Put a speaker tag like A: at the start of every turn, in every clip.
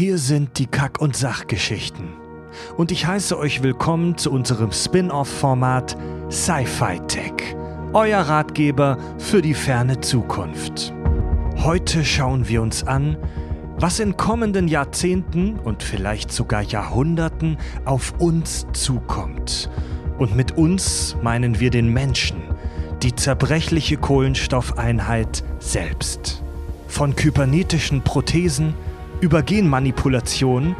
A: Hier sind die Kack- und Sachgeschichten. Und ich heiße euch willkommen zu unserem Spin-off-Format Sci-Fi Tech, euer Ratgeber für die ferne Zukunft. Heute schauen wir uns an, was in kommenden Jahrzehnten und vielleicht sogar Jahrhunderten auf uns zukommt. Und mit uns meinen wir den Menschen, die zerbrechliche Kohlenstoffeinheit selbst. Von kybernetischen Prothesen über Genmanipulation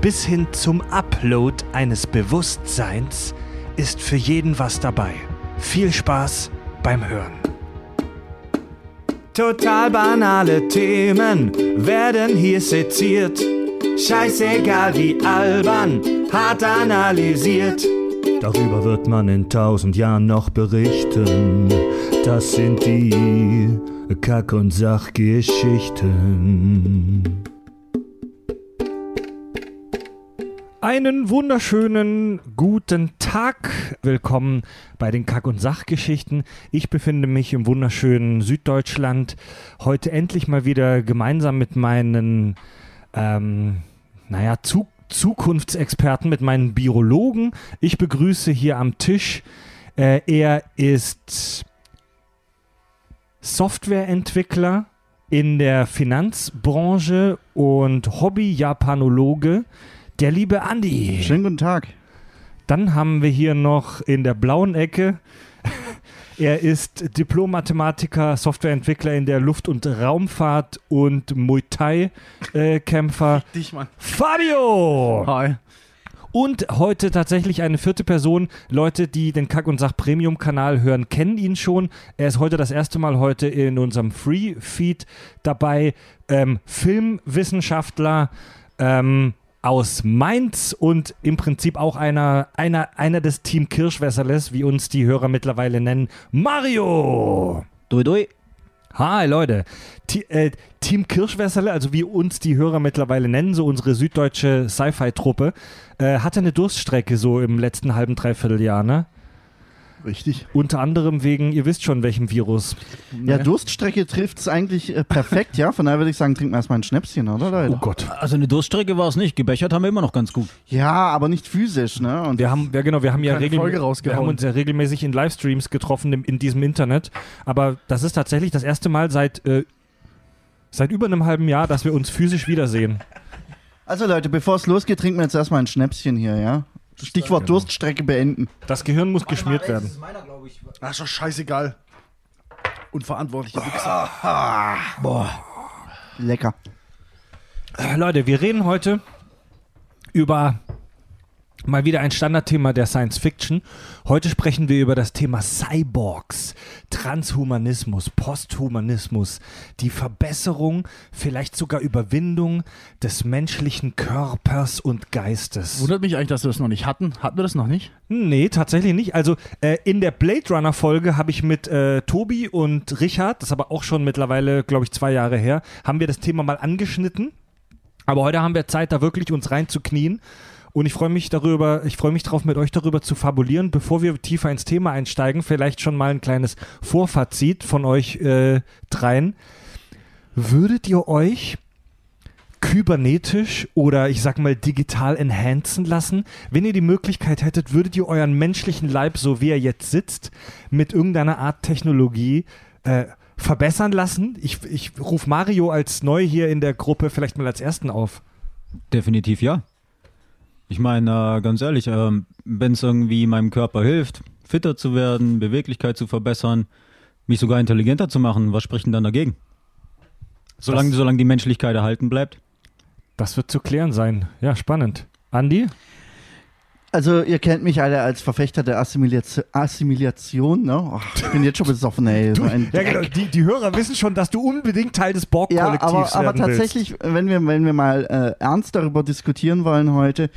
A: bis hin zum Upload eines Bewusstseins ist für jeden was dabei. Viel Spaß beim Hören. Total banale Themen werden hier seziert. Scheißegal wie albern, hart analysiert. Darüber wird man in tausend Jahren noch berichten. Das sind die Kack- und Sachgeschichten. Einen wunderschönen guten Tag. Willkommen bei den Kack- und Sachgeschichten. Ich befinde mich im wunderschönen Süddeutschland. Heute endlich mal wieder gemeinsam mit meinen, ähm, naja, Zu Zukunftsexperten, mit meinen Biologen. Ich begrüße hier am Tisch. Äh, er ist Softwareentwickler in der Finanzbranche und Hobby-Japanologe. Der liebe Andi.
B: Schönen guten Tag.
A: Dann haben wir hier noch in der blauen Ecke. Er ist Diplom-Mathematiker, Softwareentwickler in der Luft- und Raumfahrt und Muay Thai-Kämpfer.
B: Äh, Dich, Mann.
A: Fabio!
B: Hi.
A: Und heute tatsächlich eine vierte Person. Leute, die den Kack- und Sach-Premium-Kanal hören, kennen ihn schon. Er ist heute das erste Mal heute in unserem Free-Feed dabei. Ähm, Filmwissenschaftler, ähm, aus Mainz und im Prinzip auch einer, einer, einer des Team Kirschwässerles, wie uns die Hörer mittlerweile nennen, Mario.
C: Dui, dui.
A: Hi Leute, T äh, Team Kirschwässerle, also wie uns die Hörer mittlerweile nennen, so unsere süddeutsche Sci-Fi-Truppe, äh, hatte eine Durststrecke so im letzten halben, dreiviertel Jahr, ne?
B: Richtig.
A: Unter anderem wegen, ihr wisst schon, welchem Virus.
B: Ja, Durststrecke trifft es eigentlich äh, perfekt, ja. Von daher würde ich sagen, trinken wir erstmal ein Schnäpschen, oder Leute?
A: Oh Gott.
C: Also eine Durststrecke war es nicht. Gebechert haben wir immer noch ganz gut.
B: Ja, aber nicht physisch, ne? Und
A: Wir haben, ja genau, wir haben ja regel wir haben uns ja regelmäßig in Livestreams getroffen im, in diesem Internet. Aber das ist tatsächlich das erste Mal seit, äh, seit über einem halben Jahr, dass wir uns physisch wiedersehen.
B: also Leute, bevor es losgeht, trinken wir jetzt erstmal ein Schnäpschen hier, ja. Stichwort Durststrecke beenden.
A: Das Gehirn muss geschmiert werden.
D: Ach, ist doch scheißegal. Unverantwortliche Wichser.
B: Lecker.
A: Äh, Leute, wir reden heute über mal wieder ein Standardthema der Science Fiction. Heute sprechen wir über das Thema Cyborgs, Transhumanismus, Posthumanismus, die Verbesserung, vielleicht sogar Überwindung des menschlichen Körpers und Geistes.
D: Wundert mich eigentlich, dass wir das noch nicht hatten. Hatten wir das noch nicht?
A: Nee, tatsächlich nicht. Also äh, in der Blade Runner Folge habe ich mit äh, Tobi und Richard, das ist aber auch schon mittlerweile, glaube ich, zwei Jahre her, haben wir das Thema mal angeschnitten. Aber heute haben wir Zeit, da wirklich uns reinzuknien. Und ich freue mich darüber, ich freue mich darauf, mit euch darüber zu fabulieren. Bevor wir tiefer ins Thema einsteigen, vielleicht schon mal ein kleines Vorfazit von euch äh, dreien. Würdet ihr euch kybernetisch oder ich sag mal digital enhancen lassen. Wenn ihr die Möglichkeit hättet, würdet ihr euren menschlichen Leib, so wie er jetzt sitzt, mit irgendeiner Art Technologie äh, verbessern lassen? Ich, ich rufe Mario als neu hier in der Gruppe vielleicht mal als ersten auf.
C: Definitiv ja. Ich meine, äh, ganz ehrlich, ähm, wenn es irgendwie meinem Körper hilft, fitter zu werden, Beweglichkeit zu verbessern, mich sogar intelligenter zu machen, was spricht denn dann dagegen? Solange,
A: Das-
C: solange die Menschlichkeit erhalten bleibt.
A: Das wird zu klären sein. Ja, spannend. Andi?
B: Also, ihr kennt mich alle als Verfechter der Assimilation, Assimilation ne? Ach, ich bin jetzt schon besoffen, ey. So ein
A: Ja, genau. Die, die Hörer wissen schon, dass du unbedingt Teil des
B: Ja,
A: Borg-Kollektivs
B: aber, aber
A: werden willst.
B: tatsächlich, wenn wir, wenn wir mal äh, ernst darüber diskutieren wollen heute,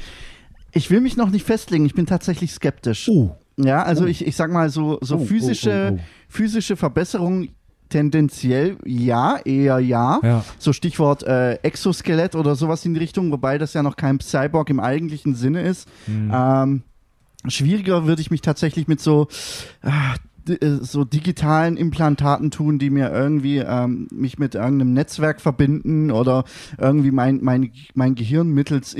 B: ich will mich noch nicht festlegen, ich bin tatsächlich skeptisch.
A: Oh.
B: Ja, also ich, ich sag mal so, so
A: Oh, oh,
B: physische,
A: oh, oh.
B: physische Verbesserung tendenziell ja, eher ja.
A: Ja.
B: So Stichwort äh, Exoskelett oder sowas in die Richtung, wobei das ja noch kein Cyborg im eigentlichen Sinne ist.
A: Hm.
B: Ähm, schwieriger würde ich mich tatsächlich mit so ah, äh, so digitalen Implantaten tun, die mir irgendwie ähm, mich mit irgendeinem Netzwerk verbinden oder irgendwie mein, mein, mein Gehirn mittels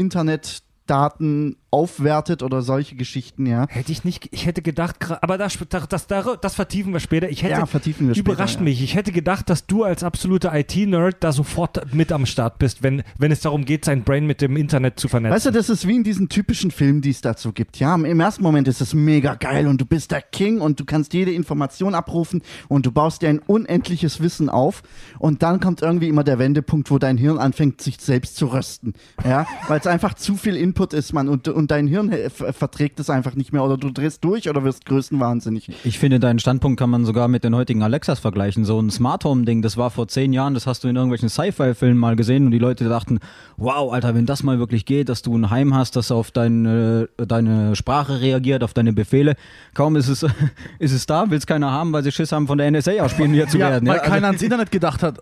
B: Internetdaten aufwertet oder solche Geschichten, ja.
A: Hätte ich nicht, ich hätte gedacht, aber das, das, das, das vertiefen wir später. Ich hätte,
B: Ja, vertiefen wir später,
A: überrascht
B: ja.
A: mich. Ich hätte gedacht, dass du als absoluter IT-Nerd da sofort mit am Start bist, wenn, wenn es darum geht, sein Brain mit dem Internet zu vernetzen.
B: Weißt du, das ist wie in diesen typischen Filmen, die es dazu gibt. Ja, im ersten Moment ist es mega geil und du bist der King und du kannst jede Information abrufen und du baust dir ein unendliches Wissen auf und dann kommt irgendwie immer der Wendepunkt, wo dein Hirn anfängt, sich selbst zu rösten. Ja, weil es einfach zu viel Input ist, man und, und dein Hirn äh, ver- verträgt es einfach nicht mehr oder du drehst durch oder wirst größenwahnsinnig.
C: Ich finde, deinen Standpunkt kann man sogar mit den heutigen Alexas vergleichen. So ein Smart Home-Ding, das war vor zehn Jahren, das hast du in irgendwelchen Sci-Fi-Filmen mal gesehen und die Leute dachten, wow, Alter, wenn das mal wirklich geht, dass du ein Heim hast, das auf deine, deine Sprache reagiert, auf deine Befehle. Kaum ist es, ist es da, will es keiner haben, weil sie Schiss haben, von der NSA ausspioniert zu
D: ja,
C: werden.
D: weil
C: Ja, also-
D: keiner ans Internet gedacht hat,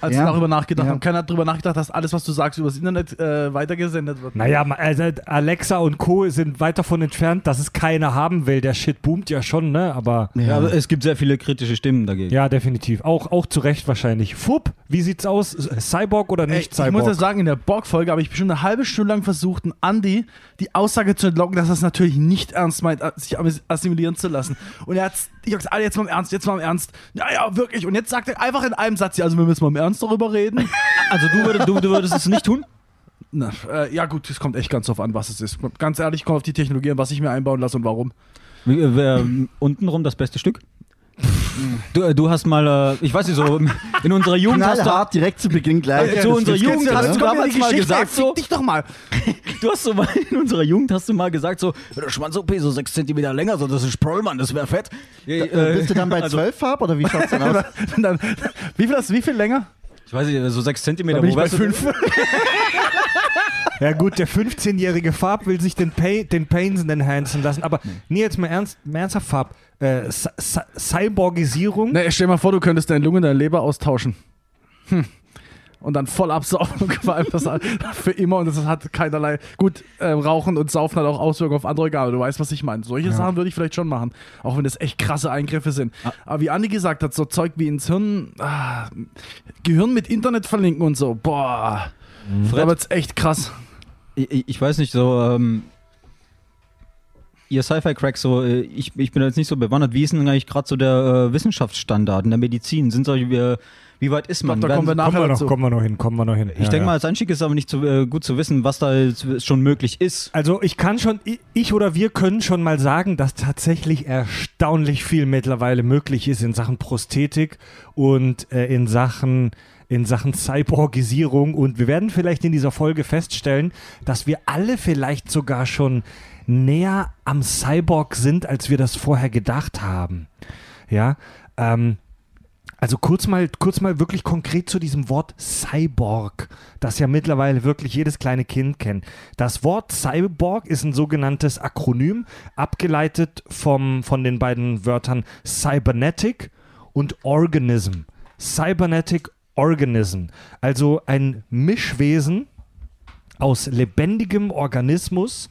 D: als
B: Ja.
D: sie darüber nachgedacht
B: Ja.
D: haben. Keiner hat darüber nachgedacht, dass alles, was du sagst, übers Internet äh, weitergesendet wird.
A: Naja, also Alexa und Co. sind weit davon entfernt, dass es keiner haben will. Der Shit boomt ja schon, ne? Aber
C: ja, aber es gibt sehr viele kritische Stimmen dagegen.
A: ja, definitiv. Auch, auch zu Recht wahrscheinlich. Fupp, wie sieht's aus? Cyborg oder
D: Ey,
A: nicht
D: ich
A: Cyborg?
D: muss ja sagen, in der Borg-Folge habe ich bestimmt eine halbe Stunde lang versucht, einen Andi die Aussage zu entlocken, dass er es natürlich nicht ernst meint, äh, sich assimilieren zu lassen. Und er hat ich habe gesagt, Andi, jetzt mal im Ernst, jetzt mal im Ernst. Ja, ja, wirklich. Und jetzt sagt er einfach in einem Satz, ja, also wir müssen mal im Ernst darüber reden.
C: Also du, würdest, du, du würdest es nicht tun?
D: Na, äh, ja gut, es kommt echt ganz drauf an, was es ist. Ganz ehrlich, kommt auf die Technologie an, was ich mir einbauen lasse und warum.
C: Wie, äh, wer, untenrum das beste Stück? Du, du hast mal, äh, ich weiß nicht, so in unserer Jugend hast du,
B: Knallhart direkt zu Beginn gleich.
C: Äh, zu unserer Jugend hast du damals mal gesagt, so,
D: dich doch mal.
C: du hast so mal in unserer Jugend hast du mal gesagt, so, der Schwanz OP so 6 cm länger, so das ist Sprollmann, das wäre fett.
B: Äh, bist du dann bei
C: also,
B: 12 Farb oder wie schaut's denn aus?
D: Dann, wie viel, hast, wie viel länger?
C: Ich weiß nicht, so 6 cm.
D: Da bin ich bei
C: weißt du-
D: fünf.
A: Ja gut, der 15-jährige Farb will sich den, Pay, den Painsen enhancen lassen, aber nee, jetzt mal ernst, mal ernsthaft Farb. Äh, Cy- Cy- Cyborgisierung?
D: Ne, stell mal vor, du könntest deine Lunge und deine Leber austauschen. Hm. Und dann voll absaugen, vor allem das für immer und das hat keinerlei. Gut, äh, Rauchen und Saufen hat auch Auswirkungen auf andere Organe, du weißt, was ich meine. Solche Sachen würde ich vielleicht schon machen, auch wenn das echt krasse Eingriffe sind. Aber wie Andi gesagt hat, so Zeug wie ins Hirn, ah, Gehirn mit Internet verlinken und so, boah, da
C: Fred,
D: wird's echt krass.
C: ich, ich- weiß nicht, so, ähm, ihr Sci-Fi-Cracks, so, äh, ich, ich bin jetzt nicht so bewandert. Wie ist denn eigentlich gerade so der äh, Wissenschaftsstandard in der Medizin? Sind solche, äh, wie weit ist man?
D: da
C: Werden-
D: kommen wir nachher
A: Kommen wir, noch, kommen wir noch hin, kommen wir noch hin.
C: ich
A: Ja,
C: denke
A: ja.
C: mal, als Einstieg ist es aber nicht so äh, gut zu wissen, was da jetzt schon möglich ist.
A: Also ich kann schon, ich- ich oder wir können schon mal sagen, dass tatsächlich erstaunlich viel mittlerweile möglich ist in Sachen Prosthetik und äh, in Sachen in Sachen Cyborgisierung und wir werden vielleicht in dieser Folge feststellen, dass wir alle vielleicht sogar schon näher am Cyborg sind, als wir das vorher gedacht haben. Ja, ähm, also kurz mal, kurz mal wirklich konkret zu diesem Wort Cyborg, das ja mittlerweile wirklich jedes kleine Kind kennt. Das Wort Cyborg ist ein sogenanntes Akronym, abgeleitet vom, von den beiden Wörtern Cybernetic und Organism. Cybernetic Organism, also ein Mischwesen aus lebendigem Organismus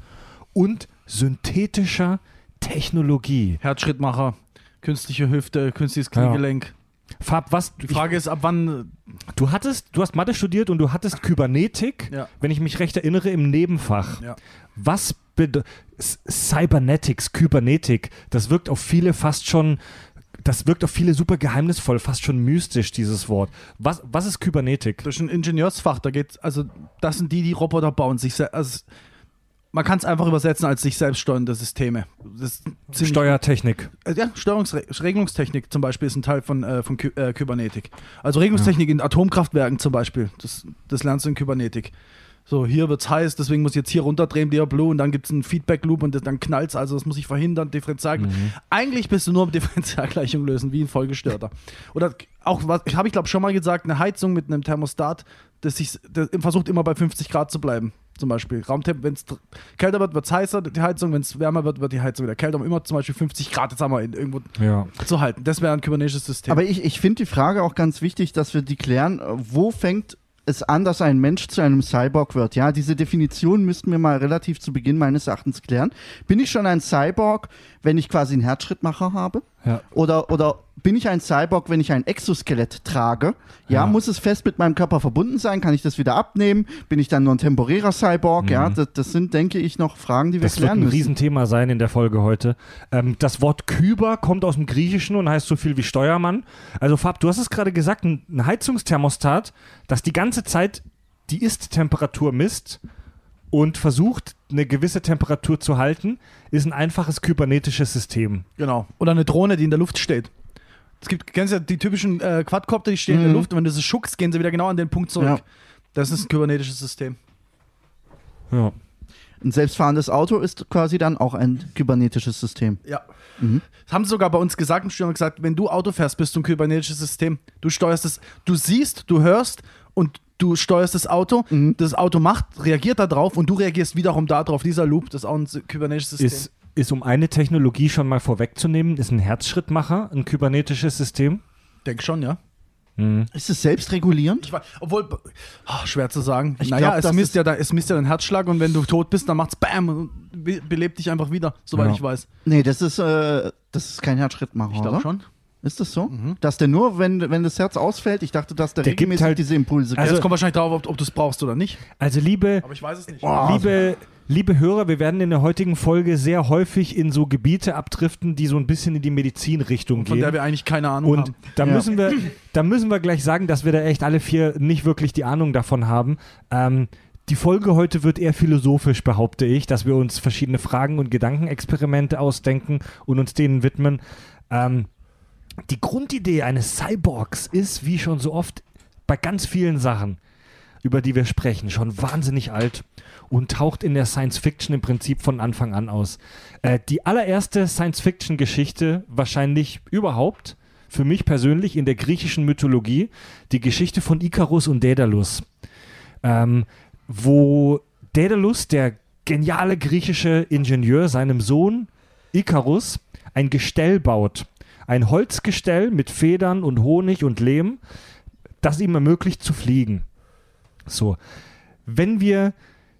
A: und synthetischer Technologie.
D: Herzschrittmacher, künstliche Hüfte, künstliches Kniegelenk.
A: Fab, was?
D: Die Frage ist, ab wann
A: Du hattest, du hast Mathe studiert und du hattest Kybernetik,
D: Ja.
A: wenn ich mich recht erinnere, im Nebenfach.
D: Ja.
A: Was bedeutet Cybernetics, Kybernetik, das wirkt auf viele fast schon, das wirkt auf viele super geheimnisvoll, fast schon mystisch, dieses Wort. Was, was ist Kybernetik?
D: Das ist ein Ingenieursfach, da geht also das sind die, die Roboter bauen, sich also, man kann es einfach übersetzen als sich selbst steuernde Systeme.
A: Steuertechnik.
D: Äh, Ja, Steuerungsregelungstechnik zum Beispiel ist ein Teil von, äh, von Ky äh, Kybernetik. Also Regelungstechnik in Atomkraftwerken zum Beispiel, das, das lernst du in Kybernetik. So, hier wird's heiß, deswegen muss ich jetzt hier runterdrehen, der Blue, und dann gibt es einen Feedback-Loop und das, dann knallt's, also das muss ich verhindern, Differential. Eigentlich bist du nur mit Differentialgleichung lösen, wie ein Vollgestörter. Oder auch, was habe ich glaube schon mal gesagt, eine Heizung mit einem Thermostat, das, sich, das versucht immer bei 50 Grad zu bleiben. Zum Beispiel Raumtemp, wenn es kälter wird, wird es heißer, die Heizung, wenn es wärmer wird, wird die Heizung wieder kälter, um immer zum Beispiel 50 Grad, jetzt haben wir in, irgendwo
A: Ja.
D: zu halten. Das wäre ein kybernetisches System.
B: Aber ich, ich finde die Frage auch ganz wichtig, dass wir die klären, wo fängt es an, dass ein Mensch zu einem Cyborg wird? Ja, diese Definition müssten wir mal relativ zu Beginn meines Erachtens klären. Bin ich schon ein Cyborg, wenn ich quasi einen Herzschrittmacher habe?
A: Ja.
B: Oder, oder bin ich ein Cyborg, wenn ich ein Exoskelett trage? Ja,
A: Ja.
B: muss es fest mit meinem Körper verbunden sein? Kann ich das wieder abnehmen? Bin ich dann nur ein temporärer Cyborg? Ja, das, das sind, denke ich, noch Fragen, die wir
A: Mhm. Das wird
B: klären
A: ein
B: müssen.
A: Riesenthema sein in der Folge heute. Ähm, das Wort Kyber kommt aus dem Griechischen und heißt so viel wie Steuermann. Also Fab, du hast es gerade gesagt, ein ein Heizungsthermostat, das die ganze Zeit die Ist-Temperatur misst und versucht, eine gewisse Temperatur zu halten, ist ein einfaches kybernetisches System.
D: Genau. Oder eine Drohne, die in der Luft steht. Es gibt, kennst du ja die typischen äh, Quadcopter, die stehen in der
B: Mhm.
D: Luft und wenn du sie schuckst, gehen sie wieder genau an den Punkt zurück.
B: Ja.
D: Das ist ein kybernetisches System.
A: Ja.
B: Ein selbstfahrendes Auto ist quasi dann auch ein kybernetisches System.
D: Ja.
B: Mhm.
D: Das haben sie sogar bei uns gesagt im Studium gesagt, wenn du Auto fährst, bist du ein kybernetisches System. Du steuerst es, du siehst, du hörst und du steuerst das Auto.
B: Mhm.
D: Das Auto macht, reagiert darauf und du reagierst wiederum darauf. Dieser Loop, das ist auch ein kybernetisches System.
A: Ist, ist, um eine Technologie schon mal vorwegzunehmen, ist ein Herzschrittmacher ein kybernetisches System?
D: Denke schon, ja.
B: Ist es selbstregulierend?
D: Ich weiß, obwohl, ah, schwer zu sagen.
B: Ich
D: naja,
B: glaub,
D: es misst,
B: ist-
D: ja, da, es misst ja deinen Herzschlag und wenn du tot bist, dann macht's BAM und be- belebt dich einfach wieder, soweit
A: Ja.
D: ich weiß.
B: Nee, das ist, äh, das ist kein Herzschrittmacher,
D: Ich glaube schon.
B: Ist das so?
D: Mhm.
B: Dass der nur, wenn, wenn das Herz ausfällt, ich dachte, dass der,
A: Der gibt
B: regelmäßig
A: halt-
B: diese Impulse
A: Also-
D: es kommt wahrscheinlich darauf, ob, ob du es brauchst oder nicht.
A: Also liebe,
D: Aber ich weiß es nicht.
B: Boah.
A: liebe, liebe Hörer, wir werden in der heutigen Folge sehr häufig in so Gebiete abdriften, die so ein bisschen in die Medizinrichtung
D: Von der
A: gehen.
D: wir eigentlich keine Ahnung
A: Und
D: haben.
A: da
B: Ja.
A: müssen wir, da müssen wir gleich sagen, dass wir da echt alle vier nicht wirklich die Ahnung davon haben. Ähm, die Folge heute wird eher philosophisch, behaupte ich, dass wir uns verschiedene Fragen und Gedankenexperimente ausdenken und uns denen widmen. Ähm, die Grundidee eines Cyborgs ist, wie schon so oft bei ganz vielen Sachen, über die wir sprechen, schon wahnsinnig alt und taucht in der Science Fiction im Prinzip von Anfang an aus. Äh, die allererste Science Fiction Geschichte wahrscheinlich überhaupt, für mich persönlich in der griechischen Mythologie, die Geschichte von Ikarus und Daedalus, ähm, wo Daedalus, der geniale griechische Ingenieur, seinem Sohn Ikarus ein Gestell baut. Ein Holzgestell mit Federn und Honig und Lehm, das ihm ermöglicht zu fliegen. So. Wenn wir,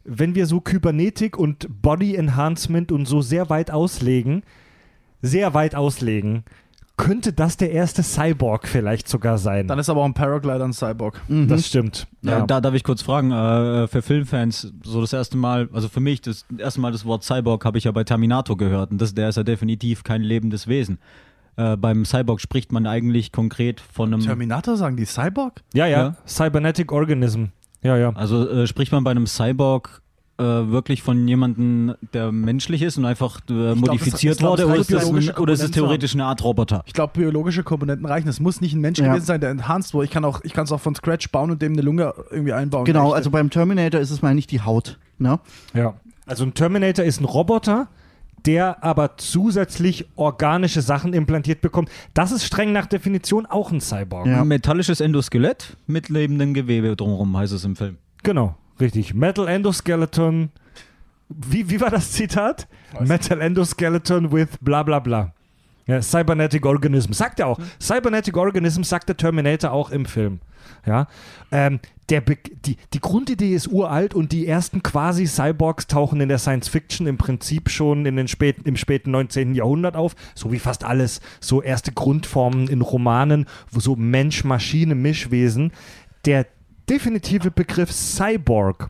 A: wenn wir so Kybernetik und Body Enhancement und so sehr weit auslegen, sehr weit auslegen, könnte das der erste Cyborg vielleicht sogar sein.
D: Dann ist aber auch ein Paraglider ein Cyborg.
B: Mhm.
A: das stimmt.
C: Ja.
A: Ja.
C: Da darf ich kurz fragen, äh, für Filmfans, so das erste Mal, also für mich, das erste Mal das Wort Cyborg habe ich ja bei Terminator gehört und das, der ist ja definitiv kein lebendes Wesen. Äh, beim Cyborg spricht man eigentlich konkret von einem,
D: Terminator sagen die Cyborg?
A: ja, ja,
C: Ja.
A: Cybernetic Organism. Ja, ja.
C: also äh, spricht man bei einem Cyborg äh, wirklich von jemandem, der menschlich ist und einfach äh,
D: das-
C: modifiziert
D: glaub,
C: wurde
D: das
C: oder ist, das oder ist es theoretisch eine Art Roboter?
D: Ich glaube, biologische Komponenten reichen. Es muss nicht ein Mensch
B: Ja.
D: gewesen sein, der enhanced wurde. Ich kann auch, ich kann es auch von Scratch bauen und dem eine Lunge irgendwie einbauen.
B: Genau, also beim Terminator ist es mal nicht die Haut. Ne?
A: Ja. Also ein Terminator ist ein Roboter, der aber zusätzlich organische Sachen implantiert bekommt. Das ist streng nach Definition auch ein Cyborg.
B: Ja.
C: Ein metallisches Endoskelett mit lebendem Gewebe drumherum, heißt es im Film.
A: Genau, richtig. Metal Endoskeleton. Wie, wie war das Zitat? Metal Endoskeleton with bla bla bla. Ja, Cybernetic Organism. Sagt er auch. Cybernetic Organism sagt der Terminator auch im Film. Ja. Ähm, der Be die, die Grundidee ist uralt und die ersten quasi Cyborgs tauchen in der Science Fiction im Prinzip schon in den späten, im späten 19. Jahrhundert auf, so wie fast alles. So erste Grundformen in Romanen, wo so Mensch-Maschine-Mischwesen. Der definitive Begriff Cyborg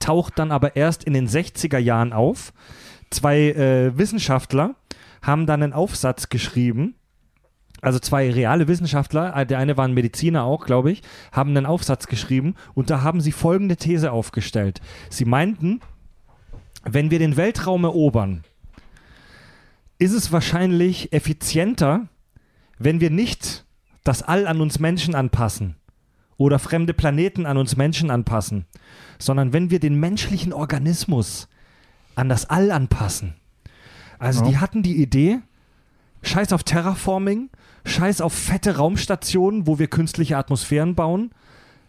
A: taucht dann aber erst in den 60er Jahren auf. Zwei äh, Wissenschaftler haben dann einen Aufsatz geschrieben, also zwei reale Wissenschaftler, äh, der eine war ein Mediziner auch, glaube ich, haben einen Aufsatz geschrieben und da haben sie folgende These aufgestellt. Sie meinten, wenn wir den Weltraum erobern, ist es wahrscheinlich effizienter, wenn wir nicht das All an uns Menschen anpassen oder fremde Planeten an uns Menschen anpassen, sondern wenn wir den menschlichen Organismus an das All anpassen. Also
B: Ja.
A: die hatten die Idee, scheiß auf Terraforming, scheiß auf fette Raumstationen, wo wir künstliche Atmosphären bauen,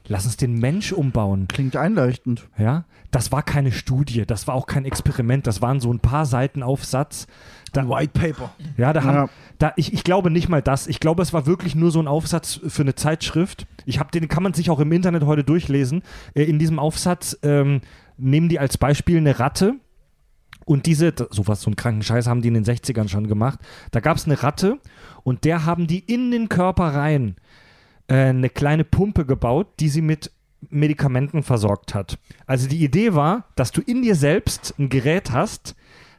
A: lass uns den Mensch umbauen.
B: Klingt einleuchtend.
A: Ja, das war keine Studie, das war auch kein Experiment, das waren so ein paar Seiten Aufsatz. Da,
D: Ein White Paper.
A: ja, da haben,
B: Ja.
A: da, ich, ich glaube nicht mal das. Ich glaube, es war wirklich nur so ein Aufsatz für eine Zeitschrift. Ich habe den kann man sich auch im Internet heute durchlesen. Äh, in diesem Aufsatz ähm, nehmen die als Beispiel eine Ratte Und diese, sowas, so einen kranken Scheiß haben die in den 60ern schon gemacht. Da gab es eine Ratte und der haben die in den Körper rein äh, eine kleine Pumpe gebaut, die sie mit Medikamenten versorgt hat. Also die Idee war, dass du in dir selbst ein Gerät hast,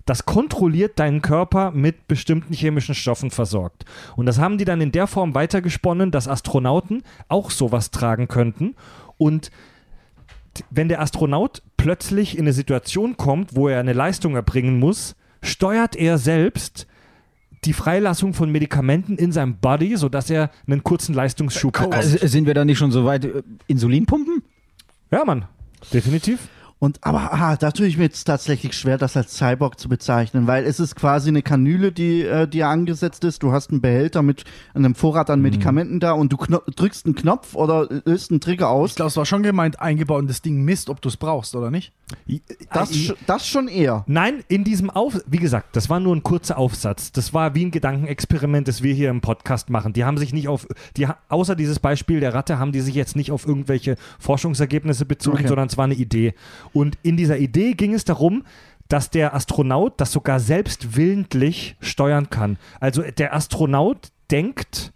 A: das kontrolliert deinen Körper mit bestimmten chemischen Stoffen versorgt. Und das haben die dann in der Form weitergesponnen, dass Astronauten auch sowas tragen könnten. Und wenn der Astronaut plötzlich in eine Situation kommt, wo er eine Leistung erbringen muss, steuert er selbst die Freilassung von Medikamenten in seinem Body, sodass er einen kurzen Leistungsschub bekommt.
C: Also, sind wir da nicht schon so weit? äh, Insulinpumpen?
A: Ja, Mann. Definitiv.
B: Und aber ah, da tue ich mir jetzt tatsächlich schwer, das als Cyborg zu bezeichnen, weil es ist quasi eine Kanüle, die äh, dir angesetzt ist. Du hast einen Behälter mit einem Vorrat
D: Mhm.
B: an Medikamenten da und du drückst einen Knopf oder löst einen Trigger aus.
D: Ich glaube, es war schon gemeint, eingebaut und das Ding misst, ob du es brauchst oder nicht.
B: Das, das schon eher.
A: Nein, in diesem Auf, wie gesagt, das war nur ein kurzer Aufsatz. Das war wie ein Gedankenexperiment, das wir hier im Podcast machen. Die haben sich nicht auf, die, außer dieses Beispiel der Ratte, haben die sich jetzt nicht auf irgendwelche Forschungsergebnisse bezogen,
B: Okay.
A: sondern es war eine Idee. Und in dieser Idee ging es darum, dass der Astronaut das sogar selbst willentlich steuern kann. Also der Astronaut denkt,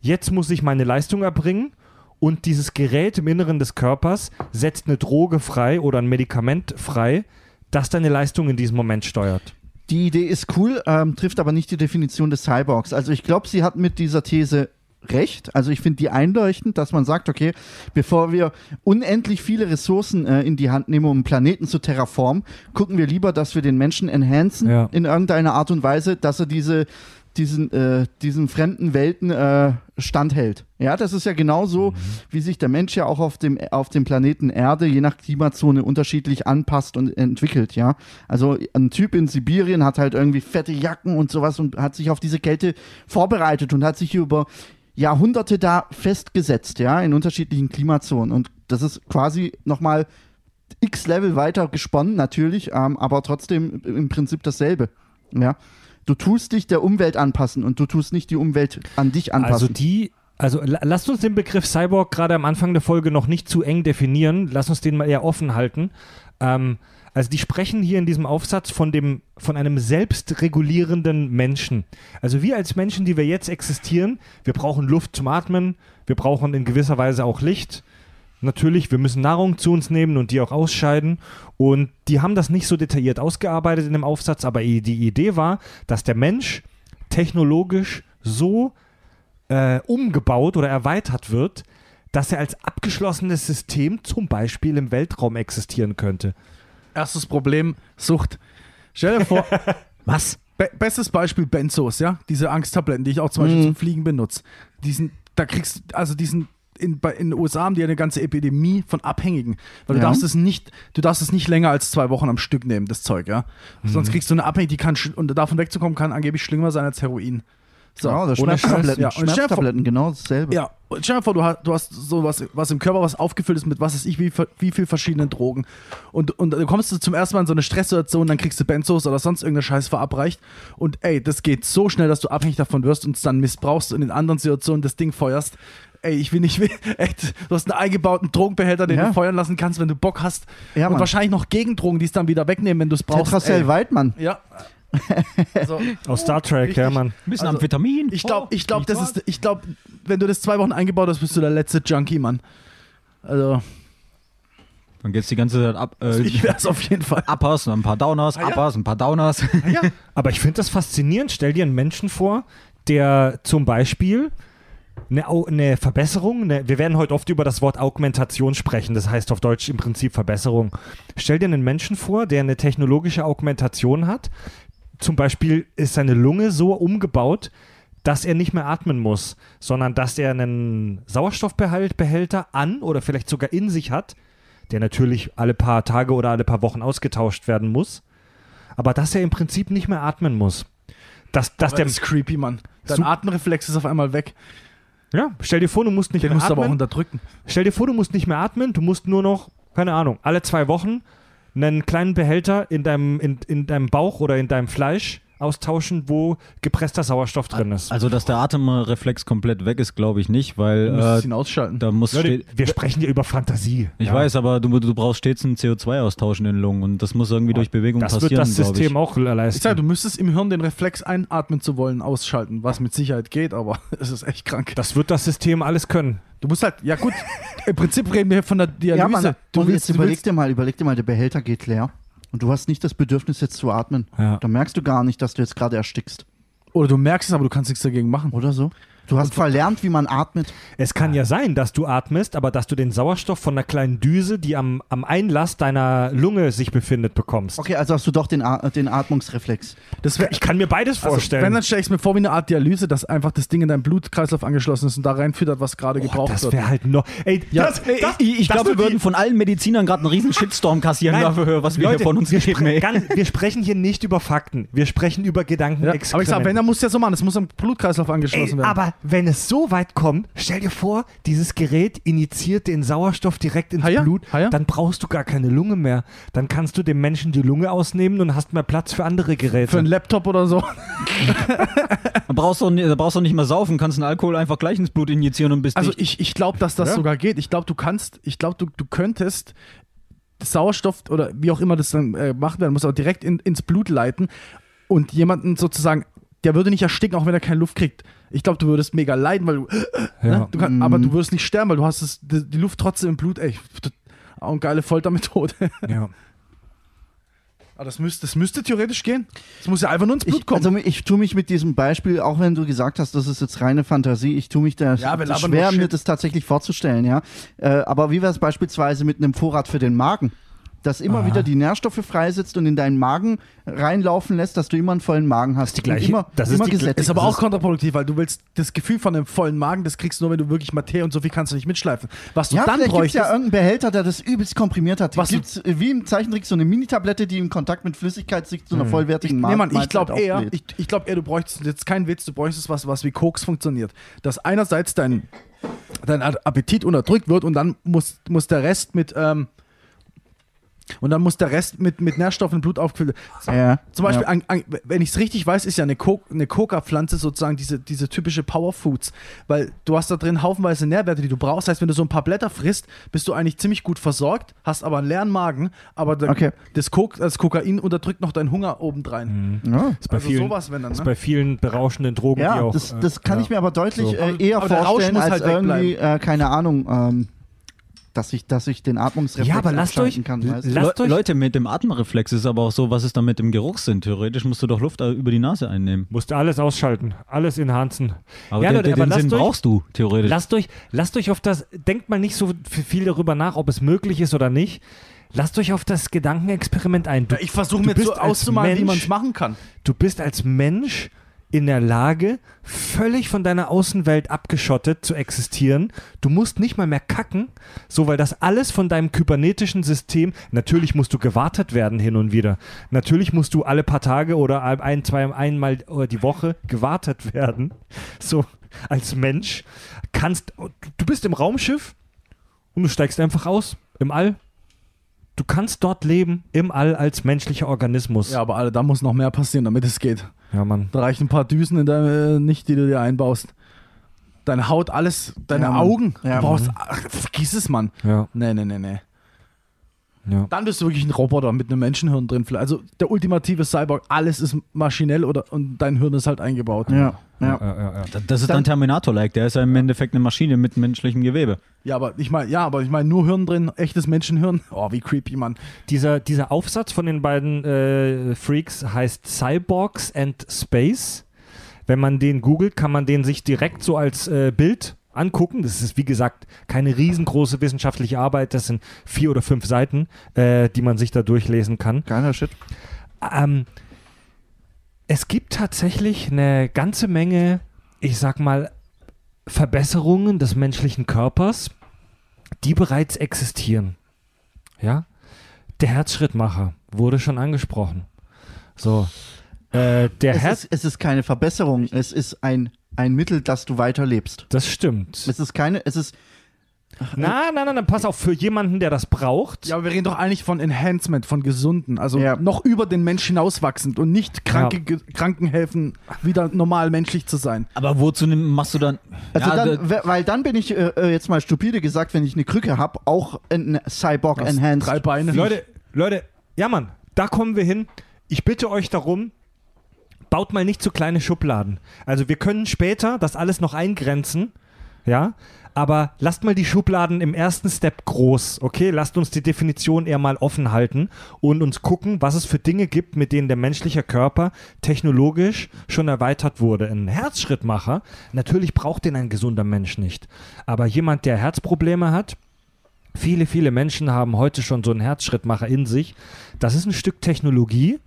A: jetzt muss ich meine Leistung erbringen und dieses Gerät im Inneren des Körpers setzt eine Droge frei oder ein Medikament frei, das deine Leistung in diesem Moment steuert.
B: Die Idee ist cool, ähm, trifft aber nicht die Definition des Cyborgs. Also ich glaube, sie hat mit dieser These recht. Also ich finde die einleuchtend, dass man sagt, okay, bevor wir unendlich viele Ressourcen äh, in die Hand nehmen, um einen Planeten zu terraformen, gucken wir lieber, dass wir den Menschen enhancen
A: Ja.
B: in irgendeiner Art und Weise, dass er diese diesen, äh, diesen fremden Welten äh, standhält. Ja, das ist ja genauso, wie sich der Mensch ja auch auf dem, auf dem Planeten Erde je nach Klimazone unterschiedlich anpasst und entwickelt, ja. Also ein Typ in Sibirien hat halt irgendwie fette Jacken und sowas und hat sich auf diese Kälte vorbereitet und hat sich über Jahrhunderte da festgesetzt, ja, in unterschiedlichen Klimazonen. Und das ist quasi nochmal x Level weiter gesponnen, natürlich, ähm, aber trotzdem im Prinzip dasselbe. Ja. Du tust dich der Umwelt anpassen und du tust nicht die Umwelt an dich
A: Also
B: anpassen.
A: die, also la- lasst uns den Begriff Cyborg gerade am Anfang der Folge noch nicht zu eng definieren. Lass uns den mal eher offen halten. Ähm, also die sprechen hier in diesem Aufsatz von dem, von einem selbstregulierenden Menschen. Also wir als Menschen, die wir jetzt existieren, wir brauchen Luft zum Atmen, wir brauchen in gewisser Weise auch Licht. Natürlich, wir müssen Nahrung zu uns nehmen und die auch ausscheiden. Und die haben das nicht so detailliert ausgearbeitet in dem Aufsatz, aber die Idee war, dass der Mensch technologisch so äh, umgebaut oder erweitert wird, dass er als abgeschlossenes System zum Beispiel im Weltraum existieren könnte.
D: Erstes Problem, Sucht. Stell dir vor,
C: Was?
D: Be bestes Beispiel Benzos, ja? Diese Angsttabletten, die ich auch zum Beispiel zum Fliegen benutze. Die sind, da kriegst also diesen in, bei, in den USA haben die eine ganze Epidemie von Abhängigen. Weil du
B: Ja.
D: darfst es nicht, du darfst es nicht länger als zwei Wochen am Stück nehmen, das Zeug, ja. Sonst kriegst du eine Abhängigkeit, die kann und davon wegzukommen kann angeblich schlimmer sein als Heroin. So.
B: ja, oder Schmerztabletten.
D: Ja,
B: Schmerztabletten, genau dasselbe.
D: Ja, und stell dir vor, du hast, du hast sowas, was im Körper, was aufgefüllt ist mit was weiß ich, wie, wie viel verschiedenen Drogen. Und, und dann kommst du zum ersten Mal in so eine Stresssituation, dann kriegst du Benzos oder sonst irgendeine Scheiß verabreicht. Und ey, das geht so schnell, dass du abhängig davon wirst und es dann missbrauchst und in anderen Situationen das Ding feuerst. Ey, ich will nicht, ey, du hast einen eingebauten Drogenbehälter, den
B: Ja.
D: du feuern lassen kannst, wenn du Bock hast.
B: Ja,
D: und wahrscheinlich noch Gegendrogen, die es dann wieder wegnehmen, wenn du es brauchst.
B: Tetracell
D: Ey.
B: Weidmann.
D: Ja. Also,
A: Aus Star Trek,
D: Richtig.
A: ja, Mann.
C: Ein bisschen
D: Also,
C: Amphetamin?
D: ich glaube,
C: Oh,
D: ich glaube, das ist, ich glaube, wenn du das zwei Wochen eingebaut hast, bist du der letzte Junkie, Mann. Also,
C: Dann geht's die ganze Zeit ab. Äh,
D: ich wär's auf jeden Fall.
C: Uppers, ein paar Downers,
D: Ah, ja.
C: Uppers, ein paar Downers.
D: Ja.
A: Aber ich finde das faszinierend. Stell dir einen Menschen vor, der zum Beispiel eine, eine Verbesserung, eine, wir werden heute oft über das Wort Augmentation sprechen, das heißt auf Deutsch im Prinzip Verbesserung. Stell dir einen Menschen vor, der eine technologische Augmentation hat. Zum Beispiel ist seine Lunge so umgebaut, dass er nicht mehr atmen muss, sondern dass er einen Sauerstoffbehälter an oder vielleicht sogar in sich hat, der natürlich alle paar Tage oder alle paar Wochen ausgetauscht werden muss aber dass er im Prinzip nicht mehr atmen muss. Dass, dass
D: Das
A: der,
D: ist creepy, Mann. Dein
A: So-
D: Atemreflex ist auf einmal weg.
A: ja, stell dir vor, du musst nicht
D: Den
A: mehr
D: musst du aber auch
A: atmen.
D: unterdrücken.
A: Stell dir vor, du musst nicht mehr atmen, du musst nur noch, keine Ahnung, alle zwei Wochen einen kleinen Behälter in deinem, in, in deinem Bauch oder in deinem Fleisch austauschen, wo gepresster Sauerstoff drin ist.
C: Also, dass der Atemreflex komplett weg ist, glaube ich nicht, weil
D: Du musst
C: äh,
D: ihn ausschalten.
C: da muss
A: Leute, wir sprechen hier über Fantasie.
C: Ich
A: Ja.
C: weiß, aber du, du brauchst stets einen CO2-Austausch in den Lungen und das muss irgendwie durch Bewegung
A: Das wird
C: passieren,
A: das
C: glaub
A: System
C: ich.
A: auch leisten.
D: Ich sag, du müsstest im Hirn den Reflex einatmen zu wollen ausschalten, was mit Sicherheit geht, aber es ist echt krank.
A: das wird das System alles können.
D: Du musst halt, ja gut, im Prinzip reden wir hier von der Dialyse.
B: Ja, Mann,
D: du
B: und
D: willst,
B: jetzt
D: du
B: überleg
D: willst,
B: dir mal, überleg dir mal, der Behälter geht leer. Und du hast nicht das Bedürfnis, jetzt zu atmen.
A: Ja.
B: Da merkst du gar nicht, dass du jetzt gerade erstickst.
D: oder du merkst es, aber du kannst nichts dagegen machen.
B: Oder so? Du hast verlernt, wie man atmet.
A: Es kann ja sein, dass du atmest, aber dass du den Sauerstoff von einer kleinen Düse, die am, am Einlass deiner Lunge sich befindet, bekommst.
B: Okay, also hast du doch den, den Atmungsreflex.
D: Das wär,
A: Ich kann mir beides
D: also,
A: vorstellen.
D: wenn, dann stelle ich es mir vor wie eine Art Dialyse, dass einfach das Ding in deinem Blutkreislauf angeschlossen ist und da reinfüttert, was gerade
A: Boah,
D: gebraucht
A: das
D: wird.
A: wäre halt noch. Ey,
D: Ja,
A: das, das,
C: ich ich
A: das
C: glaube, wir würden von allen Medizinern gerade einen riesen Shitstorm kassieren
A: Nein,
C: dafür, was wir
A: Leute,
C: hier von uns
A: wir,
C: ey.
A: ganz, wir sprechen hier nicht über Fakten. Wir sprechen über
D: ja,
A: Gedankenexperimente.
D: aber ich sag, wenn, dann muss ja so machen, es muss am Blutkreislauf angeschlossen
A: Ey,
D: werden.
A: aber wenn es so weit kommt, stell dir vor, dieses Gerät initiiert den Sauerstoff direkt ins
D: Ha ja,
A: Blut,
D: ha ja.
A: dann brauchst du gar keine Lunge mehr. Dann kannst du dem Menschen die Lunge ausnehmen und hast mehr Platz für andere Geräte.
D: Für einen Laptop oder so.
C: Da brauchst du auch nicht- da brauchst du nicht mehr saufen, kannst einen Alkohol einfach gleich ins Blut injizieren und bist
D: Also
C: dicht.
D: ich, ich glaube, dass das
A: Ja.
D: sogar geht. Ich glaube, du kannst, ich glaube, du, du könntest Sauerstoff oder wie auch immer das dann äh, gemacht werden muss, aber direkt in, ins Blut leiten und jemanden sozusagen, der würde nicht ersticken, auch wenn er keine Luft kriegt. Ich glaube, du würdest mega leiden, weil du,
A: Ja.
D: ne? du kann, aber du würdest nicht sterben, weil du hast es, die, die Luft trotzdem im Blut. Ey, auch eine geile Foltermethode.
A: Ja.
D: Aber das müsste, das müsste theoretisch gehen. Es muss ja einfach nur ins Blut
B: Ich,
D: kommen.
B: also ich tue mich mit diesem Beispiel, auch wenn du gesagt hast, das ist jetzt reine Fantasie, ich tue mich da
D: Ja,
B: schwer, mir das tatsächlich vorzustellen, ja. Äh, aber wie wäre es beispielsweise mit einem Vorrat für den Magen? Dass immer
A: Aha.
B: wieder die Nährstoffe freisetzt und in deinen Magen reinlaufen lässt, dass du immer einen vollen Magen hast.
A: die gleiche-
B: immer,
A: das ist
B: immer
A: die-
B: gesättigt.
D: Ist aber
B: Das
D: auch kontraproduktiv, weil du willst das Gefühl von einem vollen Magen, das kriegst du nur, wenn du wirklich Materie und so viel kannst du nicht mitschleifen. Was du
B: ja,
D: dann bräuchtest,
B: ja irgendeinen Behälter, der das übelst komprimiert hat.
D: Was
B: Gibt's wie im Zeichentrick so eine Mini-Tablette, die im Kontakt mit Flüssigkeit sich zu einer vollwertigen
D: Nee, Mann, ich glaube eher, ich, ich glaube eher, du bräuchtest jetzt keinen Witz, du bräuchtest was, was wie Koks funktioniert. Dass einerseits dein, dein Appetit unterdrückt wird und dann muss, muss der Rest mit, ähm, und dann muss der Rest mit, mit Nährstoffen im Blut aufgefüllt werden.
B: Ja,
D: Zum Beispiel,
B: ja.
D: an, an, wenn ich es richtig weiß, ist ja eine, Co eine Coca-Pflanze sozusagen diese, diese typische Powerfoods, weil du hast da drin haufenweise Nährwerte, die du brauchst. Das heißt, wenn du so ein paar Blätter frisst, bist du eigentlich ziemlich gut versorgt, hast aber einen leeren Magen, aber der,
B: Okay.
D: das, Co das Kokain unterdrückt noch deinen Hunger obendrein.
B: Ja.
A: Ist bei
D: Also
A: vielen,
D: sowas, wenn dann,
A: ist
D: ne?
A: bei vielen berauschenden Drogen, die
B: Ja,
A: auch.
B: das,
A: äh,
B: das kann
A: ja.
B: ich mir aber deutlich
A: So.
B: äh, eher
D: Aber der Rausch
B: vorstellen,
D: muss
B: als
D: halt
B: irgendwie, äh, keine Ahnung, ähm, dass, ich, dass ich den Atmungsreflex
A: Ja, aber lasst euch-
B: kann. Weißt du?
A: lasst
C: Le
A: euch-
C: Leute, mit dem Atemreflex ist aber auch so, was ist da mit dem Geruchssinn? Theoretisch musst du doch Luft über die Nase einnehmen.
A: Musst du alles ausschalten, alles enhanzen.
C: Aber
A: Ja,
C: den,
A: Leute,
C: den,
A: aber
C: den
A: lasst
C: Sinn
A: euch-
C: brauchst du, theoretisch.
A: Lasst euch, lasst euch auf das, denkt mal nicht so viel darüber nach, ob es möglich ist oder nicht. Lasst euch auf das Gedankenexperiment ein. Du,
D: ich versuche mir so auszumalen, wie
A: Mensch-
D: man es machen kann.
A: du bist als Mensch in der Lage, völlig von deiner Außenwelt abgeschottet zu existieren. Du musst nicht mal mehr kacken, so weil das alles von deinem kybernetischen System, natürlich musst du gewartet werden hin und wieder. Natürlich musst du alle paar Tage oder ein, zwei, einmal oder die Woche gewartet werden. So als Mensch kannst, du bist im Raumschiff und du steigst einfach aus im All. Du kannst dort leben im All als menschlicher Organismus.
D: Ja, aber da muss noch mehr passieren, damit es geht.
A: Ja Mann.
D: Da reichen ein paar Düsen in deine, äh, nicht, die du dir einbaust. Deine Haut, alles, deine
B: Ja.
D: Augen.
B: Ja,
D: du brauchst, ach, vergiss es, Mann.
A: Ja,
D: Nee, nee, nee, nee.
A: Ja.
D: Dann bist du wirklich ein Roboter mit einem Menschenhirn drin. Also der ultimative Cyborg, alles ist maschinell oder und dein Hirn ist halt eingebaut.
B: Ja, ja.
A: Ja, ja, ja.
C: Das- Das ist
B: Dann-
C: dann Terminator-like, der ist ja im Endeffekt eine Maschine mit menschlichem Gewebe.
D: Ja, aber ich meine, ja, aber ich meine nur Hirn drin, echtes Menschenhirn. Oh, wie creepy, Mann.
A: Dieser, dieser Aufsatz von den beiden äh, Freaks heißt Cyborgs and Space. Wenn man den googelt, kann man den sich direkt so als äh, Bild angucken. Das ist, wie gesagt, keine riesengroße wissenschaftliche Arbeit. Das sind vier oder fünf Seiten, äh, die man sich da durchlesen kann.
B: Geiler Shit.
A: Ähm, es gibt tatsächlich eine ganze Menge, ich sag mal, Verbesserungen des menschlichen Körpers, die bereits existieren. Ja? Der Herzschrittmacher wurde schon angesprochen. So. Äh, der
B: Es
A: Herz.
B: ist, es ist keine Verbesserung, es ist ein, ein Mittel, dass du weiterlebst.
A: Das stimmt.
B: Es ist keine, es ist,
A: Na, na, na, na, pass auf, für jemanden, der das braucht.
D: Ja, aber wir reden doch eigentlich von Enhancement, von Gesunden. Also
B: Ja.
D: noch über den Mensch hinauswachsend und nicht kranke, ge- Kranken helfen, wieder normal menschlich zu sein.
C: Aber wozu machst du dann?
B: Also
C: ja,
B: dann,
C: da-
B: we- weil dann bin ich äh, äh, jetzt mal stupide gesagt, wenn ich eine Krücke habe, auch ein Cyborg Enhanced.
D: Drei Beine.
A: Leute, Leute, ja Mann, da kommen wir hin. Ich bitte euch darum, baut mal nicht zu kleine Schubladen. Also wir können später das alles noch eingrenzen, ja, aber lasst mal die Schubladen im ersten Step groß, okay? Lasst uns die Definition eher mal offen halten und uns gucken, was es für Dinge gibt, mit denen der menschliche Körper technologisch schon erweitert wurde. Ein Herzschrittmacher, natürlich braucht den ein gesunder Mensch nicht, aber jemand, der Herzprobleme hat, Viele, viele Menschen haben heute schon so einen Herzschrittmacher in sich. Das ist ein Stück Technologie,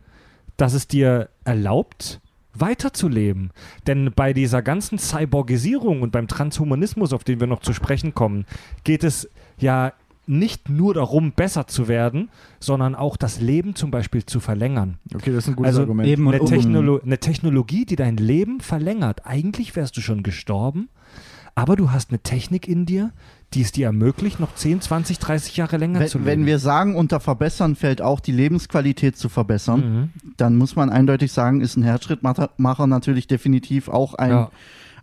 A: das es dir erlaubt, weiterzuleben. Denn bei dieser ganzen Cyborgisierung und beim Transhumanismus, auf den wir noch zu sprechen kommen, geht es ja nicht nur darum, besser zu werden, sondern auch das Leben zum Beispiel zu verlängern.
D: Okay, das ist ein gutes
A: Also
D: Argument.
C: eben
A: Eine, Technolo eine Technologie, die dein Leben verlängert. Eigentlich wärst du schon gestorben, aber du hast eine Technik in dir, die es dir ermöglicht, noch 10, 20, 30 Jahre länger zu
B: Wenn,
A: leben.
B: wenn wir sagen, unter verbessern fällt auch die Lebensqualität zu verbessern,
A: Mhm.
B: dann muss man eindeutig sagen, ist ein Herzschrittmacher natürlich definitiv auch ein,
A: Ja.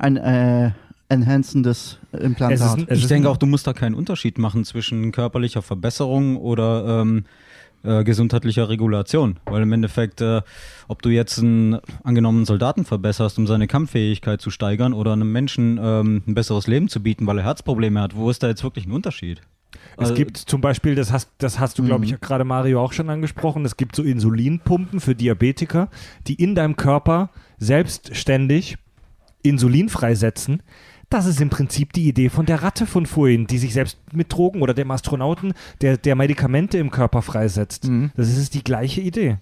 B: ein äh, enhancendes Implantat.
A: Es ist ein- es
C: ich denke auch, du musst da keinen Unterschied machen zwischen körperlicher Verbesserung oder ähm, äh, gesundheitlicher Regulation. Weil im Endeffekt, äh, ob du jetzt einen angenommenen Soldaten verbesserst, um seine Kampffähigkeit zu steigern oder einem Menschen ähm, ein besseres Leben zu bieten, weil er Herzprobleme hat, wo ist da jetzt wirklich ein Unterschied?
A: Es
C: Also-
A: gibt zum Beispiel, das hast, das hast du, glaube
B: Mhm.
A: ich, gerade Mario auch schon angesprochen, es gibt so Insulinpumpen für Diabetiker, die in deinem Körper selbstständig Insulin freisetzen. Das ist im Prinzip die Idee von der Ratte von vorhin, die sich selbst mit Drogen oder dem Astronauten, der, der Medikamente im Körper freisetzt.
D: Mhm.
A: Das ist die gleiche Idee.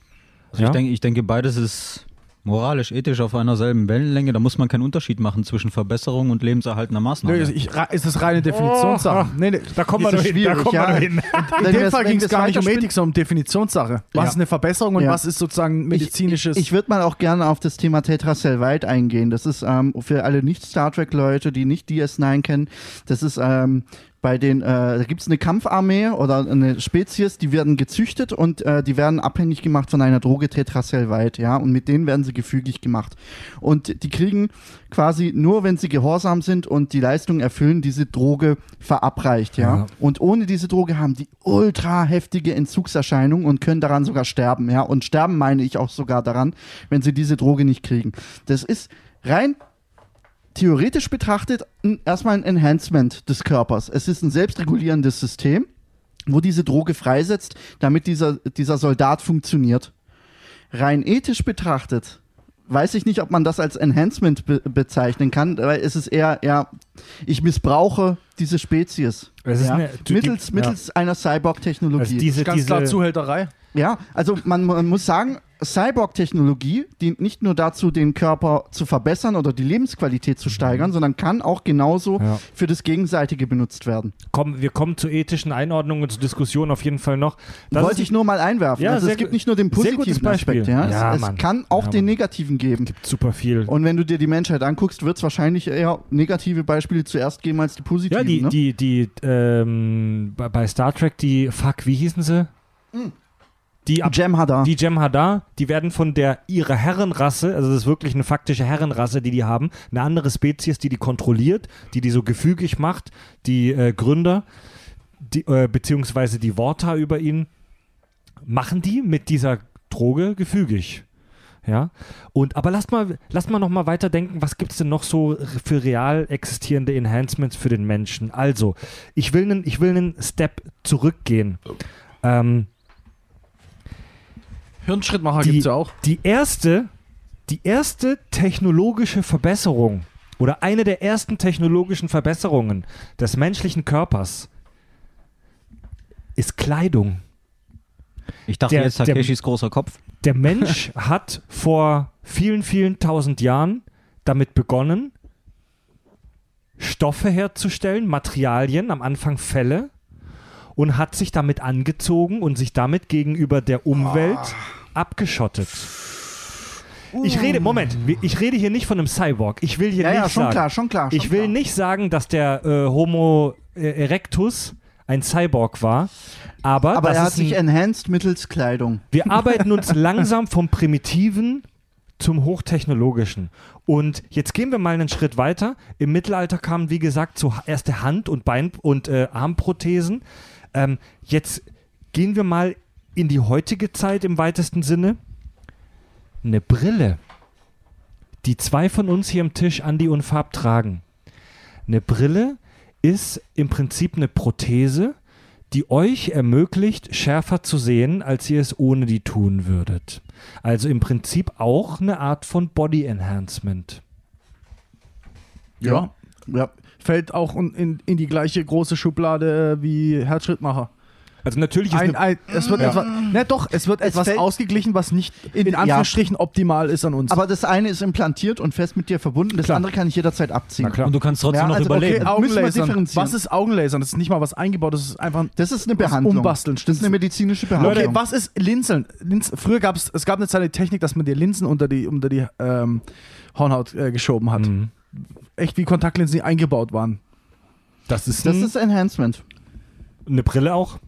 C: Also
A: Ja?
C: ich, denke, ich denke, beides ist moralisch, ethisch auf einer selben Wellenlänge. Da muss man keinen Unterschied machen zwischen Verbesserung und lebenserhaltender Maßnahmen.
D: Nö, ich, ist reine Definitionssache. nee, nee.
A: Da kommen wir
B: Ist
A: noch
B: es
A: hin. Da
B: ja.
A: hin.
D: In
B: Wenn
D: dem Fall ging es gar nicht um Ethik, sondern um Definitionssache. Was
A: Ja.
D: ist eine Verbesserung und
B: Ja.
D: was ist sozusagen medizinisches?
B: Ich, ich würde mal auch gerne auf das Thema Tetracell White eingehen. Das ist ähm, für alle Nicht-Star Trek-Leute, die nicht DS9 kennen, das ist ähm, bei den, äh, da gibt es eine Kampfarmee oder eine Spezies, die werden gezüchtet und äh, die werden abhängig gemacht von einer Droge Tetracell White, ja, und mit denen werden sie gefügig gemacht. Und die kriegen quasi nur, wenn sie gehorsam sind und die Leistung erfüllen, diese Droge verabreicht, ja.
A: Ja.
B: Und ohne diese Droge haben die ultra heftige Entzugserscheinungen und können daran sogar sterben, ja. Und sterben meine ich auch sogar daran, wenn sie diese Droge nicht kriegen. Das ist rein theoretisch betrachtet ein, erstmal ein Enhancement des Körpers. Es ist ein selbstregulierendes System, wo diese Droge freisetzt, damit dieser, dieser Soldat funktioniert. Rein ethisch betrachtet weiß ich nicht, ob man das als Enhancement be bezeichnen kann, weil es ist eher, eher, ich missbrauche diese Spezies.
A: Es ist
B: ja,
A: eine- die-
B: mittels
A: ja.
B: mittels einer Cyborg-Technologie.
A: Also diese,
D: ganz
A: diese,
D: klar Zuhälterei.
B: Ja, also man, man muss sagen, Cyborg-Technologie dient nicht nur dazu, den Körper zu verbessern oder die Lebensqualität zu steigern, sondern kann auch genauso
A: Mhm. Ja.
B: für das Gegenseitige benutzt werden.
A: Komm, wir kommen zur ethischen Einordnung und zur Diskussion auf jeden Fall noch. Das
B: Wollte ich nur mal einwerfen.
A: Ja,
B: also es gibt nicht nur den positiven. Aspekt, ja.
A: Ja,
B: es, es kann auch den
A: Mann.
B: negativen geben.
A: gibt super viel.
B: Und wenn du dir die Menschheit anguckst, wird es wahrscheinlich eher negative Beispiele zuerst geben als die positiven.
A: Ja, die,
B: ne?
A: die, die, ähm, bei, bei Star Trek, die, fuck, wie hießen sie? Die, ab,
B: Jem'Hadar.
A: die Jem'Hadar, die werden von der, ihrer Herrenrasse, also das ist wirklich eine faktische Herrenrasse, die die haben, eine andere Spezies, die die kontrolliert, die die so gefügig macht, die äh, Gründer, die, äh, beziehungsweise die Worta über ihn, machen die mit dieser Droge gefügig. Ja, und aber lasst mal, lasst mal noch mal weiterdenken, was gibt es denn noch so für real existierende Enhancements für den Menschen? Also, ich will einen, ich will einen Step zurückgehen. Ähm,
D: Hirnschrittmacher
A: Die-
D: gibt es ja auch.
A: die erste, die erste technologische Verbesserung oder eine der ersten technologischen Verbesserungen des menschlichen Körpers ist Kleidung.
C: ich dachte
A: der-
C: jetzt
A: der-
C: Takeshis großer Kopf.
A: Der Mensch hat vor vielen, vielen tausend Jahren damit begonnen, Stoffe herzustellen, Materialien, am Anfang Felle, und hat sich damit angezogen und sich damit gegenüber der Umwelt abgeschottet. Ich rede, Moment, ich rede hier nicht von einem Cyborg. Ich will hier
B: Ja,
A: nicht
B: ja, schon
A: sagen,
B: klar, schon klar. Schon
A: ich will
B: klar.
A: nicht sagen, dass der äh, Homo erectus ein Cyborg war, aber,
B: Aber er hat sich
A: ein,
B: enhanced mittels Kleidung.
A: wir arbeiten uns langsam vom Primitiven zum Hochtechnologischen. Und jetzt gehen wir mal einen Schritt weiter. Im Mittelalter kamen, wie gesagt, so erste Hand- und Bein- und äh, Armprothesen. Ähm, jetzt gehen wir mal in die heutige Zeit im weitesten Sinne. Eine Brille, die zwei von uns hier am Tisch, Andi und Fab, tragen. Eine Brille ist im Prinzip eine Prothese, die euch ermöglicht, schärfer zu sehen, als ihr es ohne die tun würdet. Also im Prinzip auch eine Art von Body Enhancement.
D: Ja.
B: Ja.
D: Fällt auch in, in, die gleiche große Schublade äh, wie Herzschrittmacher.
A: Also natürlich ist
D: Ein, ein, es wird
A: Ja.
D: etwas, ne, doch, es wird
B: Es
D: etwas ausgeglichen, was nicht in,
B: Ja.
D: Anführungsstrichen optimal ist an uns.
B: Aber das eine ist implantiert und fest mit dir verbunden, das
A: Klar.
B: andere kann ich jederzeit abziehen.
A: Na klar.
C: Und du kannst trotzdem
B: Ja,
C: noch
B: also,
C: überleben.
B: okay, müssen wir
D: Augenlasern.
B: differenzieren.
D: Was ist Augenlasern? Das ist nicht mal was eingebaut, das ist einfach
B: Das ist eine
D: Das
B: Behandlung.
D: Umbasteln,
B: Das ist eine medizinische
D: Okay,
B: Behandlung.
D: was ist Linseln? Linz, früher gab es, es gab eine Zeit die Technik, dass man dir Linsen unter die, unter die ähm, Hornhaut äh, geschoben hat.
A: Mhm.
D: Echt wie Kontaktlinsen, die eingebaut waren.
A: das ist,
B: Das ist Enhancement.
A: eine Brille auch.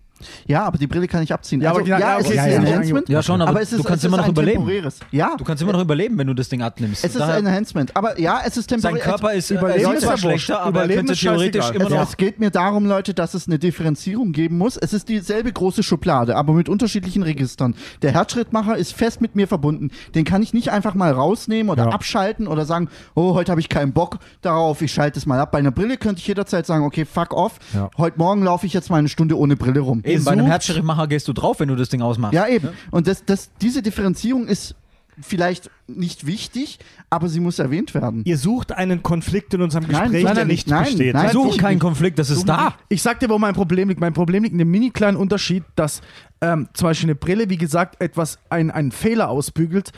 B: Ja, aber die Brille kann ich abziehen.
D: Ja,
B: also,
D: aber ja, ja,
B: es
D: okay,
B: ist
A: ja,
B: ein
A: ja.
B: Enhancement.
C: Ja, schon, aber
B: es ist,
C: du kannst
B: es
C: immer
B: ist
C: noch
B: ein
C: überleben.
B: temporäres. Ja,
C: Du kannst immer noch überleben, wenn du das Ding abnimmst.
B: es ist
C: Daher-
B: ein Enhancement. Aber ja, es ist
C: sein
B: temporär.
C: Körper ist, äh,
D: Überleben
C: ist
D: ja
C: schlechter, aber er
D: Überleben
C: könnte theoretisch immer
B: Es,
C: noch.
B: es geht mir darum, Leute, dass es eine Differenzierung geben muss. Es ist dieselbe große Schublade, aber mit unterschiedlichen Registern. Der Herzschrittmacher ist fest mit mir verbunden. Den kann ich nicht einfach mal rausnehmen oder
A: Ja.
B: abschalten oder sagen, oh, heute habe ich keinen Bock darauf, ich schalte es mal ab. Bei einer Brille könnte ich jederzeit sagen, okay, fuck off.
A: Ja.
B: Heute Morgen laufe ich jetzt mal eine Stunde ohne Brille rum.
C: Eben, bei einem Herzschrittmacher gehst du drauf, wenn du das Ding ausmachst.
B: Ja, eben. Und das, das, diese Differenzierung ist vielleicht nicht wichtig, aber sie muss erwähnt werden.
A: Ihr sucht einen Konflikt in unserem
B: Nein,
A: Gespräch,
B: nein,
A: der
B: nein,
A: nicht
B: nein,
A: besteht.
B: nein.
C: Wir suchen
B: ich
C: keinen
B: nicht.
C: Konflikt, das ist da.
D: Ich sag dir, wo mein Problem liegt. Mein Problem liegt in dem mini kleinen Unterschied, dass ähm, zum Beispiel eine Brille, wie gesagt, etwas, ein, einen Fehler ausbügelt.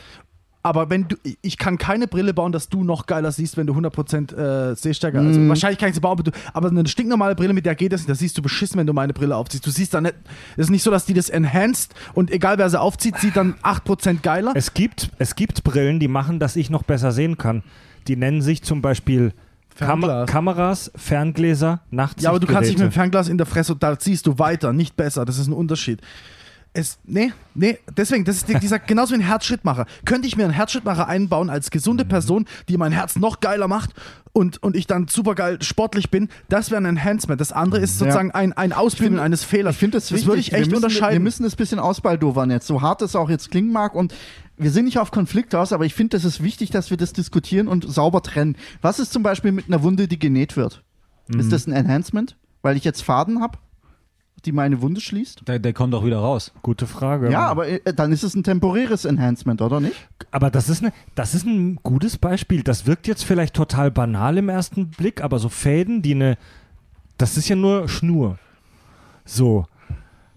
D: Aber wenn du, ich kann keine Brille bauen, dass du noch geiler siehst, wenn du 100% äh, Sehstärke hast. Also wahrscheinlich kann ich sie bauen, aber, du, aber eine stinknormale Brille, mit der geht das nicht. Da siehst du beschissen, wenn du meine Brille aufziehst. Du siehst da nicht, es ist nicht so, dass die das enhanced und egal wer sie aufzieht, sieht dann 8% geiler.
A: Es gibt, es gibt Brillen, die machen, dass ich noch besser sehen kann. Die nennen sich zum Beispiel Kam
D: Fernglas.
A: Kameras, Ferngläser, Nachtsichtgeräte.
D: Ja, aber du kannst nicht mit dem Fernglas in der Fresse, da siehst du weiter, nicht besser. Das ist ein Unterschied. Es, nee, nee, deswegen, das ist die- dieser, genauso wie ein Herzschrittmacher. Könnte ich mir einen Herzschrittmacher einbauen als gesunde Person, die mein Herz noch geiler macht und, und ich dann super geil sportlich bin, das wäre ein Enhancement. Das andere ist sozusagen ein, ein Ausbügeln eines Fehlers.
B: Ich finde das,
D: das
B: wichtig.
D: würde ich echt
B: wir müssen,
D: unterscheiden.
B: Wir müssen das ein bisschen ausbaldowern jetzt, so hart es auch jetzt klingen mag. Und wir sind nicht auf Konflikt aus, aber ich finde, das ist wichtig, dass wir das diskutieren und sauber trennen. Was ist zum Beispiel mit einer Wunde, die genäht wird? Ist das ein Enhancement? Weil ich jetzt Faden habe, die meine Wunde schließt?
C: Der, der kommt auch wieder raus.
A: Gute Frage.
B: Ja, aber äh, dann ist es ein temporäres Enhancement, oder nicht?
A: Aber das ist, eine, das ist ein gutes Beispiel. Das wirkt jetzt vielleicht total banal im ersten Blick, aber so Fäden, die eine. Das ist ja nur Schnur. So.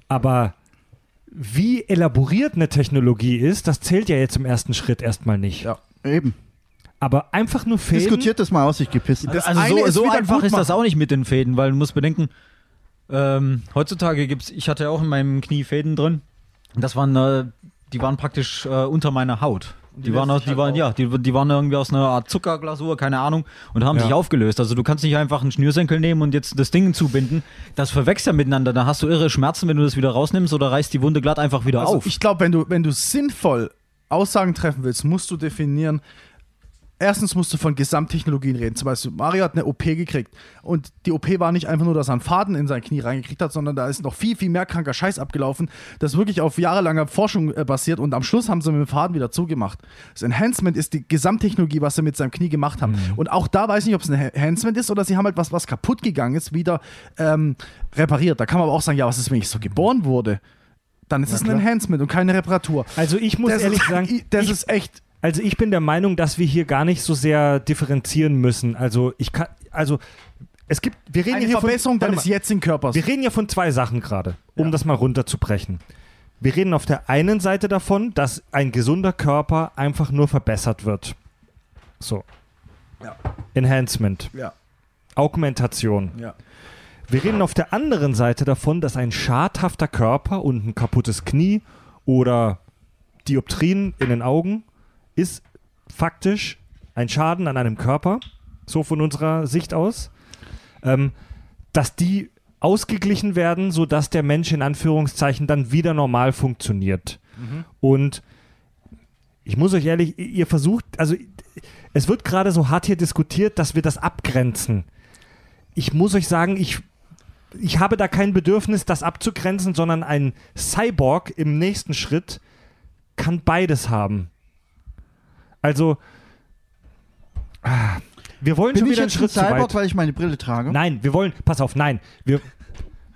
A: Aber wie elaboriert eine Technologie ist, das zählt ja jetzt im ersten Schritt erstmal nicht.
D: Ja.
B: Eben.
A: Aber einfach nur Fäden.
B: Diskutiert das mal aus, ich gepisst.
D: Das
C: also so, so einfach ist das auch nicht mit den Fäden, weil du musst bedenken, ähm, heutzutage gibt's, ich hatte ja auch in meinem Knie Fäden drin. Das waren, äh, die waren praktisch äh, unter meiner Haut. Die, waren, aus, die waren, ja, die, die waren irgendwie aus einer Art Zuckerglasur, keine Ahnung, und haben
A: Ja.
C: sich aufgelöst. Also du kannst nicht einfach einen Schnürsenkel nehmen und jetzt das Ding zubinden. Das verwechselt ja miteinander. Da hast du irre Schmerzen, wenn du das wieder rausnimmst oder reißt die Wunde glatt einfach wieder
D: Also
C: auf.
D: ich glaube, wenn du, wenn du sinnvoll Aussagen treffen willst, musst du definieren, erstens musst du von Gesamttechnologien reden. Zum Beispiel, Mario hat eine OP gekriegt und die OP war nicht einfach nur, dass er einen Faden in sein Knie reingekriegt hat, sondern da ist noch viel, viel mehr kranker Scheiß abgelaufen, das wirklich auf jahrelanger Forschung äh, basiert und am Schluss haben sie mit dem Faden wieder zugemacht. Das Enhancement ist die Gesamttechnologie, was sie mit seinem Knie gemacht haben. Und auch da weiß ich nicht, ob es ein Enhancement ist oder sie haben halt was, was kaputt gegangen ist, wieder ähm, repariert. Da kann man aber auch sagen, ja, was ist, wenn ich so geboren wurde? Dann ist es ein Enhancement und keine Reparatur.
A: Also ich muss
D: Das
A: ehrlich
D: ist,
A: sagen,
D: das ist echt.
A: Also ich bin der Meinung, dass wir hier gar nicht so sehr differenzieren müssen. Also ich kann, also es gibt, wir reden
D: Eine
A: hier von,
D: Verbesserung
A: warte
D: deines
A: mal.
D: jetzigen Körpers.
A: Wir reden ja von zwei Sachen gerade, um
D: Ja.
A: das mal runterzubrechen. Wir reden auf der einen Seite davon, dass ein gesunder Körper einfach nur verbessert wird. So.
D: Ja.
A: Enhancement,
D: Ja,
A: Augmentation.
D: ja.
A: Wir reden auf der anderen Seite davon, dass ein schadhafter Körper und ein kaputtes Knie oder Dioptrien in den Augen ist faktisch ein Schaden an einem Körper, so von unserer Sicht aus, ähm, dass die ausgeglichen werden, sodass der Mensch in Anführungszeichen dann wieder normal funktioniert. Und ich muss euch ehrlich, ihr versucht, also es wird gerade so hart hier diskutiert, dass wir das abgrenzen. Ich muss euch sagen, ich, ich habe da kein Bedürfnis, das abzugrenzen, sondern ein Cyborg im nächsten Schritt kann beides haben. Also, ah, wir wollen
B: Bin
A: schon
B: ich
A: wieder einen
B: jetzt ein
A: Schritt zu
B: Cyborg,
A: weit.
B: weil ich meine Brille trage?
A: Nein, wir wollen, pass auf, nein, wir,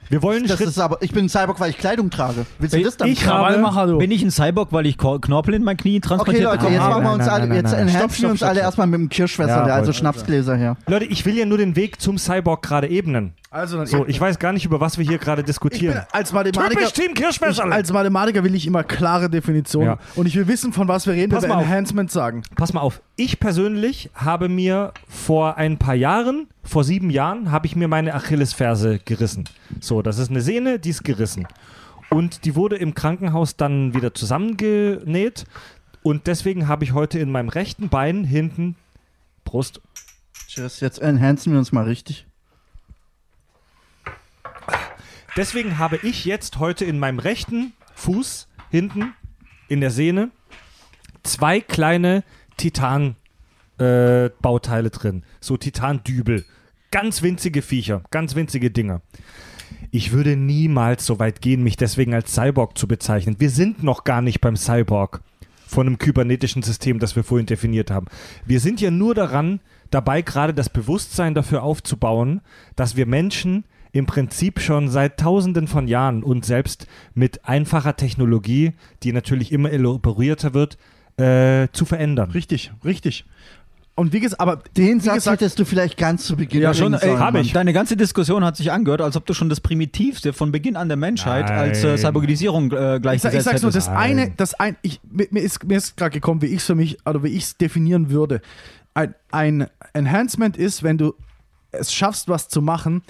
A: wir wollen einen
B: Das
A: Schritt.
B: ist aber, ich bin ein Cyborg, weil ich Kleidung trage. Willst du
C: Ich-
B: das dann?
A: ich
B: sagen?
A: habe-
D: du.
C: Bin ich ein Cyborg, weil ich Knorpel in mein Knie
B: Okay,
C: transportiert
B: Leute, jetzt
C: habe?
B: machen wir uns
A: Nein, nein,
B: alle,
A: nein,
B: jetzt
A: nein, nein.
B: enhancen
A: Stopp,
B: wir
A: stopp,
B: uns
A: stopp,
B: alle
A: stopp.
B: erstmal mit dem Kirschwässer,
A: Ja,
B: also. Schnapsgläser her.
A: Leute, ich will ja nur den Weg zum Cyborg gerade ebnen.
D: Also dann
A: So, ich weiß gar nicht, über was wir hier gerade
D: ich bin
A: diskutieren.
D: als Mathematiker.
A: Typisch Team Kirschwässer.
D: Ich, als Mathematiker will ich immer klare Definitionen.
A: Ja.
D: Und ich will wissen, von was wir reden,
A: Pass
D: wenn wir
A: mal auf.
D: Enhancement sagen.
A: Pass mal auf, ich persönlich habe mir vor ein paar Jahren, vor sieben Jahren, habe ich mir meine Achillesferse gerissen. So, das ist eine Sehne, die ist gerissen. Und die wurde im Krankenhaus dann wieder zusammengenäht. Und deswegen habe ich heute in meinem rechten Bein hinten Brust.
B: Tschüss, jetzt enhancen wir uns mal richtig.
A: Deswegen habe ich jetzt heute in meinem rechten Fuß hinten in der Sehne zwei kleine Titan äh, drin. So Titandübel. Ganz winzige Viecher, ganz winzige Dinger. Ich würde niemals so weit gehen, mich deswegen als Cyborg zu bezeichnen. Wir sind noch gar nicht beim Cyborg von einem kybernetischen System, das wir vorhin definiert haben. Wir sind ja nur daran, dabei gerade das Bewusstsein dafür aufzubauen, dass wir Menschen im Prinzip schon seit Tausenden von Jahren und selbst mit einfacher Technologie, die natürlich immer elaborierter wird, äh, zu verändern.
D: Richtig, richtig. Und wie gesagt, aber
B: Den Satz
D: gesagt,
B: hättest du vielleicht ganz zu Beginn
C: Ja, schon, ey,
B: sollen,
A: hab
B: Mann.
A: ich.
C: Deine ganze Diskussion hat sich angehört, als ob du schon das Primitivste von Beginn an der Menschheit
A: Nein.
C: als äh, Cyborgisierung äh,
D: ich, sag,
C: gleichgesetzt
D: ich sag's nur, das eine, das ein, ich, mir mir ist, mir ist gerade gekommen, wie ich es für mich, oder wie ich es definieren würde. Ein, ein Enhancement ist, wenn du es schaffst, was zu machen,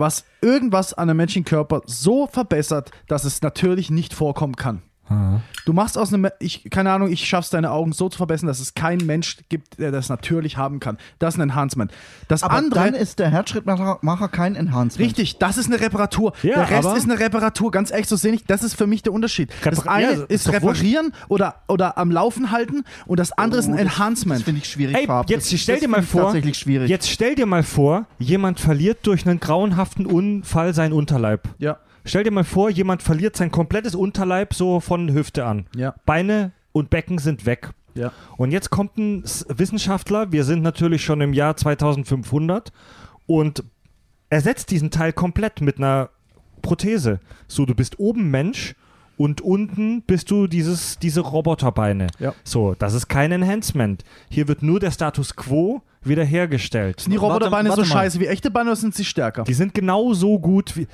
D: was irgendwas an einem menschlichen Körper so verbessert, dass es natürlich nicht vorkommen kann. Du machst aus einem, ich, keine Ahnung, ich schaff's deine Augen so zu verbessern, dass es keinen Mensch gibt, der das natürlich haben kann. Das ist ein Enhancement. Das
B: Aber
D: andere,
B: dann ist der Herzschrittmacher Macher kein Enhancement.
D: Richtig, das ist eine Reparatur.
A: Ja,
D: der Rest ist eine Reparatur, ganz echt, so sehe ich. Das ist für mich der Unterschied. das
A: Repar-
D: eine
A: ja,
D: ist
A: ist wurscht.
D: reparieren oder, oder am Laufen halten und das andere ist ein
B: Oh, das-
D: Enhancement.
B: Das finde ich schwierig,
A: Ey,
B: Farb.
A: jetzt
B: das,
A: stell
B: das
A: dir mal vor,
B: tatsächlich schwierig.
A: jetzt stell dir mal vor, jemand verliert durch einen grauenhaften Unfall seinen Unterleib.
D: ja,
A: Stell dir mal vor, jemand verliert sein komplettes Unterleib so von Hüfte an.
D: ja,
A: Beine und Becken sind weg.
D: ja.
A: Und jetzt kommt ein Wissenschaftler, wir sind natürlich schon im Jahr 2500 und ersetzt diesen Teil komplett mit einer Prothese. So, du bist oben Mensch und unten bist du dieses, diese Roboterbeine.
D: Ja.
A: So, das ist kein Enhancement. Hier wird nur der Status quo wiederhergestellt.
D: Sind die
C: Warte-
D: Roboterbeine so
C: warte mal.
D: scheiße wie echte Beine oder sind sie stärker?
A: Die sind genauso gut wie.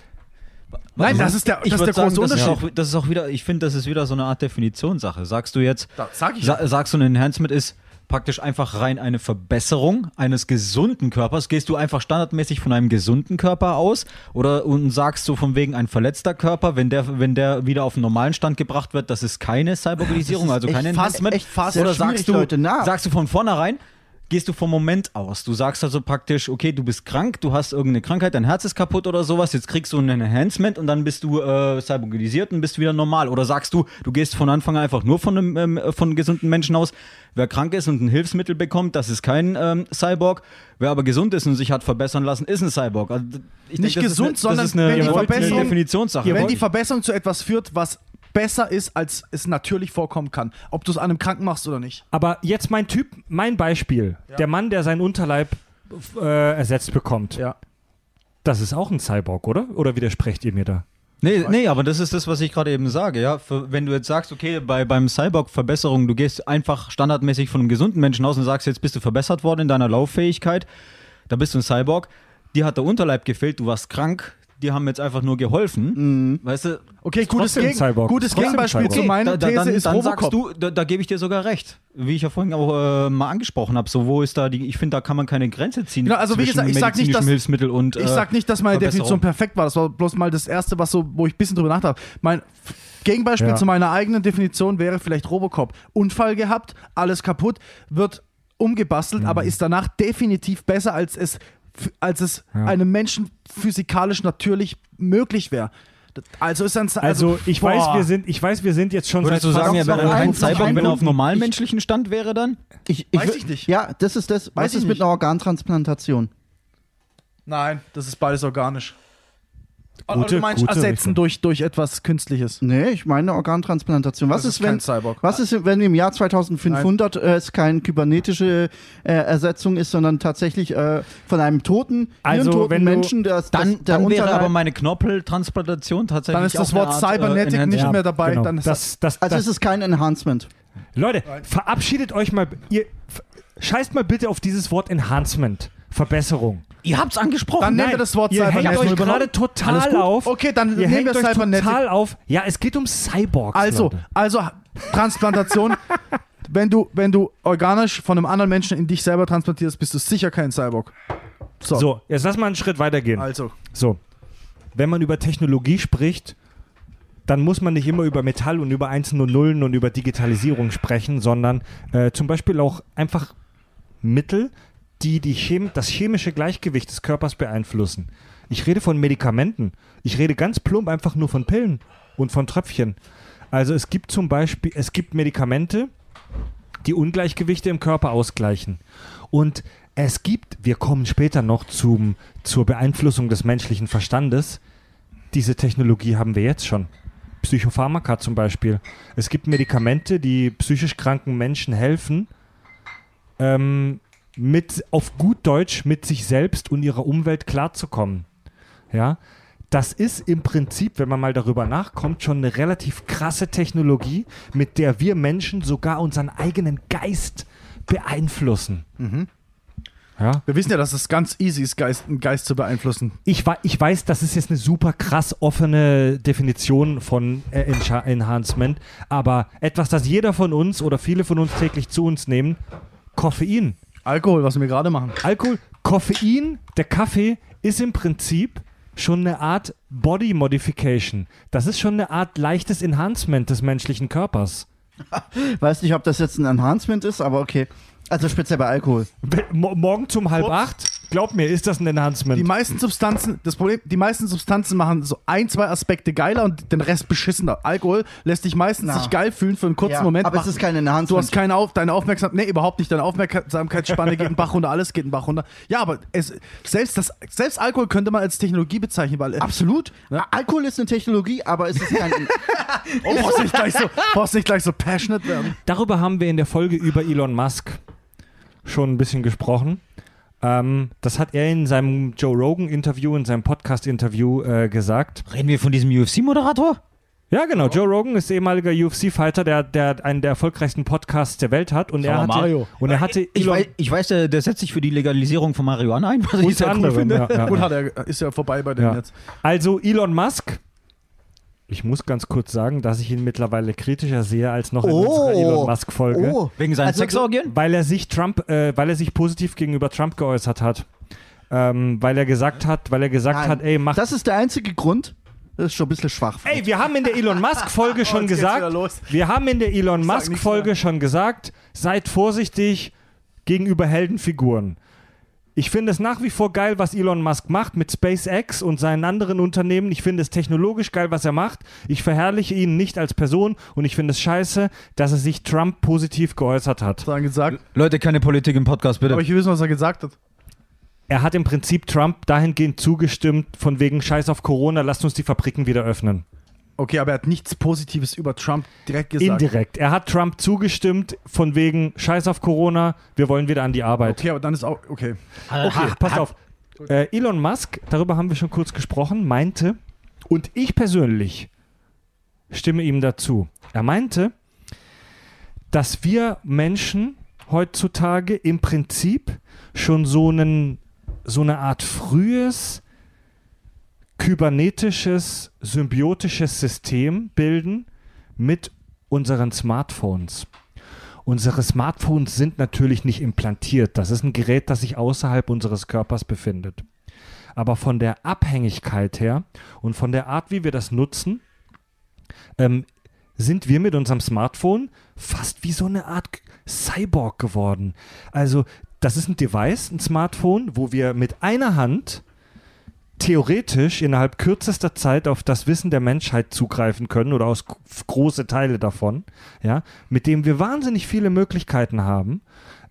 D: Nein, das ist der,
C: ich
D: das ist der große
C: sagen, das ist,
D: Unterschied.
C: auch, das ist auch wieder, ich finde, das ist wieder so eine Art Definitionssache. Sagst du jetzt,
D: Da, sag ich
C: sa sagst du, ein Enhancement ist praktisch einfach rein eine Verbesserung eines gesunden Körpers? Gehst du einfach standardmäßig von einem gesunden Körper aus? Oder und sagst du von wegen ein verletzter Körper, wenn der, wenn der wieder auf den normalen Stand gebracht wird, das ist keine Cyborgisierung, also kein
B: fast-
C: Enhancement?
B: echt fast
C: Oder sagst du,
B: Leute, na.
C: sagst du von vornherein, gehst du vom Moment aus. Du sagst also praktisch, okay, du bist krank, du hast irgendeine Krankheit, dein Herz ist kaputt oder sowas, jetzt kriegst du ein Enhancement und dann bist du äh, cyborgisiert und bist wieder normal. Oder sagst du, du gehst von Anfang an einfach nur von einem ähm, von gesunden Menschen aus. Wer krank ist und ein Hilfsmittel bekommt, das ist kein ähm, Cyborg. Wer aber gesund ist und sich hat verbessern lassen, ist ein Cyborg. Also, ich
D: Nicht
C: ist
D: gesund,
C: eine,
D: sondern
C: eine,
D: wenn die Verbesserung-
C: Definitionssache.
D: Wenn die Verbesserung zu etwas führt, was besser ist, als es natürlich vorkommen kann. Ob du es an einem Kranken machst oder nicht.
A: Aber jetzt mein Typ, mein Beispiel. Der Mann, der seinen Unterleib äh, ersetzt bekommt.
D: Ja.
A: Das ist auch ein Cyborg, oder? Oder widersprecht ihr mir da?
C: Nee, nee, aber das ist das, was ich gerade eben sage, ja. Für, wenn du jetzt sagst, okay, bei, beim Cyborg-Verbesserung, du gehst einfach standardmäßig von einem gesunden Menschen aus und sagst, jetzt bist du verbessert worden in deiner Lauffähigkeit, da bist du ein Cyborg, dir hat der Unterleib gefehlt, du warst krank, die haben jetzt einfach nur geholfen, weißt du?
D: Okay, gutes, Gegen
A: Cyborg.
D: gutes Gegenbeispiel
A: Cyborg.
D: zu meiner
C: da, da,
D: These
C: dann,
D: ist
C: dann
D: Robocop.
C: sagst du, da, da gebe ich dir sogar recht. Wie ich ja vorhin auch äh, mal angesprochen habe, so wo ist da die, ich finde, da kann man keine Grenze ziehen
D: Genau, also wie gesagt, ich sag nicht, dass-
C: Hilfsmittel und
D: Ich
C: äh,
D: sag nicht, dass meine. Definition perfekt war. Das war bloß mal das Erste, was so, wo ich ein bisschen drüber nachdachte. Mein, Gegenbeispiel
A: Ja.
D: zu meiner eigenen Definition wäre vielleicht Robocop. Unfall gehabt, alles kaputt, wird umgebastelt,
A: Mhm.
D: aber ist danach definitiv besser, als es, als es
A: Ja.
D: einem Menschen physikalisch natürlich möglich wäre. Also ist ein
A: Also ich weiß,
D: boah.
A: wir sind, ich weiß, wir sind jetzt schon
C: Würdest du
A: seit
C: sagen,
A: fast-
C: er wäre
B: noch
C: ein
B: ein- noch
C: Cyborg, wenn er auf normalmenschlichen Stand wäre dann?
B: Ich,
D: Weiß
B: wür-
D: ich nicht.
B: Ja, das ist das.
D: Weiß
B: was
D: ich
B: ist mit einer Organtransplantation?
D: Nein, das ist beides organisch.
A: Gute-
D: Oder du meinst
A: gute
D: ersetzen
A: Richtung.
D: durch, durch etwas Künstliches.
B: Nee, ich meine Organtransplantation. Was
D: Das
B: ist,
D: ist
B: wenn,
D: Cyborg.
B: was ist, wenn im Jahr 2500 äh, es keine kybernetische äh, Ersetzung ist, sondern tatsächlich äh, von einem toten,
A: Also,
B: hirntoten
A: wenn du-
B: Menschen, das,
C: Dann,
B: das, der
C: dann wäre
B: Unterleib-
C: aber meine Knorpeltransplantation tatsächlich
D: Dann ist das Wort
C: Art, äh,
D: Cybernetic
C: Enhanced-
D: nicht
A: Ja,
D: mehr dabei.
A: genau.
D: Dann ist
A: das, das,
B: Also
A: das,
B: es ist kein Enhancement.
A: Leute, verabschiedet euch mal. Ihr scheißt mal bitte auf dieses Wort Enhancement. Verbesserung.
C: Ihr habt's angesprochen.
D: Dann nehmen wir das Wort
A: ihr hängt
D: Cybernetic
A: euch gerade total auf.
D: Okay, dann
A: ihr
D: nehmen
A: hängt
D: wir
A: euch
D: Cybernetic.
A: total auf. Ja, es geht um Cyborgs.
D: Also,
A: Leute.
D: also Transplantation. wenn, du, wenn du organisch von einem anderen Menschen in dich selber transplantierst, bist du sicher kein Cyborg. So.
A: So, jetzt lass mal einen Schritt weitergehen.
D: Also,
A: So, wenn man über Technologie spricht, dann muss man nicht immer über Metall und über Einsen und Nullen und über Digitalisierung sprechen, sondern äh, zum Beispiel auch einfach Mittel, die, die Chem das chemische Gleichgewicht des Körpers beeinflussen. Ich rede von Medikamenten. Ich rede ganz plump einfach nur von Pillen und von Tröpfchen. Also es gibt zum Beispiel, es gibt Medikamente, die Ungleichgewichte im Körper ausgleichen. Und es gibt, wir kommen später noch zum, zur Beeinflussung des menschlichen Verstandes. Diese Technologie haben wir jetzt schon. Psychopharmaka zum Beispiel. Es gibt Medikamente, die psychisch kranken Menschen helfen, ähm, mit, auf gut Deutsch mit sich selbst und ihrer Umwelt klarzukommen. Ja, das ist im Prinzip, wenn man mal darüber nachkommt, schon eine relativ krasse Technologie, mit der wir Menschen sogar unseren eigenen Geist beeinflussen. Ja.
D: wir wissen ja, dass es ganz easy ist, Geist, einen Geist zu beeinflussen.
A: Ich, ich weiß, das ist jetzt eine super krass offene Definition von äh, Enhancement, aber etwas, das jeder von uns oder viele von uns täglich zu uns nehmen, Koffein.
D: Alkohol, was wir gerade machen.
A: Alkohol, Koffein, der Kaffee ist im Prinzip schon eine Art Body Modification. Das ist schon eine Art leichtes Enhancement des menschlichen Körpers.
B: Weiß nicht, ob das jetzt ein Enhancement ist, aber okay. Also speziell bei Alkohol.
A: Mo morgen zum halb
D: Ups.
A: acht, glaub mir, ist das ein Enhancement.
D: Die meisten Substanzen, das Problem, die meisten Substanzen machen so ein, zwei Aspekte geiler und den Rest beschissener. Alkohol lässt dich meistens
B: Na.
D: sich geil fühlen für einen kurzen
B: Ja,
D: Moment.
B: aber es
D: macht-
B: ist kein
D: Du
B: Enhancement.
D: hast keine Auf deine Aufmerksamkeit, nee, überhaupt nicht. Deine Aufmerksamkeitsspanne geht einen Bach runter, alles geht einen Bach runter. Ja, aber es, selbst, das, selbst Alkohol könnte man als Technologie bezeichnen, weil.
B: Absolut. Alkohol ist eine Technologie, aber es ist kein.
D: Oh, brauchst nicht gleich so, brauchst nicht gleich so passionate werden.
A: Darüber haben wir in der Folge über Elon Musk schon ein bisschen gesprochen. Ähm, das hat er in seinem Joe Rogan-Interview, in seinem Podcast-Interview äh, gesagt.
C: Reden wir von diesem UFC-Moderator?
A: Ja, genau. Joe Rogan ist ehemaliger UFC-Fighter, der, der einen der erfolgreichsten Podcasts der Welt hat. Und er hatte,
D: Mario.
A: Und er hatte
C: Ich
A: Elon
C: weiß, ich weiß der, der setzt sich für die Legalisierung von Marihuana ein, was ich sehr cool finde.
A: Ja, ja,
D: Gut,
A: ja.
D: hat er, ist ja vorbei bei dem
A: Ja.
D: jetzt.
A: Also Elon Musk. Ich muss ganz kurz sagen, dass ich ihn mittlerweile kritischer sehe als noch in unserer Elon Musk-Folge.
B: Oh.
C: Wegen seinen
B: Also,
C: Sexorgien?
A: Weil er sich Trump, äh, weil er sich positiv gegenüber Trump geäußert hat. Ähm, weil er gesagt hat, weil er gesagt
B: Nein,
A: hat, ey, mach.
B: Das ist der einzige Grund. Das ist schon ein bisschen schwach.
A: ey, wir haben in der Elon Musk-Folge schon
D: jetzt geht's
A: gesagt, wir haben in der Elon Musk-Folge
D: mehr.
A: schon gesagt, seid vorsichtig gegenüber Heldenfiguren. Ich finde es nach wie vor geil, was Elon Musk macht mit SpaceX und seinen anderen Unternehmen. Ich finde es technologisch geil, was er macht. Ich verherrliche ihn nicht als Person und ich finde es scheiße, dass er sich Trump positiv geäußert hat.
D: Hat er gesagt.
C: Leute, keine Politik im Podcast, bitte.
D: Aber ich will wissen, was er gesagt hat.
A: Er hat im Prinzip Trump dahingehend zugestimmt, von wegen Scheiß auf Corona, lasst uns die Fabriken wieder öffnen.
D: Okay, aber er hat nichts Positives über Trump direkt gesagt.
A: Indirekt. Er hat Trump zugestimmt, von wegen Scheiß auf Corona, wir wollen wieder an die Arbeit.
D: Okay, aber dann ist auch. Okay.
A: Okay, pass auf. Äh, Elon Musk, darüber haben wir schon kurz gesprochen, meinte, und ich persönlich stimme ihm dazu, er meinte, dass wir Menschen heutzutage im Prinzip schon so, einen, so eine Art frühes kybernetisches, symbiotisches System bilden mit unseren Smartphones. Unsere Smartphones sind natürlich nicht implantiert. Das ist ein Gerät, das sich außerhalb unseres Körpers befindet. Aber von der Abhängigkeit her und von der Art, wie wir das nutzen, ähm, sind wir mit unserem Smartphone fast wie so eine Art Cyborg geworden. Also, das ist ein Device, ein Smartphone, wo wir mit einer Hand theoretisch innerhalb kürzester Zeit auf das Wissen der Menschheit zugreifen können oder aus große Teile davon, ja, mit dem wir wahnsinnig viele Möglichkeiten haben.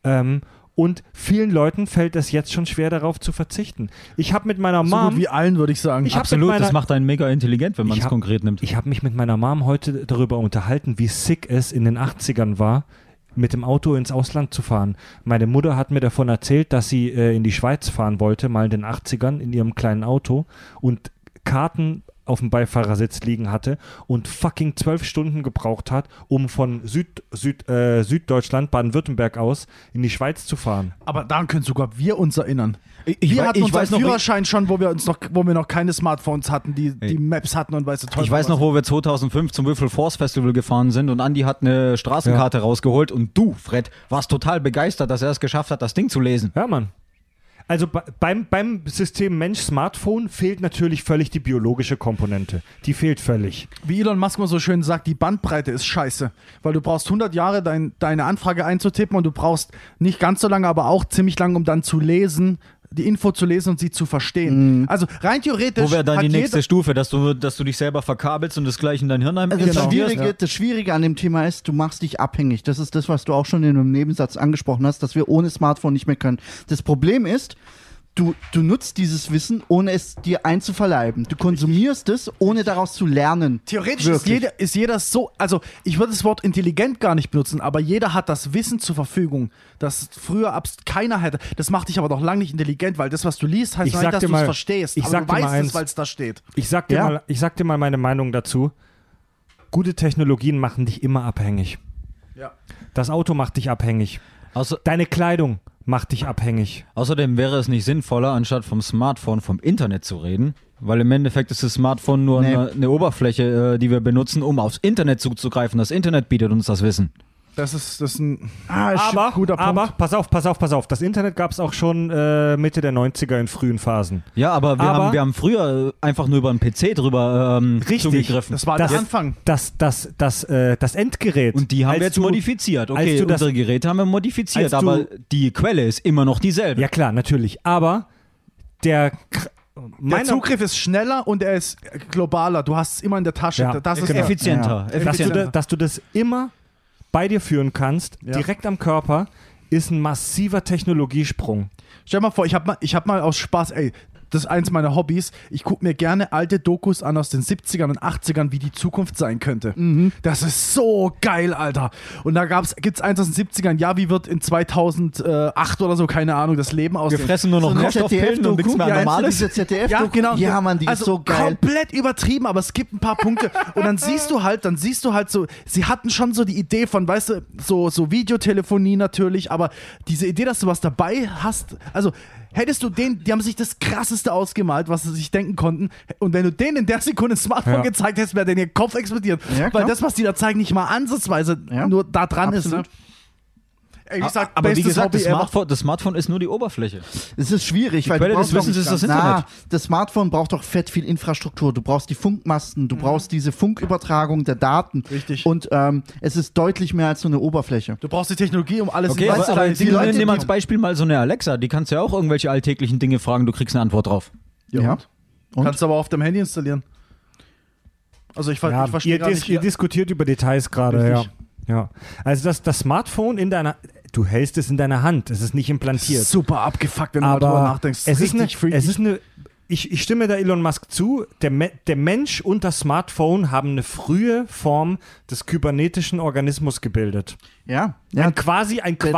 A: Ähm, und vielen Leuten fällt es jetzt schon schwer, darauf zu verzichten. Ich habe mit meiner
D: So
A: Mom.
D: gut wie allen, würde ich sagen.
A: Ich
C: Absolut,
A: meiner-
C: das macht einen mega intelligent, wenn man es konkret nimmt.
A: Ich habe mich mit meiner Mom heute darüber unterhalten, wie sick es in den 80ern war, mit dem Auto ins Ausland zu fahren. Meine Mutter hat mir davon erzählt, dass sie äh, in die Schweiz fahren wollte, mal in den 80ern in ihrem kleinen Auto und Karten auf dem Beifahrersitz liegen hatte und fucking zwölf Stunden gebraucht hat, um von Süd, Süd, äh, Süddeutschland, Baden-Württemberg aus in die Schweiz zu fahren.
D: Aber daran können sogar wir uns erinnern.
C: Ich- ich
D: wir
C: wei-
D: hatten
C: ich
D: unseren
C: weiß noch,
D: Führerschein schon, wo wir uns noch, wo wir noch keine Smartphones hatten, die, die. Maps hatten und weißt du, toll.
C: Ich weiß noch, wo wir 2005 zum Würfel Force Festival gefahren sind und Andi hat eine Straßenkarte rausgeholt und du, Fred, warst total begeistert, dass er es geschafft hat, das Ding zu lesen.
A: Ja, Mann. Also bei, beim, beim System Mensch-Smartphone fehlt natürlich völlig die biologische Komponente. Die fehlt völlig.
D: Wie Elon Musk mal so schön sagt, die Bandbreite ist scheiße. Weil du brauchst 100 Jahre, dein, deine Anfrage einzutippen und du brauchst nicht ganz so lange, aber auch ziemlich lange, um dann zu lesen, die Info zu lesen und sie zu verstehen. Also rein theoretisch.
C: Wo wäre dann
D: hat
C: die nächste Stufe, dass du, dass du dich selber verkabelst und das gleich in dein Hirn
B: Also das,
D: Genau.
B: Schwierige, das Schwierige an dem Thema ist, du machst dich abhängig. Das ist das, was du auch schon in einem Nebensatz angesprochen hast, dass wir ohne Smartphone nicht mehr können. Das Problem ist, du, du nutzt dieses Wissen, ohne es dir einzuverleiben. Du konsumierst es, ohne daraus zu lernen.
D: Theoretisch ist
B: Wirklich.
D: jeder, ist jeder so, also ich würde das Wort intelligent gar nicht benutzen, aber jeder hat das Wissen zur Verfügung, das früher abs- keiner hätte. Das macht dich aber doch lang nicht intelligent, weil das, was du liest, heißt
A: Ich
D: noch
A: sag
D: nicht, dass
A: dir
D: du es
A: mal-
D: verstehst.
A: ich
D: aber
A: sag
D: du
A: dir mal
D: weißt
A: eins.
D: es, weil es da steht.
A: Ich sag, dir
B: Ja.
A: mal, ich sag dir mal meine Meinung dazu. Gute Technologien machen dich immer abhängig.
D: Ja.
A: Das Auto macht dich abhängig.
C: Außer,
A: Deine Kleidung macht dich abhängig.
C: außerdem wäre es nicht sinnvoller, anstatt vom Smartphone vom Internet zu reden, weil im Endeffekt ist das Smartphone nur
B: Nee.
C: eine, eine Oberfläche, äh, die wir benutzen, um aufs Internet zuzugreifen. Das Internet bietet uns das Wissen.
D: Das ist, das ist ein
B: Ah, ist
A: Aber,
D: guter Punkt.
A: aber, pass auf, pass auf, pass auf. Das Internet gab es auch schon äh, Mitte der 90er in frühen Phasen.
C: Ja, aber wir,
A: Aber-
C: haben, wir haben früher einfach nur über einen PC drüber ähm,
A: Richtig.
C: zugegriffen.
D: das war
A: Das-
D: der Anfang.
A: Das, das, das, äh, das Endgerät.
C: Und die haben wir jetzt
A: du-
C: modifiziert. Okay,
A: du das-
C: unsere Geräte haben wir modifiziert,
A: du-
C: aber die Quelle ist immer noch dieselbe.
A: Ja klar, natürlich. Aber der...
D: Der Zugriff ist schneller und er ist globaler. Du hast es immer in der Tasche.
A: Ja,
D: das ist
A: genau.
C: effizienter.
B: Ja.
A: dass, du,
C: effizienter.
A: da, dass du das immer bei dir führen kannst,
D: Ja.
A: direkt am Körper, ist ein massiver Technologiesprung.
D: Stell dir mal vor, ich habe mal, ich hab mal aus Spaß, ey, das ist eins meiner Hobbys. Ich gucke mir gerne alte Dokus an aus den 70ern und 80ern, wie die Zukunft sein könnte. Das ist so geil, Alter. Und da gibt es eins aus den 70ern, ja, wie wird in 2008 oder so, keine Ahnung, das Leben
C: Wir
D: aussehen.
C: fressen nur noch
B: eine
C: Nährstoffpillen und nichts mehr
B: ja,
C: Normales.
B: Diese ZDF
D: Ja, genau.
B: Ja, Mann, die
D: also
B: ist so geil.
D: komplett übertrieben, aber es gibt ein paar Punkte. Und dann siehst du halt, dann siehst du halt so, sie hatten schon so die Idee von, weißt du, so, so Videotelefonie natürlich, aber diese Idee, dass du was dabei hast, also hättest du den, die haben sich das krasseste ausgemalt, was sie sich denken konnten. Und wenn du denen in der Sekunde ein Smartphone
A: Ja.
D: gezeigt hättest, wäre denen ihr Kopf explodiert.
B: Ja,
D: weil das, was die da zeigen, nicht mal ansatzweise nur da dran
B: absolut.
D: ist. Ey, wie gesagt,
C: aber wie gesagt, das
D: Hobby.
C: Smartphone, das Smartphone ist nur die Oberfläche.
B: Es ist schwierig, weil
C: Quelle des Wissens ist das
B: Na,
C: Internet.
B: das Smartphone braucht doch fett viel Infrastruktur. Du brauchst die Funkmasten,
C: Mhm.
B: du brauchst diese Funkübertragung der Daten.
D: Richtig.
B: Und ähm, es ist deutlich mehr als so eine Oberfläche.
D: Du brauchst die Technologie, um alles
C: Okay, aber, aber
B: die Leute,
C: nimm
B: die-
C: als Beispiel mal so eine Alexa. Die kannst du ja auch irgendwelche alltäglichen Dinge fragen, du kriegst eine Antwort drauf.
D: Ja.
B: Und?
D: Kannst du aber auf dem Handy installieren. Also ich,
A: Ja,
D: ich verstehe
A: ihr,
D: gar
A: dis
D: nicht.
A: ihr diskutiert über Details gerade, ja. Ja. Also das, das Smartphone in deiner, du hältst es in deiner Hand, es ist nicht implantiert.
D: super abgefuckt, wenn du
A: aber
D: nachdenkst.
A: es ist, eine,
D: freaky.
A: es ist eine, ich, ich stimme da Elon Musk zu, der, Me der Mensch und das Smartphone haben eine frühe Form des kybernetischen Organismus gebildet.
B: Ja, ja.
A: Ein quasi, ein
B: Der-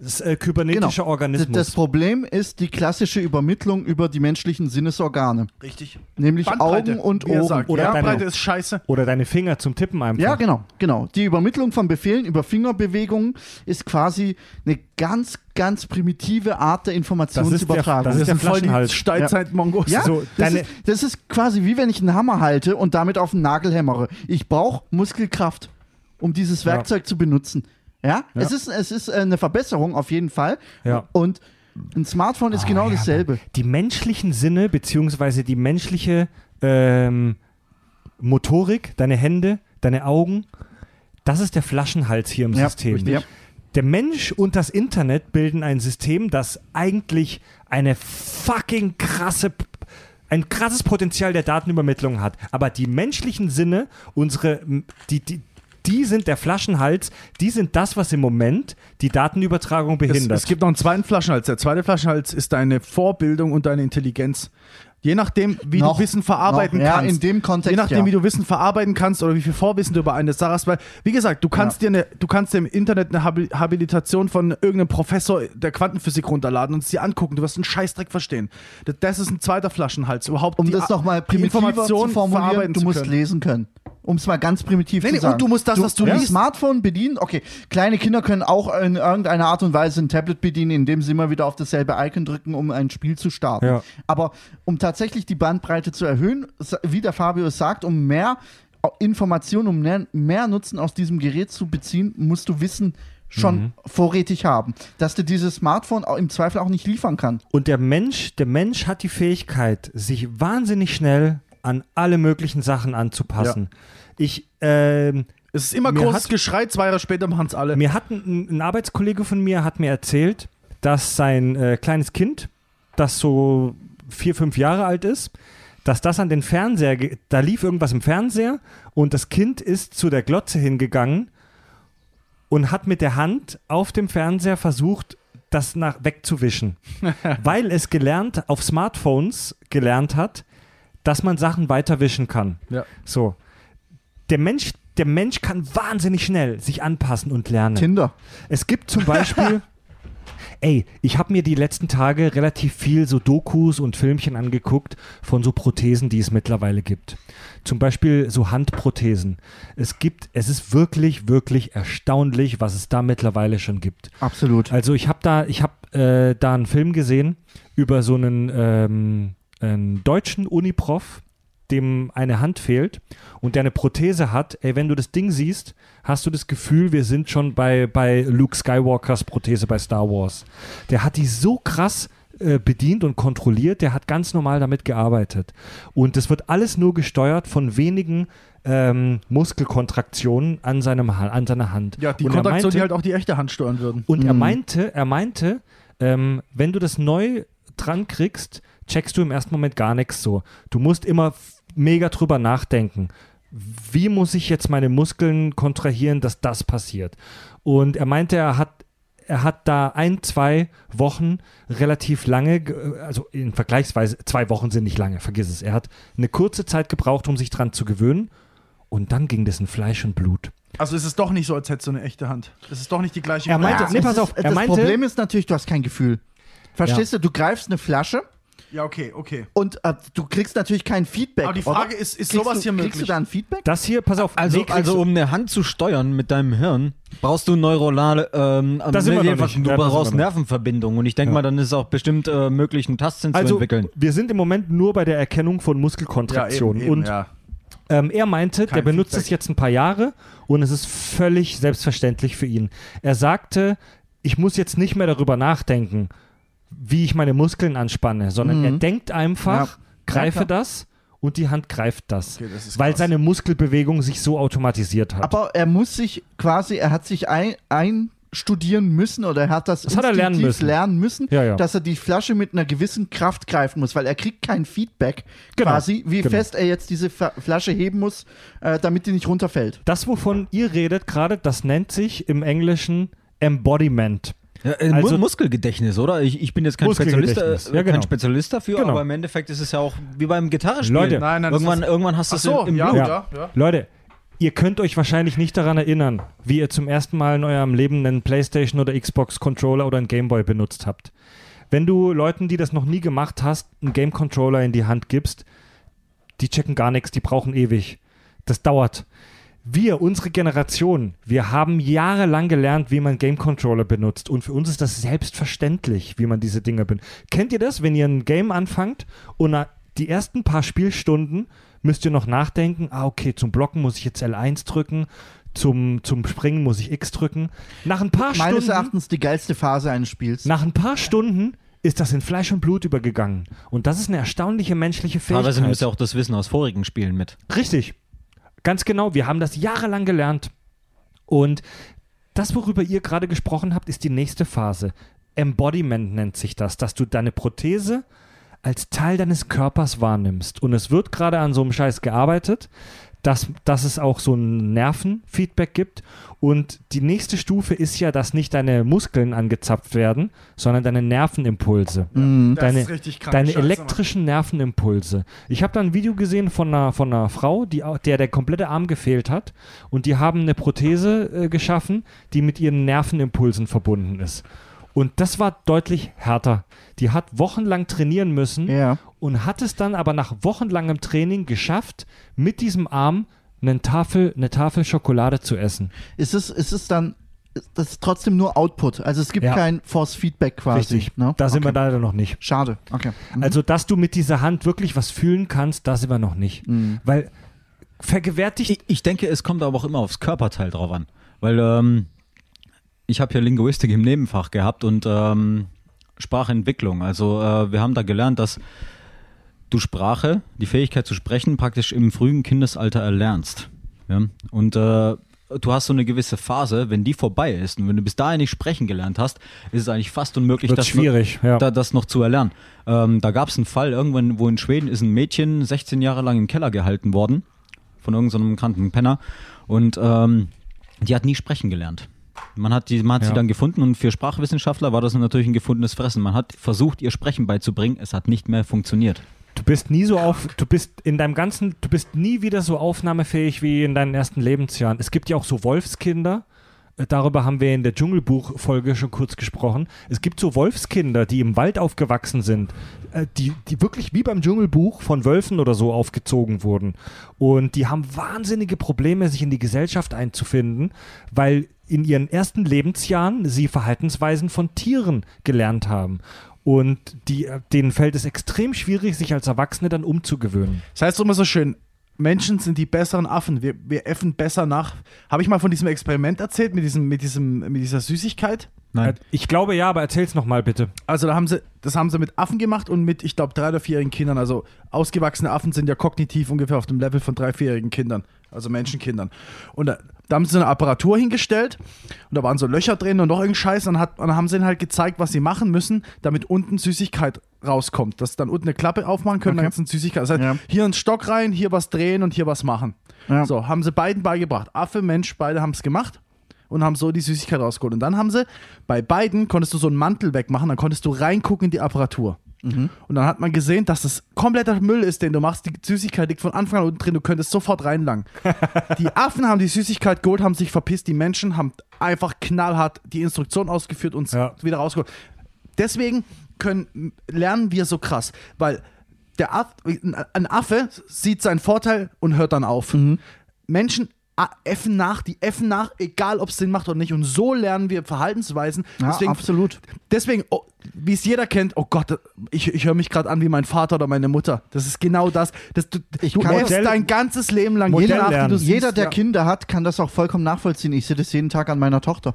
A: quasi äh, kybernetischer
B: Genau.
A: Organismus.
B: Das Problem ist die klassische Übermittlung über die menschlichen Sinnesorgane,
D: Richtig.
B: nämlich
D: Bandbreite,
B: Augen und Ohren.
D: sagt.
A: Oder
D: Bandbreite
A: deine-
D: ist scheiße.
A: Oder deine Finger zum Tippen einfach.
B: Ja, genau, genau. Die Übermittlung von Befehlen über Fingerbewegungen ist quasi eine ganz, ganz primitive Art der Informationsübertragung.
A: Das ist der
D: voll die
A: Flaschenhals.
D: Steinzeit-Mongos.
B: ja,
A: so,
B: das,
A: deine-
B: ist, das ist quasi wie wenn ich einen Hammer halte und damit auf den Nagel hämmere. Ich brauche Muskelkraft, um dieses
A: Ja.
B: Werkzeug zu benutzen. Ja,
A: Ja.
B: Es, ist, es ist äh, eine Verbesserung auf jeden Fall.
A: Ja.
B: Und ein Smartphone ist
A: Ah,
B: genau
A: ja,
B: dasselbe.
A: Die menschlichen Sinne, beziehungsweise die menschliche ähm, Motorik, deine Hände, deine Augen. Das ist der Flaschenhals hier im
B: Ja,
A: System.
B: richtig. Ja.
A: Der Mensch und das Internet bilden ein System, das eigentlich eine fucking krasse, ein krasses Potenzial der Datenübermittlung hat. Aber die menschlichen Sinne, unsere, die, die, die sind der Flaschenhals, die sind das, was im Moment die Datenübertragung
D: Es,
A: behindert.
D: es gibt noch einen zweiten Flaschenhals. Der zweite Flaschenhals ist deine Vorbildung und deine Intelligenz. Je nachdem, wie
B: Noch-
D: du Wissen verarbeiten
B: noch, ja,
D: kannst.
B: in dem Kontext,
D: Je nachdem,
B: ja.
D: wie du Wissen verarbeiten kannst oder wie viel Vorwissen du über eine Sache hast. Weil, wie gesagt, du kannst dir eine, du kannst dir im Internet eine Habil Habilitation von irgendeinem Professor der Quantenphysik runterladen und es dir angucken. Du wirst einen Scheißdreck verstehen. Das, das ist ein zweiter Flaschenhals. Überhaupt
B: Um
D: die,
B: das nochmal primitiver zu formulieren,
D: verarbeiten
B: du musst
D: können.
B: lesen können. Um es mal ganz primitiv
D: Nee,
B: zu
D: nee,
B: sagen.
D: und du musst das, was du
B: ein
D: liest-
B: Smartphone bedienen. Okay, kleine Kinder können auch in irgendeiner Art und Weise ein Tablet bedienen, indem sie immer wieder auf dasselbe Icon drücken, um ein Spiel zu starten.
A: Ja.
B: Aber um tatsächlich die Bandbreite zu erhöhen, wie der Fabio es sagt, um mehr Informationen, um mehr, mehr Nutzen aus diesem Gerät zu beziehen, musst du Wissen schon
A: Mhm.
B: vorrätig haben, dass dir dieses Smartphone auch im Zweifel auch nicht liefern kann.
A: Und der Mensch, der Mensch hat die Fähigkeit, sich wahnsinnig schnell an alle möglichen Sachen anzupassen. Ich, ähm,
D: Es ist immer
A: Mir
D: großes
A: hat-
D: Geschrei, zwei Jahre später machen es alle.
A: mir hat ein, ein Arbeitskollege von mir hat mir erzählt, dass sein äh, kleines Kind, das so vier, fünf Jahre alt ist, dass das an den Fernseher, da lief irgendwas im Fernseher und das Kind ist zu der Glotze hingegangen und hat mit der Hand auf dem Fernseher versucht, das nach wegzuwischen, weil es gelernt auf Smartphones gelernt hat, dass man Sachen weiterwischen kann.
D: Ja.
A: So, der Mensch, der Mensch kann wahnsinnig schnell sich anpassen und lernen.
B: Tinder.
A: Es gibt zum Beispiel, ey, ich habe mir die letzten Tage relativ viel so Dokus und Filmchen angeguckt von so Prothesen, die es mittlerweile gibt. Zum Beispiel so Handprothesen. Es gibt, es ist wirklich, wirklich erstaunlich, was es da mittlerweile schon gibt.
B: Absolut.
A: Also ich habe da, ich habe äh, da einen Film gesehen über so einen, ähm, einen deutschen Uniprof, dem eine Hand fehlt und der eine Prothese hat. Ey, wenn du das Ding siehst, hast du das Gefühl, wir sind schon bei, bei Luke Skywalkers Prothese bei Star Wars. Der hat die so krass äh, bedient und kontrolliert, der hat ganz normal damit gearbeitet. Und das wird alles nur gesteuert von wenigen ähm, Muskelkontraktionen an, seinem, Ha- an seiner Hand.
D: Ja, die
A: Und er
D: Kontraktion,
A: meinte-
D: die halt auch die echte Hand steuern würden.
A: und er
B: Mhm.
A: meinte, er meinte, ähm, wenn du das neu dran kriegst, checkst du im ersten Moment gar nichts so. Du musst immer mega drüber nachdenken. Wie muss ich jetzt meine Muskeln kontrahieren, dass das passiert? Und er meinte, er hat er hat da ein, zwei Wochen relativ lange, ge- also in vergleichsweise, zwei Wochen sind nicht lange, vergiss es. Er hat eine kurze Zeit gebraucht, um sich dran zu gewöhnen. Und dann ging das in Fleisch und Blut.
D: Also es ist doch nicht so, als hättest du eine echte Hand. Es ist doch nicht die gleiche
A: Er meinte-
B: Ja,
A: nee,
B: es
A: pass
B: ist-
A: auf, er
B: das
A: meinte-
B: Problem ist natürlich, du hast kein Gefühl. Verstehst du, du greifst eine Flasche
D: Ja, okay, okay.
B: und äh, du kriegst natürlich kein Feedback.
D: Aber die
B: oder?
D: Frage ist, ist
B: kriegst
D: sowas
B: du,
D: hier
B: Kriegst du
D: möglich?
B: da ein Feedback?
A: Das hier, pass auf,
C: Also,
A: nee,
C: also um eine Hand zu steuern mit deinem Hirn, brauchst du neuronale, ähm,
A: Da sind wir noch
C: jedenfalls,
A: nicht.
C: du
A: Ja,
C: brauchst. Nervenverbindungen und ich denke
A: Ja.
C: mal, dann ist es auch bestimmt äh, möglich, einen Tastsinn zu
A: Also,
C: entwickeln.
A: wir sind im Moment nur bei der Erkennung von Muskelkontraktionen. und
D: ja.
A: ähm, er meinte, der
D: Kein
A: benutzt
D: Feedback.
A: es jetzt ein paar Jahre und es ist völlig selbstverständlich für ihn. Er sagte, ich muss jetzt nicht mehr darüber nachdenken, wie ich meine Muskeln anspanne, sondern
B: Mhm.
A: er denkt einfach,
B: Ja.
A: greife
B: Ja,
A: das und die Hand greift das.
D: Okay, das
A: weil
D: krass.
A: seine Muskelbewegung sich so automatisiert hat.
B: Aber er muss sich quasi, er hat sich ein, einstudieren müssen oder er hat das,
A: Das hat er lernen müssen.
B: lernen müssen,
A: Ja, ja.
B: dass er die Flasche mit einer gewissen Kraft greifen muss, weil er kriegt kein Feedback
A: Genau,
B: quasi, wie
A: genau.
B: fest er jetzt diese Flasche heben muss, äh, damit die nicht runterfällt.
A: das, wovon ihr redet gerade, das nennt sich im Englischen Embodiment.
C: Ja, äh,
A: Also-
C: Mu- Muskelgedächtnis, oder? Ich, ich bin jetzt kein Spezialist, äh,
A: Ja, genau.
C: kein Spezialist dafür,
A: Genau.
C: aber im Endeffekt ist es ja auch wie beim Gitarrespielen.
A: Leute,
D: Nein, nein, das
C: irgendwann,
D: ist-
C: irgendwann hast du es
D: so,
C: im, im
D: ja,
C: Blut.
D: ja, ja.
A: Leute, ihr könnt euch wahrscheinlich nicht daran erinnern, wie ihr zum ersten Mal in eurem Leben einen PlayStation oder Xbox Controller oder einen Gameboy benutzt habt. Wenn du Leuten, die das noch nie gemacht hast, einen Game Controller in die Hand gibst, die checken gar nichts, die brauchen ewig. Das dauert. Wir, unsere Generation, wir haben jahrelang gelernt, wie man Game Controller benutzt. Und für uns ist das selbstverständlich, wie man diese Dinge benutzt. Kennt ihr das, wenn ihr ein Game anfangt und die ersten paar Spielstunden müsst ihr noch nachdenken, ah, okay, zum Blocken muss ich jetzt L1 drücken, zum, zum Springen muss ich X drücken. Nach ein paar
B: Meines
A: Stunden.
B: Erachtens die geilste Phase eines Spiels.
A: Nach ein paar Stunden ist das in Fleisch und Blut übergegangen. Und das ist eine erstaunliche menschliche Fähigkeit.
C: Teilweise nimmst du ja auch das Wissen aus vorigen Spielen mit.
A: Richtig. Ganz genau, wir haben das jahrelang gelernt. Und das, worüber ihr gerade gesprochen habt, ist die nächste Phase. Embodiment nennt sich das, dass du deine Prothese als Teil deines Körpers wahrnimmst. Und es wird gerade an so einem Scheiß gearbeitet, dass, dass es auch so ein Nervenfeedback gibt. Und die nächste Stufe ist ja, dass nicht deine Muskeln angezapft werden, sondern deine Nervenimpulse.
B: Mhm.
D: Das
A: Deine,
D: ist richtig krank.
A: deine
D: Scheiße,
A: elektrischen Nervenimpulse. Ich habe da ein Video gesehen von einer, von einer Frau, die, der der komplette Arm gefehlt hat. Und die haben eine Prothese äh, geschaffen, die mit ihren Nervenimpulsen verbunden ist. Und das war deutlich härter. Die hat wochenlang trainieren müssen
B: Ja.
A: und hat es dann aber nach wochenlangem Training geschafft, mit diesem Arm eine Tafel, eine Tafel Schokolade zu essen.
B: Ist es, ist es dann, das ist trotzdem nur Output. Also es gibt
A: Ja.
B: kein Force Feedback quasi.
A: Richtig.
B: Ne?
A: Da sind
B: okay.
A: wir leider noch nicht.
B: Schade. Okay. Mhm.
A: Also, dass du mit dieser Hand wirklich was fühlen kannst, da sind wir noch nicht.
B: Mhm.
A: Weil vergewärtigt.
C: Ich, ich denke, es kommt aber auch immer aufs Körperteil drauf an. Weil ähm, ich habe ja Linguistik im Nebenfach gehabt und ähm, Sprachentwicklung. Also äh, wir haben da gelernt, dass du Sprache, die Fähigkeit zu sprechen, praktisch im frühen Kindesalter erlernst. Ja? Und äh, du hast so eine gewisse Phase, wenn die vorbei ist und wenn du bis dahin nicht sprechen gelernt hast, ist es eigentlich fast unmöglich, das
A: schwierig,
C: noch,
A: ja.
C: da, das noch zu erlernen. Ähm, da gab es einen Fall irgendwann, wo in Schweden ist ein Mädchen 16 Jahre lang im Keller gehalten worden von irgendeinem kranken Penner und ähm, die hat nie sprechen gelernt. Man hat, die, man hat
A: Ja.
C: sie dann gefunden und für Sprachwissenschaftler war das natürlich ein gefundenes Fressen. Man hat versucht, ihr Sprechen beizubringen, es hat nicht mehr funktioniert.
A: Du bist nie so auf, du bist in deinem ganzen, du bist nie wieder so aufnahmefähig wie in deinen ersten Lebensjahren. Es gibt ja auch so Wolfskinder. Äh, Darüber haben wir in der Dschungelbuch-Folge schon kurz gesprochen. Es gibt so Wolfskinder, die im Wald aufgewachsen sind, äh, die, die wirklich wie beim Dschungelbuch von Wölfen oder so aufgezogen wurden. Und die haben wahnsinnige Probleme, sich in die Gesellschaft einzufinden, weil in ihren ersten Lebensjahren sie Verhaltensweisen von Tieren gelernt haben. Und die, denen fällt es extrem schwierig, sich als Erwachsene dann umzugewöhnen.
D: Das heißt immer so schön, Menschen sind die besseren Affen. Wir, wir äffen besser nach. Habe ich mal von diesem Experiment erzählt mit, diesem, mit, diesem, mit dieser Süßigkeit?
C: Nein.
A: Ich glaube ja, aber erzähl's nochmal bitte.
D: Also da haben sie, das haben sie mit Affen gemacht und mit, ich glaube, drei- oder vierjährigen Kindern. Also ausgewachsene Affen sind ja kognitiv ungefähr auf dem Level von drei, vierjährigen Kindern, also Menschenkindern. Und da, da haben sie so eine Apparatur hingestellt und da waren so Löcher drin und noch irgendein Scheiß. Und, hat, und dann haben sie ihnen halt gezeigt, was sie machen müssen, damit unten Süßigkeit rauskommt. Dass sie dann unten eine Klappe aufmachen können,
B: Okay.
D: dann ganzen Süßigkeit. Das heißt,
B: Ja.
D: hier einen Stock rein, hier was drehen und hier was machen.
B: Ja.
D: So, haben sie beiden beigebracht. Affe, Mensch, beide haben es gemacht und haben so die Süßigkeit rausgeholt. Und dann haben sie, bei beiden konntest du so einen Mantel wegmachen, dann konntest du reingucken in die Apparatur. Und dann hat man gesehen, dass das kompletter Müll ist, den du machst. Die Süßigkeit liegt von Anfang an unten drin, du könntest sofort reinlangen. die Affen haben die Süßigkeit geholt, haben sich verpisst, die Menschen haben einfach knallhart die Instruktion ausgeführt und
A: Ja.
D: wieder rausgeholt. Deswegen können, lernen wir so krass, weil der Aff, ein Affe sieht seinen Vorteil und hört dann auf. Menschen a- äffen nach, die äffen nach, egal ob es Sinn macht oder nicht. Und so lernen wir Verhaltensweisen.
B: Ja,
D: deswegen,
B: absolut.
D: deswegen oh, wie es jeder kennt, oh Gott, ich, ich höre mich gerade an wie mein Vater oder meine Mutter. Das ist genau das. das du
B: Ich
D: du
A: Modell-
D: dein ganzes Leben lang
A: Modell
D: je nach, du siehst,
B: Jeder, der
D: ja.
B: Kinder hat, kann das auch vollkommen nachvollziehen. Ich sehe das jeden Tag an meiner Tochter.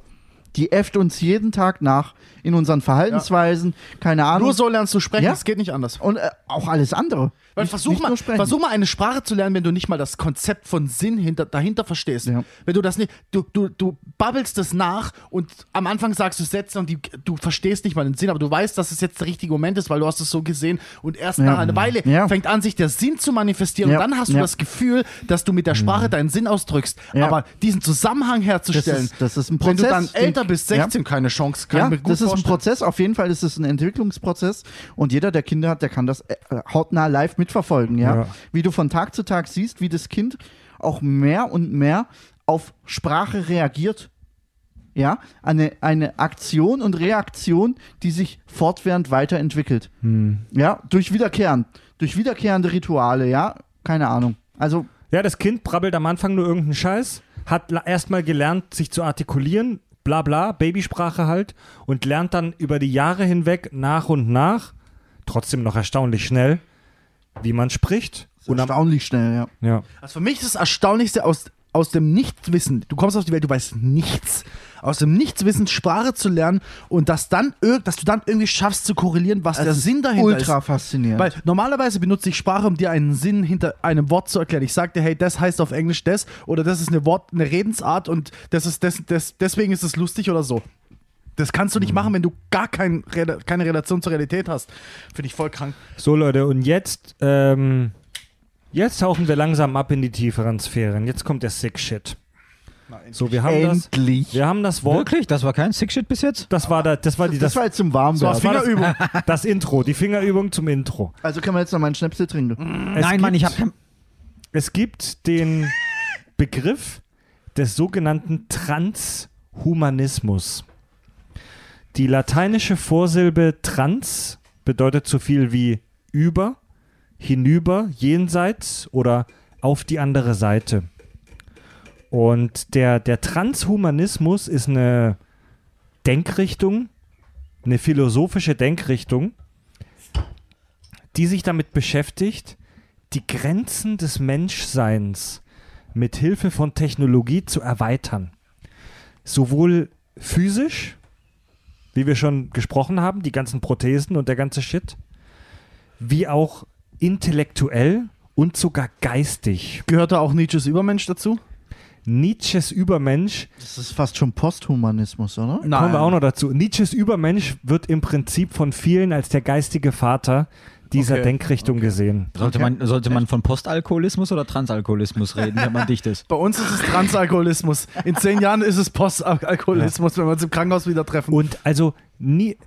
B: Die äfft uns jeden Tag nach in unseren Verhaltensweisen, keine Ahnung.
D: Nur so lernst du sprechen,
B: Ja.
D: das geht nicht anders.
B: Und äh, auch alles andere.
D: Weil
B: Nicht-
D: versuch,
B: nicht
D: mal,
B: nur sprechen.
D: versuch mal eine Sprache zu lernen, wenn du nicht mal das Konzept von Sinn hinter, dahinter verstehst.
B: Ja.
D: Wenn du das nicht, du, du, du babbelst das nach und am Anfang sagst du Sätze und die, du verstehst nicht mal den Sinn, aber du weißt, dass es jetzt der richtige Moment ist, weil du hast es so gesehen und erst nach einer Weile
B: Ja.
D: fängt an, sich der Sinn zu manifestieren
B: Ja.
D: und dann hast du
B: Ja.
D: das Gefühl, dass du mit der Sprache deinen Sinn ausdrückst.
B: Ja.
D: Aber diesen Zusammenhang herzustellen,
B: Das ist- das ist ein
D: wenn du dann
B: Prozess, den-
D: älter bist, 16, keine Chance, kann
B: ja, das ist ein
D: vorstellen.
B: Prozess. Auf jeden Fall ist es ein Entwicklungsprozess. Und jeder, der Kinder hat, der kann das äh, hautnah live mitverfolgen. Ja?
A: Ja.
B: Wie du von Tag zu Tag siehst, wie das Kind auch mehr und mehr auf Sprache reagiert. Ja, eine, eine Aktion und Reaktion, die sich fortwährend weiterentwickelt. Ja, durch Wiederkehren, durch wiederkehrende Rituale, ja, keine Ahnung. Also,
A: Ja, das Kind brabbelt am Anfang nur irgendeinen Scheiß, hat erstmal gelernt, sich zu artikulieren, bla bla, Babysprache halt, und lernt dann über die Jahre hinweg nach und nach, trotzdem noch erstaunlich schnell, wie man spricht. Und am,
B: erstaunlich schnell, ja.
A: ja.
D: Also für mich ist das Erstaunlichste aus aus dem Nichtwissen, du kommst auf die Welt, du weißt nichts, aus dem Nichtwissen Sprache zu lernen und das dann, dass du dann irgendwie schaffst zu korrelieren, was der
B: Das ist
D: Sinn dahinter
B: ultra
D: ist.
B: faszinierend.
D: Weil normalerweise benutze ich Sprache, um dir einen Sinn hinter einem Wort zu erklären. Ich sage dir, hey, das heißt auf Englisch das oder das ist eine Wort, eine Redensart und das ist das, das, deswegen ist es lustig oder so. Das kannst du nicht machen, wenn du gar kein, keine Relation zur Realität hast. Finde ich voll krank.
A: So Leute, und jetzt, ähm, jetzt tauchen wir langsam ab in die tieferen Sphären. Jetzt kommt der Sick Shit. So, wir haben das,
B: Endlich.
A: wir haben das Wort,
C: Wirklich? Das war kein Sick Shit bis jetzt?
A: das war da, das war die,
B: das
A: das,
B: war jetzt zum Warmwerden.
A: war das,
D: Fingerübung.
A: das Intro, die Fingerübung zum Intro.
B: Also können wir jetzt noch mal einen Schnäpsel trinken.
A: Es
C: Nein, Mann, ich
A: gibt-
C: hab kein.
A: Es gibt den Begriff des sogenannten Transhumanismus. Die lateinische Vorsilbe trans bedeutet so viel wie über, hinüber, jenseits oder auf die andere Seite. Und der, der Transhumanismus ist eine Denkrichtung, eine philosophische Denkrichtung, die sich damit beschäftigt, die Grenzen des Menschseins mit Hilfe von Technologie zu erweitern. Sowohl physisch, wie wir schon gesprochen haben, die ganzen Prothesen und der ganze Shit, wie auch intellektuell und sogar geistig.
D: Gehört da auch Nietzsches Übermensch dazu?
A: Nietzsches Übermensch,
B: Das ist fast schon Posthumanismus, oder?
A: kommen wir auch noch dazu. Nietzsches Übermensch wird im Prinzip von vielen als der geistige Vater dieser
D: Okay,
A: Denkrichtung gesehen.
C: Sollte,
B: Okay.
C: man, sollte man von Postalkoholismus oder Transalkoholismus reden, wenn man dicht ist?
D: Bei uns ist es Transalkoholismus. In zehn Jahren ist es Postalkoholismus, wenn wir uns im Krankenhaus wieder treffen.
A: Und also nie,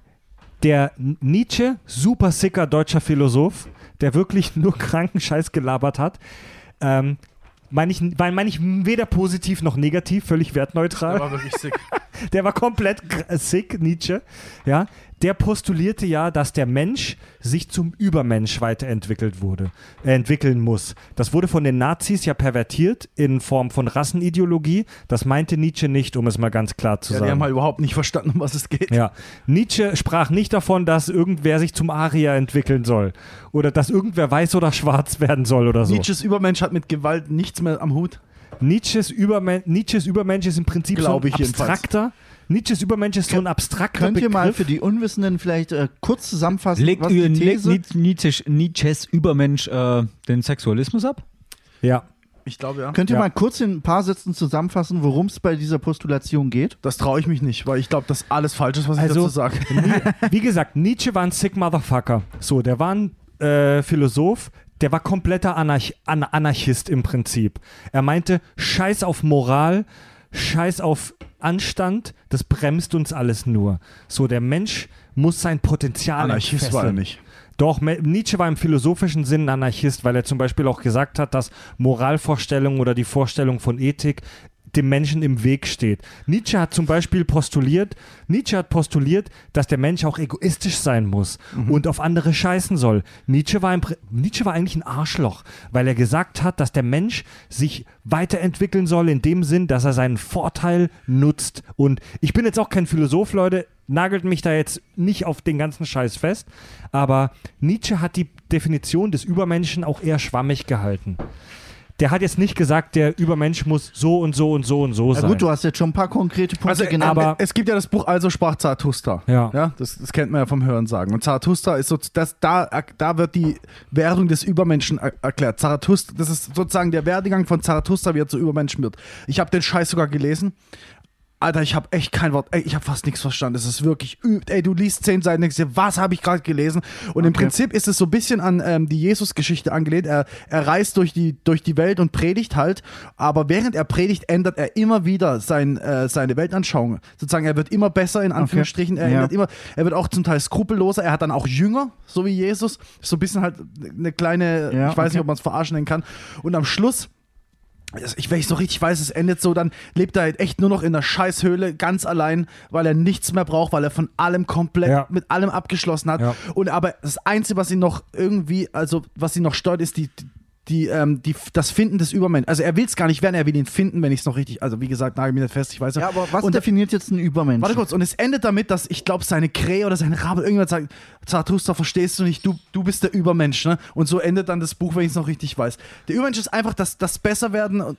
A: der Nietzsche, super sicker deutscher Philosoph, der wirklich nur kranken Scheiß gelabert hat, ähm, meine ich, mein, ich weder positiv noch negativ, völlig wertneutral.
D: Der war wirklich sick.
A: Der war komplett sick, Nietzsche. Ja, der postulierte ja, dass der Mensch sich zum Übermensch weiterentwickelt wurde, äh, entwickeln muss. Das wurde von den Nazis ja pervertiert in Form von Rassenideologie. Das meinte Nietzsche nicht, um es mal ganz klar zu
D: Ja,
A: sagen.
D: die haben halt überhaupt nicht verstanden, um was es geht.
A: Ja, Nietzsche sprach nicht davon, dass irgendwer sich zum Arier entwickeln soll oder dass irgendwer weiß oder schwarz werden soll oder so.
D: Nietzsches Übermensch hat mit Gewalt nichts mehr am Hut.
A: Nietzsches, Übermen Nietzsches Übermensch ist im Prinzip
D: Glaube
A: so
D: ich
A: ein
D: jedenfalls.
A: Nietzsches Übermensch ist so ein abstrakter
B: Könnt ihr mal
A: Begriff.
B: für die Unwissenden vielleicht äh, kurz zusammenfassen,
C: Legt
B: was die
C: legt
B: These...
C: Nietzsche, Nietzsches Übermensch äh, den Sexualismus ab?
A: ja.
D: Ich glaube, ja.
B: Könnt ihr
A: Ja.
B: mal kurz in ein paar Sätzen zusammenfassen, worum es bei dieser Postulation geht?
D: Das traue ich mich nicht, weil ich glaube, dass alles falsch ist, was ich
A: Also-
D: dazu sage.
A: Wie gesagt, Nietzsche war ein sick Motherfucker. So, der war ein äh, Philosoph, der war kompletter Anarch An Anarchist im Prinzip. Er meinte, scheiß auf Moral, scheiß auf Anstand, das bremst uns alles nur. So, der Mensch muss sein Potenzial
D: Anarchist war er nicht.
A: Doch, Nietzsche war im philosophischen Sinn ein Anarchist, weil er zum Beispiel auch gesagt hat, dass Moralvorstellungen oder die Vorstellung von Ethik dem Menschen im Weg steht. Nietzsche hat zum Beispiel postuliert, Nietzsche hat postuliert, dass der Mensch auch egoistisch sein muss und auf andere scheißen soll. Nietzsche war, Pri- Nietzsche war eigentlich ein Arschloch, weil er gesagt hat, dass der Mensch sich weiterentwickeln soll in dem Sinn, dass er seinen Vorteil nutzt. Und ich bin jetzt auch kein Philosoph, Leute, nagelt mich da jetzt nicht auf den ganzen Scheiß fest, aber Nietzsche hat die Definition des Übermenschen auch eher schwammig gehalten. Der hat jetzt nicht gesagt, der Übermensch muss so und so und so und so
B: Na
A: sein.
B: gut, du hast jetzt schon ein paar konkrete Punkte
D: Also,
B: genannt.
A: aber-
D: es gibt ja das Buch Also sprach Zarathustra.
A: Ja.
D: ja das, das kennt man ja vom Hören sagen. Und Zarathustra ist so, das, da, da wird die Werdung des Übermenschen er, erklärt. Zarathustra, das ist sozusagen der Werdegang von Zarathustra, wie er zu Übermenschen wird. Ich habe den Scheiß sogar gelesen. Alter, ich habe echt kein Wort, ey, ich habe fast nichts verstanden. Es ist wirklich, üb- ey, du liest zehn Seiten, denkst dir, was habe ich gerade gelesen? Und im
B: Okay.
D: Prinzip ist es so ein bisschen an ähm, die Jesus-Geschichte angelehnt. Er, er reist durch die, durch die Welt und predigt halt, aber während er predigt, ändert er immer wieder sein, äh, seine Weltanschauung. Sozusagen, er wird immer besser, in Anführungsstrichen. Er,
B: Ja.
D: ändert immer, er wird auch zum Teil skrupelloser. Er hat dann auch Jünger, so wie Jesus. So ein bisschen halt eine kleine,
B: Ja,
D: ich weiß
B: okay.
D: nicht, ob man es verarschen nennen kann. Und am Schluss ich, wenn ich so richtig weiß, es endet so, dann lebt er halt echt nur noch in der Scheißhöhle, ganz allein, weil er nichts mehr braucht, weil er von allem komplett
A: Ja.
D: mit allem abgeschlossen hat.
A: Ja.
D: Und aber das Einzige, was ihn noch irgendwie, also was ihn noch stört, ist die, die, ähm, die, das Finden des Übermenschen. Also er will es gar nicht werden, er will ihn finden, wenn ich es noch richtig, also wie gesagt, nagel mich nicht fest, ich weiß
B: ja, aber was
D: und,
B: definiert jetzt einen Übermensch?
D: Warte kurz, und es endet damit, dass ich glaube, seine Krähe oder sein Rabe irgendwann sagt, Zarathustra, verstehst du nicht, du, du bist der Übermensch, ne? Und so endet dann das Buch, wenn ich es noch richtig weiß. Der Übermensch ist einfach das, das Besserwerden und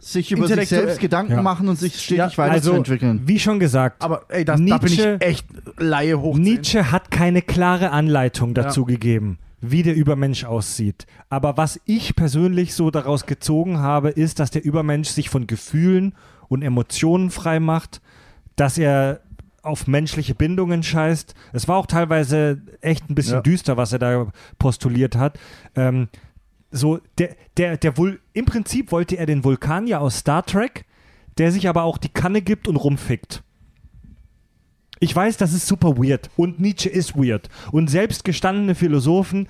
B: sich über sich selbst Gedanken
A: Ja.
B: machen und sich stetig
D: Ja,
A: Also,
B: weiterzuentwickeln.
A: wie schon gesagt,
D: Aber ey, das, da bin ich
A: Nietzsche-
D: echt Laie hoch.
A: Nietzsche hat keine klare Anleitung dazu
D: Ja.
A: gegeben, wie der Übermensch aussieht. Aber was ich persönlich so daraus gezogen habe, ist, dass der Übermensch sich von Gefühlen und Emotionen frei macht, dass er auf menschliche Bindungen scheißt. Es war auch teilweise echt ein bisschen
D: Ja.
A: düster, was er da postuliert hat. Ähm, so, der, der, der Vul im Prinzip wollte er den Vulkanier aus Star Trek, der sich aber auch die Kanne gibt und rumfickt. Ich weiß, das ist super weird und Nietzsche ist weird. Und selbst gestandene Philosophen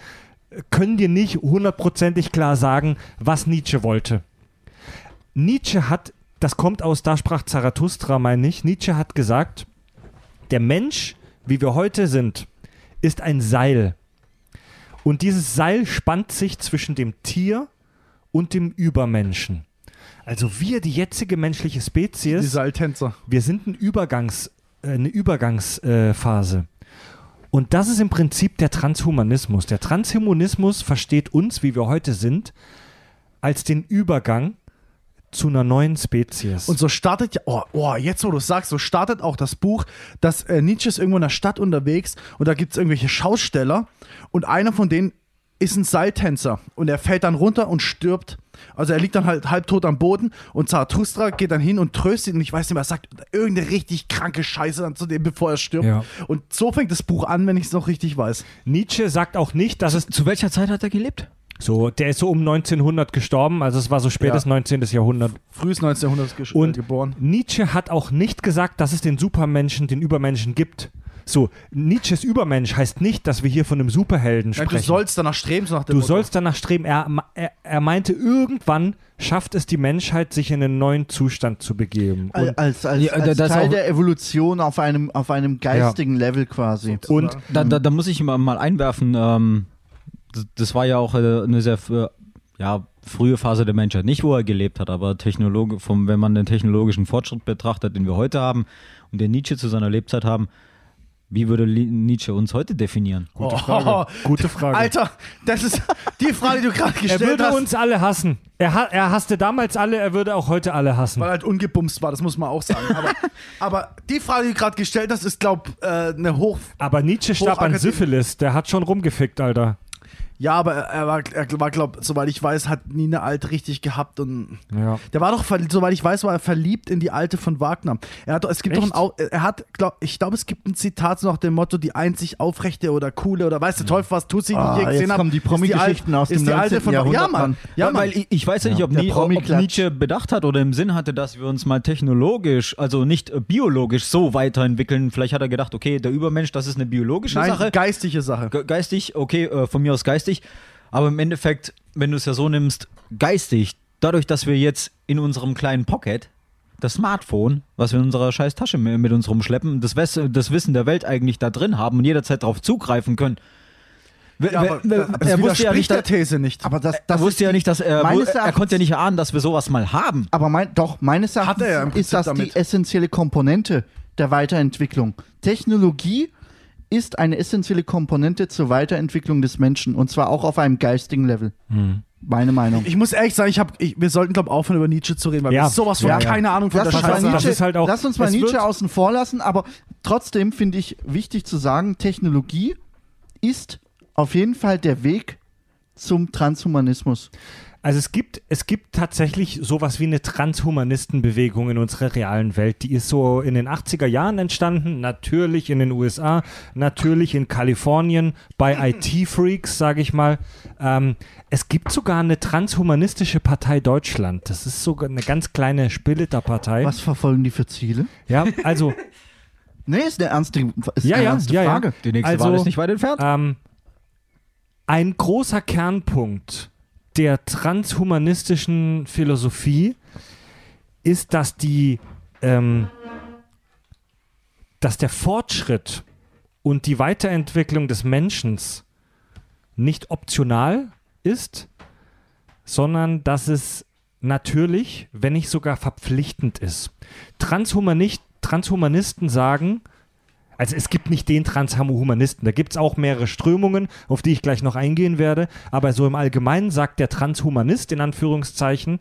A: können dir nicht hundertprozentig klar sagen, was Nietzsche wollte. Nietzsche hat, das kommt aus Da sprach Zarathustra, meine ich, Nietzsche hat gesagt, der Mensch, wie wir heute sind, ist ein Seil. Und dieses Seil spannt sich zwischen dem Tier und dem Übermenschen. Also wir, die jetzige menschliche Spezies,
D: Die Seiltänzer.
A: wir sind ein Übergangs, eine Übergangsphase. Äh, und das ist im Prinzip der Transhumanismus. Der Transhumanismus versteht uns, wie wir heute sind, als den Übergang zu einer neuen Spezies.
D: Und so startet ja, oh, oh jetzt wo du es sagst, so startet auch das Buch, dass äh, Nietzsche ist irgendwo in der Stadt unterwegs und da gibt es irgendwelche Schausteller und einer von denen ist ein Seiltänzer und er fällt dann runter und stirbt. Also er liegt dann halt halbtot am Boden und Zarathustra geht dann hin und tröstet ihn und ich weiß nicht mehr, er sagt irgendeine richtig kranke Scheiße dann zu dem, bevor er stirbt.
A: Ja.
D: Und so fängt das Buch an, wenn ich es noch richtig weiß.
A: Nietzsche sagt auch nicht, dass es
C: Zu welcher Zeit hat er gelebt?
A: so, der ist so um 1900 gestorben, also es war so spätes
D: Ja.
A: 19. Jahrhundert.
D: Frühes 1900 ge
A: Und
D: äh, geboren.
A: Nietzsche hat auch nicht gesagt, dass es den Supermenschen, den Übermenschen gibt. So, Nietzsches Übermensch heißt nicht, dass wir hier von einem Superhelden
D: Nein,
A: sprechen.
D: du sollst danach streben, so nach dem
A: Du
D: Motto.
A: sollst danach streben. Er, er, er meinte, irgendwann schafft es die Menschheit, sich in einen neuen Zustand zu begeben. Und,
B: als als,
C: Ja,
B: als
C: das
B: Teil
C: auch-
B: der Evolution auf einem, auf einem geistigen Level quasi.
A: und
C: Da, da, da muss ich mal, mal einwerfen, ähm, das, das war ja auch äh, eine sehr äh, ja, frühe Phase der Menschheit. Nicht, wo er gelebt hat, aber Technologe, vom, wenn man den technologischen Fortschritt betrachtet, den wir heute haben und den Nietzsche zu seiner Lebzeit haben, wie würde Nietzsche uns heute definieren?
A: gute
D: Oh,
A: Frage. Gute Frage.
D: Alter, das ist die Frage, die du gerade
A: er
D: gestellt
A: würde
D: hast.
A: uns alle hassen. Er, ha er hasste damals alle, er würde auch heute alle hassen.
D: weil er halt ungebumst war, das muss man auch sagen. Aber, aber die Frage, die du gerade gestellt hast, ist, glaub äh, eine hoch.
A: Aber Nietzsche starb an Syphilis. Der hat schon rumgefickt, Alter.
D: Ja, aber er war, er war, glaub, soweit ich weiß, hat nie eine Alte richtig gehabt und.
A: Ja.
D: Der war doch, soweit ich weiß, war er verliebt in die Alte von Wagner. Er hat, doch- es gibt
A: Echt?
D: doch ein, er hat, glaub, ich glaube, es gibt ein Zitat so nach dem Motto, die einzig aufrechte oder coole oder weiß der Teufel was, tut sie, die
B: Ah,
D: ich gesehen
B: jetzt
D: habe.
B: kommen die Promi-Geschichten aus
D: ist
B: dem
D: die Alte
B: 19.
D: von Ja,
B: Jahrhundert,
D: Mann.
B: Mann.
D: Ja,
C: Ja,
D: Mann.
C: weil ich, ich weiß ja nicht, ob, Nie, ob. Nietzsche bedacht hat oder im Sinn hatte, dass wir uns mal technologisch, also nicht äh, biologisch so weiterentwickeln. Vielleicht hat er gedacht, okay, der Übermensch, das ist eine biologische
D: Nein,
C: Sache.
D: geistige Sache.
C: Ge- Geistig, okay, äh, von mir aus geistig. Aber im Endeffekt, wenn du es ja so nimmst, geistig, dadurch, dass wir jetzt in unserem kleinen Pocket das Smartphone, was wir in unserer scheiß Tasche mi- mit uns rumschleppen, das, Wes das Wissen der Welt eigentlich da drin haben und jederzeit darauf zugreifen können.
D: Ja,
C: wer-
D: aber
C: wer-
D: das
C: er wusste ja nicht,
D: der
C: dass,
D: These nicht.
B: Aber das,
C: er
B: das
C: wusste ja nicht, dass er, er konnte ja nicht erahnen, dass wir sowas mal haben.
B: Aber mein, doch, meines Erachtens
D: er ja
B: ist das
D: damit.
B: die essentielle Komponente der Weiterentwicklung. Technologie ist eine essentielle Komponente zur Weiterentwicklung des Menschen und zwar auch auf einem geistigen Level. Meine Meinung.
D: Ich muss ehrlich sagen, ich hab, ich, wir sollten, glaube ich, aufhören, über Nietzsche zu reden, weil
A: Ja.
D: wir sowas von
A: Ja, ja.
D: keine Ahnung von
B: Lass
D: der
B: uns, mal
A: Scheiße,
B: Nietzsche,
A: das ist halt auch-
B: lass uns mal Nietzsche außen vor lassen, aber trotzdem finde ich wichtig zu sagen, Technologie ist auf jeden Fall der Weg zum Transhumanismus.
A: Also es gibt, es gibt tatsächlich sowas wie eine Transhumanistenbewegung in unserer realen Welt. Die ist so in den 80er Jahren entstanden, natürlich in den USA, natürlich in Kalifornien, bei IT-Freaks, sage ich mal. Ähm, es gibt sogar eine transhumanistische Partei Deutschland. Das ist sogar eine ganz kleine Splitterpartei.
B: Was verfolgen die für Ziele?
A: Ja, also
B: Nee, ist eine ernste, ist
A: Ja,
B: eine
A: ja,
B: ernste
A: ja.
B: Frage.
C: Die nächste
A: Also,
C: Wahl ist nicht weit entfernt.
A: Ähm, ein großer Kernpunkt der transhumanistischen Philosophie ist, dass die, ähm, dass der Fortschritt und die Weiterentwicklung des Menschen nicht optional ist, sondern dass es natürlich, wenn nicht sogar verpflichtend ist. Transhumanist, Transhumanisten sagen, also es gibt nicht den Transhumanisten, da gibt es auch mehrere Strömungen, auf die ich gleich noch eingehen werde, aber so im Allgemeinen sagt der Transhumanist in Anführungszeichen,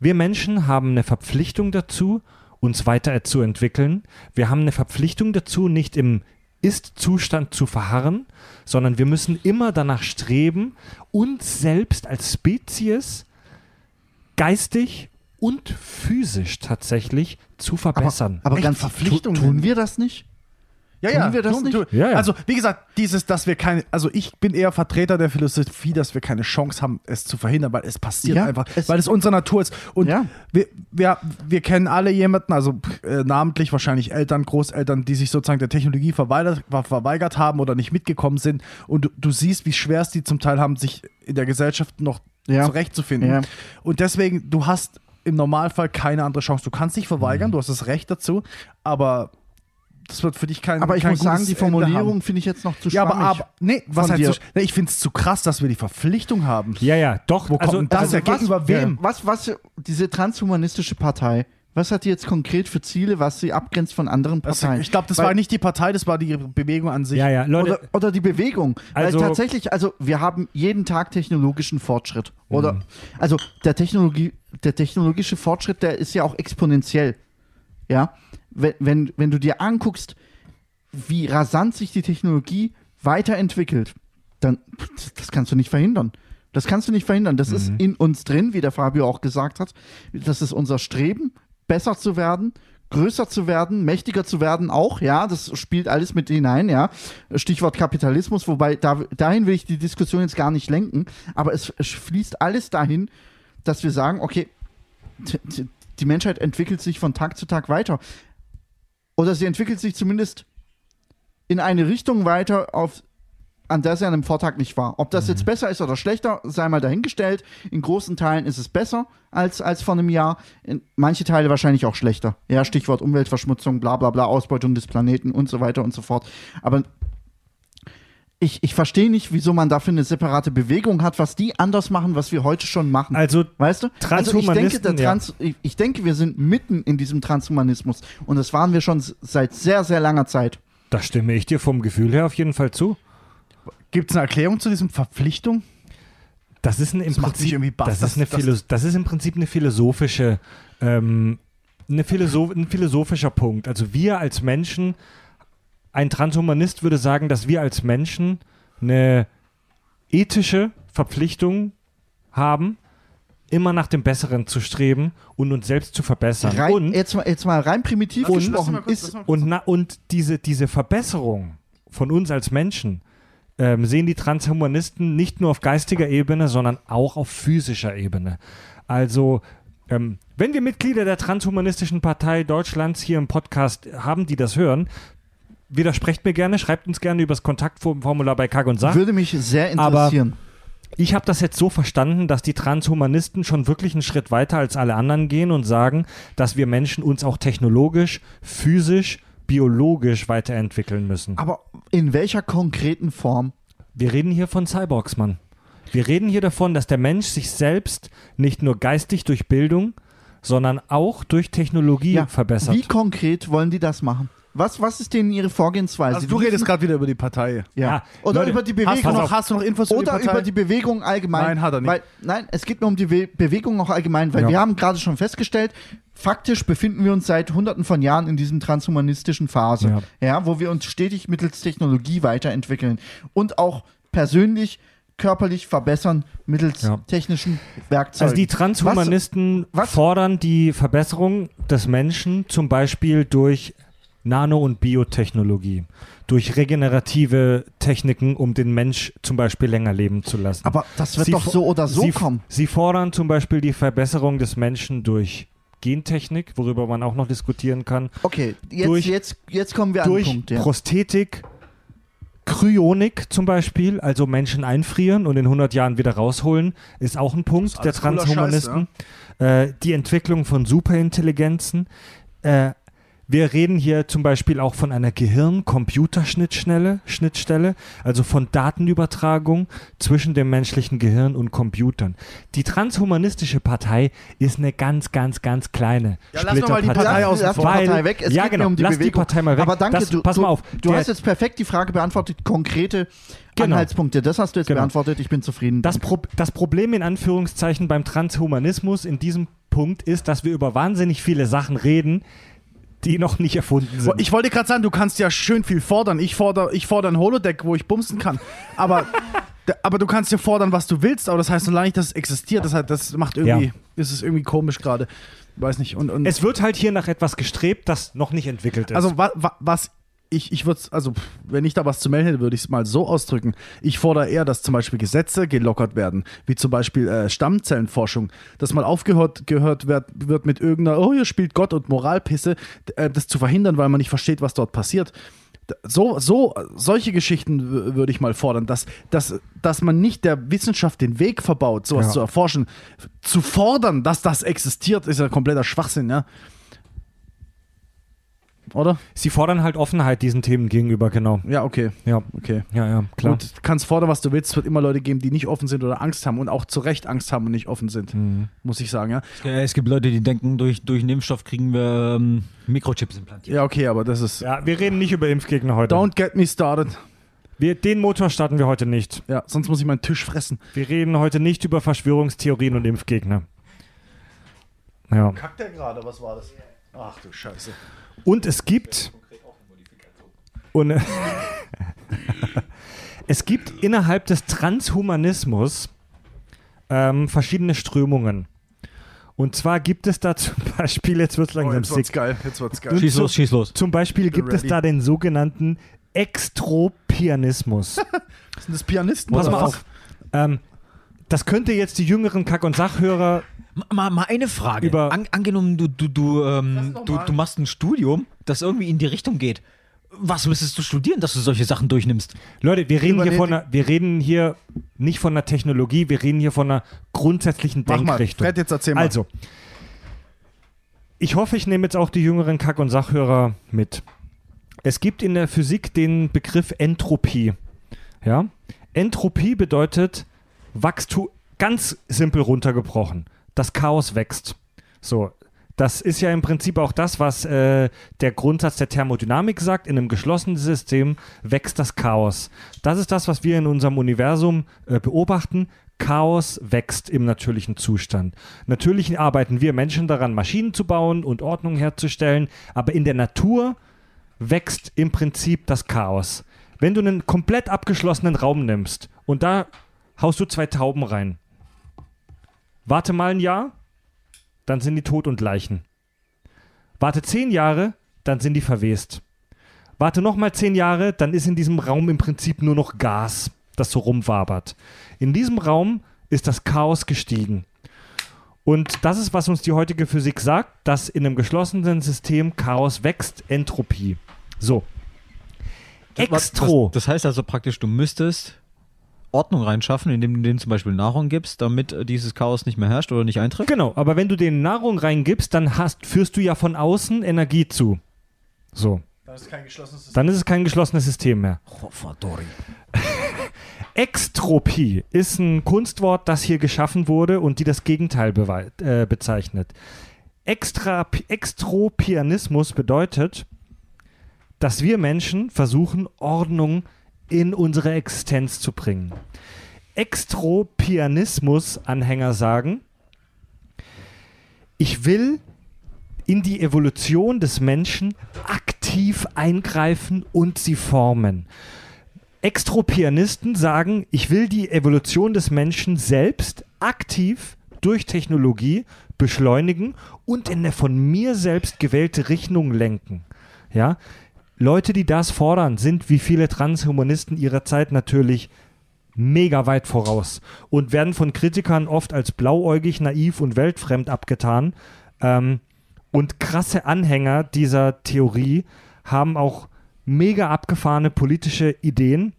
A: Wir Menschen haben eine Verpflichtung dazu, uns weiter zu entwickeln. Wir haben eine Verpflichtung dazu, nicht im Ist-Zustand zu verharren, sondern wir müssen immer danach streben, uns selbst als Spezies geistig und physisch tatsächlich zu verbessern.
B: Aber
D: Echt
B: ganz
D: Verpflichtungen?
B: tu, tun wir das nicht?
D: Ja,
B: Tun
D: ja,
B: wir das
D: tun-
B: nicht?
D: tun-
A: Ja, ja.
D: Also, wie gesagt, dieses, dass wir keine, also ich bin eher Vertreter der Philosophie, dass wir keine Chance haben, es zu verhindern, weil es passiert
B: Ja,
D: einfach,
B: es-
D: weil es unsere Natur ist. Und
B: Ja.
D: wir, wir, wir kennen alle jemanden, also äh, namentlich wahrscheinlich Eltern, Großeltern, die sich sozusagen der Technologie verweigert, ver- verweigert haben oder nicht mitgekommen sind. Und du, du siehst, wie schwer es die zum Teil haben, sich in der Gesellschaft noch
B: Ja.
D: zurechtzufinden.
B: Ja.
D: Und deswegen, du hast im Normalfall keine andere Chance. Du kannst dich
B: Mhm.
D: verweigern, du hast das Recht dazu, aber das wird für dich kein
B: Aber ich
D: kein
B: muss sagen, die. Formulierung finde ich jetzt noch zu
D: Ja, aber,
B: schwammig.
D: aber nee, was heißt so, nee, ich finde es zu krass, dass wir die Verpflichtung haben.
A: ja, ja, doch.
D: Wo kommt denn das ja gegenüber wem?
B: Was, was, diese transhumanistische Partei, was hat die jetzt konkret für Ziele, was sie abgrenzt von anderen Parteien?
D: ich glaube, das
B: Weil-
D: war nicht die Partei, das war die Bewegung an sich.
A: Ja, ja, Leute.
B: oder, oder die Bewegung.
A: Also-
B: Weil tatsächlich, also wir haben jeden Tag technologischen Fortschritt. Oder
A: Mhm.
B: also der Technologie, der technologische Fortschritt, der ist ja auch exponentiell. Ja. Wenn, wenn, wenn du dir anguckst, wie rasant sich die Technologie weiterentwickelt, dann das kannst du nicht verhindern. Das kannst du nicht verhindern. Das ist in uns drin, wie der Fabio auch gesagt hat. Das ist unser Streben, besser zu werden, größer zu werden, mächtiger zu werden auch, ja, das spielt alles mit hinein, ja. Stichwort Kapitalismus, wobei da, dahin will ich die Diskussion jetzt gar nicht lenken, aber es, es fließt alles dahin, dass wir sagen, okay, die Menschheit entwickelt sich von Tag zu Tag weiter. Oder sie entwickelt sich zumindest in eine Richtung weiter, auf, an der sie an einem Vortag nicht war. Ob das jetzt besser ist oder schlechter, sei mal dahingestellt. In großen Teilen ist es besser als, als vor einem Jahr. In manche Teile wahrscheinlich auch schlechter. Ja, Stichwort Umweltverschmutzung, bla bla bla, Ausbeutung des Planeten und so weiter und so fort. Aber ich, ich verstehe nicht, wieso man dafür eine separate Bewegung hat, was die anders machen, was wir heute schon machen.
A: Also,
B: Weißt du? Also ich denke, der
A: Transhumanisten, ja.
B: Trans ich, ich denke, wir sind mitten in diesem Transhumanismus. Und das waren wir schon seit sehr, sehr langer Zeit.
A: da stimme ich dir vom Gefühl her auf jeden Fall zu.
D: Gibt es eine Erklärung zu diesem Verpflichtung?
A: Das ist ein, im
D: Das
A: Prinzip,
D: irgendwie baff,
A: das,
D: dass-
A: ist Philo das ist im Prinzip eine philosophische, ähm, eine Philosoph ein philosophischer Punkt. Also wir als Menschen, ein Transhumanist würde sagen, dass wir als Menschen eine ethische Verpflichtung haben, immer nach dem Besseren zu streben und uns selbst zu verbessern.
B: Rein,
A: und
B: jetzt, mal, jetzt mal rein primitiv
D: lass
B: gesprochen.
D: kurz-
B: ist,
A: Und, na, und diese, diese Verbesserung von uns als Menschen ähm, sehen die Transhumanisten nicht nur auf geistiger Ebene, sondern auch auf physischer Ebene. Also, ähm, wenn wir Mitglieder der Transhumanistischen Partei Deutschlands hier im Podcast haben, die das hören, widersprecht mir gerne, schreibt uns gerne übers Kontaktformular bei Kag und Sach.
B: würde mich sehr
A: Aber-
B: interessieren.
A: Ich habe das jetzt so verstanden, dass die Transhumanisten schon wirklich einen Schritt weiter als alle anderen gehen und sagen, dass wir Menschen uns auch technologisch, physisch, biologisch weiterentwickeln müssen.
B: Aber in welcher konkreten Form?
A: Wir reden hier von Cyborgs, Mann. Wir reden hier davon, dass der Mensch sich selbst nicht nur geistig durch Bildung, sondern auch durch Technologie verbessert.
B: Wie konkret wollen die das machen? Was, was ist denen ihre Vorgehensweise?
D: Also du
B: Die
D: redest gerade wieder über die Partei.
B: ja.
A: Ja,
B: Oder
A: Leute,
B: über die
D: Hast du,
B: Bewegung.
D: noch, hast du noch Infos über die
B: Oder über die Bewegung allgemein.
D: Nein, hat er nicht.
B: Weil, nein, es geht nur um die Be Bewegung noch allgemein, weil
A: Ja.
B: wir haben gerade schon festgestellt, faktisch befinden wir uns seit hunderten von Jahren in diesem transhumanistischen Phase, ja. wo wir uns stetig mittels Technologie weiterentwickeln und auch persönlich, körperlich verbessern mittels
A: Ja.
B: technischen Werkzeugen.
A: Also die Transhumanisten
B: Was- was-
A: fordern die Verbesserung des Menschen zum Beispiel durch Nano- und Biotechnologie, durch regenerative Techniken, um den Mensch zum Beispiel länger leben zu lassen.
B: Aber das wird
A: Sie
B: doch so oder so
A: sie,
B: kommen.
A: Sie fordern zum Beispiel die Verbesserung des Menschen durch Gentechnik, worüber man auch noch diskutieren kann,
B: Okay, jetzt,
A: durch-
B: jetzt, jetzt kommen wir an den Punkt. Ja.
A: Prosthetik, Kryonik zum Beispiel, also Menschen einfrieren und in 100 Jahren wieder rausholen, ist auch ein Punkt der
D: alles cooler
A: Transhumanisten. äh, die Entwicklung von Superintelligenzen. Äh, wir reden hier zum Beispiel auch von einer Gehirn-Computerschnittstelle, Schnittstelle, also von Datenübertragung zwischen dem menschlichen Gehirn und Computern. Die Transhumanistische Partei ist eine ganz, ganz, ganz kleine
D: Ja, lass doch mal die. Partei
B: Lass,
D: außen
B: lass die
D: vor.
A: Weil-
B: Partei weg. Es
A: ja,
B: geht
A: genau.
B: um die
A: Lass die
B: Bewegung.
A: Partei mal weg.
B: Aber danke,
A: Das-
B: du,
A: pass mal auf.
B: Du
A: Der-
B: hast jetzt perfekt die Frage beantwortet, konkrete
A: Genau.
B: Anhaltspunkte. Das hast du jetzt
A: Genau.
B: beantwortet. Ich bin zufrieden.
A: Das, Pro das Problem in Anführungszeichen beim Transhumanismus in diesem Punkt ist, dass wir über wahnsinnig viele Sachen reden, die noch nicht erfunden sind.
D: Ich wollte gerade sagen, du kannst ja schön viel fordern. Ich fordere ich forder ein Holodeck, wo ich bumsen kann. Aber, aber du kannst ja fordern, was du willst, aber das heißt, solange nicht, dass es existiert, das, das macht irgendwie,
A: Ja.
D: ist es irgendwie komisch gerade. Weiß nicht. Und, und
A: es wird halt hier nach etwas gestrebt, das noch nicht entwickelt ist.
D: also wa, wa, was ich, ich würde also wenn ich da was zu melden hätte, würde ich es mal so ausdrücken. Ich fordere eher, dass zum Beispiel Gesetze gelockert werden, wie zum Beispiel äh, Stammzellenforschung, dass mal aufgehört gehört wird, wird mit irgendeiner, oh, hier spielt Gott und Moralpisse, äh, das zu verhindern, weil man nicht versteht, was dort passiert. So, so, solche Geschichten würde ich mal fordern, dass, dass, dass man nicht der Wissenschaft den Weg verbaut, sowas
A: Ja.
D: zu erforschen. Zu fordern, dass das existiert, ist ja kompletter Schwachsinn, ja. Oder?
A: Sie fordern halt Offenheit diesen Themen gegenüber, genau.
D: Ja, okay.
A: Ja,
D: Okay.
A: ja, ja, klar.
D: Und du kannst fordern, was du willst. Es wird immer Leute geben, die nicht offen sind oder Angst haben und auch zu Recht Angst haben und nicht offen sind.
A: Mhm.
D: Muss ich sagen, ja.
C: Es gibt Leute, die denken, durch, durch einen Impfstoff kriegen wir ähm, Mikrochips implantiert.
D: Ja, okay, aber das ist.
A: Ja, wir reden nicht über Impfgegner heute.
D: Don't get me started.
A: Wir, den Motor starten wir heute nicht.
D: Ja, sonst muss ich meinen Tisch fressen.
A: Wir reden heute nicht über Verschwörungstheorien und Impfgegner. Ja.
D: Kackt der gerade? Was war das? Ach du Scheiße.
A: Und es gibt. Und, es gibt innerhalb des Transhumanismus ähm, verschiedene Strömungen. Und zwar gibt es da zum Beispiel, jetzt wird es
D: Oh,
A: langsam
D: jetzt wird's
A: sick,
D: geil. Jetzt wird's geil.
C: Schieß los, schieß los.
A: zum Beispiel gibt es
D: ready.
A: da den sogenannten Extropianismus.
D: Sind das Pianisten?
A: Pass mal auf. Ähm, das könnte jetzt die jüngeren Kack- und Sachhörer
C: Mal, mal eine Frage.
A: Über-
C: An, angenommen, du, du, du, ähm, du,
D: mal.
C: du machst ein Studium, das irgendwie in die Richtung geht. Was müsstest du studieren, dass du solche Sachen durchnimmst?
A: Leute, wir reden, hier von einer, wir reden hier nicht von einer Technologie, wir reden hier von einer grundsätzlichen
D: Mach mal.
A: Denkrichtung.
D: Fred, jetzt erzähl mal.
A: Also, ich hoffe, ich nehme jetzt auch die jüngeren Kack- und Sachhörer mit. Es gibt in der Physik den Begriff Entropie. Ja? Entropie bedeutet Wachstum, ganz simpel runtergebrochen. Das Chaos wächst. So, das ist ja im Prinzip auch das, was äh, der Grundsatz der Thermodynamik sagt. In einem geschlossenen System wächst das Chaos. Das ist das, was wir in unserem Universum äh, beobachten. Chaos wächst im natürlichen Zustand. Natürlich arbeiten wir Menschen daran, Maschinen zu bauen und Ordnung herzustellen, aber in der Natur wächst im Prinzip das Chaos. Wenn du einen komplett abgeschlossenen Raum nimmst und da haust du zwei Tauben rein, warte mal ein Jahr, dann sind die tot und Leichen. Warte zehn Jahre, dann sind die verwest. Warte nochmal zehn Jahre, dann ist in diesem Raum im Prinzip nur noch Gas, das so rumwabert. In diesem Raum ist das Chaos gestiegen. Und das ist, was uns die heutige Physik sagt, dass in einem geschlossenen System Chaos wächst, Entropie. So. Extro.
C: Das, das heißt also praktisch, du müsstest Ordnung reinschaffen, indem du denen zum Beispiel Nahrung gibst, damit äh, dieses Chaos nicht mehr herrscht oder nicht eintritt.
A: Genau, aber wenn du denen Nahrung reingibst, dann hast, führst du ja von außen Energie zu. So.
D: Das ist kein geschlossenes System.
A: Dann ist es kein geschlossenes System mehr. Extropie ist ein Kunstwort, das hier geschaffen wurde und die das Gegenteil bewei- äh, bezeichnet. Extra Extropianismus bedeutet, dass wir Menschen versuchen, Ordnung in unsere Existenz zu bringen. Extropianismus-Anhänger sagen, ich will in die Evolution des Menschen aktiv eingreifen und sie formen. Extropianisten sagen, ich will die Evolution des Menschen selbst aktiv durch Technologie beschleunigen und in eine von mir selbst gewählte Richtung lenken. Ja? Leute, die das fordern, sind wie viele Transhumanisten ihrer Zeit natürlich mega weit voraus und werden von Kritikern oft als blauäugig, naiv und weltfremd abgetan. Ähm, und krasse Anhänger dieser Theorie haben auch mega abgefahrene politische Ideen,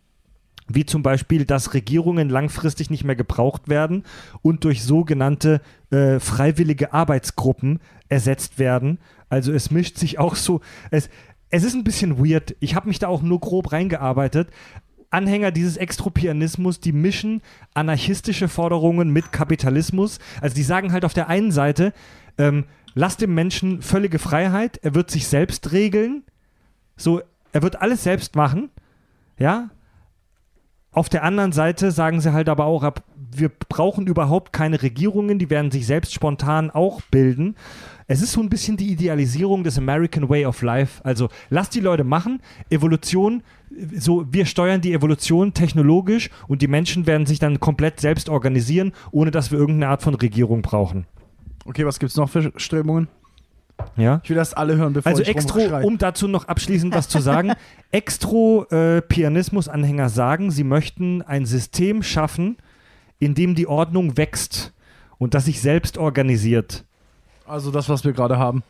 A: wie zum Beispiel, dass Regierungen langfristig nicht mehr gebraucht werden und durch sogenannte äh, freiwillige Arbeitsgruppen ersetzt werden. Also es mischt sich auch so, es, es ist ein bisschen weird. Ich habe mich da auch nur grob reingearbeitet. Anhänger dieses Extropianismus, die mischen anarchistische Forderungen mit Kapitalismus. Also die sagen halt auf der einen Seite, ähm, lass dem Menschen völlige Freiheit, er wird sich selbst regeln, so, er wird alles selbst machen, ja, Auf der anderen Seite sagen sie halt aber auch, wir brauchen überhaupt keine Regierungen, die werden sich selbst spontan auch bilden. Es ist so ein bisschen die Idealisierung des American Way of Life. Also lass die Leute machen. Evolution, so wir steuern die Evolution technologisch und die Menschen werden sich dann komplett selbst organisieren, ohne dass wir irgendeine Art von Regierung brauchen.
D: Okay, was gibt's noch für Strömungen?
A: Ja.
D: Ich will das alle hören, bevor
A: Also
D: ich
A: Extro,
D: rumschrei.
A: um dazu noch abschließend was zu sagen, Extro-Pianismus-Anhänger sagen, sie möchten ein System schaffen, in dem die Ordnung wächst und das sich selbst organisiert.
D: Also das, was wir gerade haben.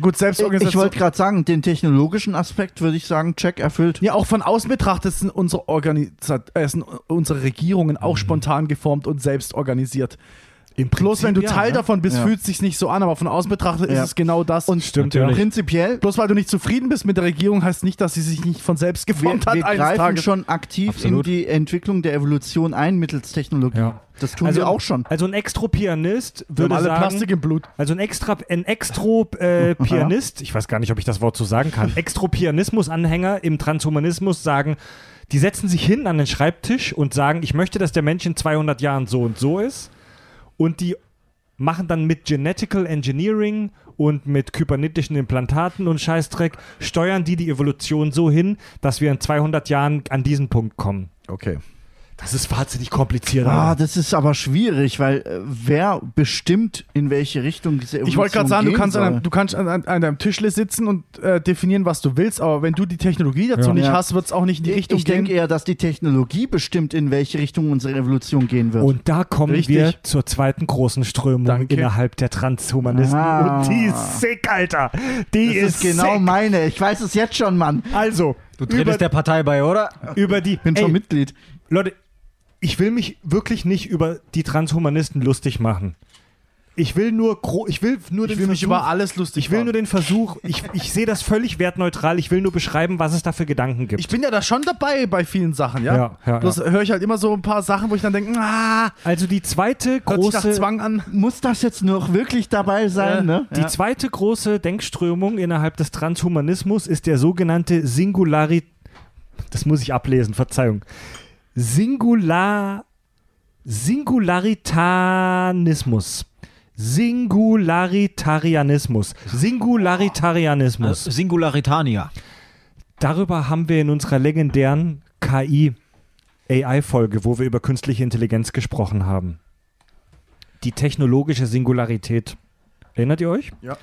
D: Gut,
B: Ich
D: Selbstorganisation.
B: wollte gerade sagen, den technologischen Aspekt würde ich sagen, check erfüllt.
D: ja, auch von außen betrachtet sind unsere, Organisa äh, sind unsere Regierungen auch spontan geformt und selbst organisiert.
A: Im
D: Bloß wenn du
A: ja,
D: Teil
A: ne?
D: davon bist,
B: Ja.
D: fühlt es sich nicht so an, aber von außen betrachtet ist es genau das.
B: Und
A: Stimmt,
C: Natürlich.
A: ja.
B: prinzipiell,
D: Bloß weil du nicht zufrieden bist mit der Regierung, heißt nicht, dass sie sich nicht von selbst
B: wir,
D: geformt hat
B: wir greifen
D: Tages.
B: schon aktiv
C: Absolut.
B: in die Entwicklung der Evolution ein mittels Technologie.
A: Ja.
B: Das tun
A: Also,
B: wir auch schon.
A: Also ein Extro-Pianist
D: Wir
A: würde
D: alle
A: sagen,
D: Plastik im Blut.
A: also ein extra ein Extro-Pianist, ich weiß gar nicht, ob ich das Wort so sagen kann, Extro-Pianismus-Anhänger im Transhumanismus sagen, die setzen sich hin an den Schreibtisch und sagen, ich möchte, dass der Mensch in 200 Jahren so und so ist und die machen dann mit Genetical Engineering und mit kybernetischen Implantaten und Scheißdreck, steuern die die Evolution so hin, dass wir in 200 Jahren an diesen Punkt kommen.
D: Okay.
A: Das ist wahnsinnig kompliziert.
B: Ah, das ist aber schwierig, weil äh, wer bestimmt, in welche Richtung diese Evolution
D: Ich wollte gerade sagen, du kannst, an einem, du kannst an, an, an deinem Tischle sitzen und äh, definieren, was du willst, aber wenn du die Technologie dazu
A: Ja.
D: nicht
B: Ja.
D: hast, wird es auch nicht in die
B: Ich,
D: Richtung
B: ich
D: gehen.
B: denke eher, dass die Technologie bestimmt, in welche Richtung unsere Evolution gehen wird.
A: Und da kommen
D: Richtig.
A: wir zur zweiten großen Strömung
D: Danke.
A: innerhalb der Transhumanisten.
B: Ah.
A: Und die ist sick, Alter. Die
B: das
A: ist,
B: ist genau
A: sick.
B: meine. Ich weiß es jetzt schon, Mann.
A: Also,
C: Du
A: über,
C: trittst der Partei bei, oder?
A: über die.
B: Bin
A: ey,
B: schon Mitglied.
A: Leute, ich will mich wirklich nicht über die Transhumanisten lustig machen. Ich will nur, gro ich will nur
D: ich
A: den
D: will mich
A: Versuch,
D: über alles lustig
A: ich will
D: machen.
A: nur den Versuch, ich, ich sehe das völlig wertneutral, ich will nur beschreiben, was es da für Gedanken gibt.
D: Ich bin ja da schon dabei bei vielen Sachen, ja?
A: Ja, ja,
D: Bloß höre ich halt immer so ein paar Sachen, wo ich dann denke, ah,
A: also die zweite
D: hört sich nach
A: große,
D: Zwang an.
B: Muss das jetzt noch wirklich dabei sein,
D: Äh,
B: ne?
A: die zweite große Denkströmung innerhalb des Transhumanismus ist der sogenannte Singularit, das muss ich ablesen, Verzeihung, Singular, Singularitarianismus. Singularitarianismus. Singularitarianismus.
C: Äh, Singularitania.
A: Darüber haben wir in unserer legendären KI AI-Folge, wo wir über künstliche Intelligenz gesprochen haben. Die technologische Singularität. Erinnert ihr euch?
D: Ja.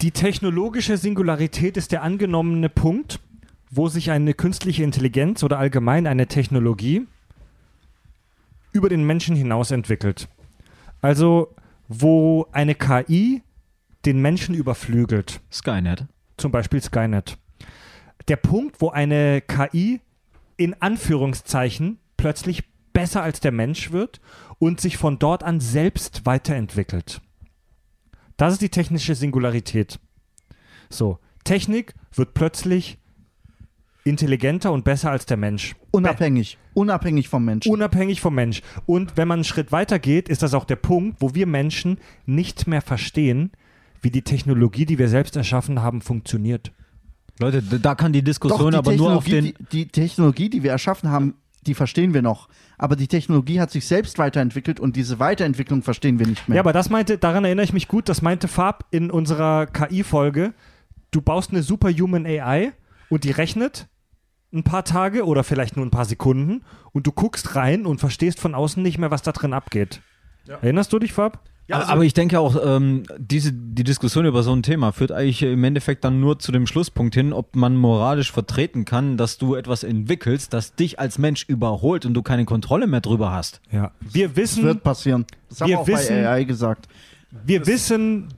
A: Die technologische Singularität ist der angenommene Punkt, wo sich eine künstliche Intelligenz oder allgemein eine Technologie über den Menschen hinaus entwickelt. Also, wo eine KI den Menschen überflügelt
C: Skynet.
A: zum Beispiel Skynet. Der Punkt, wo eine KI in Anführungszeichen plötzlich besser als der Mensch wird und sich von dort an selbst weiterentwickelt. Das ist die technische Singularität. So, Technik wird plötzlich intelligenter und besser als der Mensch.
B: Unabhängig. Unabhängig vom Menschen.
A: Unabhängig vom Mensch. Und wenn man einen Schritt weiter geht, ist das auch der Punkt, wo wir Menschen nicht mehr verstehen, wie die Technologie, die wir selbst erschaffen haben, funktioniert.
C: Leute, da kann die
B: Doch,
C: Diskussion
B: die
C: aber nur auf den.
B: die, die Technologie, die wir erschaffen haben, die verstehen wir noch. Aber die Technologie hat sich selbst weiterentwickelt und diese Weiterentwicklung verstehen wir nicht mehr.
A: Ja, aber das meinte, daran erinnere ich mich gut, das meinte Fab in unserer KI-Folge. Du baust eine Superhuman AI und die rechnet ein paar Tage oder vielleicht nur ein paar Sekunden und du guckst rein und verstehst von außen nicht mehr, was da drin abgeht. Erinnerst du dich, Fab?
D: Ja, also,
C: aber ich denke auch, ähm, diese, die Diskussion über so ein Thema führt eigentlich im Endeffekt dann nur zu dem Schlusspunkt hin, ob man moralisch vertreten kann, dass du etwas entwickelst, das dich als Mensch überholt und du keine Kontrolle mehr drüber hast.
A: Ja. Wir
B: das
A: wissen,
B: wird passieren. Das haben
A: wir
B: wir auch
A: wissen-
B: bei AI gesagt.
A: wir wissen,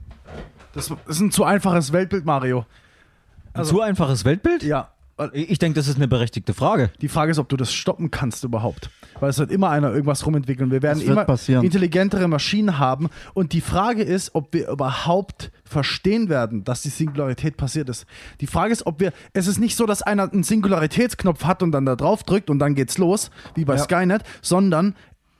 D: das ist ein zu einfaches Weltbild, Mario.
C: Ein zu einfaches Weltbild?
D: Ja.
C: Ich denke, das ist eine berechtigte Frage.
D: Die Frage ist, ob du das stoppen kannst überhaupt. Weil es wird immer einer irgendwas rumentwickeln. Wir werden immer
B: passieren.
D: intelligentere Maschinen haben. Und die Frage ist, ob wir überhaupt verstehen werden, dass die Singularität passiert ist. Die Frage ist, ob wir. Es ist nicht so, dass einer einen Singularitätsknopf hat und dann da drauf drückt und dann geht's los, wie bei
B: Ja.
D: Skynet, sondern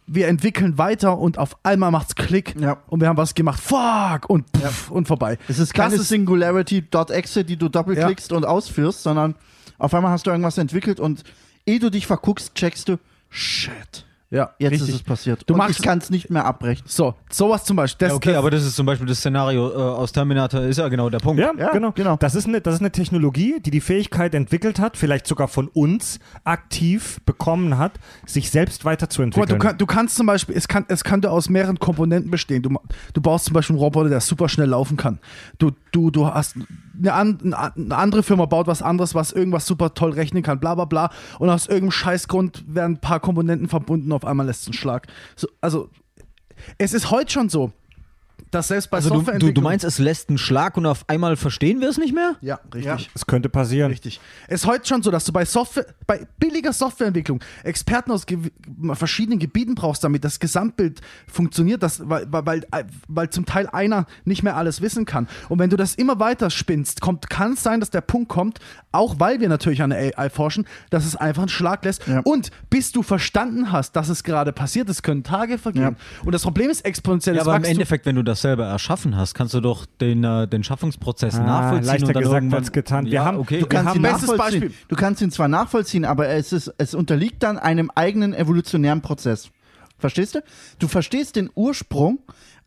D: wir entwickeln weiter und auf einmal macht's Klick
B: Ja.
D: und wir haben was gemacht. Fuck! Und, pff, und vorbei.
B: Es ist keine Singularity.exe, die du doppelklickst und ausführst, sondern auf einmal hast du irgendwas entwickelt und ehe du dich verguckst, checkst du, shit,
D: Ja,
B: jetzt
D: richtig.
B: ist es passiert.
D: Du
B: und
D: machst-
B: ich kann es nicht mehr abbrechen.
D: So, sowas zum Beispiel. Das,
C: Ja, okay,
D: das,
C: aber das ist zum Beispiel das Szenario äh, aus Terminator, ist ja genau der Punkt.
A: Ja,
B: Ja,
A: genau.
B: genau.
A: Das, ist eine, das ist eine Technologie, die die Fähigkeit entwickelt hat, vielleicht sogar von uns aktiv bekommen hat, sich selbst
D: Guck mal,
A: weiterzuentwickeln.
D: du, kann, du kannst zum Beispiel, es, kann, es könnte aus mehreren Komponenten bestehen. Du, du baust zum Beispiel einen Roboter, der super schnell laufen kann. Du, du, du hast eine, an, eine andere Firma baut was anderes, was irgendwas super toll rechnen kann, bla bla bla. Und aus irgendeinem Scheißgrund werden ein paar Komponenten verbunden, auf einmal lässt es einen Schlag. So, also, es ist heute schon so, dass selbst bei
C: Also du, du,
D: Softwareentwicklung...
C: du meinst, es lässt einen Schlag und auf einmal verstehen wir es nicht mehr?
D: Ja, richtig.
B: Ja.
A: es könnte passieren.
D: Richtig. Es ist heute schon so, dass du bei Software, bei billiger Softwareentwicklung Experten aus gew- verschiedenen Gebieten brauchst, damit das Gesamtbild funktioniert, das, weil, weil, weil, zum Teil einer nicht mehr alles wissen kann. Und wenn du das immer weiter spinnst, kommt, kann es sein, dass der Punkt kommt, auch weil wir natürlich an der AI forschen, dass es einfach einen Schlag lässt.
B: Ja.
D: Und bis du verstanden hast, dass es gerade passiert ist, können Tage vergehen. Und das Problem ist exponentielles
C: Ja, aber im
D: Wachstum.
C: Endeffekt, wenn du das selber erschaffen hast, kannst du doch den, äh, den Schaffungsprozess
A: Ah,
C: nachvollziehen
A: leichter
C: und dann
A: gesagt als getan. Wir
C: Ja,
A: haben-
C: okay.
B: Du kannst ihn nachvollziehen. Du kannst ihn zwar nachvollziehen, aber es, ist, es unterliegt dann einem eigenen evolutionären Prozess. Verstehst du? Du verstehst den Ursprung,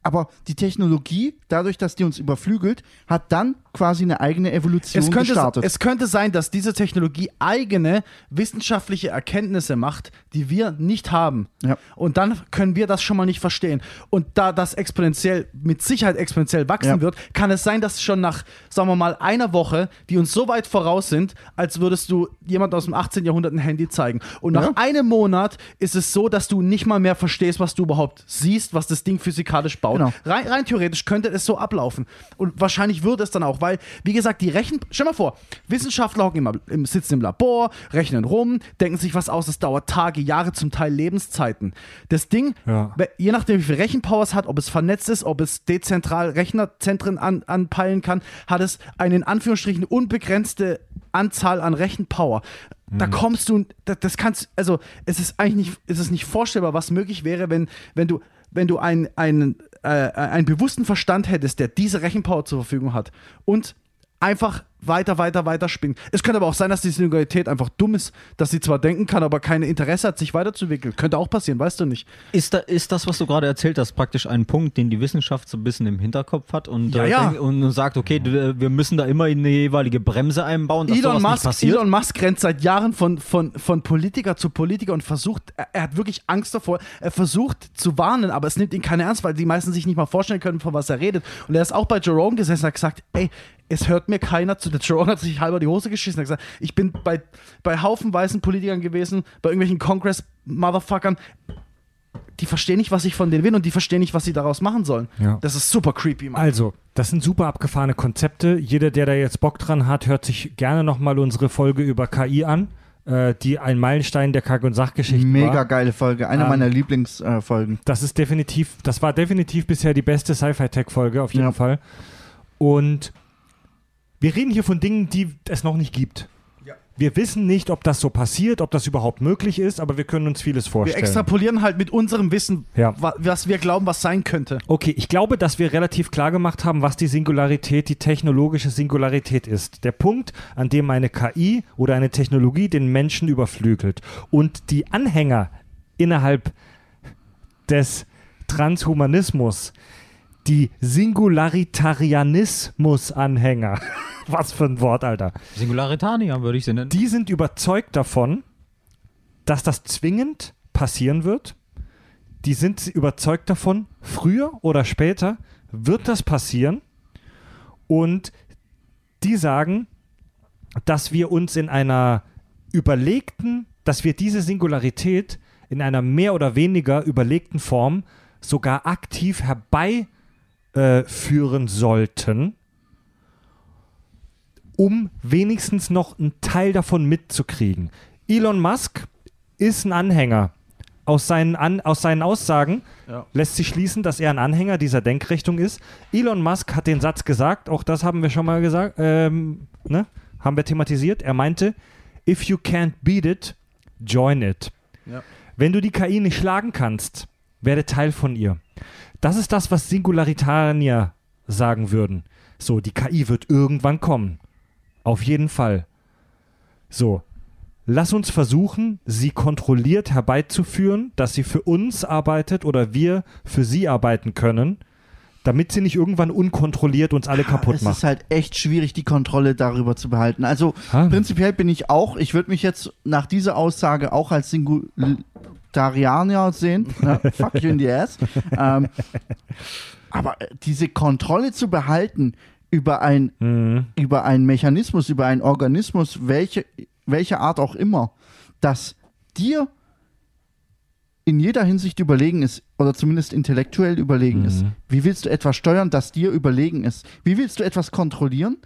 B: aber die Technologie, dadurch, dass die uns überflügelt, hat dann quasi eine eigene Evolution
D: es könnte,
B: gestartet.
D: es könnte sein, dass diese Technologie eigene wissenschaftliche Erkenntnisse macht, die wir nicht haben.
B: Ja.
D: Und dann können wir das schon mal nicht verstehen. Und da das exponentiell, mit Sicherheit exponentiell wachsen
B: Ja.
D: wird, kann es sein, dass schon nach, sagen wir mal, einer Woche, die uns so weit voraus sind, als würdest du jemand aus dem 18. Jahrhundert ein Handy zeigen. Und nach
B: Ja.
D: einem Monat ist es so, dass du nicht mal mehr verstehst, was du überhaupt siehst, was das Ding physikalisch baut.
B: Genau.
D: Rein, rein theoretisch könnte es so ablaufen. Und wahrscheinlich würde es dann auch, weil, wie gesagt, die Rechen. Stell mal vor, Wissenschaftler hocken im, im, sitzen im Labor, rechnen rum, denken sich was aus, das dauert Tage, Jahre, zum Teil Lebenszeiten. Das Ding,
A: Ja.
D: je nachdem, wie viel Rechenpower es hat, ob es vernetzt ist, ob es dezentral Rechnerzentren an, anpeilen kann, hat es eine in Anführungsstrichen unbegrenzte Anzahl an Rechenpower. Da kommst du, das, das kannst, also es ist eigentlich nicht, es ist nicht vorstellbar, was möglich wäre, wenn, wenn du, wenn du einen, einen, äh, einen bewussten Verstand hättest, der diese Rechenpower zur Verfügung hat und einfach weiter, weiter, weiter springt. Es könnte aber auch sein, dass die Singularität einfach dumm ist, dass sie zwar denken kann, aber kein Interesse hat, sich weiterzuentwickeln. Könnte auch passieren, weißt du nicht.
C: Ist, da, ist das, was du gerade erzählt hast, praktisch ein Punkt, den die Wissenschaft so ein bisschen im Hinterkopf hat und,
D: Ja,
C: äh,
D: ja.
C: und sagt, okay, du, wir müssen da immer eine jeweilige Bremse einbauen, dass
D: Elon Musk,
C: passiert?
D: Elon Musk rennt seit Jahren von, von, von Politiker zu Politiker und versucht, er, er hat wirklich Angst davor, er versucht zu warnen, aber es nimmt ihn keiner ernst, weil die meisten sich nicht mal vorstellen können, von was er redet. Und er ist auch bei Joe Rogan gesessen und hat gesagt, ey, es hört mir keiner zu. Der Joe hat sich halber die Hose geschissen und hat gesagt, ich bin bei, bei haufenweisen Politikern gewesen, bei irgendwelchen Congress-Motherfuckern, die verstehen nicht, was ich von denen will und die verstehen nicht, was sie daraus machen sollen.
A: Ja.
D: Das ist super creepy, Mann.
A: Also, das sind super abgefahrene Konzepte. Jeder, der da jetzt Bock dran hat, hört sich gerne nochmal unsere Folge über KI an, äh, die ein Meilenstein der Kack- und Sachgeschichten
B: Mega
A: war.
B: geile Folge, eine
A: Ähm,
B: meiner Lieblingsfolgen.
A: Das ist definitiv, das war definitiv bisher die beste Sci-Fi-Tech-Folge, auf jeden
B: Ja.
A: Fall. Und wir reden hier von Dingen, die es noch nicht gibt.
D: Ja.
A: Wir wissen nicht, ob das so passiert, ob das überhaupt möglich ist, aber wir können uns vieles
D: wir
A: vorstellen.
D: extrapolieren halt mit unserem Wissen,
A: Ja.
D: wa was wir glauben, was sein könnte.
A: Okay, ich glaube, dass wir relativ klar gemacht haben, was die Singularität, die technologische Singularität ist. Der Punkt, an dem eine KI oder eine Technologie den Menschen überflügelt. Und die Anhänger innerhalb des Transhumanismus, die Singularitarianismus-Anhänger, was für ein Wort, Alter,
C: Singularitania würde ich sie nennen.
A: die sind überzeugt davon, dass das zwingend passieren wird. Die sind überzeugt davon, früher oder später wird das passieren. Und die sagen, dass wir uns in einer überlegten, dass wir diese Singularität in einer mehr oder weniger überlegten Form sogar aktiv herbeiführen äh, führen sollten, um wenigstens noch einen Teil davon mitzukriegen. Elon Musk ist ein Anhänger. Aus seinen, An aus seinen Aussagen
D: Ja.
A: lässt sich schließen, dass er ein Anhänger dieser Denkrichtung ist. Elon Musk hat den Satz gesagt, auch das haben wir schon mal gesagt, ähm, ne? haben wir thematisiert. Er meinte, if you can't beat it, join it.
D: Ja.
A: Wenn du die KI nicht schlagen kannst, werde Teil von ihr. Das ist das, was Singularitarier sagen würden. So, die KI wird irgendwann kommen. Auf jeden Fall. So, lass uns versuchen, sie kontrolliert herbeizuführen, dass sie für uns arbeitet oder wir für sie arbeiten können, damit sie nicht irgendwann unkontrolliert uns alle kaputt
B: es
A: macht.
B: ist halt echt schwierig, die Kontrolle darüber zu behalten. Also
A: Ha.
B: prinzipiell bin ich auch, ich würde mich jetzt nach dieser Aussage auch als Singularianer sehen. Ja, fuck you in the ass. ähm, aber äh, diese Kontrolle zu behalten über ein,
A: Mhm.
B: über einen Mechanismus, über einen Organismus, welche, welche Art auch immer, das dir in jeder Hinsicht überlegen ist oder zumindest intellektuell überlegen ist.
A: Mhm.
B: Wie willst du etwas steuern, das dir überlegen ist? Wie willst du etwas kontrollieren,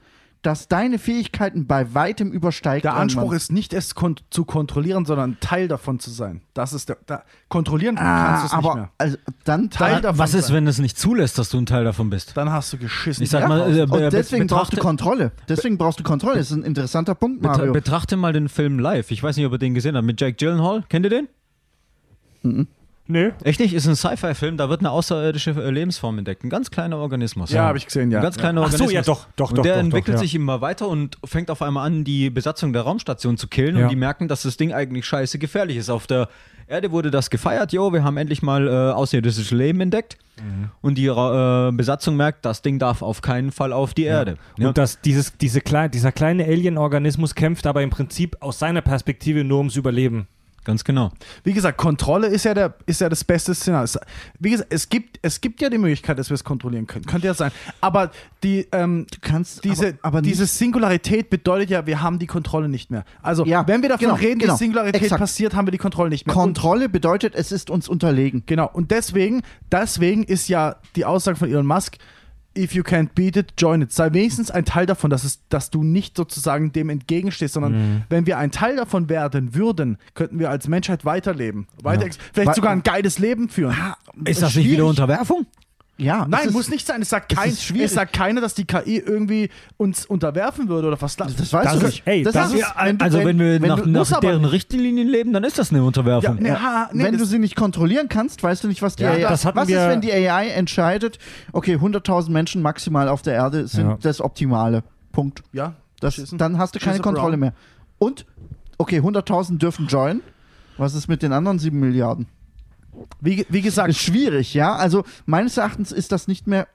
B: das deine Fähigkeiten bei weitem übersteigt?
D: Der Anspruch
B: irgendwann?
D: ist nicht, es kon zu kontrollieren, sondern ein Teil davon zu sein. Das ist der. Da, kontrollieren
B: ah,
D: kannst du es nicht
B: aber
D: mehr.
B: also, dann
D: Teil davon
C: Was ist,
D: sein.
C: wenn es nicht zulässt, dass du ein Teil davon bist?
D: Dann hast du geschissen.
C: Ich sag
B: ja,
C: mal, äh,
B: deswegen brauchst du Kontrolle. Deswegen brauchst du Kontrolle. Das ist ein interessanter Punkt, Mario.
C: betrachte mal den Film live. Ich weiß nicht, ob ihr den gesehen habt. Mit Jake Gyllenhaal. Kennt ihr den?
A: Nö.
C: Echt nicht? Ist ein Sci-Fi-Film. Da wird eine außerirdische äh, Lebensform entdeckt. Ein ganz kleiner Organismus.
D: ja, habe ich gesehen, ja.
C: Ein ganz kleiner
A: Ach so,
C: Organismus.
A: ja, doch, doch,
C: und
A: doch,
C: der
A: doch,
C: entwickelt
A: doch, ja.
C: sich immer weiter und fängt auf einmal an, die Besatzung der Raumstation zu killen.
A: Ja.
C: Und die merken, dass das Ding eigentlich scheiße gefährlich ist. Auf der Erde wurde das gefeiert. Jo, wir haben endlich mal äh, außerirdisches Leben entdeckt.
A: Mhm.
C: Und die äh, Besatzung merkt, das Ding darf auf keinen Fall auf die Erde. Ja.
A: Und das, dieses, diese klei dieser kleine Alien-Organismus kämpft aber im Prinzip aus seiner Perspektive nur ums Überleben.
C: Ganz genau.
D: Wie gesagt, Kontrolle ist ja, der, ist ja das beste Szenario. Es- Wie gesagt, es gibt, es gibt ja die Möglichkeit, dass wir es kontrollieren können. Könnte ja sein. Aber die, ähm,
B: du kannst
D: diese,
B: aber, aber
D: diese Singularität bedeutet ja, wir haben die Kontrolle nicht mehr. Also,
B: Ja,
D: wenn wir davon
B: genau,
D: reden,
B: genau,
D: die Singularität
B: exakt.
D: passiert, haben wir die Kontrolle nicht mehr. Und,
B: Kontrolle bedeutet, es ist uns unterlegen.
D: genau. Und deswegen, deswegen ist ja die Aussage von Elon Musk, if you can't beat it, join it. Sei wenigstens ein Teil davon, dass, es, dass du nicht sozusagen dem entgegenstehst, sondern
B: Mhm.
D: wenn wir ein Teil davon werden würden, könnten wir als Menschheit weiterleben. Weiter
B: Ja.
D: Vielleicht sogar ein geiles Leben führen.
C: Ist das nicht wieder. Unterwerfung?
B: Ja,
D: Nein, muss nicht sein. Es sagt, kein,
B: ist schwierig.
D: es sagt keiner, dass die KI irgendwie uns unterwerfen würde oder was.
B: Das weißt
A: Das
B: du
A: ist- ey, das
B: ist,
A: ist-
B: wenn du,
C: also wenn, wir
B: wenn
C: nach,
B: du,
C: nach
D: aber
C: deren
D: nicht.
C: Richtlinien leben, dann ist das eine Unterwerfung.
D: Ja, nee, ha, nee,
B: wenn du
D: das-
B: sie nicht kontrollieren kannst, weißt du nicht, was die
A: Ja,
B: AI
A: das
B: Was
A: wir-
B: ist, wenn die AI entscheidet, okay, 100.000 Menschen maximal auf der Erde sind
A: Ja.
B: das Optimale. Punkt.
D: ja,
B: Das,
D: Schissen.
B: dann hast du keine Kontrolle
D: Brown.
B: mehr. Und, okay, 100.000 dürfen joinen. Was ist mit den anderen 7 Milliarden?
D: Wie, wie gesagt,
B: schwierig, ja. Also meines Erachtens ist das nicht mehr.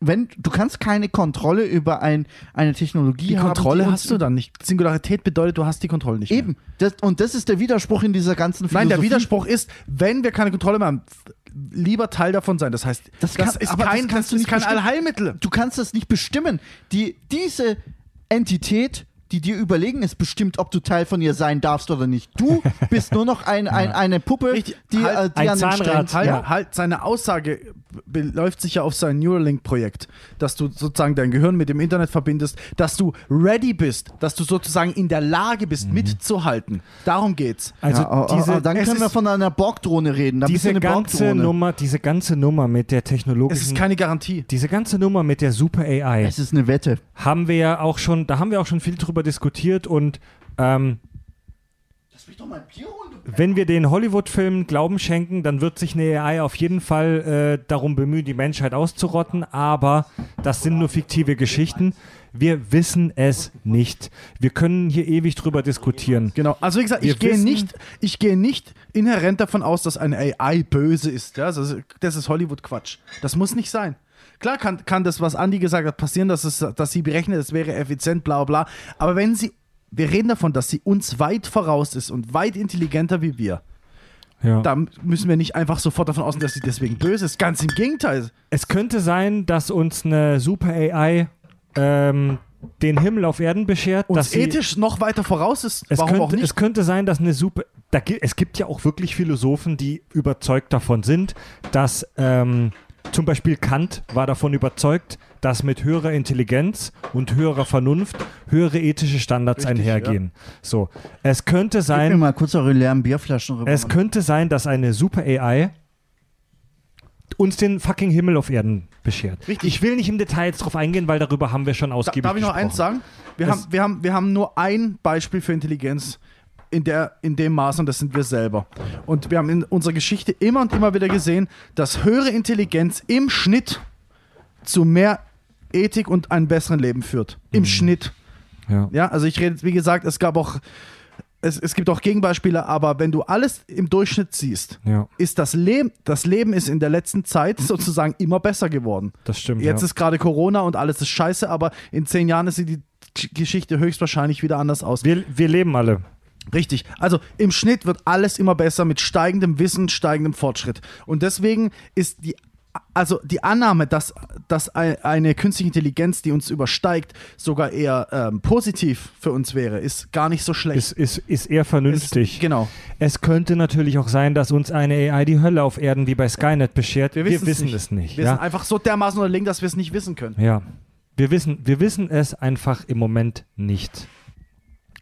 B: Wenn du kannst keine Kontrolle über ein, eine Technologie
D: die
B: haben.
D: Kontrolle
B: die
D: hast du dann nicht. Singularität bedeutet, du hast die Kontrolle nicht.
B: Eben. Das, und das ist der Widerspruch in dieser ganzen. Philosophie.
D: Nein, der Widerspruch ist, wenn wir keine Kontrolle mehr haben, lieber Teil davon sein. Das heißt,
B: Das
D: das,
B: kann-
D: ist
B: aber das
D: kein,
B: kannst
D: das
B: du nicht
D: kein. Allheilmittel.
B: Du kannst das nicht bestimmen. Die, diese Entität, die dir überlegen ist, bestimmt, ob du Teil von ihr sein darfst oder nicht. Du bist nur noch ein, ein, eine Puppe,
D: Richtig.
B: die,
D: Halt,
B: äh, die
A: ein
B: an den
A: Zahnrad.
D: Halt,
B: Ja.
D: halt, seine Aussage beläuft sich ja auf sein Neuralink-Projekt, dass du sozusagen dein Gehirn mit dem Internet verbindest, dass du ready bist, dass du sozusagen in der Lage bist, mitzuhalten. Darum geht's.
A: Also
B: ja, oh, oh,
A: diese,
B: oh, dann
D: es
B: können wir von einer Borgdrohne reden. Dann
A: diese ganze. Nummer, diese ganze Nummer mit der
D: Es ist keine Garantie.
A: diese ganze Nummer mit der Super AI
B: Es ist eine Wette.
A: haben wir ja auch schon, da haben wir auch schon viel drüber diskutiert und ähm,
B: Lass mich doch mal ein Bier holen.
A: wenn wir den Hollywood-Filmen Glauben schenken, dann wird sich eine AI auf jeden Fall äh, darum bemühen, die Menschheit auszurotten, aber das sind nur fiktive Geschichten. Wir wissen es nicht. Wir können hier ewig drüber diskutieren.
D: Genau. Also wie gesagt,
A: Wir
D: ich gehe nicht, ich gehe nicht inhärent davon aus, dass eine AI böse ist. Ja? Das ist Hollywood-Quatsch. Das muss nicht sein. Klar kann, kann das, was Andi gesagt hat, passieren, dass, es, dass sie berechnet, es wäre effizient, bla bla. Aber wenn sie, wir reden davon, dass sie uns weit voraus ist und weit intelligenter wie wir,
A: Ja.
D: da müssen wir nicht einfach sofort davon ausgehen, dass sie deswegen böse ist. Ganz im Gegenteil.
A: Es könnte sein, dass uns eine Super AI ähm, den Himmel auf Erden beschert.
D: Und
A: dass sie,
D: ethisch noch weiter voraus ist.
A: es,
D: Warum auch
A: könnte,
D: nicht?
A: es könnte sein, dass eine Super. Da, es gibt ja auch wirklich Philosophen, die überzeugt davon sind, dass ähm, zum Beispiel Kant war davon überzeugt, dass mit höherer Intelligenz und höherer Vernunft höhere ethische Standards
D: Richtig,
A: einhergehen. So, es könnte
B: Gib mir
A: sein,
B: mal kurz eure leeren Bierflaschen rüber.
A: es könnte sein, dass eine Super AI uns den fucking Himmel auf Erden beschert.
D: Richtig.
A: Ich will nicht im Detail jetzt drauf eingehen, weil darüber haben wir schon
D: Da,
A: ausgiebig
D: darf ich noch
A: gesprochen.
D: eins sagen? Wir
A: Es-
D: haben, wir, haben, wir haben nur ein Beispiel für Intelligenz in, der, in dem Maß und das sind wir selber. Und wir haben in unserer Geschichte immer und immer wieder gesehen, dass höhere Intelligenz im Schnitt zu mehr Ethik und einem besseren Leben führt. Im Schnitt.
A: Ja.
D: Ja, also ich rede, wie gesagt, es gab auch es, es gibt auch Gegenbeispiele, aber wenn du alles im Durchschnitt siehst,
A: Ja,
D: ist das Leben, das Leben ist in der letzten Zeit sozusagen immer besser geworden.
A: das stimmt.
D: Jetzt
A: ja.
D: ist gerade Corona und alles ist scheiße, aber in zehn Jahren sieht die Geschichte höchstwahrscheinlich wieder anders aus.
A: wir, wir leben alle.
D: Richtig. Also im Schnitt wird alles immer besser mit steigendem Wissen, steigendem Fortschritt. Und deswegen ist die, also die Annahme, dass, dass ein- eine künstliche Intelligenz, die uns übersteigt, sogar eher ähm, positiv für uns wäre, ist gar nicht so schlecht.
A: Ist, ist, ist eher vernünftig.
D: Ist, genau.
A: Es könnte natürlich auch sein, dass uns eine AI die Hölle auf Erden wie bei Skynet beschert. Wir,
D: wissen's
A: wissen es nicht.
D: Wir
A: ja?
D: sind einfach so dermaßen unterlegen, dass wir es nicht wissen können.
A: Ja, wir wissen, wir wissen es einfach im Moment nicht.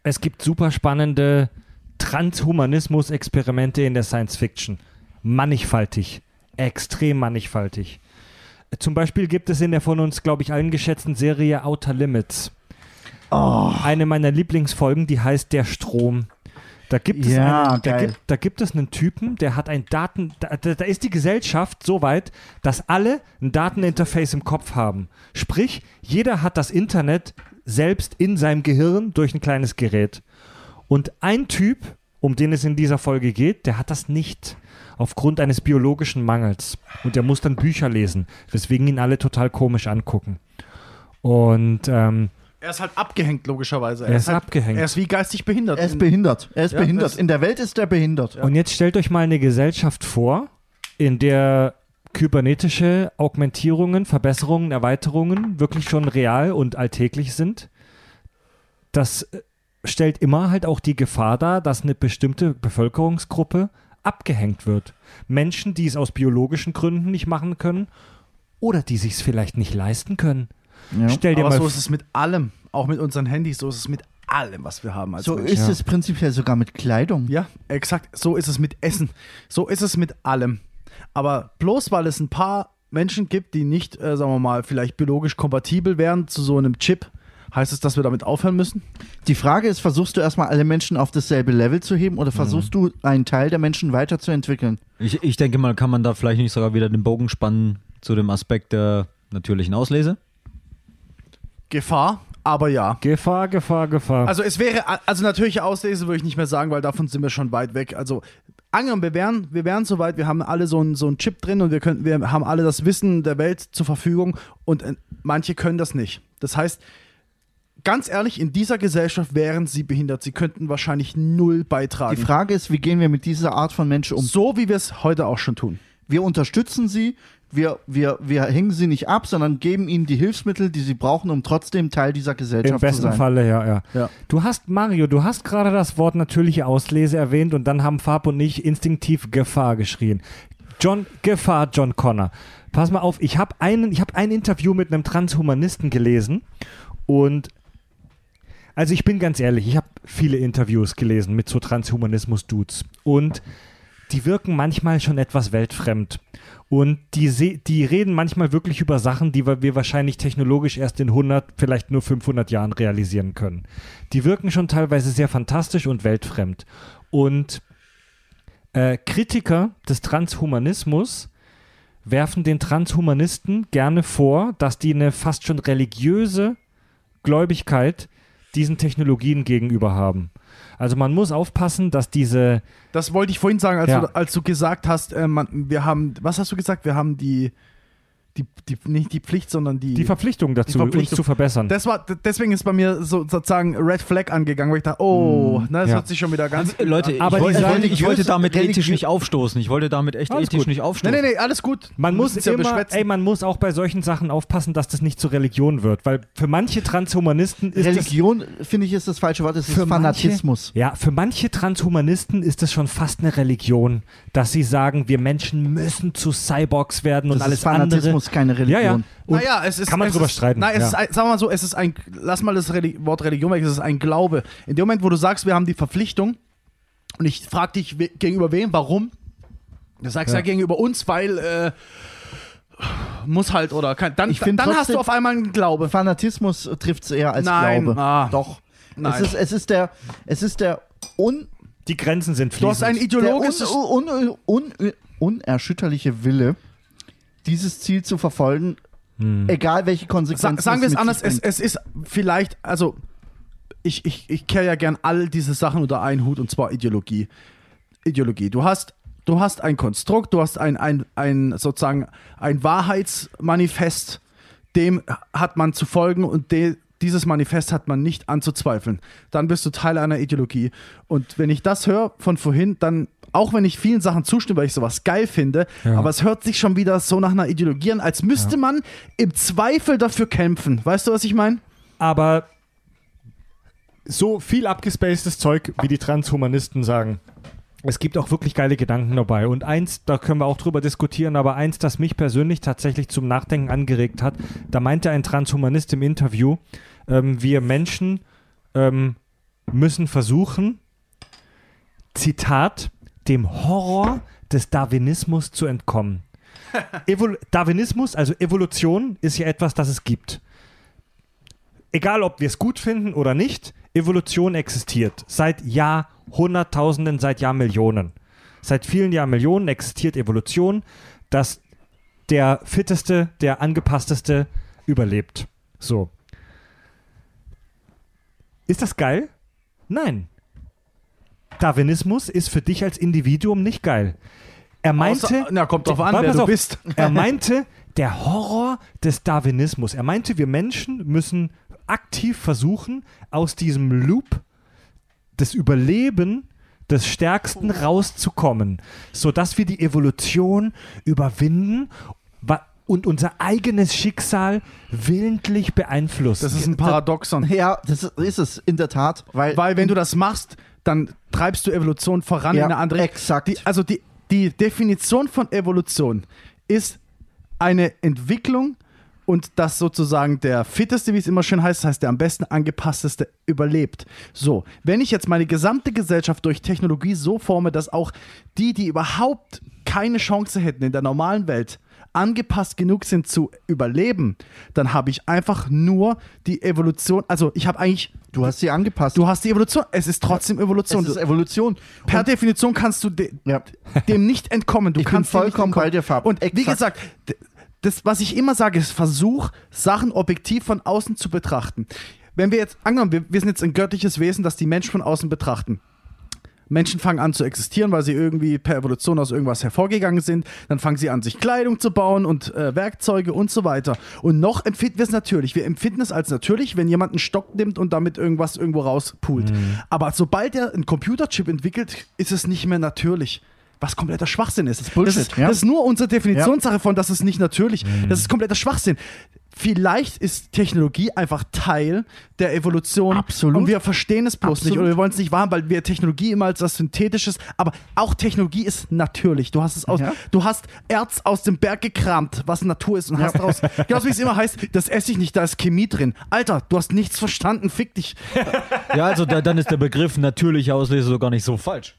A: Es gibt super spannende Transhumanismus-Experimente in der Science Fiction. Mannigfaltig, extrem mannigfaltig. Zum Beispiel gibt es in der von uns, glaube ich, allen geschätzten Serie Outer Limits eine meiner Lieblingsfolgen, die heißt Der Strom. Da gibt es,
B: Ja,
A: einen, da, gibt, da gibt es einen Typen, der hat ein Daten, da, da da ist die Gesellschaft so weit, dass alle ein Dateninterface im Kopf haben. Sprich, jeder hat das Internet selbst in seinem Gehirn durch ein kleines Gerät. Und ein Typ, um den es in dieser Folge geht, der hat das nicht. Aufgrund eines biologischen Mangels. Und der muss dann Bücher lesen, weswegen ihn alle total komisch angucken. Und ähm,
D: Er ist halt abgehängt, logischerweise.
A: Er ist
D: halt,
A: abgehängt.
D: Er ist wie geistig behindert.
B: Er ist
D: In-
B: behindert. Er ist
D: Ja,
B: behindert.
D: das-
B: In der Welt ist er behindert.
A: Und jetzt stellt euch mal eine Gesellschaft vor, in der kybernetische Augmentierungen, Verbesserungen, Erweiterungen wirklich schon real und alltäglich sind. Das äh, stellt immer halt auch die Gefahr dar, dass eine bestimmte Bevölkerungsgruppe abgehängt wird. Menschen, die es aus biologischen Gründen nicht machen können oder die sich es vielleicht nicht leisten können.
B: Ja.
A: Stell dir
D: Aber
A: mal
D: so ist es mit allem. Auch mit unseren Handys, so ist es mit allem, was wir haben als
B: So
D: Menschen.
B: ist
A: Ja.
B: es prinzipiell sogar mit Kleidung.
D: Ja, exakt. So ist es mit Essen. So ist es mit allem. Aber bloß weil es ein paar Menschen gibt, die nicht, äh, sagen wir mal, vielleicht biologisch kompatibel wären zu so einem Chip, heißt es, dass wir damit aufhören müssen?
B: Die Frage ist, versuchst du erstmal alle Menschen auf dasselbe Level zu heben
A: Mhm.
B: oder versuchst du einen Teil der Menschen weiterzuentwickeln?
C: Ich, ich denke mal, kann man da vielleicht nicht sogar wieder den Bogen spannen zu dem Aspekt der natürlichen Auslese?
D: Gefahr, aber ja.
A: Gefahr, Gefahr, Gefahr.
D: Also es wäre, also natürliche Auslese würde ich nicht mehr sagen, weil davon sind wir schon weit weg. Also angenommen, wir wären, wir wären soweit, wir haben alle so einen so Chip drin und wir könnten, wir haben alle das Wissen der Welt zur Verfügung und äh, manche können das nicht. Das heißt, ganz ehrlich, in dieser Gesellschaft wären sie behindert. Sie könnten wahrscheinlich null beitragen.
B: Die Frage ist, wie gehen wir mit dieser Art von Menschen um?
D: so wie wir es heute auch schon tun.
B: Wir unterstützen sie, wir, wir, wir hängen sie nicht ab, sondern geben ihnen die Hilfsmittel, die sie brauchen, um trotzdem Teil dieser
A: Im
B: Gesellschaft zu
A: besten
B: sein.
A: Falle, ja, ja,
D: Ja.
A: Du hast, Mario, du hast gerade das Wort natürliche Auslese erwähnt und dann haben Fab und ich instinktiv Gefahr geschrien. John, Gefahr, John Connor. Pass mal auf, ich habe habe ein Interview mit einem Transhumanisten gelesen und also ich bin ganz ehrlich, ich habe viele Interviews gelesen mit so Transhumanismus-Dudes und die wirken manchmal schon etwas weltfremd. Und die, die reden manchmal wirklich über Sachen, die wir, wir wahrscheinlich technologisch erst in 100, vielleicht nur 500 Jahren realisieren können. Die wirken schon teilweise sehr fantastisch und weltfremd. Und äh, Kritiker des Transhumanismus werfen den Transhumanisten gerne vor, dass die eine fast schon religiöse Gläubigkeit diesen Technologien gegenüber haben. Also man muss aufpassen, dass diese
D: Das wollte ich vorhin sagen, als,
A: Ja.
D: du, als du gesagt hast, äh, man, wir haben, was hast du gesagt? Wir haben die, die, die nicht die Pflicht, sondern die,
A: die Verpflichtung dazu,
D: Verpflichtung.
A: uns zu verbessern.
D: Das war, deswegen ist bei mir so, sozusagen Red Flag angegangen, weil ich dachte, oh, ne, das
A: Ja.
D: hört sich schon wieder ganz.
C: Leute,
A: Aber
C: ich, wollte,
A: die
C: ich, wollte, ich wollte damit ethisch nicht aufstoßen. Ich wollte damit echt
A: Alles
C: ethisch
A: gut.
C: nicht
D: Nee,
C: aufstoßen.
D: nee, nee, alles gut.
A: Man muss
D: ja
A: immer, ey, man muss auch bei solchen Sachen aufpassen, dass das nicht zur Religion wird, weil für manche Transhumanisten ist
B: Religion, finde ich, ist das falsche Wort, es
A: das
B: ist Fanatismus.
A: Manche, ja, für manche Transhumanisten ist es schon fast eine Religion, dass sie sagen, wir Menschen müssen zu Cyborgs werden und
B: Das
A: alles
B: ist
A: Andere.
B: keine
A: Ja,
B: Religion.
A: ja. Und
D: naja, es ist.
A: kann man
D: es
A: drüber
D: ist,
A: streiten,
D: Nein, es
A: ja.
D: ist ein, sagen wir mal so, es ist ein, lass mal das Reli Wort Religion weg, es ist ein Glaube. In dem Moment, wo du sagst, wir haben die Verpflichtung, und ich frage dich we gegenüber wem, warum? Du sagst ja,
A: Ja.
D: gegenüber uns, weil äh, muss halt oder kann, dann,
B: Ich
D: dann hast du auf einmal einen Glaube.
B: Fanatismus trifft es eher als
D: Nein,
B: Glaube.
D: ah.
B: Doch.
D: Nein.
B: Es ist, es ist der, es ist der un,
A: die Grenzen sind
D: Du hast
A: fließend.
D: ein ideologisches.
B: un, un, un, unerschütterliche Wille, dieses Ziel zu verfolgen, egal welche
D: Sa
B: Konsequenzen
D: sagen wir es anders, es, es ist vielleicht, also ich, ich, ich kehre ja gern all diese Sachen unter einen Hut und zwar Ideologie. Ideologie. Du hast, du hast ein Konstrukt, du hast ein, ein, ein sozusagen ein Wahrheitsmanifest, dem hat man zu folgen und de, dieses Manifest hat man nicht anzuzweifeln. Dann bist du Teil einer Ideologie. Und wenn ich das höre von vorhin, dann, auch wenn ich vielen Sachen zustimme, weil ich sowas geil finde,
A: Ja.
D: aber es hört sich schon wieder so nach einer Ideologie an, als müsste man im Zweifel dafür kämpfen. Weißt du, was ich meine?
A: Aber so viel abgespacedes Zeug, wie die Transhumanisten sagen. Es gibt auch wirklich geile Gedanken dabei. Und eins, da können wir auch drüber diskutieren, aber eins, das mich persönlich tatsächlich zum Nachdenken angeregt hat, da meinte ein Transhumanist im Interview, ähm, wir Menschen ähm, müssen versuchen, Zitat, dem Horror des Darwinismus zu entkommen. Evol Darwinismus, also Evolution, ist ja etwas, das es gibt egal ob wir es gut finden oder nicht, Evolution existiert. Seit Jahrhunderttausenden, seit Jahrmillionen. Seit vielen Jahrmillionen existiert Evolution, dass der fitteste, der angepassteste überlebt. So. Ist das geil? Nein. Darwinismus ist für dich als Individuum nicht geil. Er meinte,
D: Außer- na, kommt drauf an, wer du
A: auf.
D: bist.
A: er meinte, der Horror des Darwinismus. Er meinte, wir Menschen müssen aktiv versuchen, aus diesem Loop des Überleben des Stärksten rauszukommen, sodass wir die Evolution überwinden und unser eigenes Schicksal willentlich beeinflussen.
D: Das ist ein Paradoxon.
B: Ja, das ist es in der Tat, weil,
D: Weil wenn du das machst, dann treibst du Evolution voran
B: Ja,
D: in eine andere
B: exakt.
D: Die, also die, die Definition von Evolution ist eine Entwicklung und dass sozusagen der fitteste, wie es immer schön heißt, das heißt der am besten angepassteste überlebt. So, wenn ich jetzt meine gesamte Gesellschaft durch Technologie so forme, dass auch die, die überhaupt keine Chance hätten in der normalen Welt, angepasst genug sind zu überleben, dann habe ich einfach nur die Evolution, also ich habe eigentlich,
B: du hast sie angepasst.
D: du hast die Evolution, es ist trotzdem Evolution.
B: es ist Evolution.
D: Per
B: Und-
D: Definition kannst du de
B: ja.
D: dem nicht entkommen. Du
B: Ich bin
D: kannst nicht
B: vollkommen bei dir, Fab.
D: Und wie
B: Exakt.
D: gesagt, d- das, was ich immer sage, ist Versuch, Sachen objektiv von außen zu betrachten. Wenn wir jetzt, angenommen, wir, wir sind jetzt ein göttliches Wesen, das die Menschen von außen betrachten. Menschen fangen an zu existieren, weil sie irgendwie per Evolution aus irgendwas hervorgegangen sind. Dann fangen sie an, sich Kleidung zu bauen und äh, Werkzeuge und so weiter. Und noch empfinden wir es natürlich. Wir empfinden es als natürlich, wenn jemand einen Stock nimmt und damit irgendwas irgendwo rauspult. Aber sobald er einen Computerchip entwickelt, ist es nicht mehr natürlich. Was kompletter Schwachsinn ist. Das,
B: Bullshit,
D: ist,
B: ja.
D: das ist nur unsere Definitionssache von, das ist nicht natürlich. Das ist kompletter Schwachsinn. Vielleicht ist Technologie einfach Teil der Evolution.
B: Absolut.
D: Und wir verstehen es bloß
B: Absolut.
D: nicht oder wir wollen es nicht wahrhaben, weil wir Technologie immer als was Synthetisches, aber auch Technologie ist natürlich. Du hast es aus,
B: Ja.
D: du hast Erz aus dem Berg gekramt, was Natur ist und hast daraus, genau wie es immer heißt, das esse ich nicht, da ist Chemie drin. Alter, du hast nichts verstanden, fick dich.
C: Ja, also da, dann ist der Begriff natürliche Auslese so gar nicht so falsch.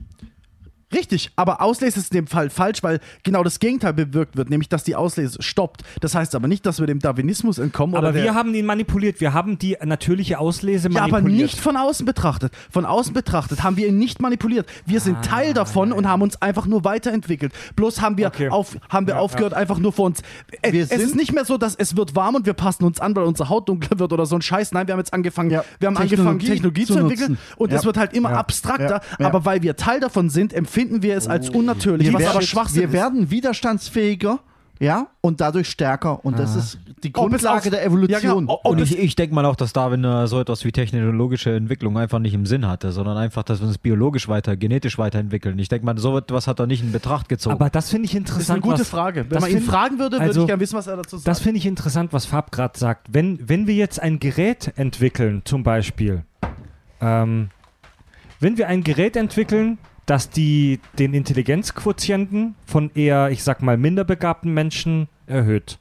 D: Richtig, aber Auslese ist in dem Fall falsch, weil genau das Gegenteil bewirkt wird, nämlich dass die Auslese stoppt. Das heißt aber nicht, dass wir dem Darwinismus entkommen.
A: aber
D: oder
A: wir haben ihn manipuliert. Wir haben die natürliche Auslese
D: Ja,
A: manipuliert.
D: aber nicht von außen betrachtet. Von außen betrachtet haben wir ihn nicht manipuliert. Wir sind Teil davon und haben uns einfach nur weiterentwickelt. Bloß haben wir,
A: Ah, Okay.
D: auf, haben wir
A: Ja,
D: aufgehört, einfach nur vor uns. Es,
B: Wir
D: es
B: sind-
D: ist nicht mehr so, dass es wird warm und wir passen uns an, weil unsere Haut dunkler wird oder so ein Scheiß. Nein, wir haben jetzt angefangen,
B: Ja,
D: wir haben angefangen,
B: Technologie
D: Technologie
B: zu
D: zu entwickeln
B: nutzen.
D: und es
B: Ja.
D: wird halt immer
B: Ja.
D: abstrakter.
B: Ja. Ja.
D: Aber weil wir Teil davon sind, empfinden wir es als unnatürlich,
B: wir
D: was
B: werden,
D: aber Schwachsinn
B: wir
D: ist.
B: werden widerstandsfähiger, ja, und dadurch stärker. Und das ist die Grundlage der Evolution.
D: Ja, genau.
C: Und ich, ich denke mal auch, dass Darwin äh, so etwas wie technologische Entwicklung einfach nicht im Sinn hatte, sondern einfach, dass wir uns biologisch weiter, genetisch weiterentwickeln. Ich denke mal, so etwas hat er nicht in Betracht gezogen.
A: aber das finde ich
D: Das ist eine
A: interessant.
D: gute
A: was,
D: Frage. Wenn man ihn fragen würde, würde
A: also,
D: ich gerne wissen, was er dazu sagt.
A: Das finde ich interessant, was Fab gerade sagt. Wenn, wenn wir jetzt ein Gerät entwickeln, zum Beispiel, ähm, wenn wir ein Gerät entwickeln, das die, den Intelligenzquotienten von eher, ich sag mal, minderbegabten Menschen erhöht.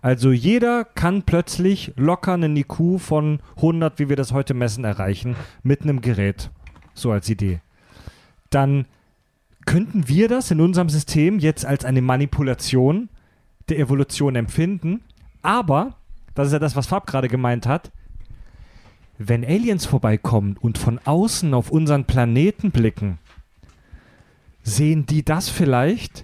A: Also jeder kann plötzlich locker einen IQ von 100, wie wir das heute messen, erreichen mit einem Gerät. So als Idee. Dann könnten wir das in unserem System jetzt als eine Manipulation der Evolution empfinden. Aber, das ist ja das, was Fab gerade gemeint hat, wenn Aliens vorbeikommen und von außen auf unseren Planeten blicken, sehen die das vielleicht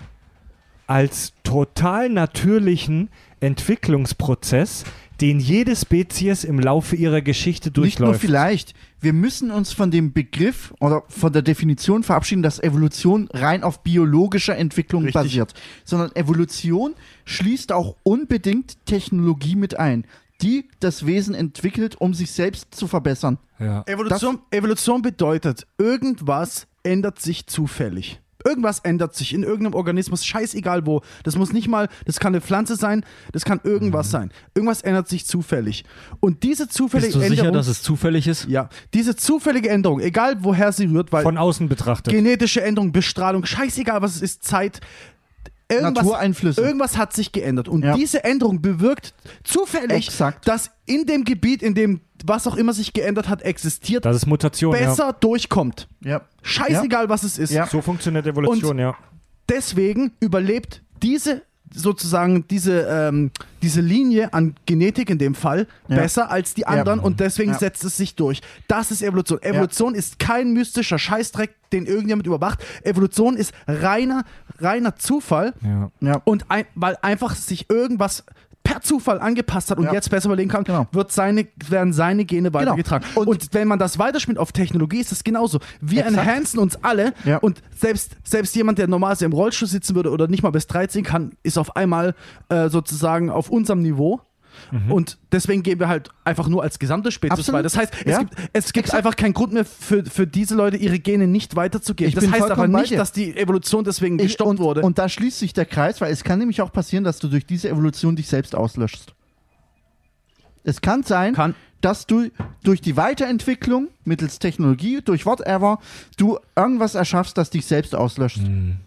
A: als total natürlichen Entwicklungsprozess, den jede Spezies im Laufe ihrer Geschichte
B: Nicht nur
A: durchläuft.
B: vielleicht. Wir müssen uns von dem Begriff oder von der Definition verabschieden, dass Evolution rein auf biologischer Entwicklung
D: Richtig.
B: basiert. Sondern Evolution schließt auch unbedingt Technologie mit ein, die das Wesen entwickelt, um sich selbst zu verbessern.
A: Ja.
D: Evolution, Evolution bedeutet, irgendwas ändert sich zufällig. Irgendwas ändert sich in irgendeinem Organismus, scheißegal wo. Das muss nicht mal, das kann eine Pflanze sein, das kann irgendwas sein. Irgendwas ändert sich zufällig. Und diese zufällige
C: Bist du
D: Änderung.
C: sicher, dass es zufällig ist?
D: ja, diese zufällige Änderung, egal woher sie rührt, weil
A: Von außen betrachtet.
D: genetische Änderung, Bestrahlung, scheißegal was es ist, Zeit. Irgendwas,
B: Natureinflüsse.
D: irgendwas hat sich geändert. Und
B: Ja.
D: diese Änderung bewirkt zufällig,
B: Exakt.
D: dass in dem Gebiet, in dem was auch immer sich geändert hat, existiert,
A: Das ist Mutation.
D: besser durchkommt.
B: Ja.
D: Scheißegal, was es ist.
B: Ja.
A: Ja. So funktioniert Evolution,
D: Und-
A: ja.
D: Deswegen überlebt diese sozusagen diese, ähm, diese Linie an Genetik in dem Fall
B: Ja.
D: besser als die anderen und deswegen
B: Ja.
D: setzt es sich durch. Das ist Evolution. Evolution ist kein mystischer Scheißdreck, den irgendjemand überwacht. Evolution ist reiner, reiner Zufall
A: ja.
B: Ja.
D: und ein, weil einfach sich irgendwas per Zufall angepasst hat und
B: Ja.
D: jetzt besser überlegen kann,
B: Genau.
D: wird seine, werden seine Gene weitergetragen.
B: Und-
D: Und, wenn man das weiterspielt auf Technologie, ist es genauso. Wir
B: Exakt.
D: enhancen uns alle
B: Ja.
D: und selbst, selbst jemand, der normalerweise im Rollstuhl sitzen würde oder nicht mal bis 13 kann, ist auf einmal äh, sozusagen auf unserem Niveau.
B: Mhm.
D: Und deswegen gehen wir halt einfach nur als gesamte Spezies
B: Absolut.
D: weiter. Das heißt, es
B: Ja.
D: gibt, es gibt einfach keinen Grund mehr für, für diese Leute, ihre Gene nicht weiterzugeben.
B: Ich
D: das heißt aber nicht, dass die Evolution deswegen
B: Ich-
D: gestoppt
B: und,
D: wurde.
B: Und da schließt sich der Kreis, weil es kann nämlich auch passieren, dass du durch diese Evolution dich selbst auslöschst. Es kann sein,
D: Kann.
B: Dass du durch die Weiterentwicklung mittels Technologie, durch whatever, du irgendwas erschaffst, das dich selbst auslöscht.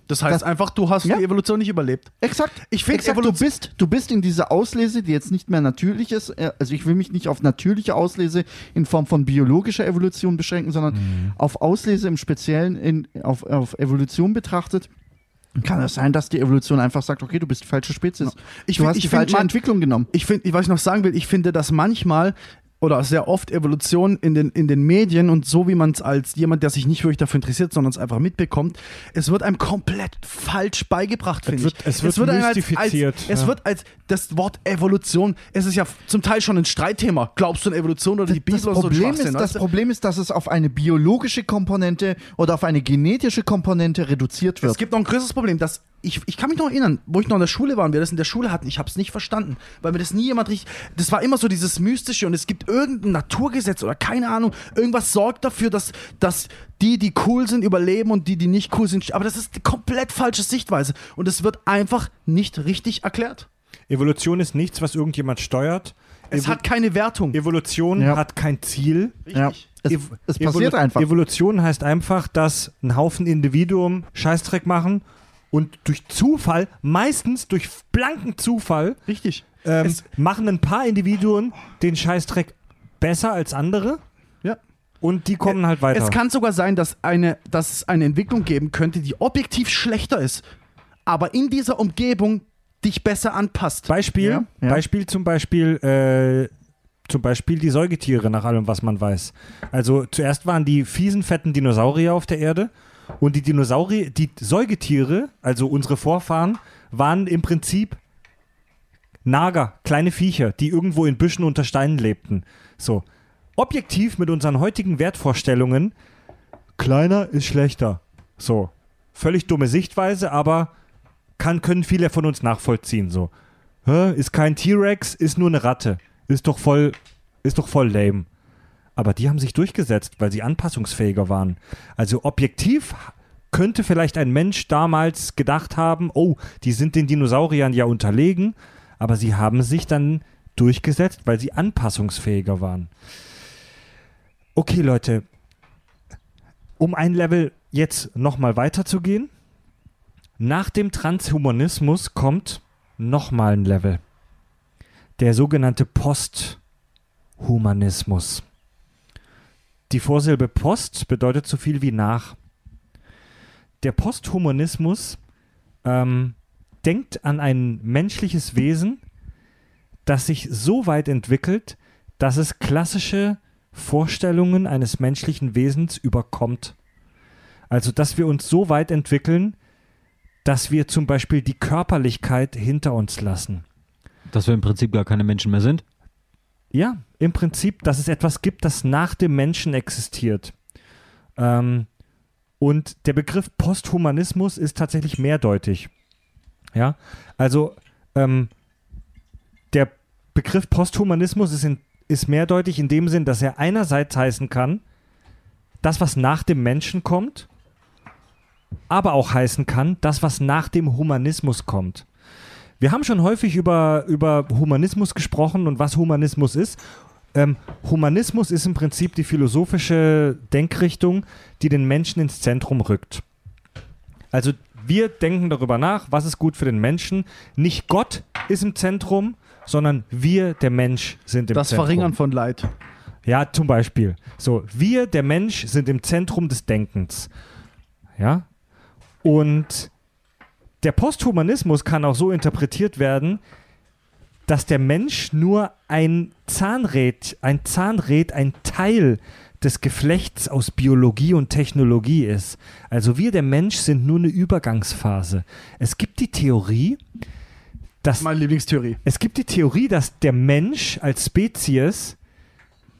D: das heißt
B: das-
D: einfach, du hast
B: Ja.
D: die Evolution nicht überlebt.
B: Exakt.
D: Ich finde
B: Exakt, du
D: Evolution.
B: bist, du bist in dieser Auslese, die jetzt nicht mehr natürlich ist. äh, Also ich will mich nicht auf natürliche Auslese in Form von biologischer Evolution beschränken, sondern
D: Mhm.
B: auf Auslese im Speziellen in, auf, auf Evolution betrachtet. Kann es sein, dass die Evolution einfach sagt, okay, du bist die falsche Spezies.
D: Ich
B: du
D: find-
B: hast
D: ich
B: die
D: find
B: falsche
D: man-
B: Entwicklung genommen.
D: ich finde, was ich noch sagen will, ich finde, dass manchmal oder sehr oft Evolution in den, in den Medien und so wie man es als jemand, der sich nicht wirklich dafür interessiert, sondern es einfach mitbekommt, es wird einem komplett falsch beigebracht, finde
A: wird-
D: ich.
A: es wird
D: einem als,
A: mystifiziert,
D: Als, es
A: ja.
D: wird als das Wort Evolution, es ist ja zum Teil schon ein Streitthema. Glaubst du an Evolution oder die Bibel
B: Das
D: so
B: Problem,
D: Schwachsinn,
B: ist, das
D: du?
B: Problem ist, dass es auf eine biologische Komponente oder auf eine genetische Komponente reduziert wird.
D: Es gibt noch ein größeres Problem, dass ich, ich kann mich noch erinnern, wo ich noch in der Schule war und wir das in der Schule hatten, ich habe es nicht verstanden, weil mir das nie jemand richtig, das war immer so dieses Mystische und es gibt irgendein Naturgesetz oder keine Ahnung, irgendwas sorgt dafür, dass, dass die, die cool sind, überleben und die, die nicht cool sind, aber das ist die komplett falsche Sichtweise und es wird einfach nicht richtig erklärt.
A: Evolution ist nichts, was irgendjemand steuert.
D: Es
A: Evo
D: hat keine Wertung.
A: Evolution
B: Ja.
A: hat kein Ziel.
B: ja. es, es passiert
A: Evolu-
B: einfach.
A: Evolution heißt einfach, dass ein Haufen Individuen Scheißdreck machen und durch Zufall, meistens durch blanken Zufall,
D: Richtig.
A: ähm, machen ein paar Individuen den Scheißdreck besser als andere
D: Ja.
A: und die kommen halt weiter.
D: Es kann sogar sein, dass, eine, dass es eine Entwicklung geben könnte, die objektiv schlechter ist, aber in dieser Umgebung dich besser anpasst.
A: Beispiel,
B: Ja, ja.
A: Beispiel zum Beispiel, äh, zum Beispiel die Säugetiere, nach allem, was man weiß. Also zuerst waren die fiesen, fetten Dinosaurier auf der Erde und die Dinosaurier, die Säugetiere, also unsere Vorfahren, waren im Prinzip Nager, kleine Viecher, die irgendwo in Büschen unter Steinen lebten. So. Objektiv mit unseren heutigen Wertvorstellungen, kleiner ist schlechter. So. Völlig dumme Sichtweise, aber kann, können viele von uns nachvollziehen. So. Hä, ist kein T-Rex, ist nur eine Ratte. Ist doch voll, ist doch voll lame. Aber die haben sich durchgesetzt, weil sie anpassungsfähiger waren. Also objektiv könnte vielleicht ein Mensch damals gedacht haben, oh, die sind den Dinosauriern ja unterlegen, aber sie haben sich dann durchgesetzt, weil sie anpassungsfähiger waren. Okay, Leute, um ein Level jetzt nochmal weiterzugehen, nach dem Transhumanismus kommt nochmal ein Level. Der sogenannte Posthumanismus. Die Vorsilbe Post bedeutet so viel wie nach. Der Posthumanismus ähm, denkt an ein menschliches Wesen, das sich so weit entwickelt, dass es klassische Vorstellungen eines menschlichen Wesens überkommt. Also, dass wir uns so weit entwickeln, dass wir zum Beispiel die Körperlichkeit hinter uns lassen.
C: Dass wir im Prinzip gar keine Menschen mehr sind.
A: Ja, im Prinzip, dass es etwas gibt, das nach dem Menschen existiert. Ähm, und der Begriff Posthumanismus ist tatsächlich mehrdeutig. Ja, also ähm, der Begriff Posthumanismus ist, in, ist mehrdeutig in dem Sinn, dass er einerseits heißen kann, das, was nach dem Menschen kommt, aber auch heißen kann, das, was nach dem Humanismus kommt. Wir haben schon häufig über, über Humanismus gesprochen und was Humanismus ist. Ähm, Humanismus ist im Prinzip die philosophische Denkrichtung, die den Menschen ins Zentrum rückt. Also wir denken darüber nach, was ist gut für den Menschen. Nicht Gott ist im Zentrum, sondern wir, der Mensch, sind im
D: Das
A: Zentrum.
D: Verringern von Leid.
A: Ja, zum Beispiel. So, wir, der Mensch, sind im Zentrum des Denkens. Ja? Und der Posthumanismus kann auch so interpretiert werden, dass der Mensch nur ein Zahnrad, ein Zahnrad, ein Teil des Geflechts aus Biologie und Technologie ist. Also wir, der Mensch, sind nur eine Übergangsphase. Es gibt die Theorie, dass
D: Meine Lieblingstheorie.
A: es gibt die Theorie, dass der Mensch als Spezies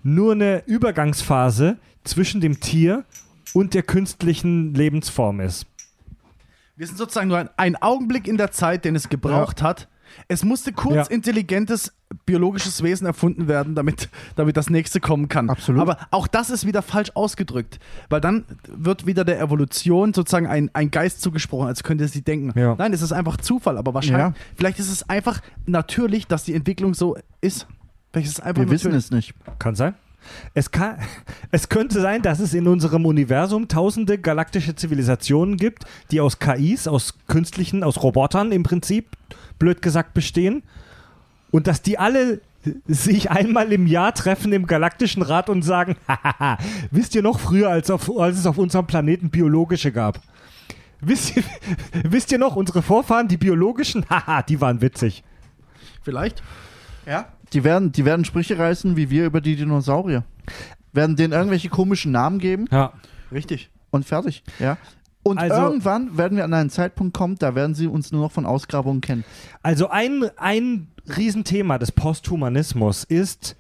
A: nur eine Übergangsphase zwischen dem Tier und der künstlichen Lebensform ist.
D: Wir sind sozusagen nur ein, ein Augenblick in der Zeit, den es gebraucht hat. Es musste kurz
A: Ja.
D: intelligentes biologisches Wesen erfunden werden, damit, damit das nächste kommen kann.
B: Absolut.
D: Aber auch das ist wieder falsch ausgedrückt, weil dann wird wieder der Evolution sozusagen ein, ein Geist zugesprochen, als könnte sie denken.
A: Ja.
D: Nein, es ist einfach Zufall, aber wahrscheinlich,
B: Ja.
D: vielleicht ist es einfach natürlich, dass die Entwicklung so ist. Vielleicht ist es einfach
B: Wir wissen
D: natürlich.
B: es nicht.
A: Kann sein. Es, kann, es könnte sein, dass es in unserem Universum tausende galaktische Zivilisationen gibt, die aus KIs, aus künstlichen, aus Robotern im Prinzip, blöd gesagt, bestehen. Und dass die alle sich einmal im Jahr treffen im galaktischen Rat und sagen, hahaha, wisst ihr noch früher, als, auf, als es auf unserem Planeten biologische gab? Wisst ihr, wisst ihr noch, unsere Vorfahren, die biologischen, haha, die waren witzig.
D: Vielleicht.
B: Ja. Die werden, die werden Sprüche reißen wie wir über die Dinosaurier. Werden denen irgendwelche komischen Namen geben
A: Ja.
D: Richtig.
B: und fertig. Ja. Und
A: Also-
B: irgendwann werden wir an einen Zeitpunkt kommen, da werden sie uns nur noch von Ausgrabungen kennen.
A: Also ein, ein Riesenthema des Posthumanismus ist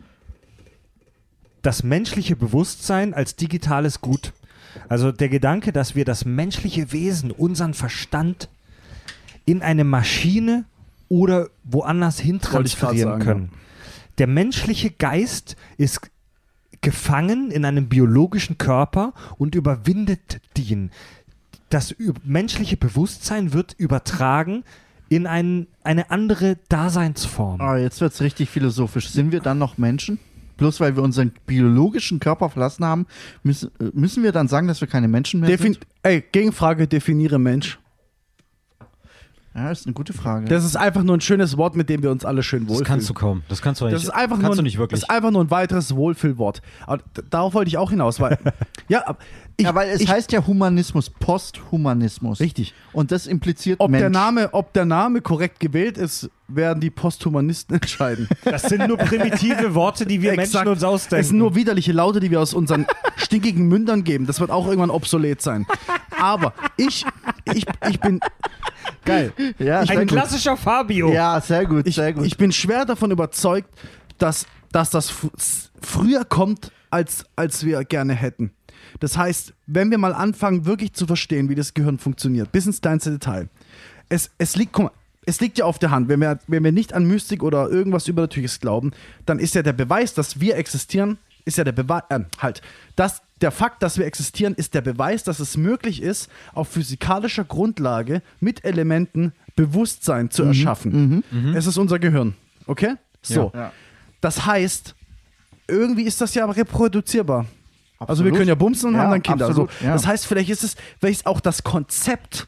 A: das menschliche Bewusstsein als digitales Gut. Also der Gedanke, dass wir das menschliche Wesen, unseren Verstand in eine Maschine oder woanders hin
D: Wollte ich
A: Der menschliche Geist ist gefangen in einem biologischen Körper und überwindet den. Das menschliche Bewusstsein wird übertragen in ein, eine andere Daseinsform.
B: Ah, jetzt wird es richtig philosophisch. Sind wir dann noch Menschen? Bloß weil wir unseren biologischen Körper verlassen haben, müssen, äh, müssen wir dann sagen, dass wir keine Menschen mehr
D: Defin
B: sind?
D: Ey, Gegenfrage, definiere Mensch.
B: Ja, ist eine gute Frage.
D: Das ist einfach nur ein schönes Wort, mit dem wir uns alle schön
C: Das
D: wohlfühlen.
C: kannst du kaum. Das kannst du eigentlich.
D: Das ist einfach
C: kannst
D: nur,
C: du
D: ein-
C: nicht wirklich.
D: Das ist einfach nur ein weiteres Wohlfühlwort. Aber darauf wollte ich auch hinaus, weil ja, aber ich,
B: ja, weil es
D: ich,
B: heißt ja Humanismus, Posthumanismus.
D: richtig.
B: Und das impliziert
D: Ob
B: Mensch.
D: der Name, ob der Name korrekt gewählt ist, werden die Posthumanisten entscheiden.
A: Das sind nur primitive Worte, die wir
D: Exakt.
A: Menschen uns ausdenken.
D: Es sind nur widerliche Laute, die wir aus unseren stinkigen Mündern geben. Das wird auch irgendwann obsolet sein. Aber ich, ich, ich bin
A: geil.
B: ja, sehr
A: Ein
B: gut.
A: klassischer Fabio.
B: Ja, sehr gut,
D: ich,
B: sehr gut.
D: ich bin schwer davon überzeugt, dass, dass das fr- früher kommt, als, als wir gerne hätten. Das heißt, wenn wir mal anfangen, wirklich zu verstehen, wie das Gehirn funktioniert, bis ins kleinste Detail. Es, es, liegt, guck mal, es liegt ja auf der Hand, wenn wir, wenn wir nicht an Mystik oder irgendwas Übernatürliches glauben, dann ist ja der Beweis, dass wir existieren, ist ja der Beweis, äh, halt, dass der Fakt, dass wir existieren, ist der Beweis, dass es möglich ist, auf physikalischer Grundlage mit Elementen Bewusstsein zu erschaffen. Es ist unser Gehirn. Okay? So.
B: Ja.
D: Das heißt, irgendwie ist das ja reproduzierbar. Also
B: Absolut.
D: wir können ja bumsen und
B: Ja,
D: haben dann Kinder.
B: absolut,
D: so.
B: ja.
D: Das heißt, vielleicht ist es, vielleicht ist auch das Konzept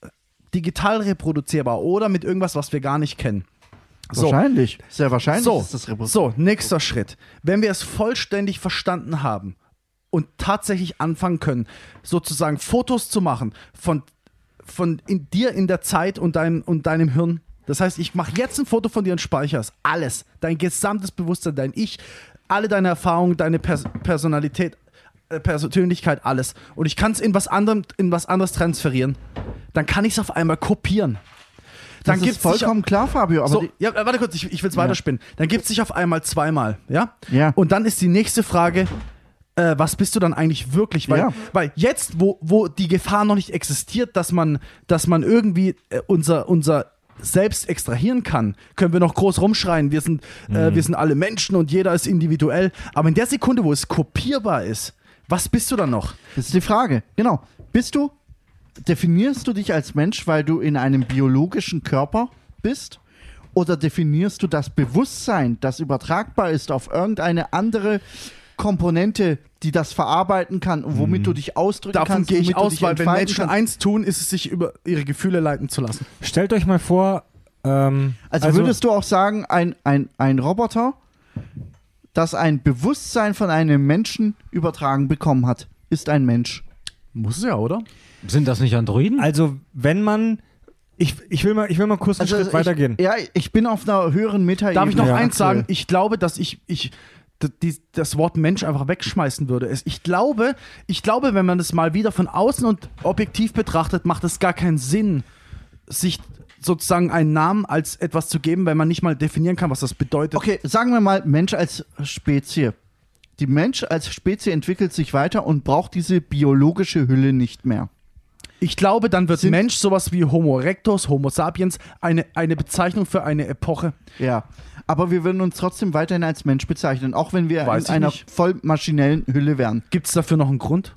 D: äh, digital reproduzierbar oder mit irgendwas, was wir gar nicht kennen. So.
B: Wahrscheinlich. Sehr wahrscheinlich
D: So,
B: ist das Repro-
D: so, nächster Schritt. Wenn wir es vollständig verstanden haben und tatsächlich anfangen können, sozusagen Fotos zu machen von, von in dir in der Zeit und, dein, und deinem Hirn. Das heißt, ich mache jetzt ein Foto von dir und speichere es. Alles. Dein gesamtes Bewusstsein, dein Ich, alle deine Erfahrungen, deine Pers Personalität, äh, Persönlichkeit, alles. Und ich kann es in was anderem, in was anderes transferieren. Dann kann ich es auf einmal kopieren. dann
B: das
D: gibt
B: ist vollkommen klar, Fabio. Aber
D: so, ja, warte kurz, ich, ich will es weiterspinnen. Dann gibt es sich auf einmal zweimal, ja?
B: Ja.
D: Und dann ist die nächste Frage, äh, was bist du dann eigentlich wirklich? Weil,
B: Ja.
D: weil jetzt, wo, wo die Gefahr noch nicht existiert, dass man, dass man irgendwie äh, unser, unser selbst extrahieren kann, können wir noch groß rumschreien, wir sind, äh, wir sind alle Menschen und jeder ist individuell. Aber in der Sekunde, wo es kopierbar ist, was bist du dann noch?
B: das ist die Frage. Genau. Bist du, definierst du dich als Mensch, weil du in einem biologischen Körper bist? Oder definierst du das Bewusstsein, das übertragbar ist auf irgendeine andere Komponente, die das verarbeiten kann und womit du dich ausdrücken
D: Davon
B: kannst?
D: gehe ich aus, weil wenn Menschen
B: kannst?
D: eins tun, ist es sich über ihre Gefühle leiten zu lassen.
A: Stellt euch mal vor, ähm,
B: Also, würdest du auch sagen, ein, ein, ein Roboter, das ein Bewusstsein von einem Menschen übertragen bekommen hat, ist ein Mensch.
D: Muss es ja, oder?
C: Sind das nicht Androiden?
A: also wenn man, ich, ich, will mal, ich will mal kurz einen Schritt
B: Also ich,
A: weitergehen.
B: Ja, ich bin auf einer höheren Metaebene.
D: Darf ich noch
A: Ja,
D: eins
B: aktuell.
D: sagen? Ich glaube, dass ich, ich das Wort Mensch einfach wegschmeißen würde. Ich glaube, ich glaube, wenn man das mal wieder von außen und objektiv betrachtet, macht es gar keinen Sinn, sich sozusagen einen Namen als etwas zu geben, wenn man nicht mal definieren kann, was das bedeutet.
B: Okay, sagen wir mal Mensch als Spezie. Die Mensch als Spezie entwickelt sich weiter und braucht diese biologische Hülle nicht mehr.
D: Ich glaube, dann wird
B: Sind-
D: Mensch sowas wie Homo erectus, Homo sapiens, eine, eine Bezeichnung für eine Epoche.
B: Ja. Aber wir würden uns trotzdem weiterhin als Mensch bezeichnen, auch wenn wir
D: Weiß
B: in einer
D: nicht.
B: voll maschinellen Hülle wären.
D: Gibt es dafür noch einen Grund?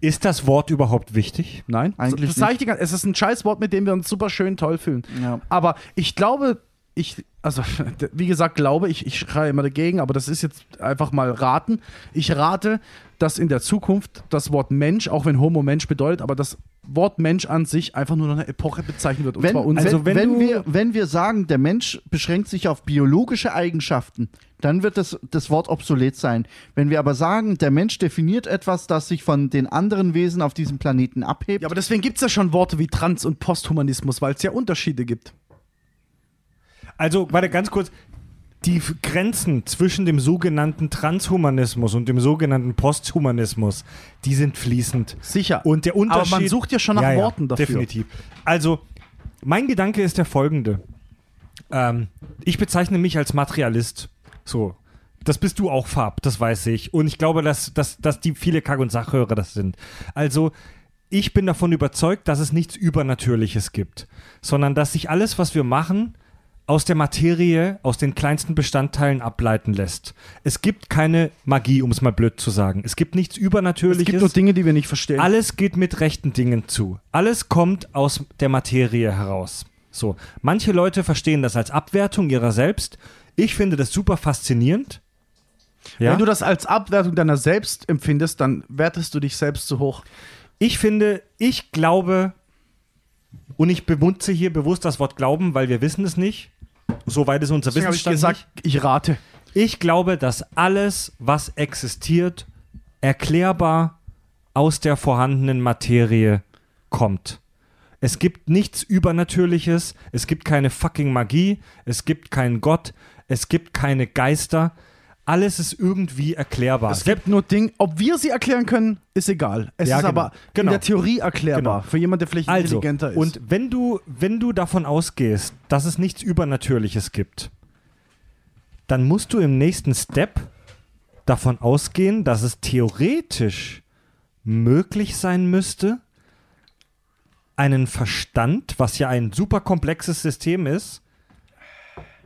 A: Ist das Wort überhaupt wichtig?
D: Nein.
B: Eigentlich
D: das sag ich dir ganz- Es ist ein Scheißwort, mit dem wir uns super schön toll fühlen.
B: Ja.
D: Aber ich glaube, ich, also wie gesagt, glaube ich, ich schreie immer dagegen, aber das ist jetzt einfach mal raten. Ich rate, dass in der Zukunft das Wort Mensch, auch wenn Homo Mensch bedeutet, aber das Wort Mensch an sich einfach nur noch eine Epoche bezeichnet wird. Und
B: Wenn,
D: zwar uns.
A: also
B: wenn,
A: wenn
B: wir, wenn wir sagen, der Mensch beschränkt sich auf biologische Eigenschaften, dann wird das, das Wort obsolet sein. Wenn wir aber sagen, der Mensch definiert etwas, das sich von den anderen Wesen auf diesem Planeten abhebt,
D: ja, aber deswegen gibt es ja schon Worte wie Trans- und Posthumanismus, weil es ja Unterschiede gibt.
A: Also, warte, ganz kurz. Die Grenzen zwischen dem sogenannten Transhumanismus und dem sogenannten Posthumanismus, die sind fließend.
D: Sicher.
A: Und der Unterschied.
D: Aber man sucht ja schon nach Worten dafür.
A: Definitiv. Also, mein Gedanke ist der folgende. Ähm, ich bezeichne mich als Materialist. So. Das bist du auch, Fab, das weiß ich. Und ich glaube, dass, dass, dass die viele Kack- und Sachhörer das sind. Also, ich bin davon überzeugt, dass es nichts Übernatürliches gibt, sondern dass sich alles, was wir machen, aus der Materie, aus den kleinsten Bestandteilen ableiten lässt. Es gibt keine Magie, um es mal blöd zu sagen. Es gibt nichts
D: Es
A: Übernatürliches.
D: gibt nur Dinge, die wir nicht verstehen.
A: Alles geht mit rechten Dingen zu. Alles kommt aus der Materie heraus. So, manche Leute verstehen das als Abwertung ihrer selbst. Ich finde das super faszinierend. Ja?
D: Wenn du das als Abwertung deiner selbst empfindest, dann wertest du dich selbst zu hoch.
A: ich finde, ich glaube, und ich benutze hier bewusst das Wort Glauben, weil wir wissen es nicht. Soweit ist unser
D: Deswegen habe ich
A: Wissensstand
D: gesagt, ich rate.
A: Ich glaube, dass alles, was existiert, erklärbar aus der vorhandenen Materie kommt. Es gibt nichts Übernatürliches, es gibt keine fucking Magie, es gibt keinen Gott, es gibt keine Geister. Alles ist irgendwie erklärbar.
D: Es gibt nur Dinge, ob wir sie erklären können, ist egal. Es
A: Ja,
D: ist
A: genau.
D: aber
A: Genau.
D: in der Theorie erklärbar.
A: Genau.
D: Für jemanden, der vielleicht
A: Also,
D: intelligenter ist.
A: und wenn du, wenn du davon ausgehst, dass es nichts Übernatürliches gibt, dann musst du im nächsten Step davon ausgehen, dass es theoretisch möglich sein müsste, einen Verstand, was ja ein super komplexes System ist,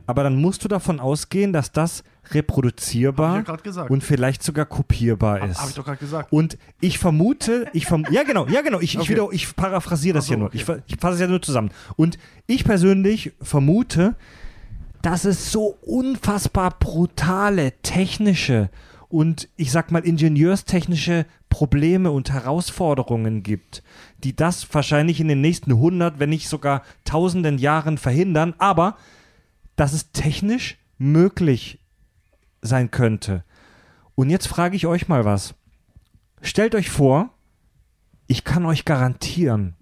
A: aber dann musst du davon ausgehen, dass das reproduzierbar
D: Hab ich ja
A: und vielleicht sogar kopierbar ist.
D: Habe ich doch gerade gesagt.
A: Und ich vermute, ich verm ja genau, ja genau, ich, ich,
D: Okay.
A: wieder, ich paraphrasiere das
D: so,
A: hier nur.
D: okay.
A: Ich, ich fasse es ja nur zusammen. Und ich persönlich vermute, dass es so unfassbar brutale technische und ich sag mal ingenieurstechnische Probleme und Herausforderungen gibt, die das wahrscheinlich in den nächsten 100, wenn nicht sogar tausenden Jahren verhindern, aber dass es technisch möglich sein könnte. Und jetzt frage ich euch mal was. Stellt euch vor, ich kann euch garantieren,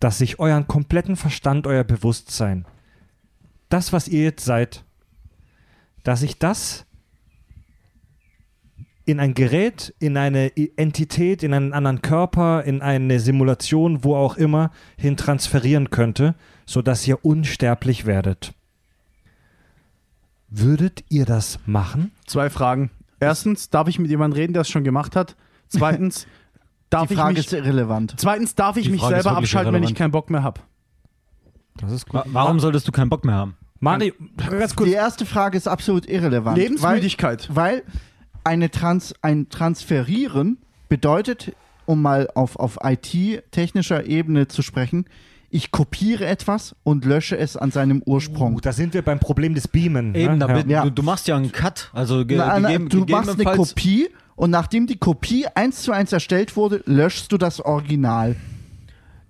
A: dass sich euren kompletten Verstand, euer Bewusstsein, das, was ihr jetzt seid, dass ich das in ein Gerät, in eine Entität, in einen anderen Körper, in eine Simulation, wo auch immer, hin transferieren könnte, sodass ihr unsterblich werdet. Würdet ihr das machen?
D: Zwei Fragen. Erstens, darf ich mit jemandem reden, der es schon gemacht hat? Zweitens, darf
B: Die
D: ich
B: Frage
D: mich,
B: ist irrelevant.
D: zweitens, darf ich
C: Die
D: mich
C: Frage ist
D: selber
C: wirklich
D: abschalten, wenn ich
C: irrelevant.
D: keinen Bock mehr habe?
A: Das ist
C: Wa- Warum solltest du keinen Bock mehr haben?
A: Mani, ganz kurz.
B: Die erste Frage ist absolut irrelevant.
D: Lebensmüdigkeit.
B: Weil, weil eine Trans, ein Transferieren bedeutet, um mal auf, auf IT-technischer Ebene zu sprechen, ich kopiere etwas und lösche es an seinem Ursprung.
A: Oh, da sind wir beim Problem des Beamen.
C: Eben,
A: ne?
C: damit,
B: Ja.
C: du, du machst ja einen Cut. Also ge
B: Na, na,
C: gegeben,
B: du machst eine Kopie und nachdem die Kopie eins zu eins erstellt wurde, löschst du das Original.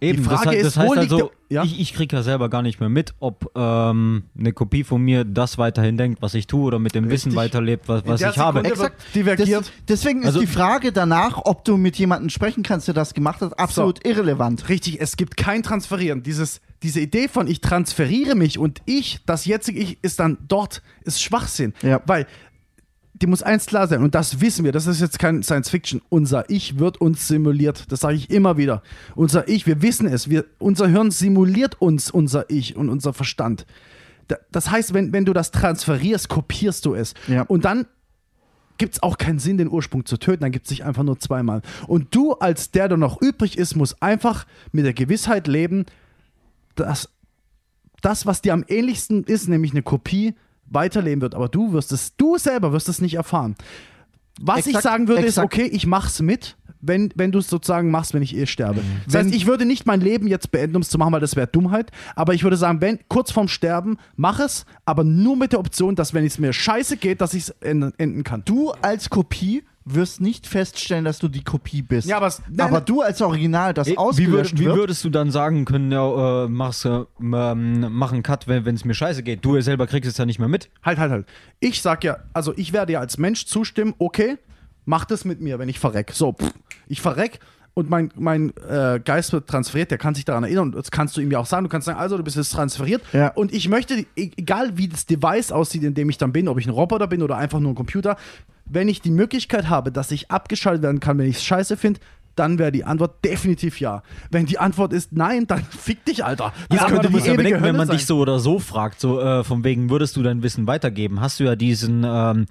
C: Eben,
D: Die Frage
C: das,
D: ist,
C: das heißt
D: wo liegt
C: also,
D: der- ja?
C: ich, ich kriege ja selber gar nicht mehr mit, ob ähm, eine Kopie von mir das weiterhin denkt, was ich tue oder mit dem Wissen weiterlebt, was, was ich habe.
D: Sekunde-
B: Exakt.
D: divergiert.
B: Das, deswegen
C: Also-
B: ist die Frage danach, ob du mit jemandem sprechen kannst, der das gemacht hat, absolut irrelevant.
D: Richtig, es gibt kein Transferieren. Dieses, diese Idee von ich transferiere mich und ich, das jetzige Ich, ist dann dort, ist Schwachsinn.
B: Ja.
D: Weil dir muss eins klar sein, und das wissen wir, das ist jetzt kein Science Fiction. Unser Ich wird uns simuliert. Das sage ich immer wieder. Unser Ich, wir wissen es. Wir, unser Hirn simuliert uns unser Ich und unser Verstand. Da- Das heißt, wenn, wenn du das transferierst, kopierst du es.
B: Ja.
D: Und dann gibt es auch keinen Sinn, den Ursprung zu töten. Dann gibt es sich einfach nur zweimal. Und du, als der, der noch übrig ist, musst einfach mit der Gewissheit leben, dass das, was dir am ähnlichsten ist, nämlich eine Kopie, weiterleben wird. Aber du wirst es, du selber wirst es nicht erfahren. Was ich
B: Exakt,
D: sagen würde,
B: exakt.
D: ist, okay, ich mach's mit, wenn, wenn du es sozusagen machst, wenn ich eh sterbe. Das
B: Wenn-
D: heißt, ich würde nicht mein Leben jetzt beenden, um es zu machen, weil das wäre Dummheit. Aber ich würde sagen, wenn kurz vorm Sterben, mach es, aber nur mit der Option, dass wenn es mir scheiße geht, dass ich es enden, enden kann.
B: Du als Kopie wirst nicht feststellen, dass du die Kopie bist.
D: Ja, aber es- nein,
B: aber
D: nein.
B: du als Original, das
C: Ey, wie,
B: ausgelöscht
C: würd, wie
B: wird.
C: würdest du dann sagen können, ja, äh, mach's, äh, ähm, mach einen Cut, wenn es mir scheiße geht? Du selber kriegst es ja nicht mehr mit.
D: Halt, halt, halt. Ich sag ja, also ich werde ja als Mensch zustimmen, okay, mach das mit mir, wenn ich verreck. So, pff, ich verreck und mein, mein äh, Geist wird transferiert, der kann sich daran erinnern und das kannst du ihm ja auch sagen. Du kannst sagen, also du bist jetzt transferiert
B: Ja.
D: und ich möchte, e- egal wie das Device aussieht, in dem ich dann bin, ob ich ein Roboter bin oder einfach nur ein Computer, wenn ich die Möglichkeit habe, dass ich abgeschaltet werden kann, wenn ich es scheiße finde, dann wäre die Antwort definitiv ja. Wenn die Antwort ist nein, dann fick dich, Alter. Das
C: Ja, aber
D: könnte
C: du musst ja bedenken, wenn man
D: sein.
C: dich so oder so fragt, so äh, von wegen, würdest du dein Wissen weitergeben, hast du ja diesen, ähm,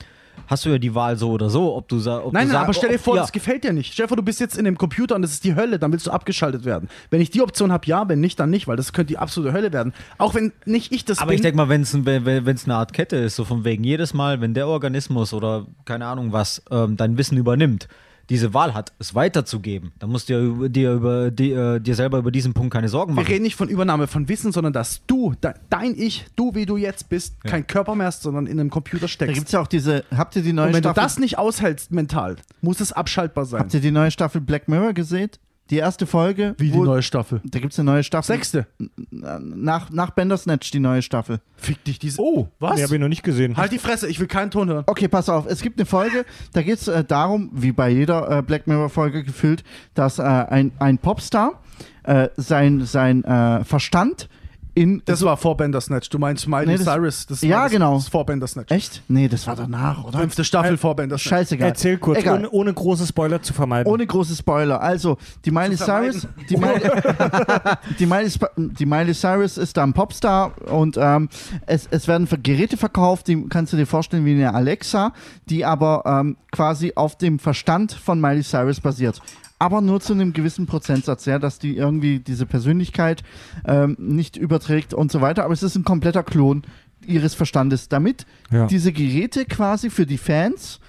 C: hast du ja die Wahl so oder so, ob du sagst.
D: Nein,
C: du
D: nein, aber stell dir
C: ob-
D: vor,
C: ja.
D: das gefällt dir nicht. Stell dir vor, du bist jetzt in dem Computer und das ist die Hölle, dann willst du abgeschaltet werden. Wenn ich die Option habe, ja, wenn nicht, dann nicht, weil das könnte die absolute Hölle werden. Auch wenn nicht ich das
C: Aber
D: bin.
C: ich denke mal, wenn es ein, eine Art Kette ist, so von wegen jedes Mal, wenn der Organismus oder keine Ahnung was ähm, dein Wissen übernimmt, diese Wahl hat, es weiterzugeben, dann musst du ja über, dir, über, die, äh, dir selber über diesen Punkt keine Sorgen
D: wir
C: machen.
D: reden nicht von Übernahme von Wissen, sondern dass du, de, dein Ich, du wie du jetzt bist, kein Körper mehr hast, sondern in einem Computer
B: Da
D: steckst.
B: gibt es ja auch diese. Habt ihr die neue
D: und wenn du
B: Staffel?
D: das nicht aushältst mental, muss es abschaltbar sein.
B: habt ihr die neue Staffel Black Mirror gesehen? Die erste Folge.
D: Wie die
B: wo-
D: neue Staffel.
B: Da gibt es eine neue Staffel.
D: Sechste.
B: Nach, nach Bandersnatch die neue Staffel.
D: Fick dich diese.
A: Oh,
D: was?
A: Die habe ich noch nicht gesehen.
D: halt die Fresse, ich will keinen Ton hören.
B: Okay, pass auf. Es gibt eine Folge, da geht es äh, darum, wie bei jeder äh, Black Mirror-Folge gefüllt, dass äh, ein, ein Popstar äh, sein, sein äh, Verstand in.
D: Das war vor Bandersnatch. Du meinst Miley
B: Nee, das-
D: Cyrus. Das
B: Ja,
D: war das,
B: genau.
D: Das vor Bandersnatch.
B: Echt? Nee, das war danach, oder?
D: Fünfte Staffel vor Bandersnatch.
B: Scheißegal.
A: Erzähl kurz,
B: Egal.
A: ohne, ohne große Spoiler zu vermeiden.
B: Ohne große Spoiler. Also, die Miley. Cyrus, die Miley, die, Miley, die Miley Cyrus ist da ein Popstar und ähm, es, es werden Geräte verkauft, die kannst du dir vorstellen wie eine Alexa, die aber ähm, quasi auf dem Verstand von Miley Cyrus basiert. Aber nur zu einem gewissen Prozentsatz, ja, dass die irgendwie diese Persönlichkeit ähm, nicht überträgt und so weiter. Aber es ist ein kompletter Klon ihres Verstandes, damit
A: Ja.
B: diese Geräte quasi für die Fans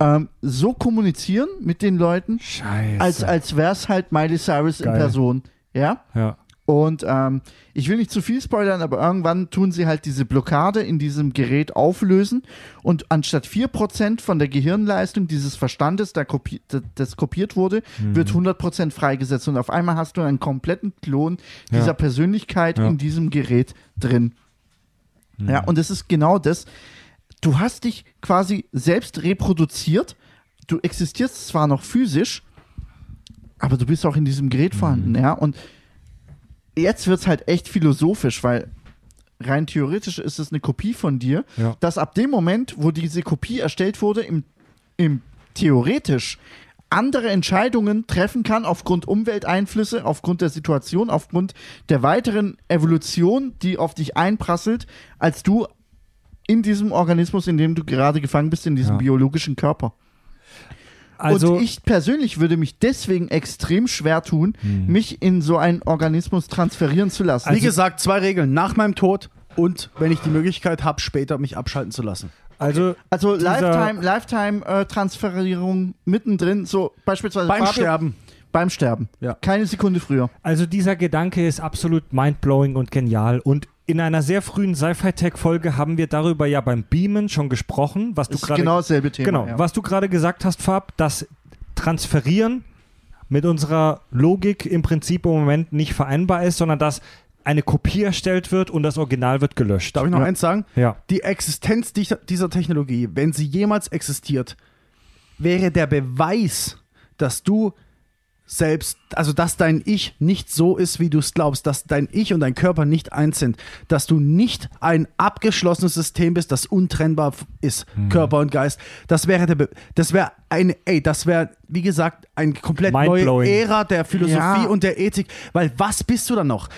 B: ähm, so kommunizieren mit den Leuten,
A: Scheiße.
B: als, als wäre es halt Miley Cyrus in
A: Geil.
B: Person. Ja?
A: ja.
B: Und ähm, ich will nicht zu viel spoilern, aber irgendwann tun sie halt diese Blockade in diesem Gerät auflösen und anstatt 4% von der Gehirnleistung dieses Verstandes, der kopi das kopiert wurde,
A: Mhm.
B: wird 100% freigesetzt und auf einmal hast du einen kompletten Klon dieser
A: Ja.
B: Persönlichkeit
A: Ja.
B: in diesem Gerät drin.
A: Mhm.
B: Ja, und es ist genau das. Du hast dich quasi selbst reproduziert. Du existierst zwar noch physisch, aber du bist auch in diesem Gerät
A: Mhm.
B: vorhanden, ja. Und jetzt wird es halt echt philosophisch, weil rein theoretisch ist es eine Kopie von dir,
A: Ja.
B: dass ab dem Moment, wo diese Kopie erstellt wurde, im, im theoretisch andere Entscheidungen treffen kann aufgrund Umwelteinflüsse, aufgrund der Situation, aufgrund der weiteren Evolution, die auf dich einprasselt, als du in diesem Organismus, in dem du gerade gefangen bist, in diesem
A: Ja.
B: biologischen Körper.
A: Also,
B: und ich persönlich würde mich deswegen extrem schwer tun, mich in so einen Organismus transferieren zu lassen.
D: Wie gesagt, zwei Regeln. Nach meinem Tod und wenn ich die Möglichkeit habe, später mich abschalten zu lassen.
A: also
B: also
A: dieser-
B: Lifetime, Lifetime äh, Transferierung mittendrin, so beispielsweise
D: Beim
B: Fabio-
D: Sterben.
B: Beim Sterben.
D: Ja.
B: Keine Sekunde früher.
A: Also dieser Gedanke ist absolut mindblowing und genial. Und in einer sehr frühen Sci-Fi-Tech-Folge haben wir darüber ja beim Beamen schon gesprochen, was du
B: Das ist
A: gerade
B: genau dasselbe Thema.
A: genau,
B: ja.
A: was du gerade gesagt hast, Fab, dass Transferieren mit unserer Logik im Prinzip im Moment nicht vereinbar ist, sondern dass eine Kopie erstellt wird und das Original wird gelöscht.
D: Darf ich noch
B: Ja.
D: eins sagen?
A: Ja.
D: Die Existenz dieser Technologie, wenn sie jemals existiert, wäre der Beweis, dass du selbst, also dass dein Ich nicht so ist, wie du es glaubst, dass dein Ich und dein Körper nicht eins sind, dass du nicht ein abgeschlossenes System bist, das untrennbar ist,
A: Mhm.
D: Körper und Geist. Das wäre der, das wäre eine, ey, das wäre, wie gesagt, eine komplett neue. Ära der Philosophie
B: Ja.
D: und der Ethik, weil was bist du dann noch?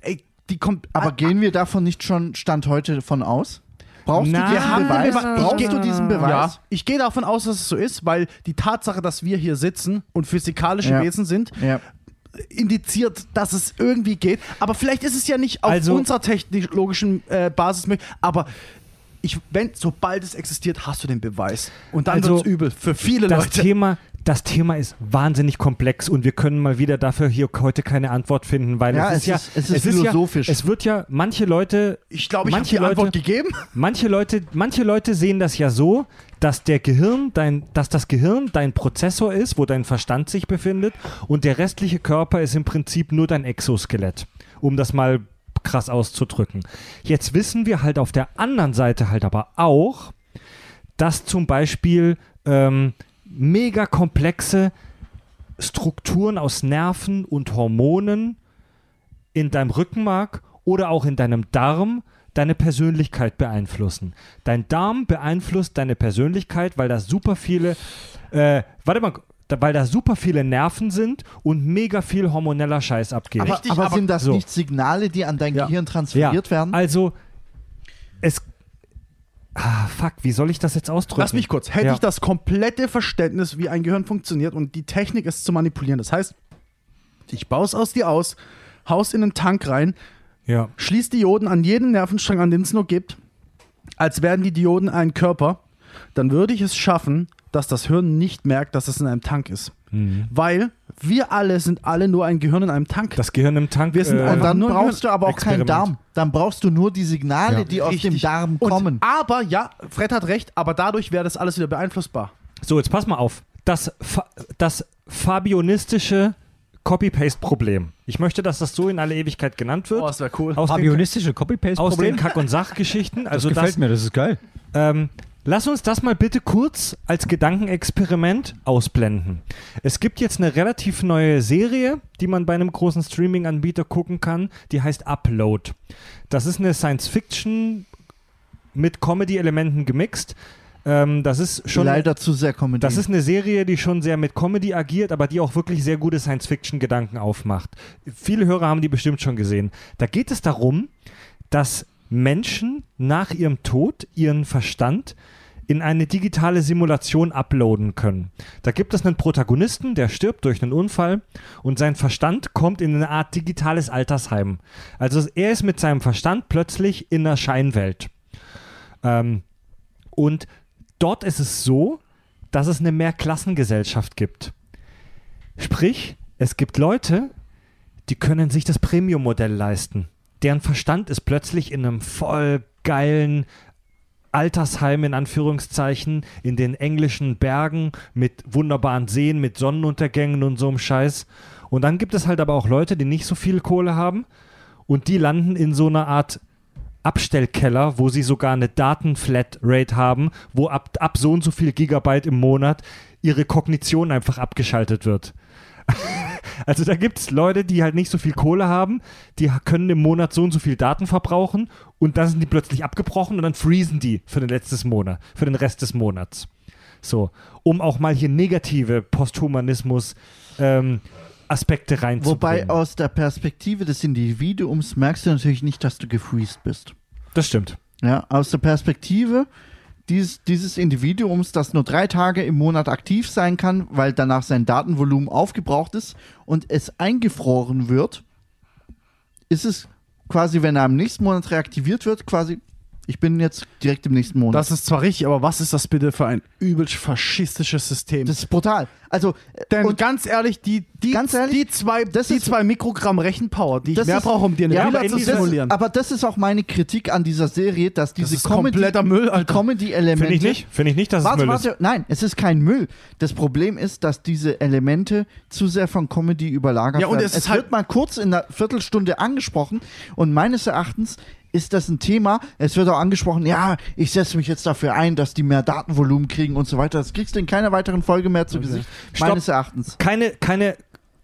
D: Ey, die kommt,
B: Aber gehen wir davon nicht schon Stand heute von aus? Brauchst
A: Nein.
B: du diesen Beweis?
D: den Bewe- ich
B: Brauchst du diesen Beweis?
D: Ja, ich gehe davon aus, dass es so ist, weil die Tatsache, dass wir hier sitzen und physikalische
B: Ja.
D: Wesen sind,
B: Ja.
D: indiziert, dass es irgendwie geht. Aber vielleicht ist es ja nicht auf
A: Also-
D: unserer technologischen äh, Basis möglich. Aber ich, wenn, sobald es existiert, hast du den Beweis. Und dann
A: Also,
D: wird es übel für viele
A: Das
D: Leute.
A: Thema, das Thema ist wahnsinnig komplex und wir können mal wieder dafür hier heute keine Antwort finden, weil
B: Ja,
A: es ist
B: es
A: ja,
B: ist- es ist philosophisch.
A: Ja, es wird ja, manche Leute
D: ich glaube, ich habe die Antwort
A: Leute-
D: gegeben.
A: Manche Leute, manche Leute sehen das ja so, dass der Gehirn, dein, dass das Gehirn dein Prozessor ist, wo dein Verstand sich befindet, und der restliche Körper ist im Prinzip nur dein Exoskelett, um das mal krass auszudrücken. Jetzt wissen wir halt auf der anderen Seite halt aber auch, dass zum Beispiel ähm, mega komplexe Strukturen aus Nerven und Hormonen in deinem Rückenmark oder auch in deinem Darm deine Persönlichkeit beeinflussen. Dein Darm beeinflusst deine Persönlichkeit, weil da super viele, äh, warte mal, da, weil da super viele Nerven sind und mega viel hormoneller Scheiß abgeht.
B: Aber,
D: Richtig,
B: aber,
D: aber-
B: sind das
A: so.
B: nicht Signale, die an dein
D: Ja.
B: Gehirn transferiert werden?
A: Also, es. Ah, fuck, wie soll ich das jetzt ausdrücken?
D: Lass mich kurz. Hätte
A: Ja.
D: ich das komplette Verständnis, wie ein Gehirn funktioniert und die Technik ist zu manipulieren. Das heißt, ich baue es aus dir aus, haus in einen Tank rein,
A: Ja.
D: schließ Dioden an jeden Nervenstrang, an den es nur gibt, als wären die Dioden ein Körper, dann würde ich es schaffen, dass das Hirn nicht merkt, dass es in einem Tank ist. Weil wir alle sind alle nur ein Gehirn in einem Tank.
A: Das Gehirn im Tank.
D: Wir sind
A: äh,
B: Und dann brauchst du aber auch keinen
A: Experiment.
B: Darm. Dann brauchst du nur die Signale,
A: Ja.
B: die aus dem
D: Richtig.
B: Darm
D: Und-
B: kommen.
D: Aber ja, Fred hat recht, aber dadurch wäre das alles wieder beeinflussbar.
A: So, jetzt pass mal auf. Das, Fa das fabionistische Copy-Paste-Problem. Ich möchte, dass das so in alle Ewigkeit genannt wird.
D: Oh, das wäre cool.
A: aus
C: Fabionistische
A: aus den
C: Copy-Paste-Problem.
A: Kack- und Sachgeschichten.
C: Das
A: Also
C: gefällt
A: das,
C: mir, das ist geil.
A: Ähm, lass uns das mal bitte kurz als Gedankenexperiment ausblenden. Es gibt jetzt eine relativ neue Serie, die man bei einem großen Streaming-Anbieter gucken kann, die heißt Upload. Das ist eine Science-Fiction mit Comedy-Elementen gemixt. Ähm, das ist schon
B: Leider zu sehr Comedy.
A: das ist eine Serie, die schon sehr mit Comedy agiert, aber die auch wirklich sehr gute Science-Fiction-Gedanken aufmacht. Viele Hörer haben die bestimmt schon gesehen. Da geht es darum, dass Menschen nach ihrem Tod ihren Verstand in eine digitale Simulation uploaden können. Da gibt es einen Protagonisten, der stirbt durch einen Unfall und sein Verstand kommt in eine Art digitales Altersheim. Also er ist mit seinem Verstand plötzlich in einer Scheinwelt. Ähm, und dort ist es so, dass es eine Mehrklassengesellschaft gibt. Sprich, es gibt Leute, die können sich das Premium-Modell leisten. Deren Verstand ist plötzlich in einem voll geilen Altersheim in Anführungszeichen in den englischen Bergen mit wunderbaren Seen, mit Sonnenuntergängen und so einem Scheiß. Und dann gibt es halt aber auch Leute, die nicht so viel Kohle haben und die landen in so einer Art Abstellkeller, wo sie sogar eine Datenflatrate haben, wo ab, ab so und so viel Gigabyte im Monat ihre Kognition einfach abgeschaltet wird. Also da gibt es Leute, die halt nicht so viel Kohle haben, die können im Monat so und so viel Daten verbrauchen und dann sind die plötzlich abgebrochen und dann freezen die für den letztes Monat, für den Rest des Monats. So, um auch mal hier negative Posthumanismus ähm, Aspekte reinzubringen.
B: Wobei aus der Perspektive des Individuums merkst du natürlich nicht, dass du gefreezed bist.
A: das stimmt.
B: Ja, aus der Perspektive dieses, dieses Individuums, das nur drei Tage im Monat aktiv sein kann, weil danach sein Datenvolumen aufgebraucht ist und es eingefroren wird, ist es quasi, wenn er im nächsten Monat reaktiviert wird, quasi, ich bin jetzt direkt im nächsten Monat.
D: Das ist zwar richtig, aber was ist das bitte für ein übelst faschistisches System?
B: Das ist brutal. Also, äh,
D: Denn
B: und
D: ganz ehrlich, die, die,
B: Ganz ehrlich,
D: die, zwei,
B: das
D: die
B: ist-
D: zwei Mikrogramm Rechenpower, die ich
B: Das
D: mehr
B: ist-
D: brauche, um dir eine
B: ja, aber,
D: zu simulieren.
B: aber das ist auch meine Kritik an dieser Serie, dass diese
D: ist kompletter Müll, Alter.
B: Comedy-Elemente.
A: Finde ich nicht. Finde ich nicht, dass es
B: Warte,
A: Müll ist.
B: warte, nein, es ist kein Müll. Das Problem ist, dass diese Elemente zu sehr von Comedy überlagert
D: Ja, und
B: werden.
D: es
B: es
D: ist halt-
B: wird mal kurz in einer Viertelstunde angesprochen und meines Erachtens ist das ein Thema. Es wird auch angesprochen, ja, ich setze mich jetzt dafür ein, dass die mehr Datenvolumen kriegen und so weiter. Das kriegst du in keiner weiteren Folge mehr zu Gesicht.
A: Stopp.
B: Meines Erachtens.
A: Keine, keine,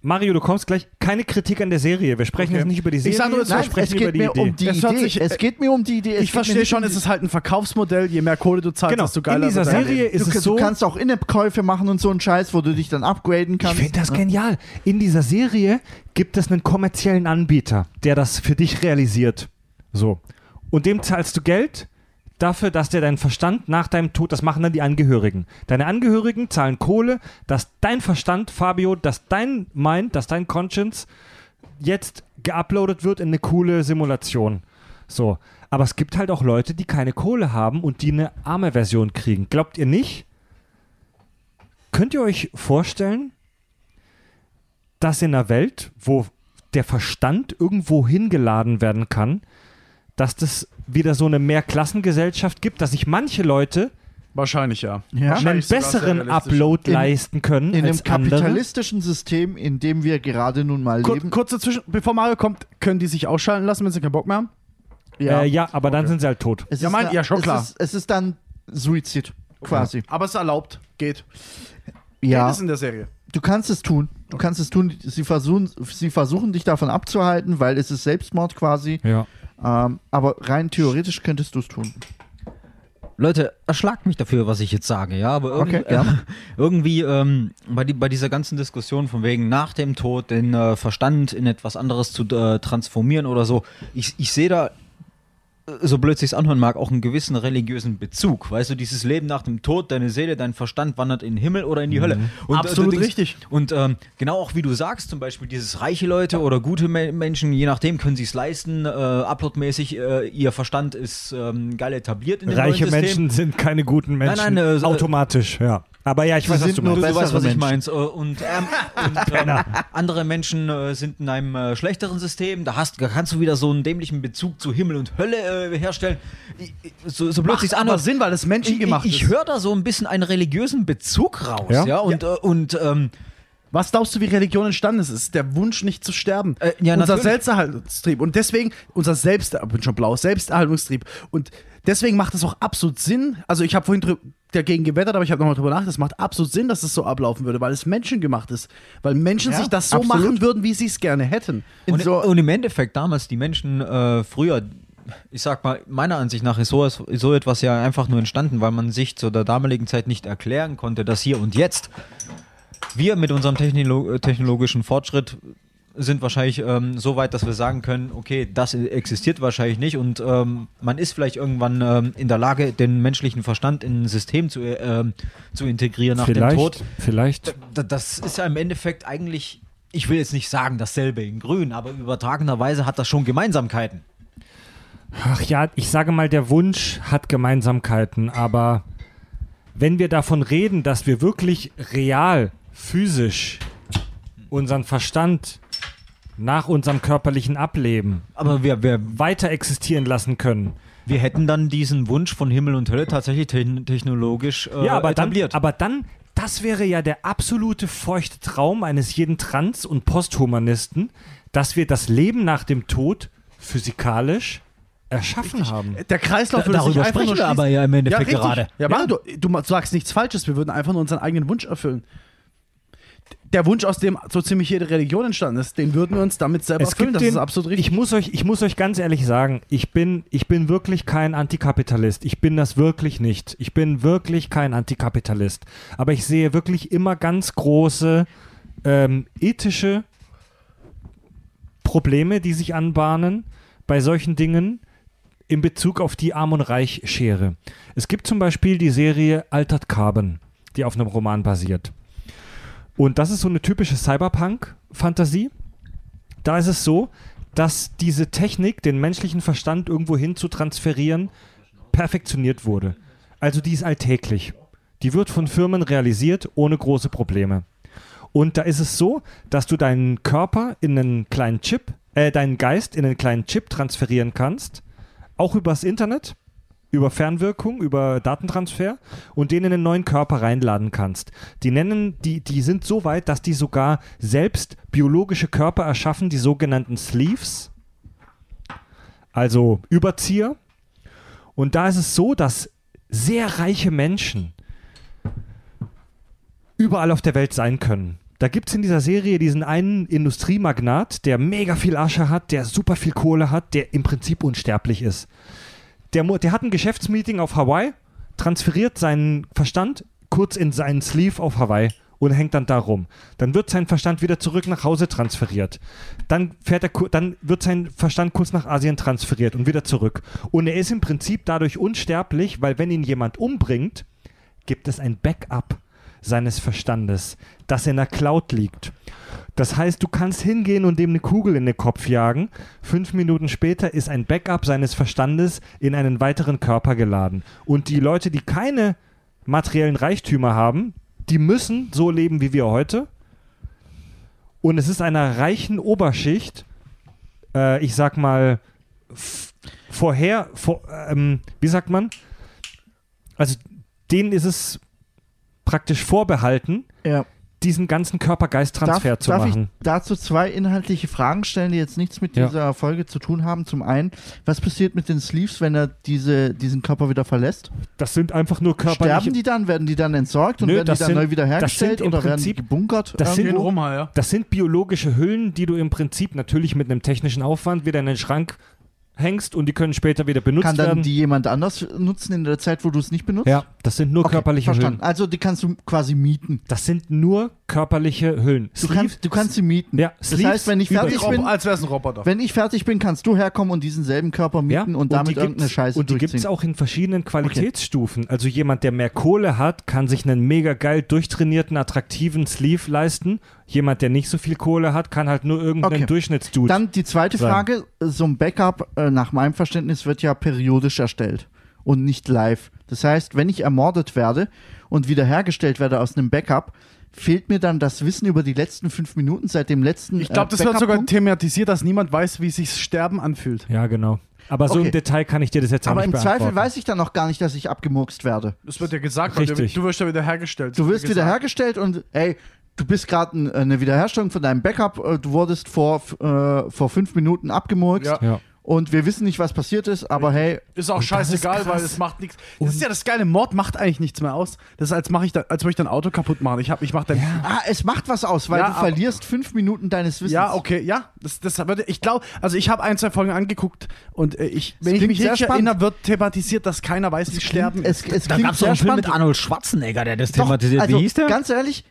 A: Mario, du kommst gleich, keine Kritik an der Serie. Wir sprechen
D: Okay.
A: jetzt nicht über die
D: Ich
A: Serie,
D: sag nur, es
A: wir
B: Nein, es
A: über
B: geht
A: die
B: mir
A: Idee.
B: um die
D: Es hört
B: Idee.
D: sich-
B: es geht mir um die Idee. Es
D: ich verstehe schon,
B: um
D: es ist halt ein Verkaufsmodell. Je mehr Kohle du zahlst,
A: Genau.
D: desto geiler
A: In dieser Serie
D: Leben.
A: ist
B: du,
A: es so,
B: du kannst auch In-App-Käufe machen und so einen Scheiß, wo du dich dann upgraden
A: ich
B: kannst.
A: finde das
B: Ja.
A: genial. In dieser Serie gibt es einen kommerziellen Anbieter, der das für dich realisiert. So. Und dem zahlst du Geld dafür, dass der deinen Verstand nach deinem Tod, das machen dann die Angehörigen. Deine Angehörigen zahlen Kohle, dass dein Verstand, Fabio, dass dein Mind, dass dein Conscience jetzt geuploadet wird in eine coole Simulation. So. Aber es gibt halt auch Leute, die keine Kohle haben und die eine arme Version kriegen. Glaubt ihr nicht? Könnt ihr euch vorstellen, dass in einer Welt, wo der Verstand irgendwo hingeladen werden kann, dass das wieder so eine Mehrklassengesellschaft gibt, dass sich manche Leute
D: Wahrscheinlich ja.
B: Ja.
A: einen
D: Wahrscheinlich sehr
A: besseren. Upload
B: In-
A: leisten können
B: In einem
A: als andere.
B: kapitalistischen System, in dem wir gerade nun mal
D: Kur
B: leben.
D: kurze Zwischen, bevor Mario kommt, können die sich ausschalten lassen, wenn sie keinen Bock mehr haben?
A: Ja, äh, ja aber dann
D: Okay.
A: sind sie halt tot.
B: Es
D: Ja, mein-
B: na-
D: ja, schon
B: es
D: klar.
B: Ist, es ist dann Suizid, quasi.
D: Aber es ist erlaubt. Geht.
B: Ja,
D: Geht es in der Serie.
B: du kannst es tun. Du kannst es tun. Sie versuchen, sie versuchen dich davon abzuhalten, weil es ist Selbstmord quasi.
A: Ja.
B: Ähm, aber rein theoretisch könntest du es tun.
C: Leute, erschlagt mich dafür, was ich jetzt sage, ja, aber irgend,
B: Okay, gerne.
C: irgendwie ähm, bei, die, bei dieser ganzen Diskussion von wegen nach dem Tod den äh, Verstand in etwas anderes zu äh, transformieren oder so, ich, ich sehe da, so blöd sich's anhören mag, auch einen gewissen religiösen Bezug. Weißt du, dieses Leben nach dem Tod, deine Seele, dein Verstand wandert in den Himmel oder in die Hölle. Und,
D: Absolut
C: Dings-
D: richtig.
C: Und ähm, genau auch wie du sagst, zum Beispiel dieses reiche Leute oder gute Me Menschen, je nachdem können sie es leisten, äh, uploadmäßig, äh, ihr Verstand ist ähm, geil etabliert in dem
A: Reiche. Menschen sind keine guten Menschen.
C: nein, äh,
A: automatisch, ja. Aber ja, ich weiß, was du
B: nur
A: meinst.
C: Du, du weißt, was ich
B: Menschen.
C: meine. Und, ähm, und ähm, andere Menschen äh, sind in einem äh, schlechteren System. Da, hast, da kannst du wieder so einen dämlichen Bezug zu Himmel und Hölle äh, herstellen. Ich, ich, so, so blöd
D: Macht
C: sich's
D: aber. Sinn, weil es menschengemacht
C: ich, ich
D: ist.
C: höre da so ein bisschen einen religiösen Bezug raus. Ja,
A: Ja?
C: und, Äh, und ähm,
D: Was glaubst du, wie Religion entstanden ist? Es ist der Wunsch, nicht zu sterben.
C: Äh, ja,
D: unser
C: natürlich.
D: Selbsterhaltungstrieb. Und deswegen, unser Selbst, ich bin schon blau, Selbsterhaltungstrieb. Und deswegen macht es auch absolut Sinn. Also, ich habe vorhin dagegen gewettert, aber ich habe nochmal drüber nachgedacht. Es macht absolut Sinn, dass es so ablaufen würde, weil es menschengemacht ist. Weil Menschen
B: Ja,
D: sich das so
B: absolut.
D: machen würden, wie sie es gerne hätten.
C: Und,
B: so-
C: und im Endeffekt damals die Menschen äh, früher, ich sag mal, meiner Ansicht nach ist so, so etwas ja einfach nur entstanden, weil man sich zu der damaligen Zeit nicht erklären konnte, dass hier und jetzt wir mit unserem Technolo technologischen Fortschritt sind wahrscheinlich ähm, so weit, dass wir sagen können, okay, das existiert wahrscheinlich nicht und ähm, man ist vielleicht irgendwann ähm, in der Lage, den menschlichen Verstand in ein System zu, äh, ähm, zu integrieren nach dem Tod.
A: vielleicht, vielleicht.
C: D- Das ist ja im Endeffekt eigentlich, ich will jetzt nicht sagen dasselbe in Grün, aber übertragenerweise hat das schon Gemeinsamkeiten.
A: Ach ja, ich sage mal, der Wunsch hat Gemeinsamkeiten, aber wenn wir davon reden, dass wir wirklich real, physisch unseren Verstand nach unserem körperlichen Ableben
C: Aber wir, wir,
A: weiter existieren lassen können.
C: wir hätten dann diesen Wunsch von Himmel und Hölle tatsächlich te technologisch äh,
A: ja, aber dann,
C: etabliert.
A: aber dann, das wäre ja der absolute feuchte Traum eines jeden Trans- und Posthumanisten, dass wir das Leben nach dem Tod physikalisch erschaffen haben.
D: Der Kreislauf
C: Da-
D: würde sich
C: darüber
D: einfach
C: sprechen wir aber ja im Endeffekt
D: richtig.
C: gerade.
D: Ja, Mann, du, du ma- sagst nichts Falsches. Wir würden einfach nur unseren eigenen Wunsch erfüllen. der Wunsch, aus dem so ziemlich jede Religion entstanden ist, den würden wir uns damit selber
A: Es
D: erfüllen. Das
A: den,
D: ist absolut richtig.
A: Ich muss, euch, ich muss euch ganz ehrlich sagen, ich bin, ich bin wirklich kein Antikapitalist. Ich bin das wirklich nicht. Ich bin wirklich kein Antikapitalist. Aber ich sehe wirklich immer ganz große ähm, ethische Probleme, die sich anbahnen bei solchen Dingen in Bezug auf die Arm- und Reich-Schere. Es gibt zum Beispiel die Serie Altered Carbon, die auf einem Roman basiert. Und das ist so eine typische Cyberpunk-Fantasie. Da ist es so, dass diese Technik, den menschlichen Verstand irgendwo hin zu transferieren, perfektioniert wurde. Also die ist alltäglich. Die wird von Firmen realisiert ohne große Probleme. Und da ist es so, dass du deinen Körper in einen kleinen Chip, äh, deinen Geist in einen kleinen Chip transferieren kannst, auch übers Internet, über Fernwirkung, über Datentransfer und den in einen neuen Körper reinladen kannst. Die nennen, die, die sind so weit, dass die sogar selbst biologische Körper erschaffen, die sogenannten Sleeves, also Überzieher. Und da ist es so, dass sehr reiche Menschen überall auf der Welt sein können. Da gibt es in dieser Serie diesen einen Industriemagnat, der mega viel Asche hat, der super viel Kohle hat, der im Prinzip unsterblich ist. Der, der hat ein Geschäftsmeeting auf Hawaii, transferiert seinen Verstand kurz in seinen Sleeve auf Hawaii und hängt dann da rum. Dann wird sein Verstand wieder zurück nach Hause transferiert. Dann, fährt er, dann wird sein Verstand kurz nach Asien transferiert und wieder zurück. Und er ist im Prinzip dadurch unsterblich, weil wenn ihn jemand umbringt, gibt es ein Backup seines Verstandes, das in der Cloud liegt. Das heißt, du kannst hingehen und dem eine Kugel in den Kopf jagen. Fünf Minuten später ist ein Backup seines Verstandes in einen weiteren Körper geladen. Und die Leute, die keine materiellen Reichtümer haben, die müssen so leben wie wir heute. Und es ist einer reichen Oberschicht, äh, ich sag mal, vorher, vor, ähm, wie sagt man? Also denen ist es praktisch vorbehalten,
B: Ja.
A: diesen ganzen Körper-Geist-Transfer
B: darf,
A: zu
B: darf
A: machen.
B: ich dazu zwei inhaltliche Fragen stellen, die jetzt nichts mit
A: Ja.
B: dieser Folge zu tun haben? Zum einen, was passiert mit den Sleeves, wenn er diese, diesen Körper wieder verlässt?
A: Das sind einfach nur körperliche.
B: Sterben die dann? Werden die dann entsorgt und
A: Nö,
B: werden die dann
A: sind-
B: neu wiederhergestellt
A: das sind im
B: oder werden die
A: Prinzip-
B: gebunkert?
A: das sind-
B: irgendwo?
D: Rum, ja.
A: Das sind biologische Hüllen, die du im Prinzip natürlich mit einem technischen Aufwand wieder in den Schrank hängst und die können später wieder benutzt
B: Kann dann
A: werden.
B: die jemand anders nutzen in der Zeit, wo du es nicht benutzt?
A: ja, das sind nur
B: Okay,
A: körperliche
B: verstanden.
A: Hüllen.
B: Also die kannst du quasi mieten.
A: Das sind nur körperliche Hüllen.
B: Du kannst, du kannst sie mieten.
A: Ja,
B: das
A: Sleeves
B: heißt, wenn ich fertig bin,
D: als wäre es ein Roboter.
B: wenn ich fertig bin, kannst du herkommen und diesen selben Körper
A: Ja,
B: mieten und damit
A: die
B: irgendeine
A: gibt's-
B: Scheiße
A: Und die gibt es auch in verschiedenen Qualitätsstufen. Also jemand, der mehr Kohle hat, kann sich einen mega geil durchtrainierten, attraktiven Sleeve leisten. Jemand, der nicht so viel Kohle hat, kann halt nur irgendeinen
B: Okay.
A: Durchschnittsdude.
B: Dann die zweite
A: sein.
B: Frage: So ein Backup, äh, nach meinem Verständnis, wird ja periodisch erstellt und nicht live. Das heißt, wenn ich ermordet werde und wiederhergestellt werde aus einem Backup, fehlt mir dann das Wissen über die letzten fünf Minuten seit dem letzten.
D: Ich glaube,
B: äh,
D: das wird sogar thematisiert, dass niemand weiß, wie sich Sterben anfühlt.
A: ja, genau. Aber so
B: Okay.
A: im Detail kann ich dir das jetzt
B: Aber
A: nicht
B: im Zweifel weiß ich dann noch gar nicht, dass ich abgemurkst werde.
D: Das wird ja gesagt,
A: Richtig.
D: du, du wirst ja wieder hergestellt.
B: Du wirst
D: wird gesagt.
B: wiederhergestellt und ey, du bist gerade ein- eine Wiederherstellung von deinem Backup. äh, Du wurdest vor, äh, vor fünf Minuten abgemurkst
D: Ja.
A: Ja.
B: Und wir wissen nicht, was passiert ist, aber hey,
D: Ist auch scheißegal,
A: ist
D: weil es macht nichts. Das ist ja das geile Mord macht eigentlich nichts mehr aus. Das ist als mache ich da, als würde ich dein Auto kaputt machen. Ich hab, ich mach dein
B: ah, es macht was aus, weil
D: Ja,
B: du
D: aber-
B: verlierst fünf Minuten deines Wissens.
D: Ja, okay, ja. Das, das würde, ich glaube, also ich habe ein, zwei Folgen angeguckt und äh, ich, wenn ich mich
B: sehr
D: richtig
B: spannend.
D: erinnere, wird thematisiert, dass keiner weiß, wie sterben
B: Es, es
C: Da
B: klingt
C: gab es auch einen Film mit Arnold Schwarzenegger, der das
B: Doch,
C: thematisiert.
B: also,
C: Wie hieß der?
B: Ganz ehrlich,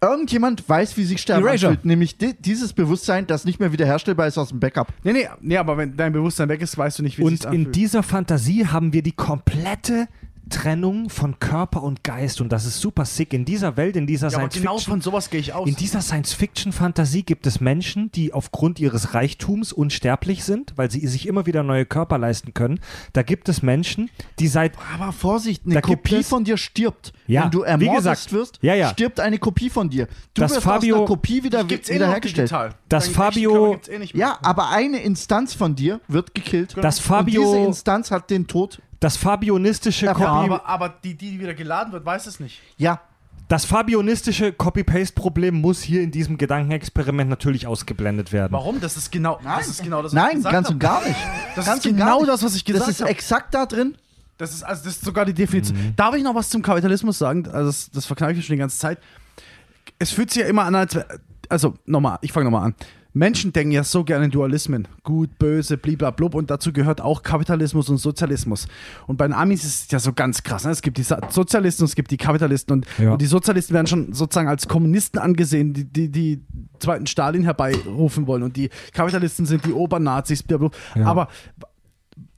B: irgendjemand weiß, wie sich Sterben
C: Erasure.
B: anfühlt. Nämlich di dieses Bewusstsein, das nicht mehr wiederherstellbar ist aus dem Backup.
D: Nee, nee, nee, aber wenn dein Bewusstsein weg ist, weißt du nicht, wie
A: Und
D: sich's
A: in
D: anfühlt.
A: dieser Fantasie haben wir die komplette Trennung von Körper und Geist. Und das ist super sick. In dieser Welt, in dieser
D: ja,
A: Science
D: genau
A: Fiction.
D: von sowas gehe ich aus.
A: In dieser Science-Fiction-Fantasie gibt es Menschen, die aufgrund ihres Reichtums unsterblich sind, weil sie sich immer wieder neue Körper leisten können. Da gibt es Menschen, die seit
B: Aber Vorsicht, eine Kopie
A: es-
B: von dir stirbt.
A: Ja,
B: Wenn du ermordet
A: gesagt,
B: wirst,
A: ja, ja.
B: stirbt eine Kopie von dir. Du
A: Das
B: wirst
A: Fabio-
B: aus einer Kopie wieder,
D: gibt's eh nur noch
B: wiederhergestellt.
D: digital.
A: Das
D: Deinen
A: Fabio-
D: eh.
B: Ja, aber eine Instanz von dir wird gekillt.
A: Das
B: Und
A: Fabio-
B: diese Instanz hat den Tod.
A: Das fabionistische
B: Ja,
A: Copy,
D: aber, aber die, die wieder geladen wird, weiß es nicht.
B: Ja,
A: das fabionistische Copy-Paste-Problem muss hier in diesem Gedankenexperiment natürlich ausgeblendet werden.
D: Warum? Das ist genau das. Ist genau das was ich
B: nein,
D: gesagt
B: ganz
D: hab.
B: und gar nicht.
D: Das
B: ganz
D: ist genau
B: nicht.
D: das, was ich gesagt
B: Das ist
D: habe.
B: exakt da drin.
D: Das ist, also das ist sogar die Definition.
A: Mhm.
D: Darf ich noch was zum Kapitalismus sagen? Also das, das verkneife ich schon die ganze Zeit. es fühlt sich ja immer an, als also nochmal, ich fange nochmal an. Menschen denken ja so gerne in Dualismen. Gut, böse, bliblablub. Und dazu gehört auch Kapitalismus und Sozialismus. Und bei den Amis ist es ja so ganz krass. Ne? Es gibt die Sozialisten und es gibt die Kapitalisten. Und,
A: Ja.
D: und die Sozialisten werden schon sozusagen als Kommunisten angesehen, die die, die zweiten Stalin herbeirufen wollen. Und die Kapitalisten sind die Obernazis. Blablabla.
A: Ja.
D: Aber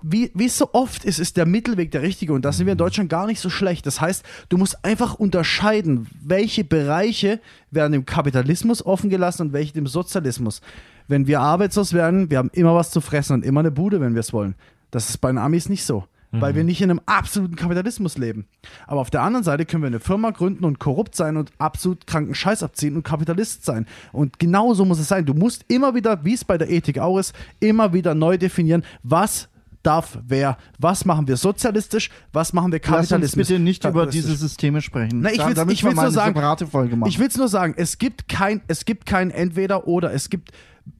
D: wie, wie so oft ist, ist der Mittelweg der richtige und da sind wir in Deutschland gar nicht so schlecht. Das heißt, du musst einfach unterscheiden, welche Bereiche werden dem Kapitalismus offen gelassen und welche dem Sozialismus. Wenn wir arbeitslos werden, wir haben immer was zu fressen und immer eine Bude, wenn wir es wollen. Das ist bei den Amis nicht so, weil wir nicht in einem absoluten Kapitalismus leben. Aber auf der anderen Seite können wir eine Firma gründen und korrupt sein und absolut kranken Scheiß abziehen und Kapitalist sein. Und genau so muss es sein. Du musst immer wieder, wie es bei der Ethik auch ist, immer wieder neu definieren, was darf wer, was machen wir sozialistisch, was machen wir
B: Lass uns
D: kapitalistisch.
B: bitte nicht über diese Systeme sprechen.
D: Na, ich will's
B: mal
D: nur
B: eine
D: sagen.
B: separate Folge machen.
D: Ich will es nur sagen, es gibt kein, es gibt kein Entweder oder. Es gibt,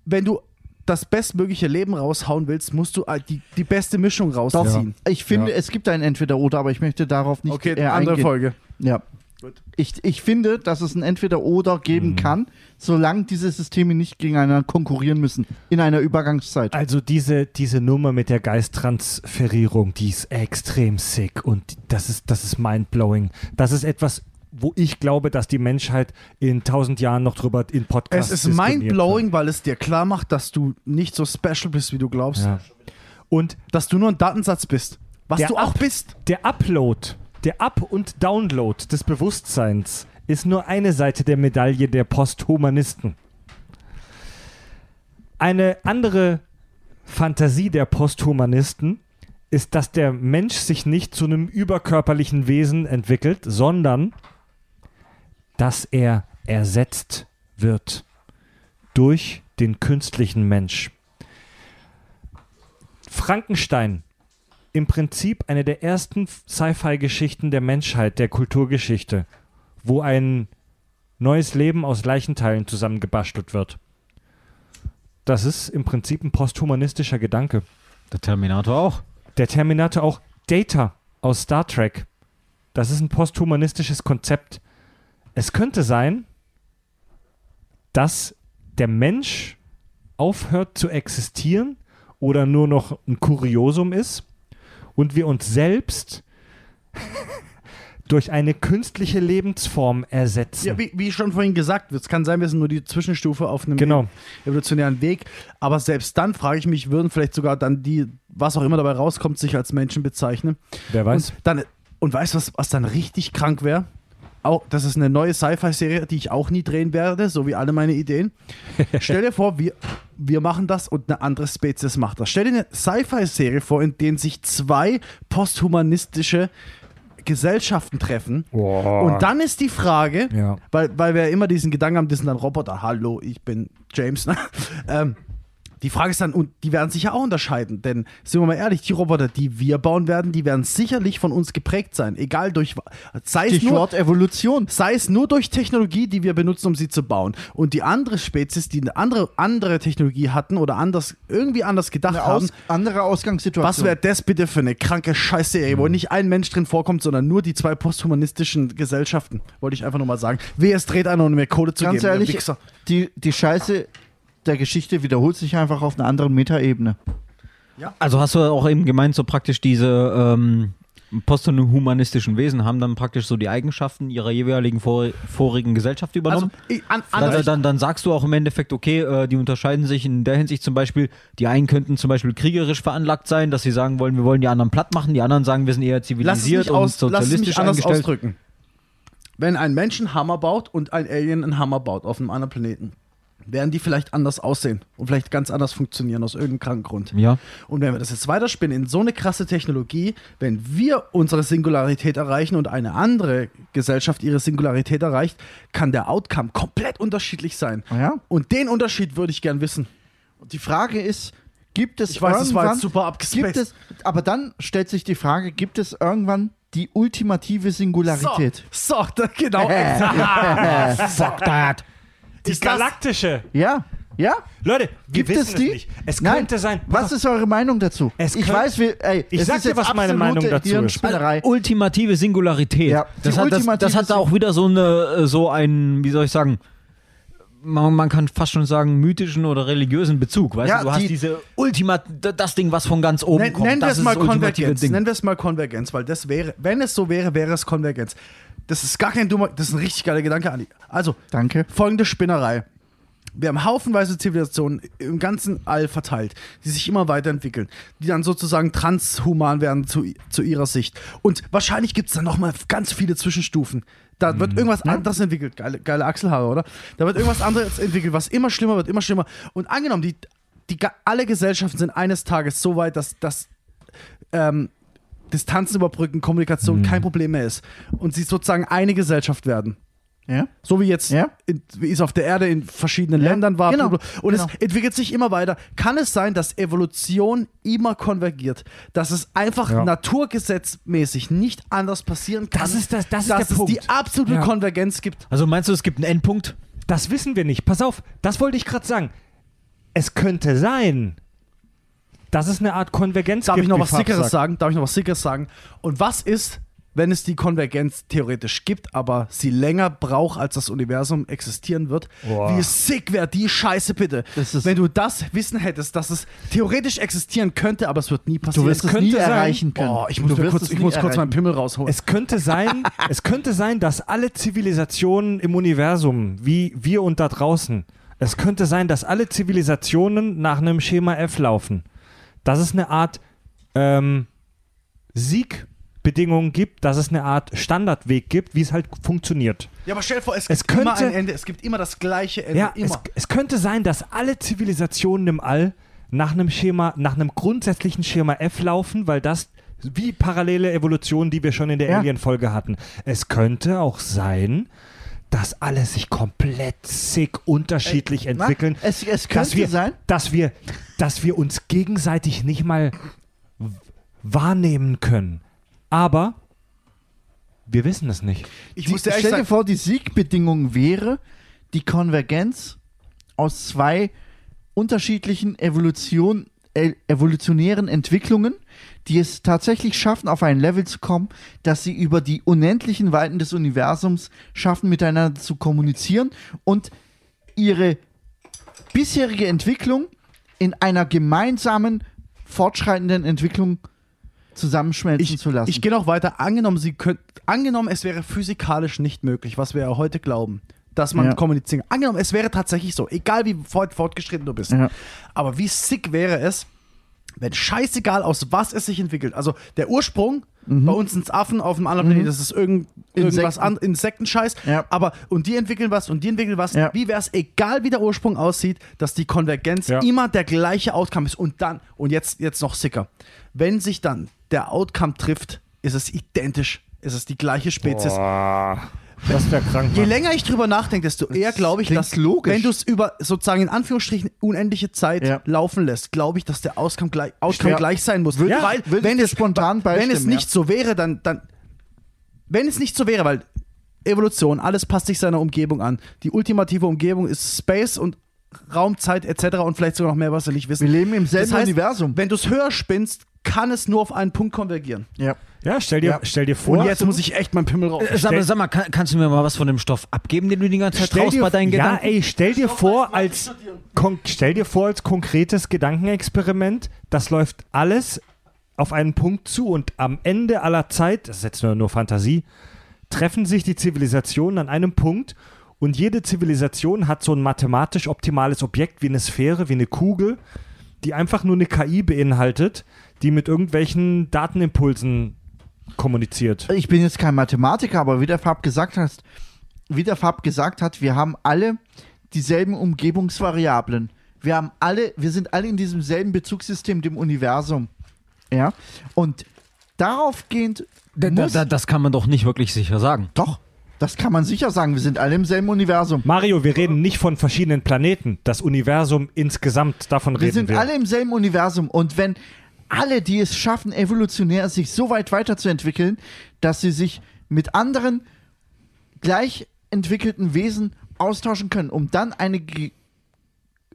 D: wenn du das bestmögliche Leben raushauen willst, musst du äh, die, die beste Mischung
B: Doch,
D: rausziehen.
B: ich finde,
A: Ja.
B: es gibt ein Entweder-Oder, aber ich möchte darauf nicht
D: Okay,
B: äh,
D: andere
B: eingehen.
D: Folge.
B: Ja. Ich, ich finde, dass es ein Entweder-Oder
A: Mhm.
B: geben kann, solange diese Systeme nicht gegeneinander konkurrieren müssen in einer Übergangszeit.
A: Also diese, diese Nummer mit der Geisttransferierung, die ist extrem sick und das ist, das ist mindblowing. Das ist etwas, wo ich glaube, dass die Menschheit in tausend Jahren noch drüber in Podcasts
D: Es ist mindblowing, weil es dir klar macht, dass du nicht so special bist, wie du glaubst.
A: Ja. Und
D: Dass du nur ein Datensatz bist. Was du auch
A: Up-
D: bist.
A: der Upload, der Up- und Download des Bewusstseins ist nur eine Seite der Medaille der Posthumanisten. Eine andere Fantasie der Posthumanisten ist, dass der Mensch sich nicht zu einem überkörperlichen Wesen entwickelt, sondern dass er ersetzt wird durch den künstlichen Mensch. Frankenstein, im Prinzip eine der ersten Sci-Fi-Geschichten der Menschheit, der Kulturgeschichte, wo ein neues Leben aus Leichenteilen zusammengebastelt wird. Das ist im Prinzip ein posthumanistischer Gedanke.
C: Der Terminator auch.
A: Der Terminator auch Data aus Star Trek. Das ist ein posthumanistisches Konzept. Es könnte sein, dass der Mensch aufhört zu existieren oder nur noch ein Kuriosum ist und wir uns selbst durch eine künstliche Lebensform ersetzen.
D: Ja, wie, wie schon vorhin gesagt, es kann sein, wir sind nur die Zwischenstufe auf einem
A: Genau.
D: evolutionären Weg. Aber selbst dann frage ich mich, würden vielleicht sogar dann die, was auch immer dabei rauskommt, sich als Menschen bezeichnen.
A: Wer weiß?
D: Und, dann, und weißt du, was, was dann richtig krank wäre? Auch, das ist eine neue Sci-Fi-Serie, die ich auch nie drehen werde, so wie alle meine Ideen. Stell dir vor, wir, wir machen das und eine andere Spezies macht das. Stell dir eine Sci-Fi-Serie vor, in denen sich zwei posthumanistische Gesellschaften treffen. Und dann ist die Frage,
A: Ja.
D: weil, weil wir ja immer diesen Gedanken haben, das sind dann Roboter. Hallo, ich bin James. Ne? ähm, die Frage ist dann, und die werden sich ja auch unterscheiden, denn sind wir mal ehrlich, die Roboter, die wir bauen werden, die werden sicherlich von uns geprägt sein. Egal durch, sei es, nur,
B: Evolution.
D: sei es nur durch Technologie, die wir benutzen, um sie zu bauen. Und die andere Spezies, die eine andere, andere Technologie hatten oder anders, irgendwie anders gedacht
B: Eine
D: haben,
B: aus, andere Ausgangssituation.
D: was wäre das bitte für eine kranke Scheißserie, wo nicht ein Mensch drin vorkommt, sondern nur die zwei posthumanistischen Gesellschaften? Wollte ich einfach nur mal sagen. Wer es dreht einer, um mir Kohle zu
B: Ganz
D: geben. der
B: ehrlich, die, die Scheiße der Geschichte wiederholt sich einfach auf einer anderen Metaebene.
C: Also hast du auch eben gemeint, so praktisch diese ähm, posthumanistischen Wesen haben dann praktisch so die Eigenschaften ihrer jeweiligen vor, vorigen Gesellschaft
D: Also,
C: übernommen.
D: ich- an,
C: dann,
D: an,
C: dann, dann sagst du auch im Endeffekt, okay, äh, die unterscheiden sich in der Hinsicht zum Beispiel, die einen könnten zum Beispiel kriegerisch veranlagt sein, dass sie sagen wollen, wir wollen die anderen platt machen, die anderen sagen, wir sind eher
D: lass
C: zivilisiert
D: mich,
C: und
D: aus, lass
C: sozialistisch
D: mich anders
C: eingestellt.
D: ausdrücken. Wenn ein Mensch einen Hammer baut und ein Alien einen Hammer baut auf einem anderen Planeten, werden die vielleicht anders aussehen und vielleicht ganz anders funktionieren aus irgendeinem kranken Grund.
C: Ja.
D: Und wenn wir das jetzt weiterspinnen in so eine krasse Technologie, wenn wir unsere Singularität erreichen und eine andere Gesellschaft ihre Singularität erreicht, kann der Outcome komplett unterschiedlich sein.
B: Ja?
D: Und den Unterschied würde ich gern wissen.
B: Und die Frage ist, gibt es
D: Ich weiß, das war
B: irgendwann,
D: jetzt super
B: gibt
D: abgespaced.
B: es, aber dann stellt sich die Frage, gibt es irgendwann die ultimative Singularität?
D: So, so genau.
C: Fuck that.
A: Die
D: Ist das-
A: galaktische.
B: Ja, Ja?
A: Leute, wir
B: Gibt
A: wissen
B: es die?
A: nicht. Es
B: Nein.
A: könnte sein.
B: Was ist eure Meinung dazu?
A: Es
B: ich weiß, wie, ey,
A: Ich
B: es
A: sag dir,
B: jetzt
A: was meine Meinung dazu ist.
C: Ultimative Singularität.
B: Ja,
C: das, hat, das,
B: ultimative
C: das hat da auch wieder so eine, äh, so einen, wie soll ich sagen, man, man kann fast schon sagen, mythischen oder religiösen Bezug. Weißt
B: Ja,
C: du, du hast
B: die-
C: diese Ultimat, das Ding, was von ganz oben
D: Nen,
C: kommt.
D: nennen wir
C: das
D: es mal
C: das
D: Konvergenz. Nennen wir es mal Konvergenz, weil das wäre, wenn es so wäre, wäre es Konvergenz. Das ist gar kein dummer, das ist ein richtig geiler Gedanke, Andi. Also,
B: Danke.
D: folgende Spinnerei. Wir haben haufenweise Zivilisationen im ganzen All verteilt, die sich immer weiterentwickeln, die dann sozusagen transhuman werden zu, zu ihrer Sicht. Und wahrscheinlich gibt es dann nochmal ganz viele Zwischenstufen. Da wird irgendwas anderes entwickelt. Geile, geile Achselhaare, oder? Da wird irgendwas anderes entwickelt, was immer schlimmer wird, immer schlimmer. Und angenommen, die, die, alle Gesellschaften sind eines Tages so weit, dass, dass ähm, Distanzen überbrücken, Kommunikation kein Problem mehr ist. Und sie sozusagen eine Gesellschaft werden.
B: Ja?
D: So wie jetzt,
B: Ja.
D: in, wie es auf der Erde in verschiedenen
B: Ja,
D: Ländern war.
B: genau.
D: Und
B: genau.
D: es entwickelt sich immer weiter. Kann es sein, dass Evolution immer konvergiert? Dass es einfach
A: Ja.
D: naturgesetzmäßig nicht anders passieren kann?
A: Das ist das- das ist
D: dass
A: der
D: es die
A: Punkt.
D: absolute
A: Ja.
D: Konvergenz gibt.
C: Also meinst du, es gibt einen Endpunkt?
A: Das wissen wir nicht. Pass auf, das wollte ich gerade sagen. Es könnte sein, dass es eine Art Konvergenz
D: Darf
A: gibt.
D: ich noch was Sickeres sagen? Darf ich noch was Sickeres sagen? Und was ist, wenn es die Konvergenz theoretisch gibt, aber sie länger braucht, als das Universum existieren wird?
A: Boah.
D: Wie sick wäre die Scheiße bitte?
B: Das ist-
D: wenn du das Wissen hättest, dass es theoretisch existieren könnte, aber es wird nie
B: Du
D: passieren.
B: wirst es
A: könnte
B: nie
A: sein-
B: erreichen können.
D: Boah, ich muss,
B: du
D: kurz,
B: es
D: ich muss kurz meinen. Pimmel rausholen.
A: Es könnte sein, es könnte sein, dass alle Zivilisationen im Universum, wie wir und da draußen, es könnte sein, dass alle Zivilisationen nach einem Schema F laufen. Dass es eine Art ähm, Siegbedingungen gibt, dass es eine Art Standardweg gibt, wie es halt funktioniert.
D: ja, aber stell dir vor, es,
A: Es
D: gibt immer
A: könnte-
D: ein Ende. Es gibt immer das gleiche Ende.
A: Ja, es,
D: immer.
A: es könnte sein, dass alle Zivilisationen im All nach einem Schema, nach einem grundsätzlichen Schema F laufen, weil das wie parallele Evolution, die wir schon in der
B: Ja.
A: Alien-Folge hatten. Es könnte auch sein, dass alle sich komplett sick unterschiedlich
B: Na,
A: entwickeln.
B: Es, es
A: dass
B: könnte
A: wir,
B: sein.
A: dass wir, dass wir uns gegenseitig nicht mal wahrnehmen können. Aber wir wissen es nicht.
D: ich
B: Die,
D: muss dir ehrlich
B: stell dir
D: sagen,
B: vor, die Siegbedingung wäre die Konvergenz aus zwei unterschiedlichen Evolution, äh, evolutionären Entwicklungen, die es tatsächlich schaffen, auf ein Level zu kommen, dass sie über die unendlichen Weiten des Universums schaffen, miteinander zu kommunizieren und ihre bisherige Entwicklung in einer gemeinsamen, fortschreitenden Entwicklung zusammenschmelzen
D: ich,
B: zu lassen.
D: ich gehe noch weiter. Angenommen, sie könnt, angenommen, es wäre physikalisch nicht möglich, was wir ja heute glauben, dass man
B: Ja.
D: kommunizieren. Angenommen, es wäre tatsächlich so, egal wie fort, fortgeschritten du bist.
B: Ja.
D: Aber wie sick wäre es, wenn scheißegal aus was es sich entwickelt. Also der Ursprung bei uns sind Affen auf dem anderen Planeten, das ist irgend, irgendwas
B: Mhm. Insekten.
D: an Insektenscheiß.
B: Ja.
D: Aber und die entwickeln was und die entwickeln was.
B: Ja.
D: Wie wäre es, egal wie der Ursprung aussieht, dass die Konvergenz
A: Ja.
D: immer der gleiche Outcome ist. Und dann, und jetzt, jetzt noch sicker, wenn sich dann der Outcome trifft, ist es identisch. Ist es die gleiche Spezies.
A: Das wäre krank.
D: Je länger ich drüber nachdenke, desto eher glaube ich, dass
B: logisch.
D: wenn du es über sozusagen in Anführungsstrichen unendliche Zeit
B: Ja.
D: laufen lässt, glaube ich, dass der Outcome gleich, Outcome
B: Ja.
D: gleich sein muss.
B: Würde-
D: weil wenn es
B: spontan
D: wenn es nicht so wäre, dann, dann wenn es nicht so wäre, weil Evolution, alles passt sich seiner Umgebung an. Die ultimative Umgebung ist Space und Raum, Zeit etc. und vielleicht sogar noch mehr, was wir nicht wissen.
B: Wir leben im selben
D: Das heißt,
B: Universum.
D: Wenn du es höher spinnst, kann es nur auf einen Punkt konvergieren.
B: Ja.
A: Ja, stell dir,
B: Ja.
A: stell dir vor.
D: Und jetzt muss ich echt meinen Pimmel raus.
C: Äh, Sag, mal, sag mal, kann, kannst du mir mal was von dem Stoff abgeben, den du die ganze Zeit
A: dir,
C: bei deinen
A: ja,
C: Gedanken?
A: ey, stell dir vor als kon- stell dir vor als konkretes Gedankenexperiment, das läuft alles auf einen Punkt zu und am Ende aller Zeit, das ist jetzt nur, nur Fantasie, treffen sich die Zivilisationen an einem Punkt und jede Zivilisation hat so ein mathematisch optimales Objekt wie eine Sphäre, wie eine Kugel, die einfach nur eine KI beinhaltet, die mit irgendwelchen Datenimpulsen kommuniziert.
B: Ich bin jetzt kein Mathematiker, aber wie der Fab gesagt hat, wie der Fab gesagt hat, wir haben alle dieselben Umgebungsvariablen. Wir haben alle, wir sind alle in diesem selben Bezugssystem, dem Universum. Ja. Und daraufgehend
C: Da, da,
B: muss,
C: da, das kann man doch nicht wirklich sicher sagen.
B: doch, das kann man sicher sagen. Wir sind alle im selben Universum.
A: Mario, wir reden nicht von verschiedenen Planeten. Das Universum insgesamt, davon
B: Wir
A: reden
B: sind
A: wir.
B: alle im selben Universum. Und wenn alle, die es schaffen, evolutionär sich so weit weiterzuentwickeln, dass sie sich mit anderen gleich entwickelten Wesen austauschen können, um dann eine,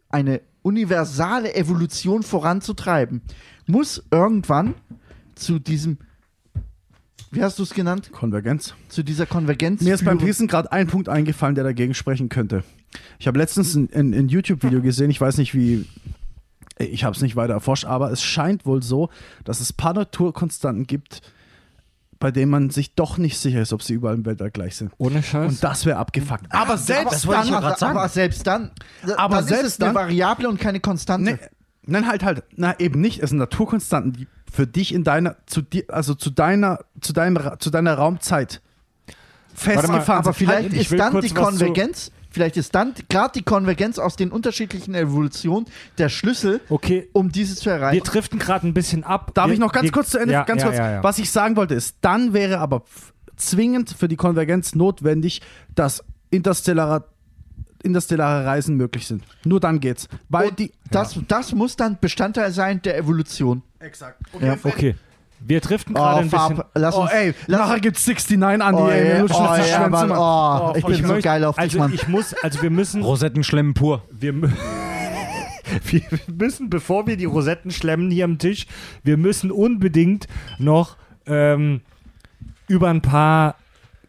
B: eine universale Evolution voranzutreiben, muss irgendwann zu diesem, wie hast du es genannt?
D: Konvergenz.
B: Zu dieser Konvergenz.
D: Mir ist beim. Pissen gerade ein Punkt eingefallen, der dagegen sprechen könnte. Ich habe letztens ein, ein, ein YouTube-Video gesehen, ich weiß nicht wie, ich habe es nicht weiter erforscht, aber es scheint wohl so, dass es paar Naturkonstanten gibt, bei denen man sich doch nicht sicher ist, ob sie überall im Weltall gleich sind.
A: Ohne Scheiß.
D: Und das wäre abgefuckt. Aber selbst
C: ich
D: dann,
C: grad sagen.
B: Aber selbst dann,
D: Aber
B: dann
D: selbst
B: ist es eine
D: dann-
B: Variable und keine Konstante.
D: Nee, nein, halt, halt. Na, eben nicht. Es sind Naturkonstanten, die für dich in deiner, zu dir, also zu deiner, zu deinem, Ra- zu deiner Raumzeit festgefahren
B: aber
D: sind.
B: vielleicht
D: Halt,
A: ich
B: ist dann die Konvergenz, vielleicht ist dann gerade die Konvergenz aus den unterschiedlichen Evolutionen der Schlüssel,
A: okay,
B: um dieses zu erreichen.
A: wir driften gerade ein bisschen ab.
D: Darf
A: wir,
D: ich noch ganz
A: wir,
D: kurz zu Ende?
A: Ja,
D: ganz
A: ja,
D: kurz.
A: Ja, ja.
D: Was ich sagen wollte ist, dann wäre aber zwingend für die Konvergenz notwendig, dass interstellare, interstellare Reisen möglich sind. Nur dann geht's. Weil
B: Und
D: die.
B: das, das muss dann Bestandteil sein der Evolution.
D: Exakt.
B: Ja.
A: Okay, wir driften gerade ein bisschen.
B: Farb, lass
D: Oh,
B: uns,
D: ey,
B: lass
D: nachher gibt's 69 an die
B: Oh,
D: ey,
B: oh, ja, Mann,
D: Mann.
B: oh, ich bin so
A: möchte-
B: geil auf dich,
A: also
B: Mann.
A: ich muss, also wir müssen,
C: Rosettenschlemmen pur.
A: wir, wir müssen, bevor wir die Rosetten schlemmen hier am Tisch, wir müssen unbedingt noch ähm, über ein paar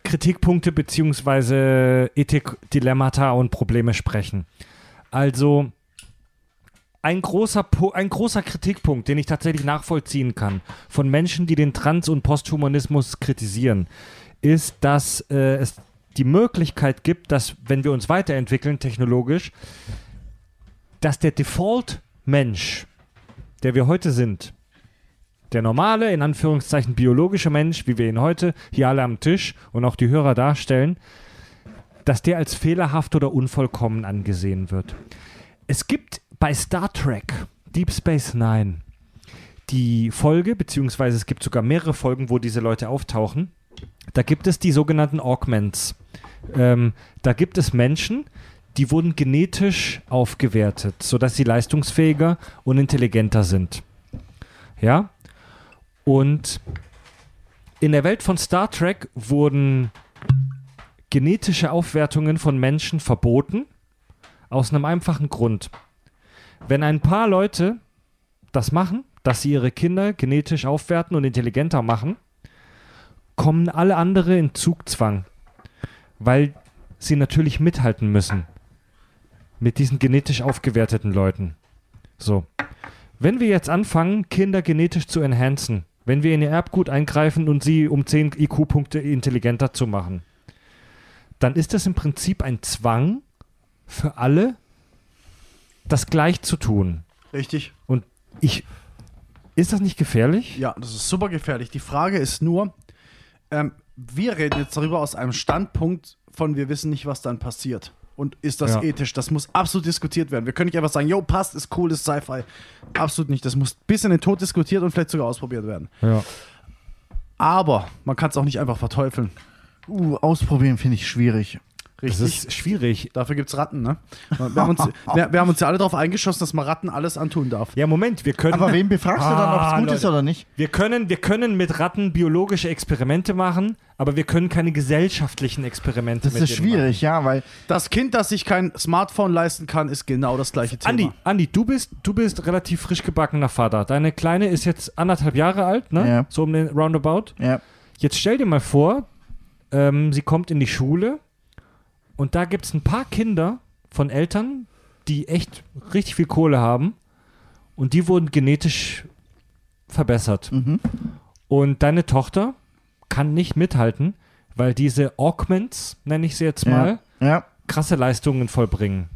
A: Kritikpunkte beziehungsweise Ethik-Dilemmata und Probleme sprechen. Also ein großer, ein großer Kritikpunkt, den ich tatsächlich nachvollziehen kann, von Menschen, die den Trans- und Posthumanismus kritisieren, ist, dass äh, es die Möglichkeit gibt, dass, wenn wir uns weiterentwickeln technologisch, dass der Default-Mensch, der wir heute sind, der normale, in Anführungszeichen biologische Mensch, wie wir ihn heute hier alle am Tisch und auch die Hörer darstellen, dass der als fehlerhaft oder unvollkommen angesehen wird. Es gibt bei Star Trek Deep Space Nine die Folge, beziehungsweise es gibt sogar mehrere Folgen, wo diese Leute auftauchen. Da gibt es die sogenannten Augments. Ähm, da gibt es Menschen, die wurden genetisch aufgewertet, sodass sie leistungsfähiger und intelligenter sind. Ja? Und in der Welt von Star Trek wurden genetische Aufwertungen von Menschen verboten, aus einem einfachen Grund. Wenn ein paar Leute das machen, dass sie ihre Kinder genetisch aufwerten und intelligenter machen, kommen alle andere in Zugzwang, weil sie natürlich mithalten müssen mit diesen genetisch aufgewerteten Leuten. So. Wenn wir jetzt anfangen, Kinder genetisch zu enhancen, wenn wir in ihr Erbgut eingreifen und sie um 10 IQ-Punkte intelligenter zu machen, dann ist das im Prinzip ein Zwang für alle, das gleich zu tun.
D: Richtig.
A: Und ich. Ist das nicht gefährlich?
D: Ja, das ist super gefährlich. Die Frage ist nur, ähm, wir reden jetzt darüber aus einem Standpunkt von, wir wissen nicht, was dann passiert. Und ist das
A: Ja.
D: ethisch? Das muss absolut diskutiert werden. Wir können nicht einfach sagen, yo, passt, ist cool, ist Sci-Fi. Absolut nicht. Das muss bis in den Tod diskutiert und vielleicht sogar ausprobiert werden.
A: Ja.
D: Aber man kann es auch nicht einfach verteufeln.
B: Uh, ausprobieren finde ich schwierig.
A: Das ist schwierig.
D: Dafür gibt es Ratten, ne? Wir haben, uns, wir, wir haben uns ja alle darauf eingeschossen, dass man Ratten alles antun darf.
A: Ja, Moment, wir können.
B: Aber wen befragst du dann, ob es
A: Ah,
B: gut ist
A: Leute.
B: oder nicht?
A: Wir können, wir können mit Ratten biologische Experimente machen, aber wir können keine gesellschaftlichen Experimente
B: Das
A: mit
B: ist
A: denen
B: schwierig, ja, weil
D: Das Kind, das sich kein Smartphone leisten kann, ist genau das gleiche Thema.
A: Andi, Andi, du bist, du bist relativ frisch gebackener Vater. Deine Kleine ist jetzt anderthalb Jahre alt, ne?
B: Ja.
A: So um den Roundabout.
B: ja,
A: Jetzt stell dir mal vor, ähm, sie kommt in die Schule und da gibt es ein paar Kinder von Eltern, die echt richtig viel Kohle haben und die wurden genetisch verbessert.
B: Mhm.
A: Und deine Tochter kann nicht mithalten, weil diese Augments, nenne ich sie jetzt mal,
B: ja.
A: krasse Leistungen vollbringen.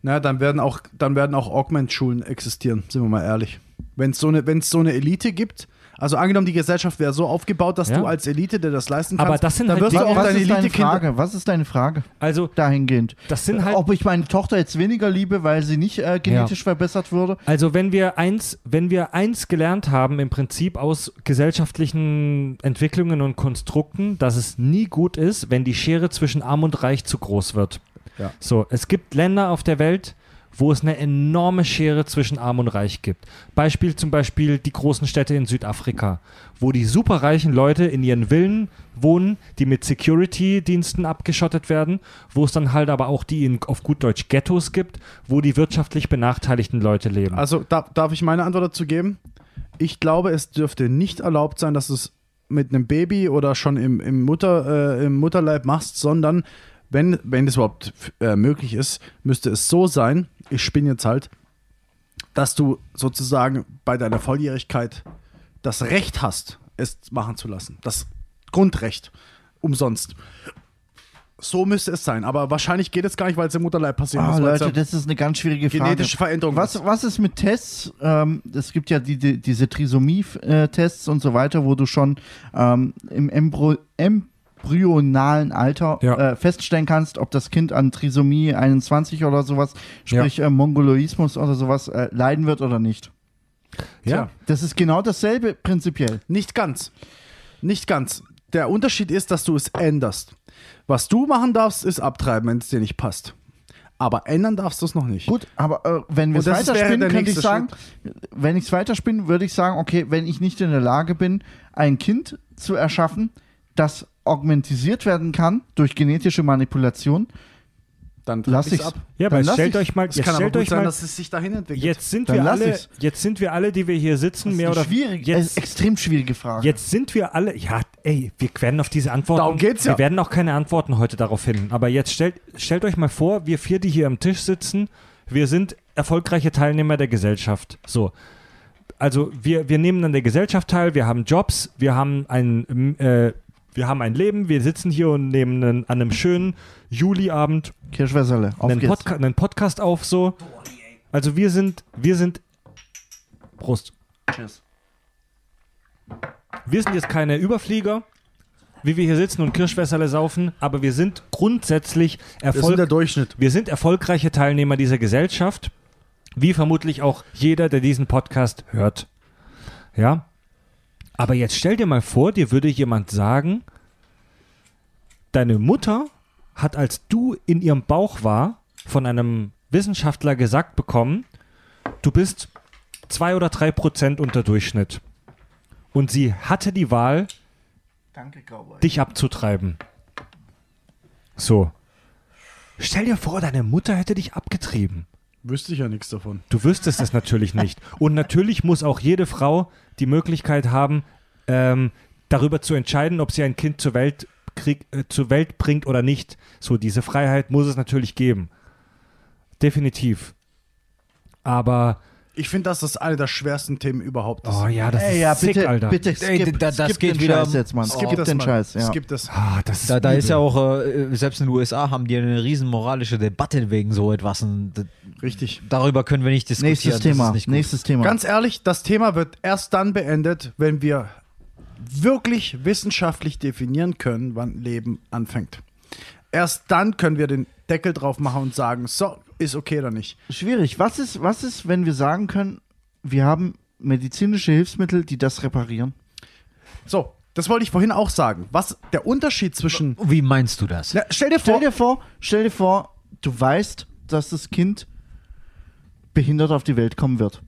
D: Na, dann werden auch, dann werden auch Augment-Schulen existieren, sind wir mal ehrlich. Wenn es so, eine- wenn's so eine Elite gibt, also angenommen, die Gesellschaft wäre so aufgebaut, dass
A: Ja.
D: du als Elite, der das leisten kannst,
A: Aber das sind
D: dann
A: halt
D: wirst du auch deine Elite-Kinder.
B: Frage? Was ist deine Frage
A: Also,
B: dahingehend?
A: das sind halt
B: Ob ich meine Tochter jetzt weniger liebe, weil sie nicht äh, genetisch verbessert wurde?
A: Also wenn wir eins, wenn wir eins gelernt haben im Prinzip aus gesellschaftlichen Entwicklungen und Konstrukten, dass es nie gut ist, wenn die Schere zwischen Arm und Reich zu groß wird.
D: Ja.
A: So, es gibt Länder auf der Welt, wo es eine enorme Schere zwischen Arm und Reich gibt. Beispiel zum Beispiel die großen Städte in Südafrika, wo die superreichen Leute in ihren Villen wohnen, die mit Security-Diensten abgeschottet werden, wo es dann halt aber auch die in, auf gut Deutsch Ghettos gibt, wo die wirtschaftlich benachteiligten Leute leben.
D: Also da, darf ich meine Antwort dazu geben? Ich glaube, es dürfte nicht erlaubt sein, dass es mit einem Baby oder schon im, im, Mutter, äh, im Mutterleib machst, sondern wenn, wenn das überhaupt äh, möglich ist, müsste es so sein, ich spinne jetzt halt, dass du sozusagen bei deiner Volljährigkeit das Recht hast, es machen zu lassen. Das Grundrecht. Umsonst. So müsste es sein. Aber wahrscheinlich geht es gar nicht, weil es im Mutterleib passieren
B: Ah,
D: es
B: Leute,
D: ja
B: das ist eine ganz schwierige Frage.
D: genetische Veränderung
B: Was,
D: ist.
B: was ist mit Tests? Ähm, es gibt ja die, die, diese Trisomie-Tests und so weiter, wo du schon ähm, im Embry embryonalen Alter
A: Ja.
B: äh, feststellen kannst, ob das Kind an Trisomie 21 oder sowas, sprich äh, Mongoloismus oder sowas, äh, leiden wird oder nicht.
A: ja.
B: Das ist genau dasselbe prinzipiell.
D: Nicht ganz. Nicht ganz. Der Unterschied ist, dass du es änderst. Was du machen darfst, ist abtreiben, wenn es dir nicht passt. Aber ändern darfst du es noch nicht.
B: Gut, aber äh, wenn wir es weiterspinnen, könnte ich sagen, wenn ich es weiterspinnen, würde ich sagen, okay, wenn ich nicht in der Lage bin, ein Kind zu erschaffen, das augmentisiert werden kann durch genetische Manipulation,
D: dann
B: lass
D: ich's
B: ich's.
D: ab.
A: Ja,
B: Dann
A: aber stellt
B: ich's.
A: euch mal,
D: Es kann aber
A: stellt
D: gut
A: euch
D: sein,
A: mal,
D: dass es sich dahin entwickelt.
A: jetzt sind
B: Dann
A: wir alle,
B: ich's.
A: jetzt sind wir alle, die wir hier sitzen, mehr oder
B: schwierig,
A: jetzt,
B: extrem schwierige Frage.
A: Jetzt sind wir alle, ja, ey, wir werden auf diese Antworten,
D: Darum geht's ja.
A: wir werden auch keine Antworten heute darauf finden. Aber jetzt stellt, stellt euch mal vor, wir vier, die hier am Tisch sitzen, wir sind erfolgreiche Teilnehmer der Gesellschaft. So. Also wir, wir nehmen an der Gesellschaft teil, wir haben Jobs, wir haben ein, äh, wir haben ein Leben, wir sitzen hier und nehmen einen, an einem schönen Juliabend
B: Kirschwässerle, auf
A: einen,
B: geht's.
A: Podca einen Podcast auf, so. Also wir sind, wir sind, Prost.
B: Cheers.
A: Wir sind jetzt keine Überflieger, wie wir hier sitzen und Kirschwässerle saufen, aber wir sind grundsätzlich
D: das ist
A: Erfolg
D: der Durchschnitt.
A: wir sind erfolgreiche Teilnehmer dieser Gesellschaft, wie vermutlich auch jeder, der diesen Podcast hört. Ja? Aber jetzt stell dir mal vor, dir würde jemand sagen, deine Mutter hat, als du in ihrem Bauch war, von einem Wissenschaftler gesagt bekommen, du bist zwei oder drei Prozent unter Durchschnitt. Und sie hatte die Wahl,
B: Danke,
A: dich abzutreiben. So. Stell dir vor, deine Mutter hätte dich abgetrieben.
D: Wüsste ich ja nichts davon.
A: Du wüsstest es natürlich nicht. Und natürlich muss auch jede Frau die Möglichkeit haben, ähm, darüber zu entscheiden, ob sie ein Kind zur Welt, krieg, äh, zur Welt bringt oder nicht. So, diese Freiheit muss es natürlich geben. Definitiv. Aber,
D: Ich finde, dass das eine der schwersten Themen überhaupt ist.
A: oh ja, das
B: Ey,
A: ist
B: ja,
A: sick,
B: bitte,
A: Alter.
B: bitte,
C: Ey,
B: skip,
C: da- das
B: skip
C: geht
B: den
C: wieder-
B: Scheiß jetzt, Mann.
D: Es
B: Skip
D: gibt das,
B: den. Scheiß, ja.
D: Es gibt es.
A: Ah, das ist
C: Da, da ist ja auch, äh, selbst in den USA haben die eine riesen moralische Debatte wegen so etwas.
D: Richtig.
C: darüber können wir nicht diskutieren.
B: Nächstes
C: das
B: Thema,
C: ist
B: nächstes Thema.
D: Ganz ehrlich, das Thema wird erst dann beendet, wenn wir wirklich wissenschaftlich definieren können, wann Leben anfängt. Erst dann können wir den Deckel drauf machen und sagen, so, ist okay oder nicht.
B: Schwierig. Was ist, was ist, wenn wir sagen können, wir haben medizinische Hilfsmittel, die das reparieren?
D: So, das wollte ich vorhin auch sagen. Was der Unterschied zwischen.
C: Wie meinst du das?
D: Na, stell dir
B: Stell
D: vor,
B: dir vor, stell dir vor, du weißt, dass das Kind behindert auf die Welt kommen wird.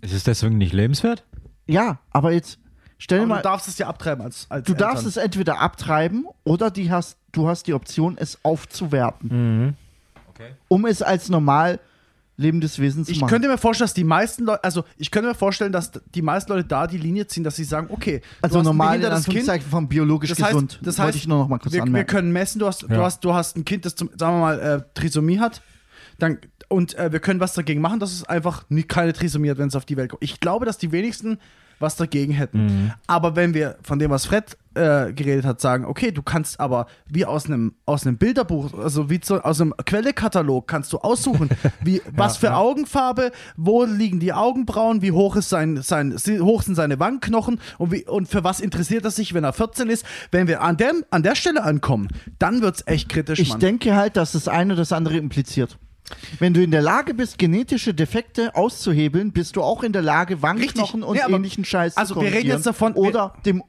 C: Ist es deswegen nicht lebenswert?
B: Ja, aber jetzt stell dir
D: aber
B: mal,
D: du darfst es ja abtreiben als, als
B: du
D: Eltern.
B: darfst es entweder abtreiben oder die hast, du hast die Option, es aufzuwerten,
A: Mhm.
C: Okay.
B: um es als normal lebendes Wesen zu
D: Ich
B: machen.
D: könnte mir vorstellen, dass die meisten Leute, also ich könnte mir vorstellen, dass die meisten Leute da die Linie ziehen, dass sie sagen, okay, du
B: also normal
D: behindertes Kind,
B: vom biologisch
D: Das heißt-
B: gesund.
D: das
B: Wollte
D: heißt,
B: ich nur noch mal kurz
D: wir, wir
B: anmerken.
D: können messen, du hast, du
A: Ja.
D: hast, du hast ein Kind, das zum, sagen wir mal, äh, Trisomie hat. Dann, und äh, wir können was dagegen machen, dass es einfach nie, keine Trisomie hat, wenn es auf die Welt kommt. Ich glaube, dass die wenigsten was dagegen hätten.
A: Mhm.
D: Aber wenn wir von dem, was Fred äh, geredet hat, sagen, okay, du kannst aber wie aus einem aus einem Bilderbuch, also wie zu, aus einem Quellekatalog, kannst du aussuchen, wie was für
A: ja.
D: Augenfarbe, wo liegen die Augenbrauen, wie hoch ist sein, sein hoch sind seine Wangenknochen und wie und für was interessiert er sich, wenn er 14 ist. Wenn wir an dem an der Stelle ankommen, dann wird's echt kritisch,
B: Ich
D: Mann.
B: denke halt, dass das eine das andere impliziert. Wenn du in der Lage bist, genetische Defekte auszuhebeln, bist du auch in der Lage, Wangenknochen
D: Richtig.
B: und
D: Nee,
B: ähnlichen Scheiß
D: also
B: zu
D: wir reden
B: korrigieren
D: jetzt davon-
B: Oder dem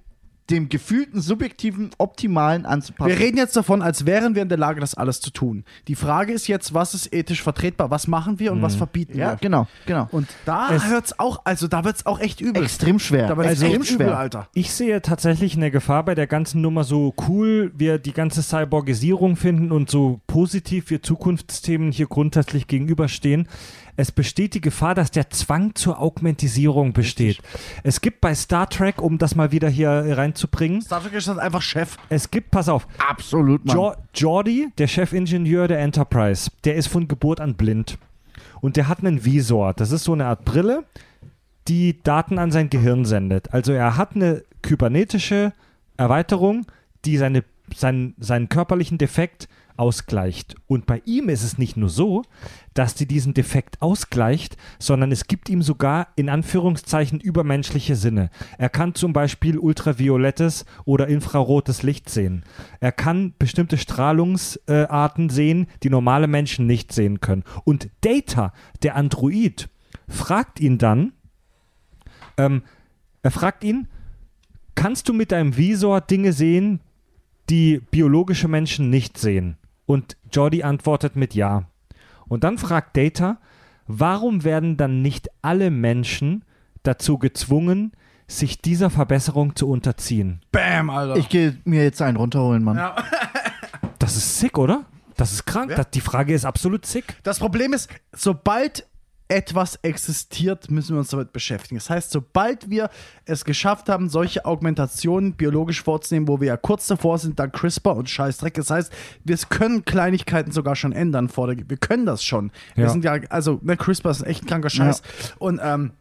B: dem gefühlten, subjektiven, optimalen anzupassen.
D: Wir reden jetzt davon, als wären wir in der Lage, das alles zu tun. Die Frage ist jetzt, was ist ethisch vertretbar? Was machen wir und was verbieten
B: ja,
D: wir?
B: genau, genau.
D: Und da
A: Es-
D: hört's auch, also da wird's auch echt übel.
B: extrem schwer.
D: Da wird's
B: extrem
D: echt übel,
B: schwer.
D: Alter.
A: Ich sehe tatsächlich eine Gefahr bei der ganzen Nummer, so cool wir die ganze Cyborgisierung finden und so positiv wir Zukunftsthemen hier grundsätzlich gegenüberstehen. Es besteht die Gefahr, dass der Zwang zur Augmentisierung besteht. Es gibt bei Star Trek, um das mal wieder hier reinzubringen,
D: Star Trek ist halt einfach Chef.
A: es gibt, pass auf,
B: Absolut, Mann.
A: Jo Jordi, der Chefingenieur der Enterprise, der ist von Geburt an blind. Und der hat einen Visor. Das ist so eine Art Brille, die Daten an sein Gehirn sendet. Also er hat eine kybernetische Erweiterung, die seine, seinen, seinen körperlichen Defekt ausgleicht. Und bei ihm ist es nicht nur so, dass die diesen Defekt ausgleicht, sondern es gibt ihm sogar in Anführungszeichen übermenschliche Sinne. Er kann zum Beispiel ultraviolettes oder infrarotes Licht sehen. Er kann bestimmte Strahlungsarten sehen, die normale Menschen nicht sehen können. Und Data, der Android, fragt ihn dann, ähm, er fragt ihn, kannst du mit deinem Visor Dinge sehen, die biologische Menschen nicht sehen? Und Jordi antwortet mit Ja. Und dann fragt Data, warum werden dann nicht alle Menschen dazu gezwungen, sich dieser Verbesserung zu unterziehen?
D: Bam, Alter.
B: Ich gehe mir jetzt einen runterholen, Mann.
D: ja.
A: Das ist sick, oder? Das ist krank.
D: Ja.
A: Das, die Frage ist absolut sick.
D: Das Problem ist, sobald etwas existiert, müssen wir uns damit beschäftigen. Das heißt, sobald wir es geschafft haben, solche Augmentationen biologisch vorzunehmen, wo wir ja kurz davor sind, dann CRISPR und Scheißdreck. Das heißt, wir können Kleinigkeiten sogar schon ändern. Vor der, wir können das schon. Wir
A: Ja.
D: sind ja, also ne, CRISPR ist ein echt ein kranker Scheiß. Und ähm,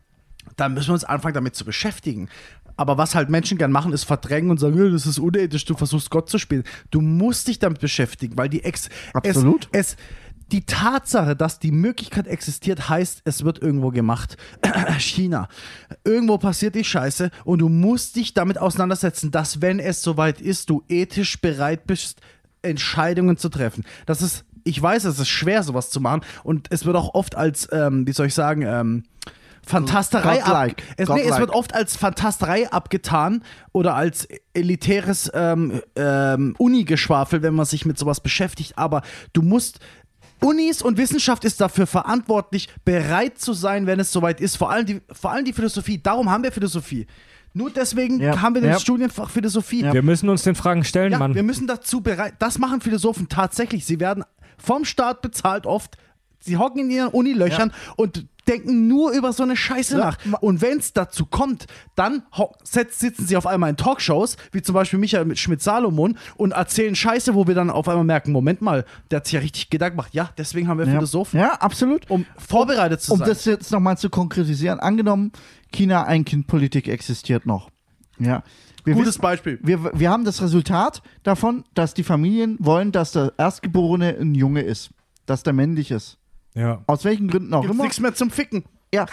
D: dann müssen wir uns anfangen, damit zu beschäftigen. Aber was halt Menschen gern machen, ist verdrängen und sagen, "Ja, das ist unethisch, du versuchst Gott zu spielen. Du musst dich damit beschäftigen, weil die Ex
B: Absolut.
D: Es, es, die Tatsache, dass die Möglichkeit existiert, heißt, es wird irgendwo gemacht. China. Irgendwo passiert die Scheiße und du musst dich damit auseinandersetzen, dass, wenn es soweit ist, du ethisch bereit bist, Entscheidungen zu treffen. Das ist, ich weiß, es ist schwer, sowas zu machen und es wird auch oft als, ähm, wie soll ich sagen, ähm, Fantasterei ab, es, nee, es wird oft als Fantasterei abgetan oder als elitäres ähm, ähm, Uni-Geschwafel, wenn man sich mit sowas beschäftigt. Aber du musst. Unis und Wissenschaft ist dafür verantwortlich, bereit zu sein, wenn es soweit ist. Vor allem die, vor allem die Philosophie. Darum haben wir Philosophie. Nur deswegen
B: Ja,
D: haben wir den
B: ja.
D: Studienfach Philosophie.
B: Ja.
A: Wir müssen uns den Fragen stellen,
D: Ja,
A: Mann.
D: wir müssen dazu bereit. Das machen Philosophen tatsächlich. Sie werden vom Staat bezahlt oft. Sie hocken in ihren Unilöchern und denken nur über so eine Scheiße
B: Ja.
D: nach. Und wenn es dazu kommt, dann sitzen sie auf einmal in Talkshows, wie zum Beispiel Michael Schmidt-Salomon, und erzählen Scheiße, wo wir dann auf einmal merken: Moment mal, der hat sich ja richtig Gedanken gemacht. Ja, deswegen haben wir
B: Ja.
D: Philosophen,
B: Ja, absolut.
D: um vorbereitet zu
B: um
D: sein.
B: das jetzt nochmal zu konkretisieren, angenommen, China-Ein-Kind-Politik existiert noch. Ja. Wir
D: Gutes
B: wissen-
D: Beispiel.
B: Wir, wir haben das Resultat davon, dass die Familien wollen, dass der Erstgeborene ein Junge ist. Dass der männlich ist.
A: Ja.
B: Aus welchen Gründen auch
D: Gibt's
B: immer.
D: nichts mehr zum Ficken.
B: Ja.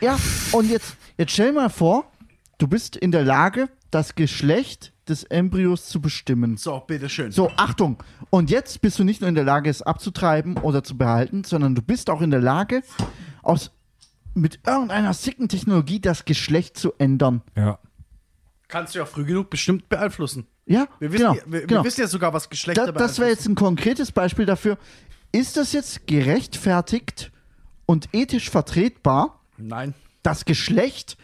B: Ja. Und jetzt, jetzt stell mal vor, du bist in der Lage, das Geschlecht des Embryos zu bestimmen.
D: So, bitteschön.
B: So, Achtung. Und jetzt bist du nicht nur in der Lage, es abzutreiben oder zu behalten, sondern du bist auch in der Lage, aus, mit irgendeiner sicken Technologie das Geschlecht zu ändern.
A: ja.
D: Kannst du ja früh genug bestimmt beeinflussen.
B: Ja,
D: Wir wissen,
B: genau.
D: ja, wir,
B: genau.
D: wir wissen ja sogar, was Geschlechter
B: Da, das wäre jetzt ein konkretes Beispiel dafür. Ist das jetzt gerechtfertigt und ethisch vertretbar,
D: Nein.
B: das Geschlecht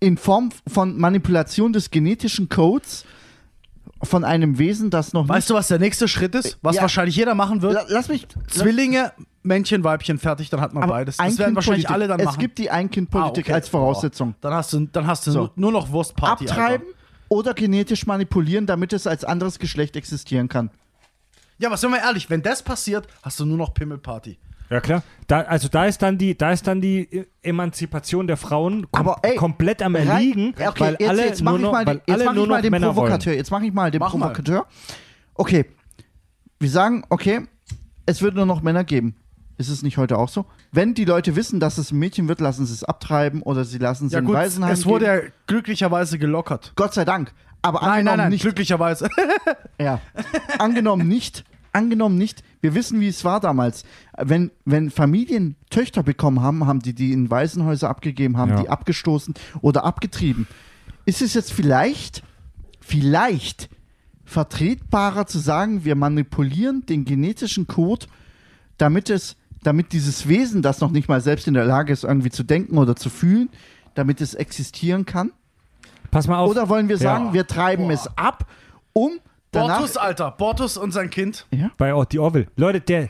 B: in Form von Manipulation des genetischen Codes von einem Wesen, das noch
D: Weißt du, was der nächste Schritt ist? Was
B: Ja.
D: wahrscheinlich jeder machen wird?
B: La- Lass mich.
D: Zwillinge, Männchen, Weibchen, fertig, dann hat man
B: aber
D: beides. Das werden wahrscheinlich alle dann
B: Es
D: machen.
B: gibt die Ein-Kind-Politik
D: Ah, okay.
B: als Voraussetzung.
D: Boah. Dann hast du, dann hast du
B: So.
D: nur, nur noch Wurstparty.
B: Abtreiben
D: Alter.
B: oder genetisch manipulieren, damit es als anderes Geschlecht existieren kann.
D: Ja, was sind wir ehrlich, wenn das passiert, hast du nur noch Pimmelparty.
A: Ja klar. Da, also da ist dann die, da ist dann die E- Emanzipation der Frauen kom
B: Aber, ey,
A: komplett am Erliegen,
B: Ja, okay,
A: weil
B: jetzt,
A: alle
B: jetzt mach
A: nur
B: ich mal,
A: weil
B: den, jetzt
A: alle
B: mach ich mal den
A: Männer
B: Provokateur.
A: wollen.
B: Jetzt mache ich mal den
D: Mach mal.
B: Provokateur. Okay. Wir sagen, okay, es wird nur noch Männer geben. Ist es nicht heute auch so? Wenn die Leute wissen, dass es ein Mädchen wird, lassen sie es abtreiben oder sie lassen es
D: Ja
B: in
D: gut,
B: Waisenheim
D: es wurde
B: geben.
D: ja glücklicherweise gelockert.
B: Gott sei Dank. Aber
D: Nein, nein,
B: angenommen
D: nein,
B: nicht.
D: glücklicherweise.
B: Ja. angenommen nicht. Angenommen nicht. Wir wissen, wie es war damals. Wenn, wenn Familien Töchter bekommen haben, haben die die in Waisenhäuser abgegeben, haben
A: Ja.
B: die abgestoßen oder abgetrieben. ist es jetzt vielleicht, vielleicht vertretbarer zu sagen, wir manipulieren den genetischen Code, damit es, damit dieses Wesen, das noch nicht mal selbst in der Lage ist, irgendwie zu denken oder zu fühlen, damit es existieren kann?
A: Pass mal auf.
B: Oder wollen wir sagen,
A: Ja.
B: wir treiben es ab, um danach.
D: Bortus, Alter. Bortus und sein Kind.
A: bei Or- die Orville. Leute, der,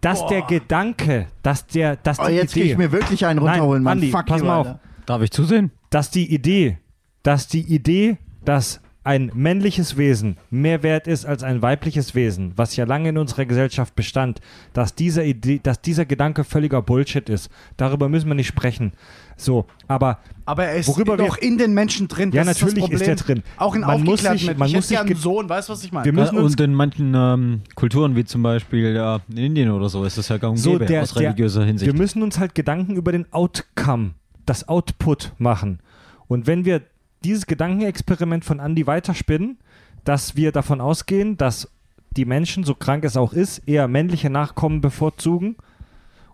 A: dass der Gedanke, dass der, dass die
B: Oh, jetzt gehe
A: Idee,
B: ich mir wirklich einen runterholen, Mann.
A: Andi,
B: Fuck
A: pass mal auf.
C: Darf ich zusehen?
A: dass die Idee, dass die Idee, dass ein männliches Wesen mehr wert ist als ein weibliches Wesen, was ja lange in unserer Gesellschaft bestand, dass dieser Idee, dass dieser Gedanke völliger Bullshit ist. Darüber müssen wir nicht sprechen. So, aber
D: Aber er ist
A: Worüber wir-
D: doch in den Menschen drin.
A: Ja,
D: das ist
A: natürlich ist
D: Problem.
A: der drin.
D: Auch in
A: Man muss
D: aufgeklärten
A: sich-
D: Menschen.
A: man
D: ich
A: muss sich
D: einen Sohn, weißt du, was ich meine?
A: wir müssen uns
C: Und in manchen ähm, Kulturen, wie zum Beispiel ja, in Indien oder so, ist das ja gang und
A: so
C: gäbe
A: der,
C: aus
A: der,
C: religiöser Hinsicht.
A: wir müssen uns halt Gedanken über den Outcome, das Output machen. Und wenn wir dieses Gedankenexperiment von Andy weiterspinnen, dass wir davon ausgehen, dass die Menschen, so krank es auch ist, eher männliche Nachkommen bevorzugen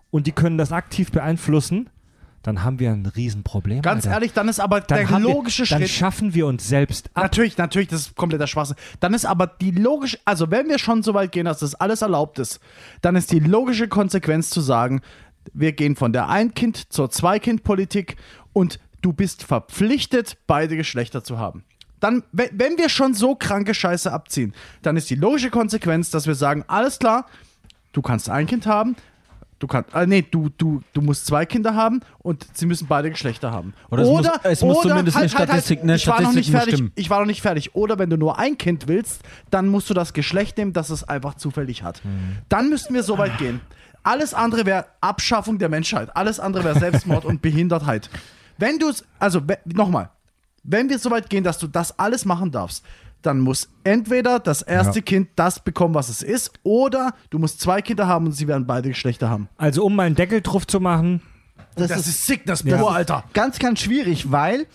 A: und die können das aktiv beeinflussen, dann haben wir ein Riesenproblem.
D: Ganz
A: Alter.
D: ehrlich, dann ist aber
A: dann
D: der logische
A: wir, Dann
D: Schritt.
A: schaffen wir uns selbst ab.
D: Natürlich, natürlich, das ist kompletter Schwachsinn. Dann ist aber die logische, also wenn wir schon so weit gehen, dass das alles erlaubt ist, dann ist die logische Konsequenz zu sagen, wir gehen von der Ein-Kind- zur Zwei-Kind-Politik und du bist verpflichtet, beide Geschlechter zu haben. Dann, wenn wir schon so kranke Scheiße abziehen, dann ist die logische Konsequenz, dass wir sagen, alles klar, du kannst ein Kind haben, du kannst, äh, nee, du, du, du musst zwei Kinder haben und sie müssen beide Geschlechter haben.
C: Oder es muss- es muss zumindest eine Statistik- eine
D: ich war noch nicht fertig.
C: stimmen.
D: Ich war noch nicht fertig. Oder wenn du nur ein Kind willst, dann musst du das Geschlecht nehmen, das es einfach zufällig hat. Dann müssten wir so weit gehen. Alles andere wäre Abschaffung der Menschheit. Alles andere wäre Selbstmord und Behindertheit. Wenn du es, also nochmal, wenn wir so weit gehen, dass du das alles machen darfst, dann muss entweder das erste
A: Ja.
D: Kind das bekommen, was es ist, oder du musst zwei Kinder haben und sie werden beide Geschlechter haben.
A: Also um mal einen Deckel drauf zu machen,
B: Das,
D: Das
B: ist
D: ist Sickness
A: Ja.
D: pur, Alter.
B: ganz, ganz schwierig, weil,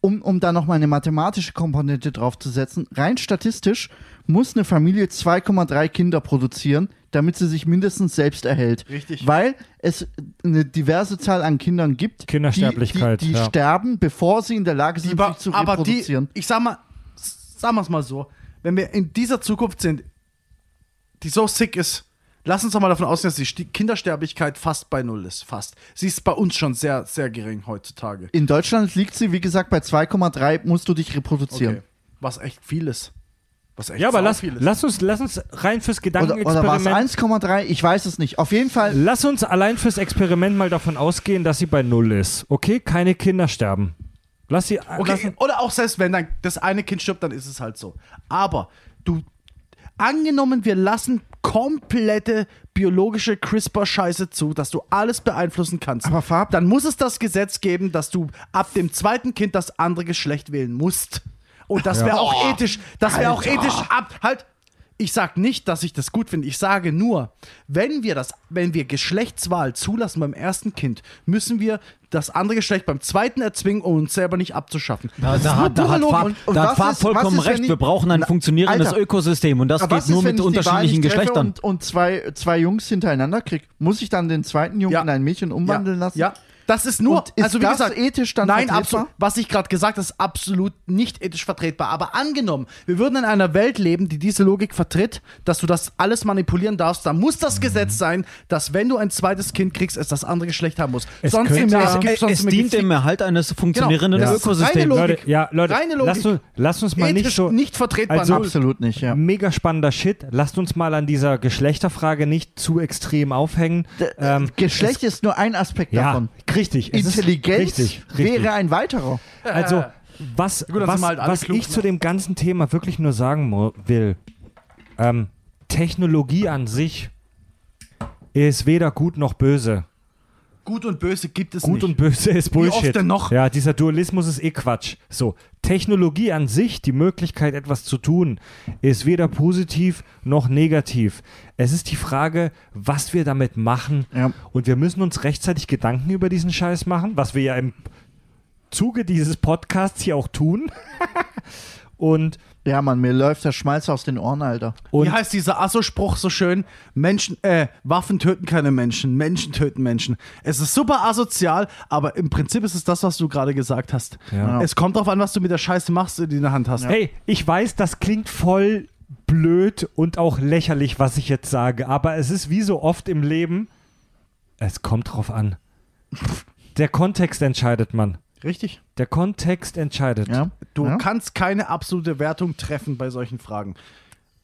B: um, um da nochmal eine mathematische Komponente draufzusetzen, rein statistisch muss eine Familie 2,3 Kinder produzieren, damit sie sich mindestens selbst erhält.
D: Richtig.
B: Weil es eine diverse Zahl an Kindern gibt,
A: Kindersterblichkeit,
B: die, die, die
A: ja.
B: sterben, bevor sie in der Lage sind,
D: Die,
B: sich zu
D: aber die,
B: reproduzieren.
D: ich sag mal, sagen wir es mal so, wenn wir in dieser Zukunft sind, die so sick ist, lass uns doch mal davon ausgehen, dass die Kindersterblichkeit fast bei null ist. Fast. Sie ist bei uns schon sehr, sehr gering heutzutage.
B: in Deutschland liegt sie, wie gesagt, bei 2,3 musst du dich reproduzieren.
D: Okay. Was echt viel ist. Was echt
A: Ja, aber lass,
D: viel ist.
A: lass, uns, lass uns rein fürs
B: Oder, oder war es
A: Gedankenexperiment.
B: 1,3? Ich weiß es nicht. Auf jeden Fall,
A: Lass uns allein fürs Experiment mal davon ausgehen, dass sie bei Null ist. Okay, keine Kinder sterben. Lass sie.
D: Okay, oder auch selbst wenn dann das eine Kind stirbt, dann ist es halt so. Aber du, angenommen, wir lassen komplette biologische CRISPR-Scheiße zu, dass du alles beeinflussen kannst.
B: Aber Fab-
D: dann muss es das Gesetz geben, dass du ab dem zweiten Kind das andere Geschlecht wählen musst. Und das wäre auch ethisch, das wäre auch ethisch ab. Halt, ich sag nicht, dass ich das gut finde. Ich sage nur, wenn wir das, wenn wir Geschlechtswahl zulassen beim ersten Kind, müssen wir das andere Geschlecht beim zweiten erzwingen, um uns selber nicht abzuschaffen.
C: Da, da,
D: nur
C: hat, da hat. Farb,
B: Und- und
C: da hat Farb
B: ist-
C: vollkommen recht.
B: ich-
C: Wir brauchen ein
B: Na,
C: funktionierendes
B: Alter.
C: Ökosystem und das geht nur
B: ist, wenn
C: mit unterschiedlichen Geschlechtern.
B: Und, und zwei, zwei Jungs hintereinander krieg, muss ich dann den zweiten Jungen
D: Ja.
B: in ein Mädchen umwandeln
D: ja,
B: lassen?
D: Ja, das ist nur,
B: Und ist
D: also wie
B: das
D: gesagt,
B: ethisch dann
D: nein,
B: vertretbar?
D: absolut. Was ich gerade gesagt habe, ist absolut nicht ethisch vertretbar. Aber angenommen, wir würden in einer Welt leben, die diese Logik vertritt, dass du das alles manipulieren darfst, dann muss
B: Mhm.
D: das Gesetz sein, dass wenn du ein zweites Kind kriegst, es das andere Geschlecht haben muss.
A: Es
D: sonst
A: könnte-
D: wir,
A: Ja.
D: gibt
C: Es,
D: sonst
C: es dient dem Erhalt eines funktionierenden
D: Genau. Das ist reine
C: Ökosystems.
D: Logik.
A: Leute, ja, Leute,
D: Reine Logik.
A: lasst uns, lasst uns mal nicht
D: Ethisch
A: so.
D: nicht vertretbar.
A: Also-
B: Absolut nicht, ja.
A: Mega spannender Shit. Lasst uns mal an dieser Geschlechterfrage nicht zu extrem aufhängen. Ähm,
B: Geschlecht ist nur ein Aspekt
A: ja,
B: davon.
A: Richtig.
B: Intelligenz
A: richtig, richtig.
B: wäre ein weiterer.
A: Also, was,
D: Gut,
A: was,
D: halt
A: was ich
D: ne?
A: zu dem ganzen Thema wirklich nur sagen will, ähm, Technologie an sich ist weder gut noch böse.
D: Gut und böse gibt es
A: Gut
D: nicht.
A: und böse ist
D: Wie
A: Bullshit.
D: oft denn noch?
A: Ja, dieser Dualismus ist eh Quatsch. So, Technologie an sich, die Möglichkeit, etwas zu tun, ist weder positiv noch negativ. Es ist die Frage, was wir damit machen.
B: Ja.
A: Und wir müssen uns rechtzeitig Gedanken über diesen Scheiß machen, was wir ja im Zuge dieses Podcasts hier auch tun. Und,
B: Ja, Mann, mir läuft der Schmalz aus den Ohren, Alter.
A: und
D: Wie heißt dieser Asso-Spruch so schön? Menschen, äh, Waffen töten keine Menschen, Menschen töten Menschen. Es ist super asozial, aber im Prinzip ist es das, was du gerade gesagt hast.
A: Ja.
D: Es kommt drauf an, was du mit der Scheiße machst, die du in der Hand hast.
A: hey, ich weiß, das klingt voll blöd und auch lächerlich, was ich jetzt sage, aber es ist wie so oft im Leben, es kommt drauf an. Der Kontext entscheidet, Mann.
D: Richtig.
A: Der Kontext entscheidet.
B: Ja?
D: Du
B: ja?
D: kannst keine absolute Wertung treffen bei solchen Fragen.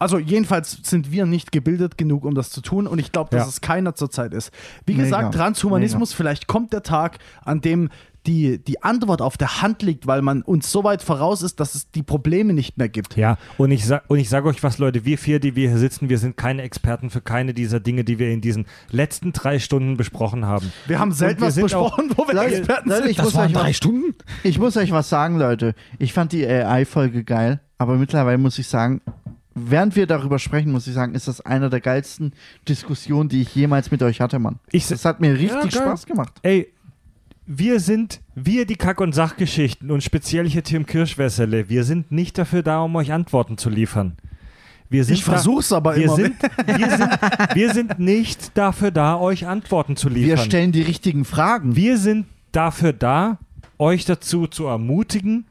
D: Also jedenfalls sind wir nicht gebildet genug, um das zu tun und ich glaube, dass
A: Ja.
D: es keiner zurzeit ist. Wie
B: Mega.
D: gesagt, Transhumanismus, vielleicht kommt der Tag, an dem die, die Antwort auf der Hand liegt, weil man uns so weit voraus ist, dass es die Probleme nicht mehr gibt.
A: Ja, und ich, sag, und ich sage euch was, Leute, wir vier, die wir hier sitzen, wir sind keine Experten für keine dieser Dinge, die wir in diesen letzten drei Stunden besprochen haben.
D: Wir haben selten
A: wir
D: was
A: sind auch-
D: besprochen, wo wir
B: Leute,
D: Experten
B: Leute,
D: sind.
B: ich muss, euch was,
C: Stunden?
B: ich muss euch was sagen, Leute. Ich fand die AI-Folge geil, aber mittlerweile muss ich sagen, während wir darüber sprechen, muss ich sagen, ist das einer der geilsten Diskussionen, die ich jemals mit euch hatte, Mann.
A: Ich,
B: Das hat mir richtig
A: geil.
B: Spaß gemacht.
A: ey, wir sind, wir die Kack- und Sachgeschichten und speziell hier Tim Kirschwässerle, wir sind nicht dafür da, um euch Antworten zu liefern. Wir sind
D: Ich versuch's aber
A: wir
D: immer.
A: sind, wir, sind, wir sind nicht dafür da, euch Antworten zu liefern.
B: Wir stellen die richtigen Fragen.
A: Wir sind dafür da, euch dazu zu ermutigen,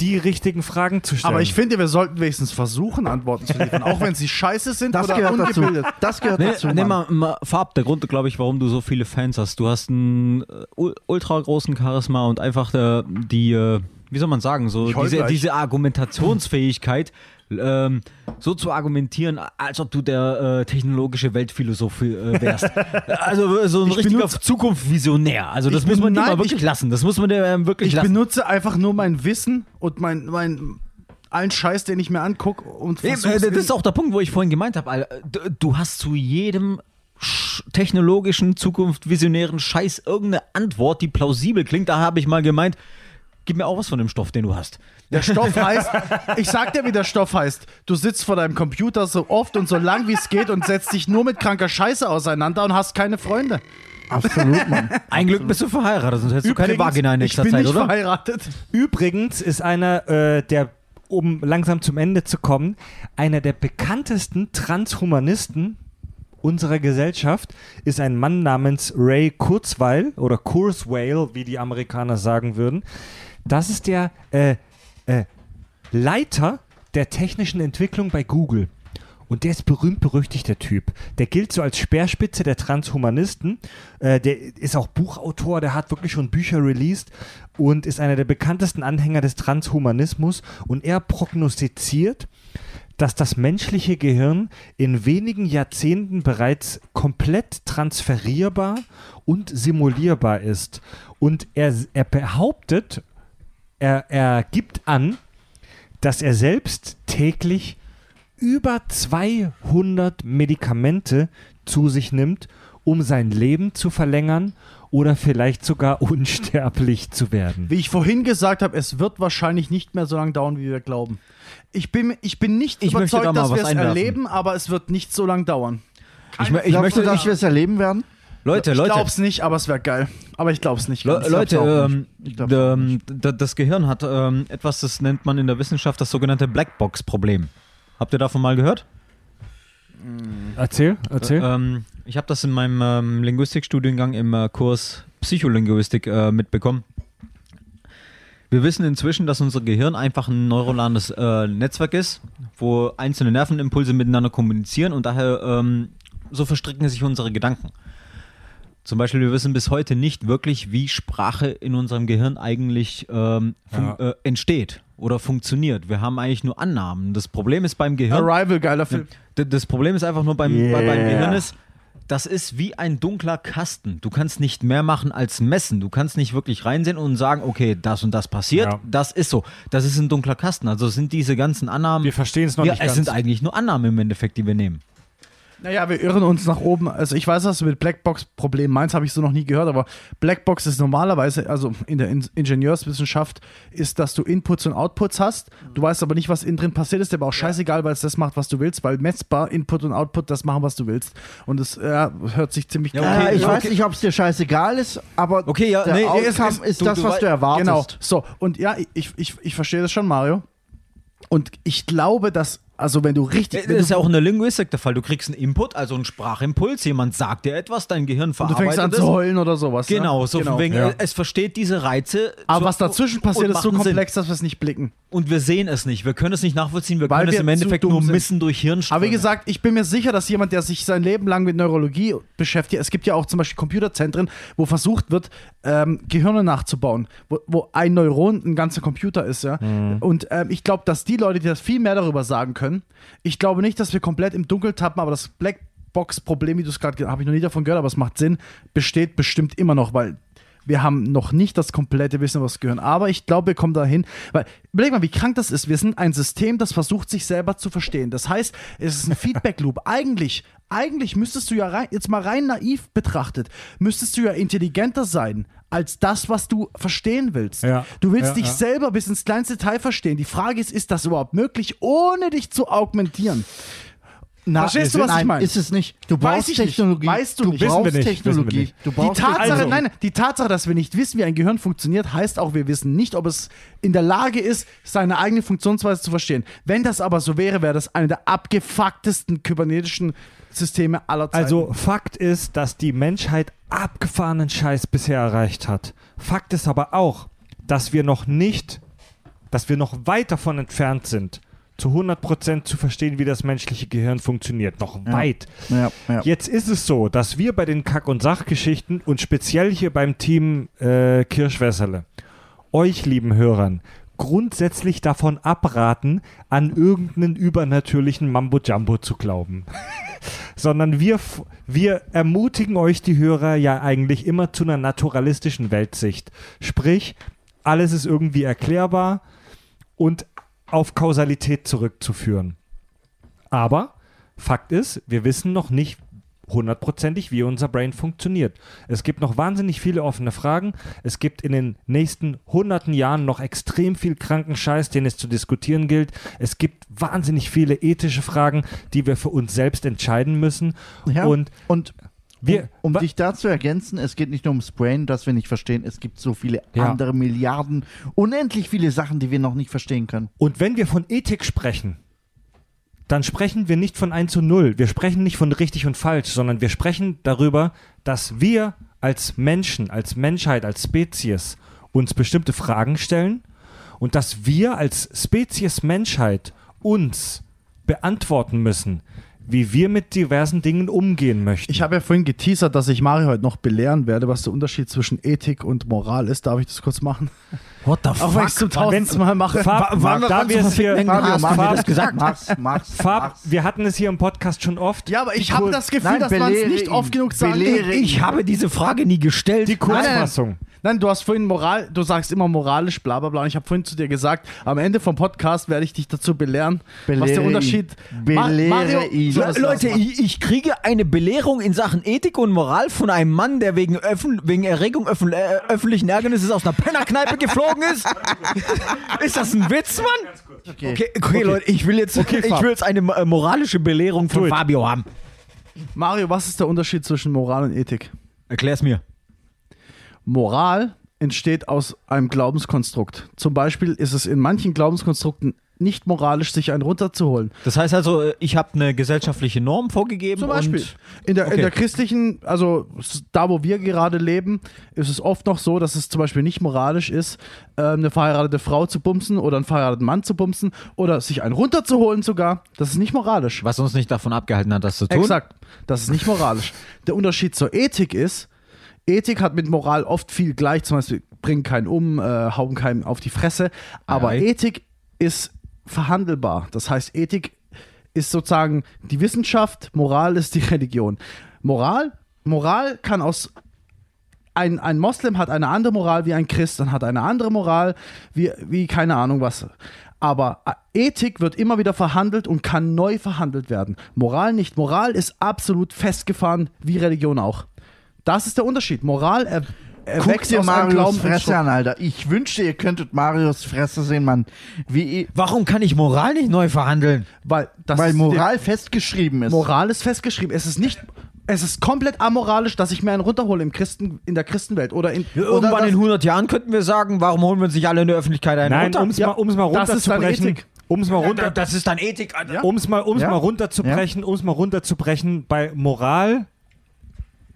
A: die richtigen Fragen zu stellen.
D: aber ich finde, wir sollten wenigstens versuchen, Antworten zu liefern, auch wenn sie scheiße sind
B: das
D: oder
B: gehört dazu.
D: ungebildet.
B: Das gehört
C: Nee,
B: dazu. Mann.
C: mal, mal Farb, der Grund, glaube ich, warum du so viele Fans hast. Du hast einen äh, ul- ultra großen Charisma und einfach äh, die, äh, wie soll man sagen, so
D: Ich
C: diese, diese Argumentationsfähigkeit, ähm, so zu argumentieren, als ob du der äh, technologische Weltphilosoph äh, wärst. also so ein
D: Ich
C: richtiger Zukunftsvisionär. Also das
D: Ich
C: muss man
D: nein,
C: mal wirklich lassen. Das muss man dir ähm, wirklich
D: Ich
C: lassen.
D: benutze einfach nur mein Wissen und mein, mein allen Scheiß, den ich mir angucke und
C: Eben, äh, das ist auch der Punkt, wo ich vorhin gemeint habe. Du- hast zu jedem sch- technologischen, zukunftsvisionären Scheiß irgendeine Antwort, die plausibel klingt. Da habe ich mal gemeint, gib mir auch was von dem Stoff, den du hast.
D: Der Stoff heißt, ich sag dir, wie der Stoff heißt. Du sitzt vor deinem Computer so oft und so lang wie es geht und setzt dich nur mit kranker Scheiße auseinander und hast keine Freunde.
B: Absolut, Mann.
C: Ein Glück bist du verheiratet, sonst hättest du keine
D: Übrigens,
C: Vagina in
D: ich
C: nächster
D: bin
C: Zeit,
D: nicht
C: oder?
D: verheiratet.
A: Übrigens ist einer äh, der, um langsam zum Ende zu kommen, einer der bekanntesten Transhumanisten unserer Gesellschaft ist ein Mann namens Ray Kurzweil oder Kurzweil, wie die Amerikaner sagen würden. Das ist der äh, äh, Leiter der technischen Entwicklung bei Google. Und der ist berühmt berüchtigt, der Typ. Der gilt so als Speerspitze der Transhumanisten. Äh, der ist auch Buchautor, der hat wirklich schon Bücher released und ist einer der bekanntesten Anhänger des Transhumanismus. Und er prognostiziert, dass das menschliche Gehirn in wenigen Jahrzehnten bereits komplett transferierbar und simulierbar ist. Und er, er behauptet, er, er gibt an, dass er selbst täglich über 200 Medikamente zu sich nimmt, um sein Leben zu verlängern oder vielleicht sogar unsterblich zu werden.
D: Wie ich vorhin gesagt habe, es wird wahrscheinlich nicht mehr so lange dauern, wie wir glauben. Ich bin, ich bin nicht
C: Ich da
D: überzeugt,
C: mal
D: dass wir es
C: einwerfen.
D: erleben, aber es wird nicht so lange dauern.
C: Ich, mö- ich
B: Glaubst
C: möchte,
B: du, dass
C: ich,
B: wir es erleben werden?
C: Leute,
D: Ich
C: Leute,
D: glaub's nicht, aber es wäre geil. Aber ich glaub's nicht.
C: Le
D: ganz.
C: Leute, ähm,
B: nicht. Ich glaub's auch
C: ähm, d- das Gehirn hat ähm, etwas, das nennt man in der Wissenschaft das sogenannte Blackbox-Problem. Habt ihr davon mal gehört?
A: Erzähl, erzähl.
C: Ähm, ich habe das in meinem ähm, Linguistikstudiengang im äh, Kurs Psycholinguistik äh, mitbekommen. Wir wissen inzwischen, dass unser Gehirn einfach ein neuronales äh, Netzwerk ist, wo einzelne Nervenimpulse miteinander kommunizieren und daher ähm, so verstricken sich unsere Gedanken. Zum Beispiel, wir wissen bis heute nicht wirklich, wie Sprache in unserem Gehirn eigentlich ähm,
A: Ja.
C: äh, entsteht oder funktioniert. Wir haben eigentlich nur Annahmen. Das Problem ist beim Gehirn.
D: Arrival, geiler Film.
C: Das Problem ist einfach nur beim,
B: Yeah.
C: bei, beim Gehirn ist, das ist wie ein dunkler Kasten. Du kannst nicht mehr machen als messen. Du kannst nicht wirklich reinsehen und sagen, okay, das und das passiert.
A: Ja.
C: Das ist so. Das ist ein dunkler Kasten. Also sind diese ganzen Annahmen.
A: wir verstehen es noch
C: ja,
A: nicht
C: es
A: ganz.
C: sind eigentlich nur Annahmen im Endeffekt, die wir nehmen.
D: Naja, wir irren uns nach oben. Also ich weiß, was du mit Blackbox-Problem meinst, habe ich so noch nie gehört, aber Blackbox ist normalerweise, also in der In Ingenieurswissenschaft, ist, dass du Inputs und Outputs hast. Du weißt aber nicht, was innen drin passiert ist, aber auch scheißegal, weil es das macht, was du willst, weil messbar Input und Output das machen, was du willst. Und es ja, hört sich ziemlich
C: Ja, okay,
B: äh, ich
C: ja,
B: weiß
C: okay.
B: nicht, ob es dir scheißegal ist, aber
C: Okay, ja,
B: der
C: nee,
B: Outcome
C: es
B: ist,
C: ist- du-
B: das,
C: du
B: was du erwartest.
D: Genau. So, und ja, ich, ich, ich verstehe das schon, Mario. Und ich glaube, dass, also wenn du richtig.
C: Das
D: Wenn
C: ist
D: du,
C: ja auch in der Linguistik der Fall. Du kriegst einen Input, also einen Sprachimpuls, jemand sagt dir etwas, dein Gehirn
D: du
C: verarbeitet
D: fängst an
C: es.
D: zu heulen oder sowas.
C: Genau,
D: ne?
C: so von wegen,
A: Ja.
C: äh, es versteht diese Reize.
D: Aber was dazwischen passiert,
C: und
D: ist so
C: Sinn.
D: komplex, dass wir es nicht blicken.
C: Und wir sehen es nicht. Wir können es nicht nachvollziehen. Wir
D: Weil
C: können es
D: wir
C: im
D: zu
C: Endeffekt nur
D: sind.
C: missen durch Hirnströme.
D: Aber wie gesagt, ich bin mir sicher, dass jemand, der sich sein Leben lang mit Neurologie beschäftigt, es gibt ja auch zum Beispiel Computerzentren, wo versucht wird, ähm, Gehirne nachzubauen, wo, wo ein Neuron ein ganzer Computer ist, ja. Und ähm, ich glaube, dass die Leute, die das viel mehr darüber sagen können, ich glaube nicht, dass wir komplett im Dunkeln tappen, aber das Blackbox-Problem, wie du es gerade, habe ich noch nie davon gehört, aber es macht Sinn, besteht bestimmt immer noch, weil wir haben noch nicht das komplette Wissen, was gehören. Aber ich glaube, wir kommen dahin, weil, überleg mal, wie krank das ist. Wir sind ein System, das versucht, sich selber zu verstehen. Das heißt, es ist ein Feedback-Loop. eigentlich, eigentlich müsstest du ja rein, jetzt mal rein naiv betrachtet, müsstest du ja intelligenter sein als das, was du verstehen willst.
A: Ja.
D: Du willst
A: Ja,
D: dich
A: ja.
D: selber bis ins kleinste Detail verstehen. Die Frage ist, ist das überhaupt möglich, ohne dich zu augmentieren?
B: Na,
D: Verstehst du, was ich
B: nein,
D: meine?
B: Ist es nicht. Du
D: Weiß
B: brauchst
D: ich nicht.
B: Technologie.
D: Weißt du
B: du
D: nicht.
B: Brauchst
A: nicht.
B: Technologie.
A: nicht.
B: Du
D: Die
B: brauchst
D: Tatsache,
B: Technologie.
D: nein, die Tatsache, dass wir nicht wissen, wie ein Gehirn funktioniert, heißt auch, wir wissen nicht, ob es in der Lage ist, seine eigene Funktionsweise zu verstehen. Wenn das aber so wäre, wäre das eine der abgefucktesten kybernetischen Systeme aller Zeiten.
A: Also Fakt ist, dass die Menschheit abgefahrenen Scheiß bisher erreicht hat. Fakt ist aber auch, dass wir noch nicht, dass wir noch weit davon entfernt sind, zu 100% zu verstehen, wie das menschliche Gehirn funktioniert. Noch
B: Ja.
A: weit.
B: Ja, ja.
A: Jetzt ist es so, dass wir bei den Kack- und Sachgeschichten und speziell hier beim Team äh, Kirschwässerle euch, lieben Hörern, grundsätzlich davon abraten, an irgendeinen übernatürlichen Mambo-Jumbo zu glauben. Sondern wir, wir ermutigen euch, die Hörer, ja eigentlich immer zu einer naturalistischen Weltsicht. Sprich, alles ist irgendwie erklärbar und auf Kausalität zurückzuführen. Aber Fakt ist, wir wissen noch nicht hundertprozentig, wie unser Brain funktioniert. Es gibt noch wahnsinnig viele offene Fragen. Es gibt in den nächsten hunderten Jahren noch extrem viel kranken Scheiß, den es zu diskutieren gilt. Es gibt wahnsinnig viele ethische Fragen, die wir für uns selbst entscheiden müssen.
B: Ja.
A: Und
B: Und
A: wir,
B: um
A: wa-
B: dich da zu ergänzen, es geht nicht nur ums Brain, das wir nicht verstehen. Es gibt so viele
A: Ja.
B: andere Milliarden, unendlich viele Sachen, die wir noch nicht verstehen können.
A: Und wenn wir von Ethik sprechen, dann sprechen wir nicht von 1 zu 0. Wir sprechen nicht von richtig und falsch, sondern wir sprechen darüber, dass wir als Menschen, als Menschheit, als Spezies uns bestimmte Fragen stellen und dass wir als Spezies Menschheit uns beantworten müssen, wie wir mit diversen Dingen umgehen möchten.
D: Ich habe ja vorhin geteasert, dass ich Mario heute noch belehren werde, was der Unterschied zwischen Ethik und Moral ist. Darf ich das kurz machen?
C: What the
D: Auch wenn ich es zum tausendsten Mal mache.
A: Fab,
C: Wann-
A: da wir es hier,
C: Fabio, wir
B: Fab,
C: das gesagt?
B: Mach's, mach's,
A: Fab,
B: mach's.
A: wir hatten es hier im Podcast schon oft.
D: Ja, aber ich habe das Gefühl,
B: Nein,
D: dass man es nicht
B: ihn.
D: oft genug sagen
B: ihn.
C: Ich habe diese Frage nie gestellt.
A: Die Kurzfassung.
D: Nein, Nein, du hast vorhin Moral, du sagst immer moralisch, bla bla bla. Und ich habe vorhin zu dir gesagt, am Ende vom Podcast werde ich dich dazu belehren, was
B: Belehre
D: der
B: ihn.
D: Unterschied
B: Belehre
D: Mario,
B: ihn.
D: So,
C: Le- Leute, ich, ich kriege eine Belehrung in Sachen Ethik und Moral von einem Mann, der wegen, Öffn wegen Erregung öffn äh, öffentlichen Ärgernisses aus einer Pennerkneipe geflogen ist. ist das ein Witz, Mann?
B: Okay.
C: Okay, okay, Leute, ich will jetzt, ich
A: Fab.
C: will jetzt eine äh, moralische Belehrung von. Fabio haben.
D: Mario, was ist der Unterschied zwischen Moral und Ethik?
C: Erklär's mir.
D: Moral entsteht aus einem Glaubenskonstrukt. Zum Beispiel ist es in manchen Glaubenskonstrukten nicht moralisch, sich einen runterzuholen.
C: Das heißt also, ich habe eine gesellschaftliche Norm vorgegeben
D: Zum Beispiel. In der, in
C: Okay.
D: der christlichen, also da, wo wir gerade leben, ist es oft noch so, dass es zum Beispiel nicht moralisch ist, äh, eine verheiratete Frau zu bumsen oder einen verheirateten Mann zu bumsen oder sich einen runterzuholen sogar. Das ist nicht moralisch.
C: was uns nicht davon abgehalten hat, das zu tun.
D: Exakt. Das ist nicht moralisch. Der Unterschied zur Ethik ist, Ethik hat mit Moral oft viel gleich, zum Beispiel bringen keinen um, äh, hauen keinen auf die Fresse. Aber
C: ei.
D: Ethik ist verhandelbar. Das heißt, Ethik ist sozusagen die Wissenschaft, Moral ist die Religion. Moral, Moral kann aus ein, ein Moslem hat eine andere Moral wie ein Christ, dann hat eine andere Moral wie, wie keine Ahnung was. Aber Ethik wird immer wieder verhandelt und kann neu verhandelt werden. Moral nicht. Moral ist absolut festgefahren, wie Religion auch. Das ist der Unterschied. Moral er,
B: Guck
D: wächst
B: dir Marios
D: und
B: Fresse an, Alter. Ich wünschte, ihr könntet Marios Fresse sehen, Mann. Wie,
C: Warum kann ich Moral nicht neu verhandeln?
D: Weil, das
B: weil
D: ist
B: Moral festgeschrieben ist.
D: Moral ist festgeschrieben. Es ist nicht. Es ist komplett amoralisch, dass ich mir einen runterhole im Christen, in der Christenwelt oder in oder
C: Irgendwann
D: das-
C: in 100 Jahren könnten wir sagen, warum holen wir uns nicht alle in der Öffentlichkeit einen
A: Nein,
C: runter?
A: um es
D: Ja,
A: mal, um's mal runterzubrechen. Um es mal runter,
E: Das ist dann Ethik.
D: Ja.
A: um es mal, um's
B: Ja.
A: mal runterzubrechen, um es mal runterzubrechen, bei Moral,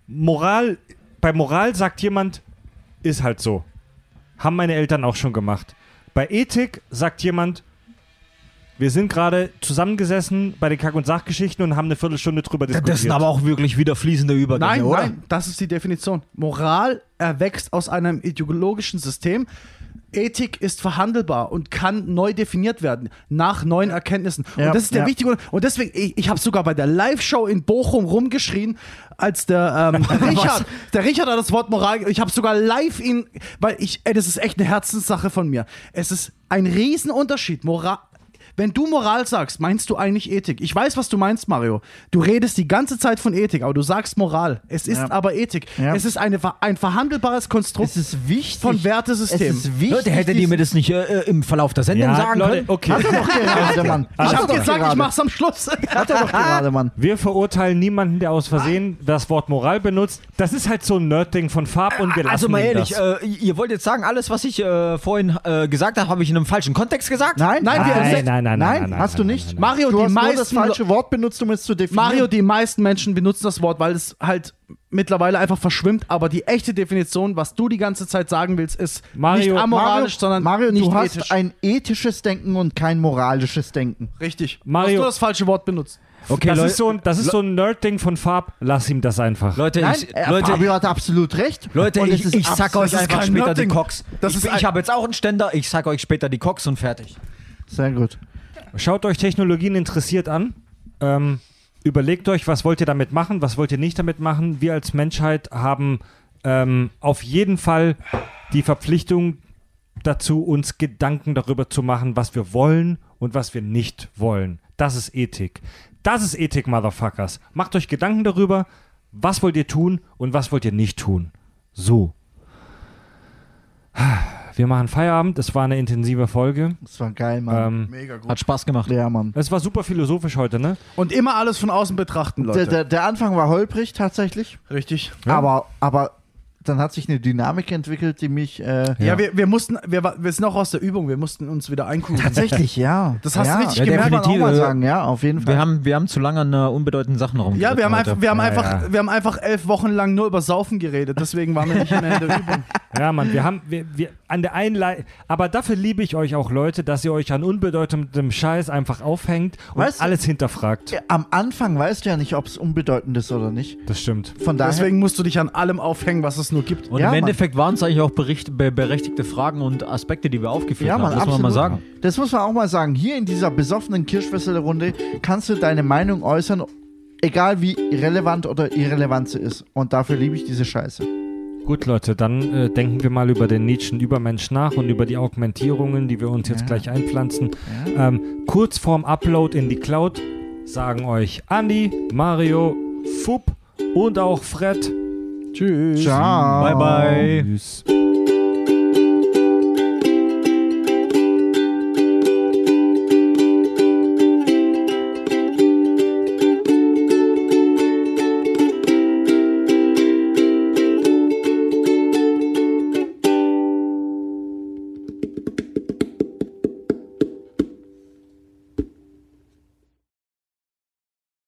A: Moral, bei Moral sagt jemand, ist halt so. Haben meine Eltern auch schon gemacht. Bei Ethik sagt jemand, wir sind gerade zusammengesessen bei den Kack- und Sachgeschichten und haben eine Viertelstunde drüber diskutiert.
E: Das sind aber auch wirklich wieder fließende Übergänge,
D: Nein,
E: oder?
D: nein, das ist die Definition. Moral erwächst aus einem ideologischen System. Ethik ist verhandelbar und kann neu definiert werden nach neuen Erkenntnissen.
B: Ja,
D: und das ist der
B: ja.
D: wichtige und deswegen ich, ich habe sogar bei der Live-Show in Bochum rumgeschrien, als der ähm, Richard, der Richard hat das Wort Moral, ich habe sogar live ihn, weil ich, ey, das ist echt eine Herzenssache von mir. Es ist ein Riesenunterschied. Moral wenn du Moral sagst, meinst du eigentlich Ethik? Ich weiß, was du meinst, Mario. Du redest die ganze Zeit von Ethik, aber du sagst Moral. Es ist
B: Ja.
D: aber Ethik.
B: Ja.
D: Es ist eine, ein verhandelbares Konstrukt
B: Es ist wichtig.
D: von Wertesystem.
B: Es ist wichtig.
E: Leute, hätte die mir das nicht äh, im Verlauf der Sendung
A: ja,
E: sagen
A: Leute,
E: können?
A: okay.
B: Hat er doch gerade, Mann.
D: ich
B: Hat er
D: habe
B: doch
D: gesagt, ich
B: gerade.
D: mach's am Schluss.
B: Hat er doch gerade, Mann.
A: Wir verurteilen niemanden, der aus Versehen das Wort Moral benutzt. Das ist halt so ein Nerd-Ding von Farb und wir lassen
E: Also mal ehrlich, äh, ihr wollt jetzt sagen, alles, was ich äh, vorhin äh, gesagt habe, habe ich in einem falschen Kontext gesagt?
B: Nein,
D: Nein, wir-
A: nein,
D: nein,
A: nein, nein, nein,
B: nein, hast du nicht.
A: nein, nein.
D: Mario,
B: Du
D: die
B: hast nur das
D: meisten,
B: falsche Wort benutzt, um es zu definieren.
D: Mario, die meisten Menschen benutzen das Wort, weil es halt mittlerweile einfach verschwimmt. Aber die echte Definition, was du die ganze Zeit sagen willst, ist
A: Mario-
D: nicht amoralisch, sondern
B: Mario,
D: nicht
B: du hast
D: ethisch.
B: ein ethisches Denken und kein moralisches Denken.
D: Richtig.
A: Mario-
D: Hast du das falsche Wort benutzt?
E: Okay,
A: das,
E: Leu-
A: ist so ein, das ist so ein Nerd-Ding von Farb. Lass ihm das einfach.
E: Leute,
B: Nein,
E: ich,
B: äh,
E: Leute,
B: Fabio hat absolut recht.
E: Leute,
B: Und
E: ich, ich sag euch einfach später die. Cox.
D: Das
E: ich ich habe jetzt auch einen Ständer, ich sag euch später die Cox und fertig.
B: Sehr gut.
A: Schaut euch Technologien interessiert an. Ähm, überlegt euch, was wollt ihr damit machen, was wollt ihr nicht damit machen. Wir als Menschheit haben ähm, auf jeden Fall die Verpflichtung dazu, uns Gedanken darüber zu machen, was wir wollen und was wir nicht wollen. Das ist Ethik. Das ist Ethik, Motherfuckers. Macht euch Gedanken darüber, was wollt ihr tun und was wollt ihr nicht tun. So. Wir machen Feierabend. Es war eine intensive Folge.
B: Das war geil, Mann.
A: Ähm,
D: Mega gut.
E: Hat Spaß gemacht.
B: ja, Mann.
A: es war super philosophisch heute, ne?
D: Und immer alles von außen betrachten,
B: Der,
D: Leute.
B: der, der Anfang war holprig tatsächlich,
D: Richtig.
B: aber, aber dann hat sich eine Dynamik entwickelt, die mich äh,
D: Ja, wir, wir mussten, wir, wir sind auch aus der Übung, wir mussten uns wieder einkugeln.
B: tatsächlich, ja.
D: Das hast du
B: ja.
D: richtig
B: ja,
E: gemerkt.
B: Kann man auch mal
E: definitiv,
B: sagen, ja, auf jeden Fall.
E: Wir haben, wir haben zu lange an äh, unbedeutenden Sachen rum.
D: Ja, wir haben, einfach, wir, haben
A: Ja,
D: einfach,
A: ja.
D: wir haben einfach elf Wochen lang nur über Saufen geredet, deswegen waren wir nicht mehr in der Übung.
A: Ja, Mann, wir haben, wir, wir, an der Einleitung, aber dafür liebe ich euch auch, Leute, dass ihr euch an unbedeutendem Scheiß einfach aufhängt und
B: Weißt du-
A: alles hinterfragt.
B: Am Anfang weißt du ja nicht, ob es unbedeutend ist oder nicht.
A: Das stimmt.
B: Von daher.
D: Deswegen musst du dich an allem aufhängen, was es nur gibt.
E: Und
B: Ja,
E: im. Endeffekt waren es eigentlich auch bericht, be, berechtigte Fragen und Aspekte, die wir aufgeführt
B: ja,
E: haben.
B: Mann,
E: muss
B: absolut.
E: man mal sagen.
B: Das muss man auch mal sagen. Hier in dieser besoffenen Kirschwässerrunde kannst du deine Meinung äußern, egal wie relevant oder irrelevant sie ist. Und dafür liebe ich diese Scheiße.
A: Gut, Leute, dann äh, denken wir mal über den Nietzschen Übermensch nach und über die Augmentierungen, die wir uns jetzt
B: Ja.
A: gleich einpflanzen. Ähm, kurz vorm Upload in die Cloud sagen euch Andi, Mario, Fupp und auch Fred.
D: Tschüss.
B: Ciao.
E: Bye, bye.
A: Tschüss.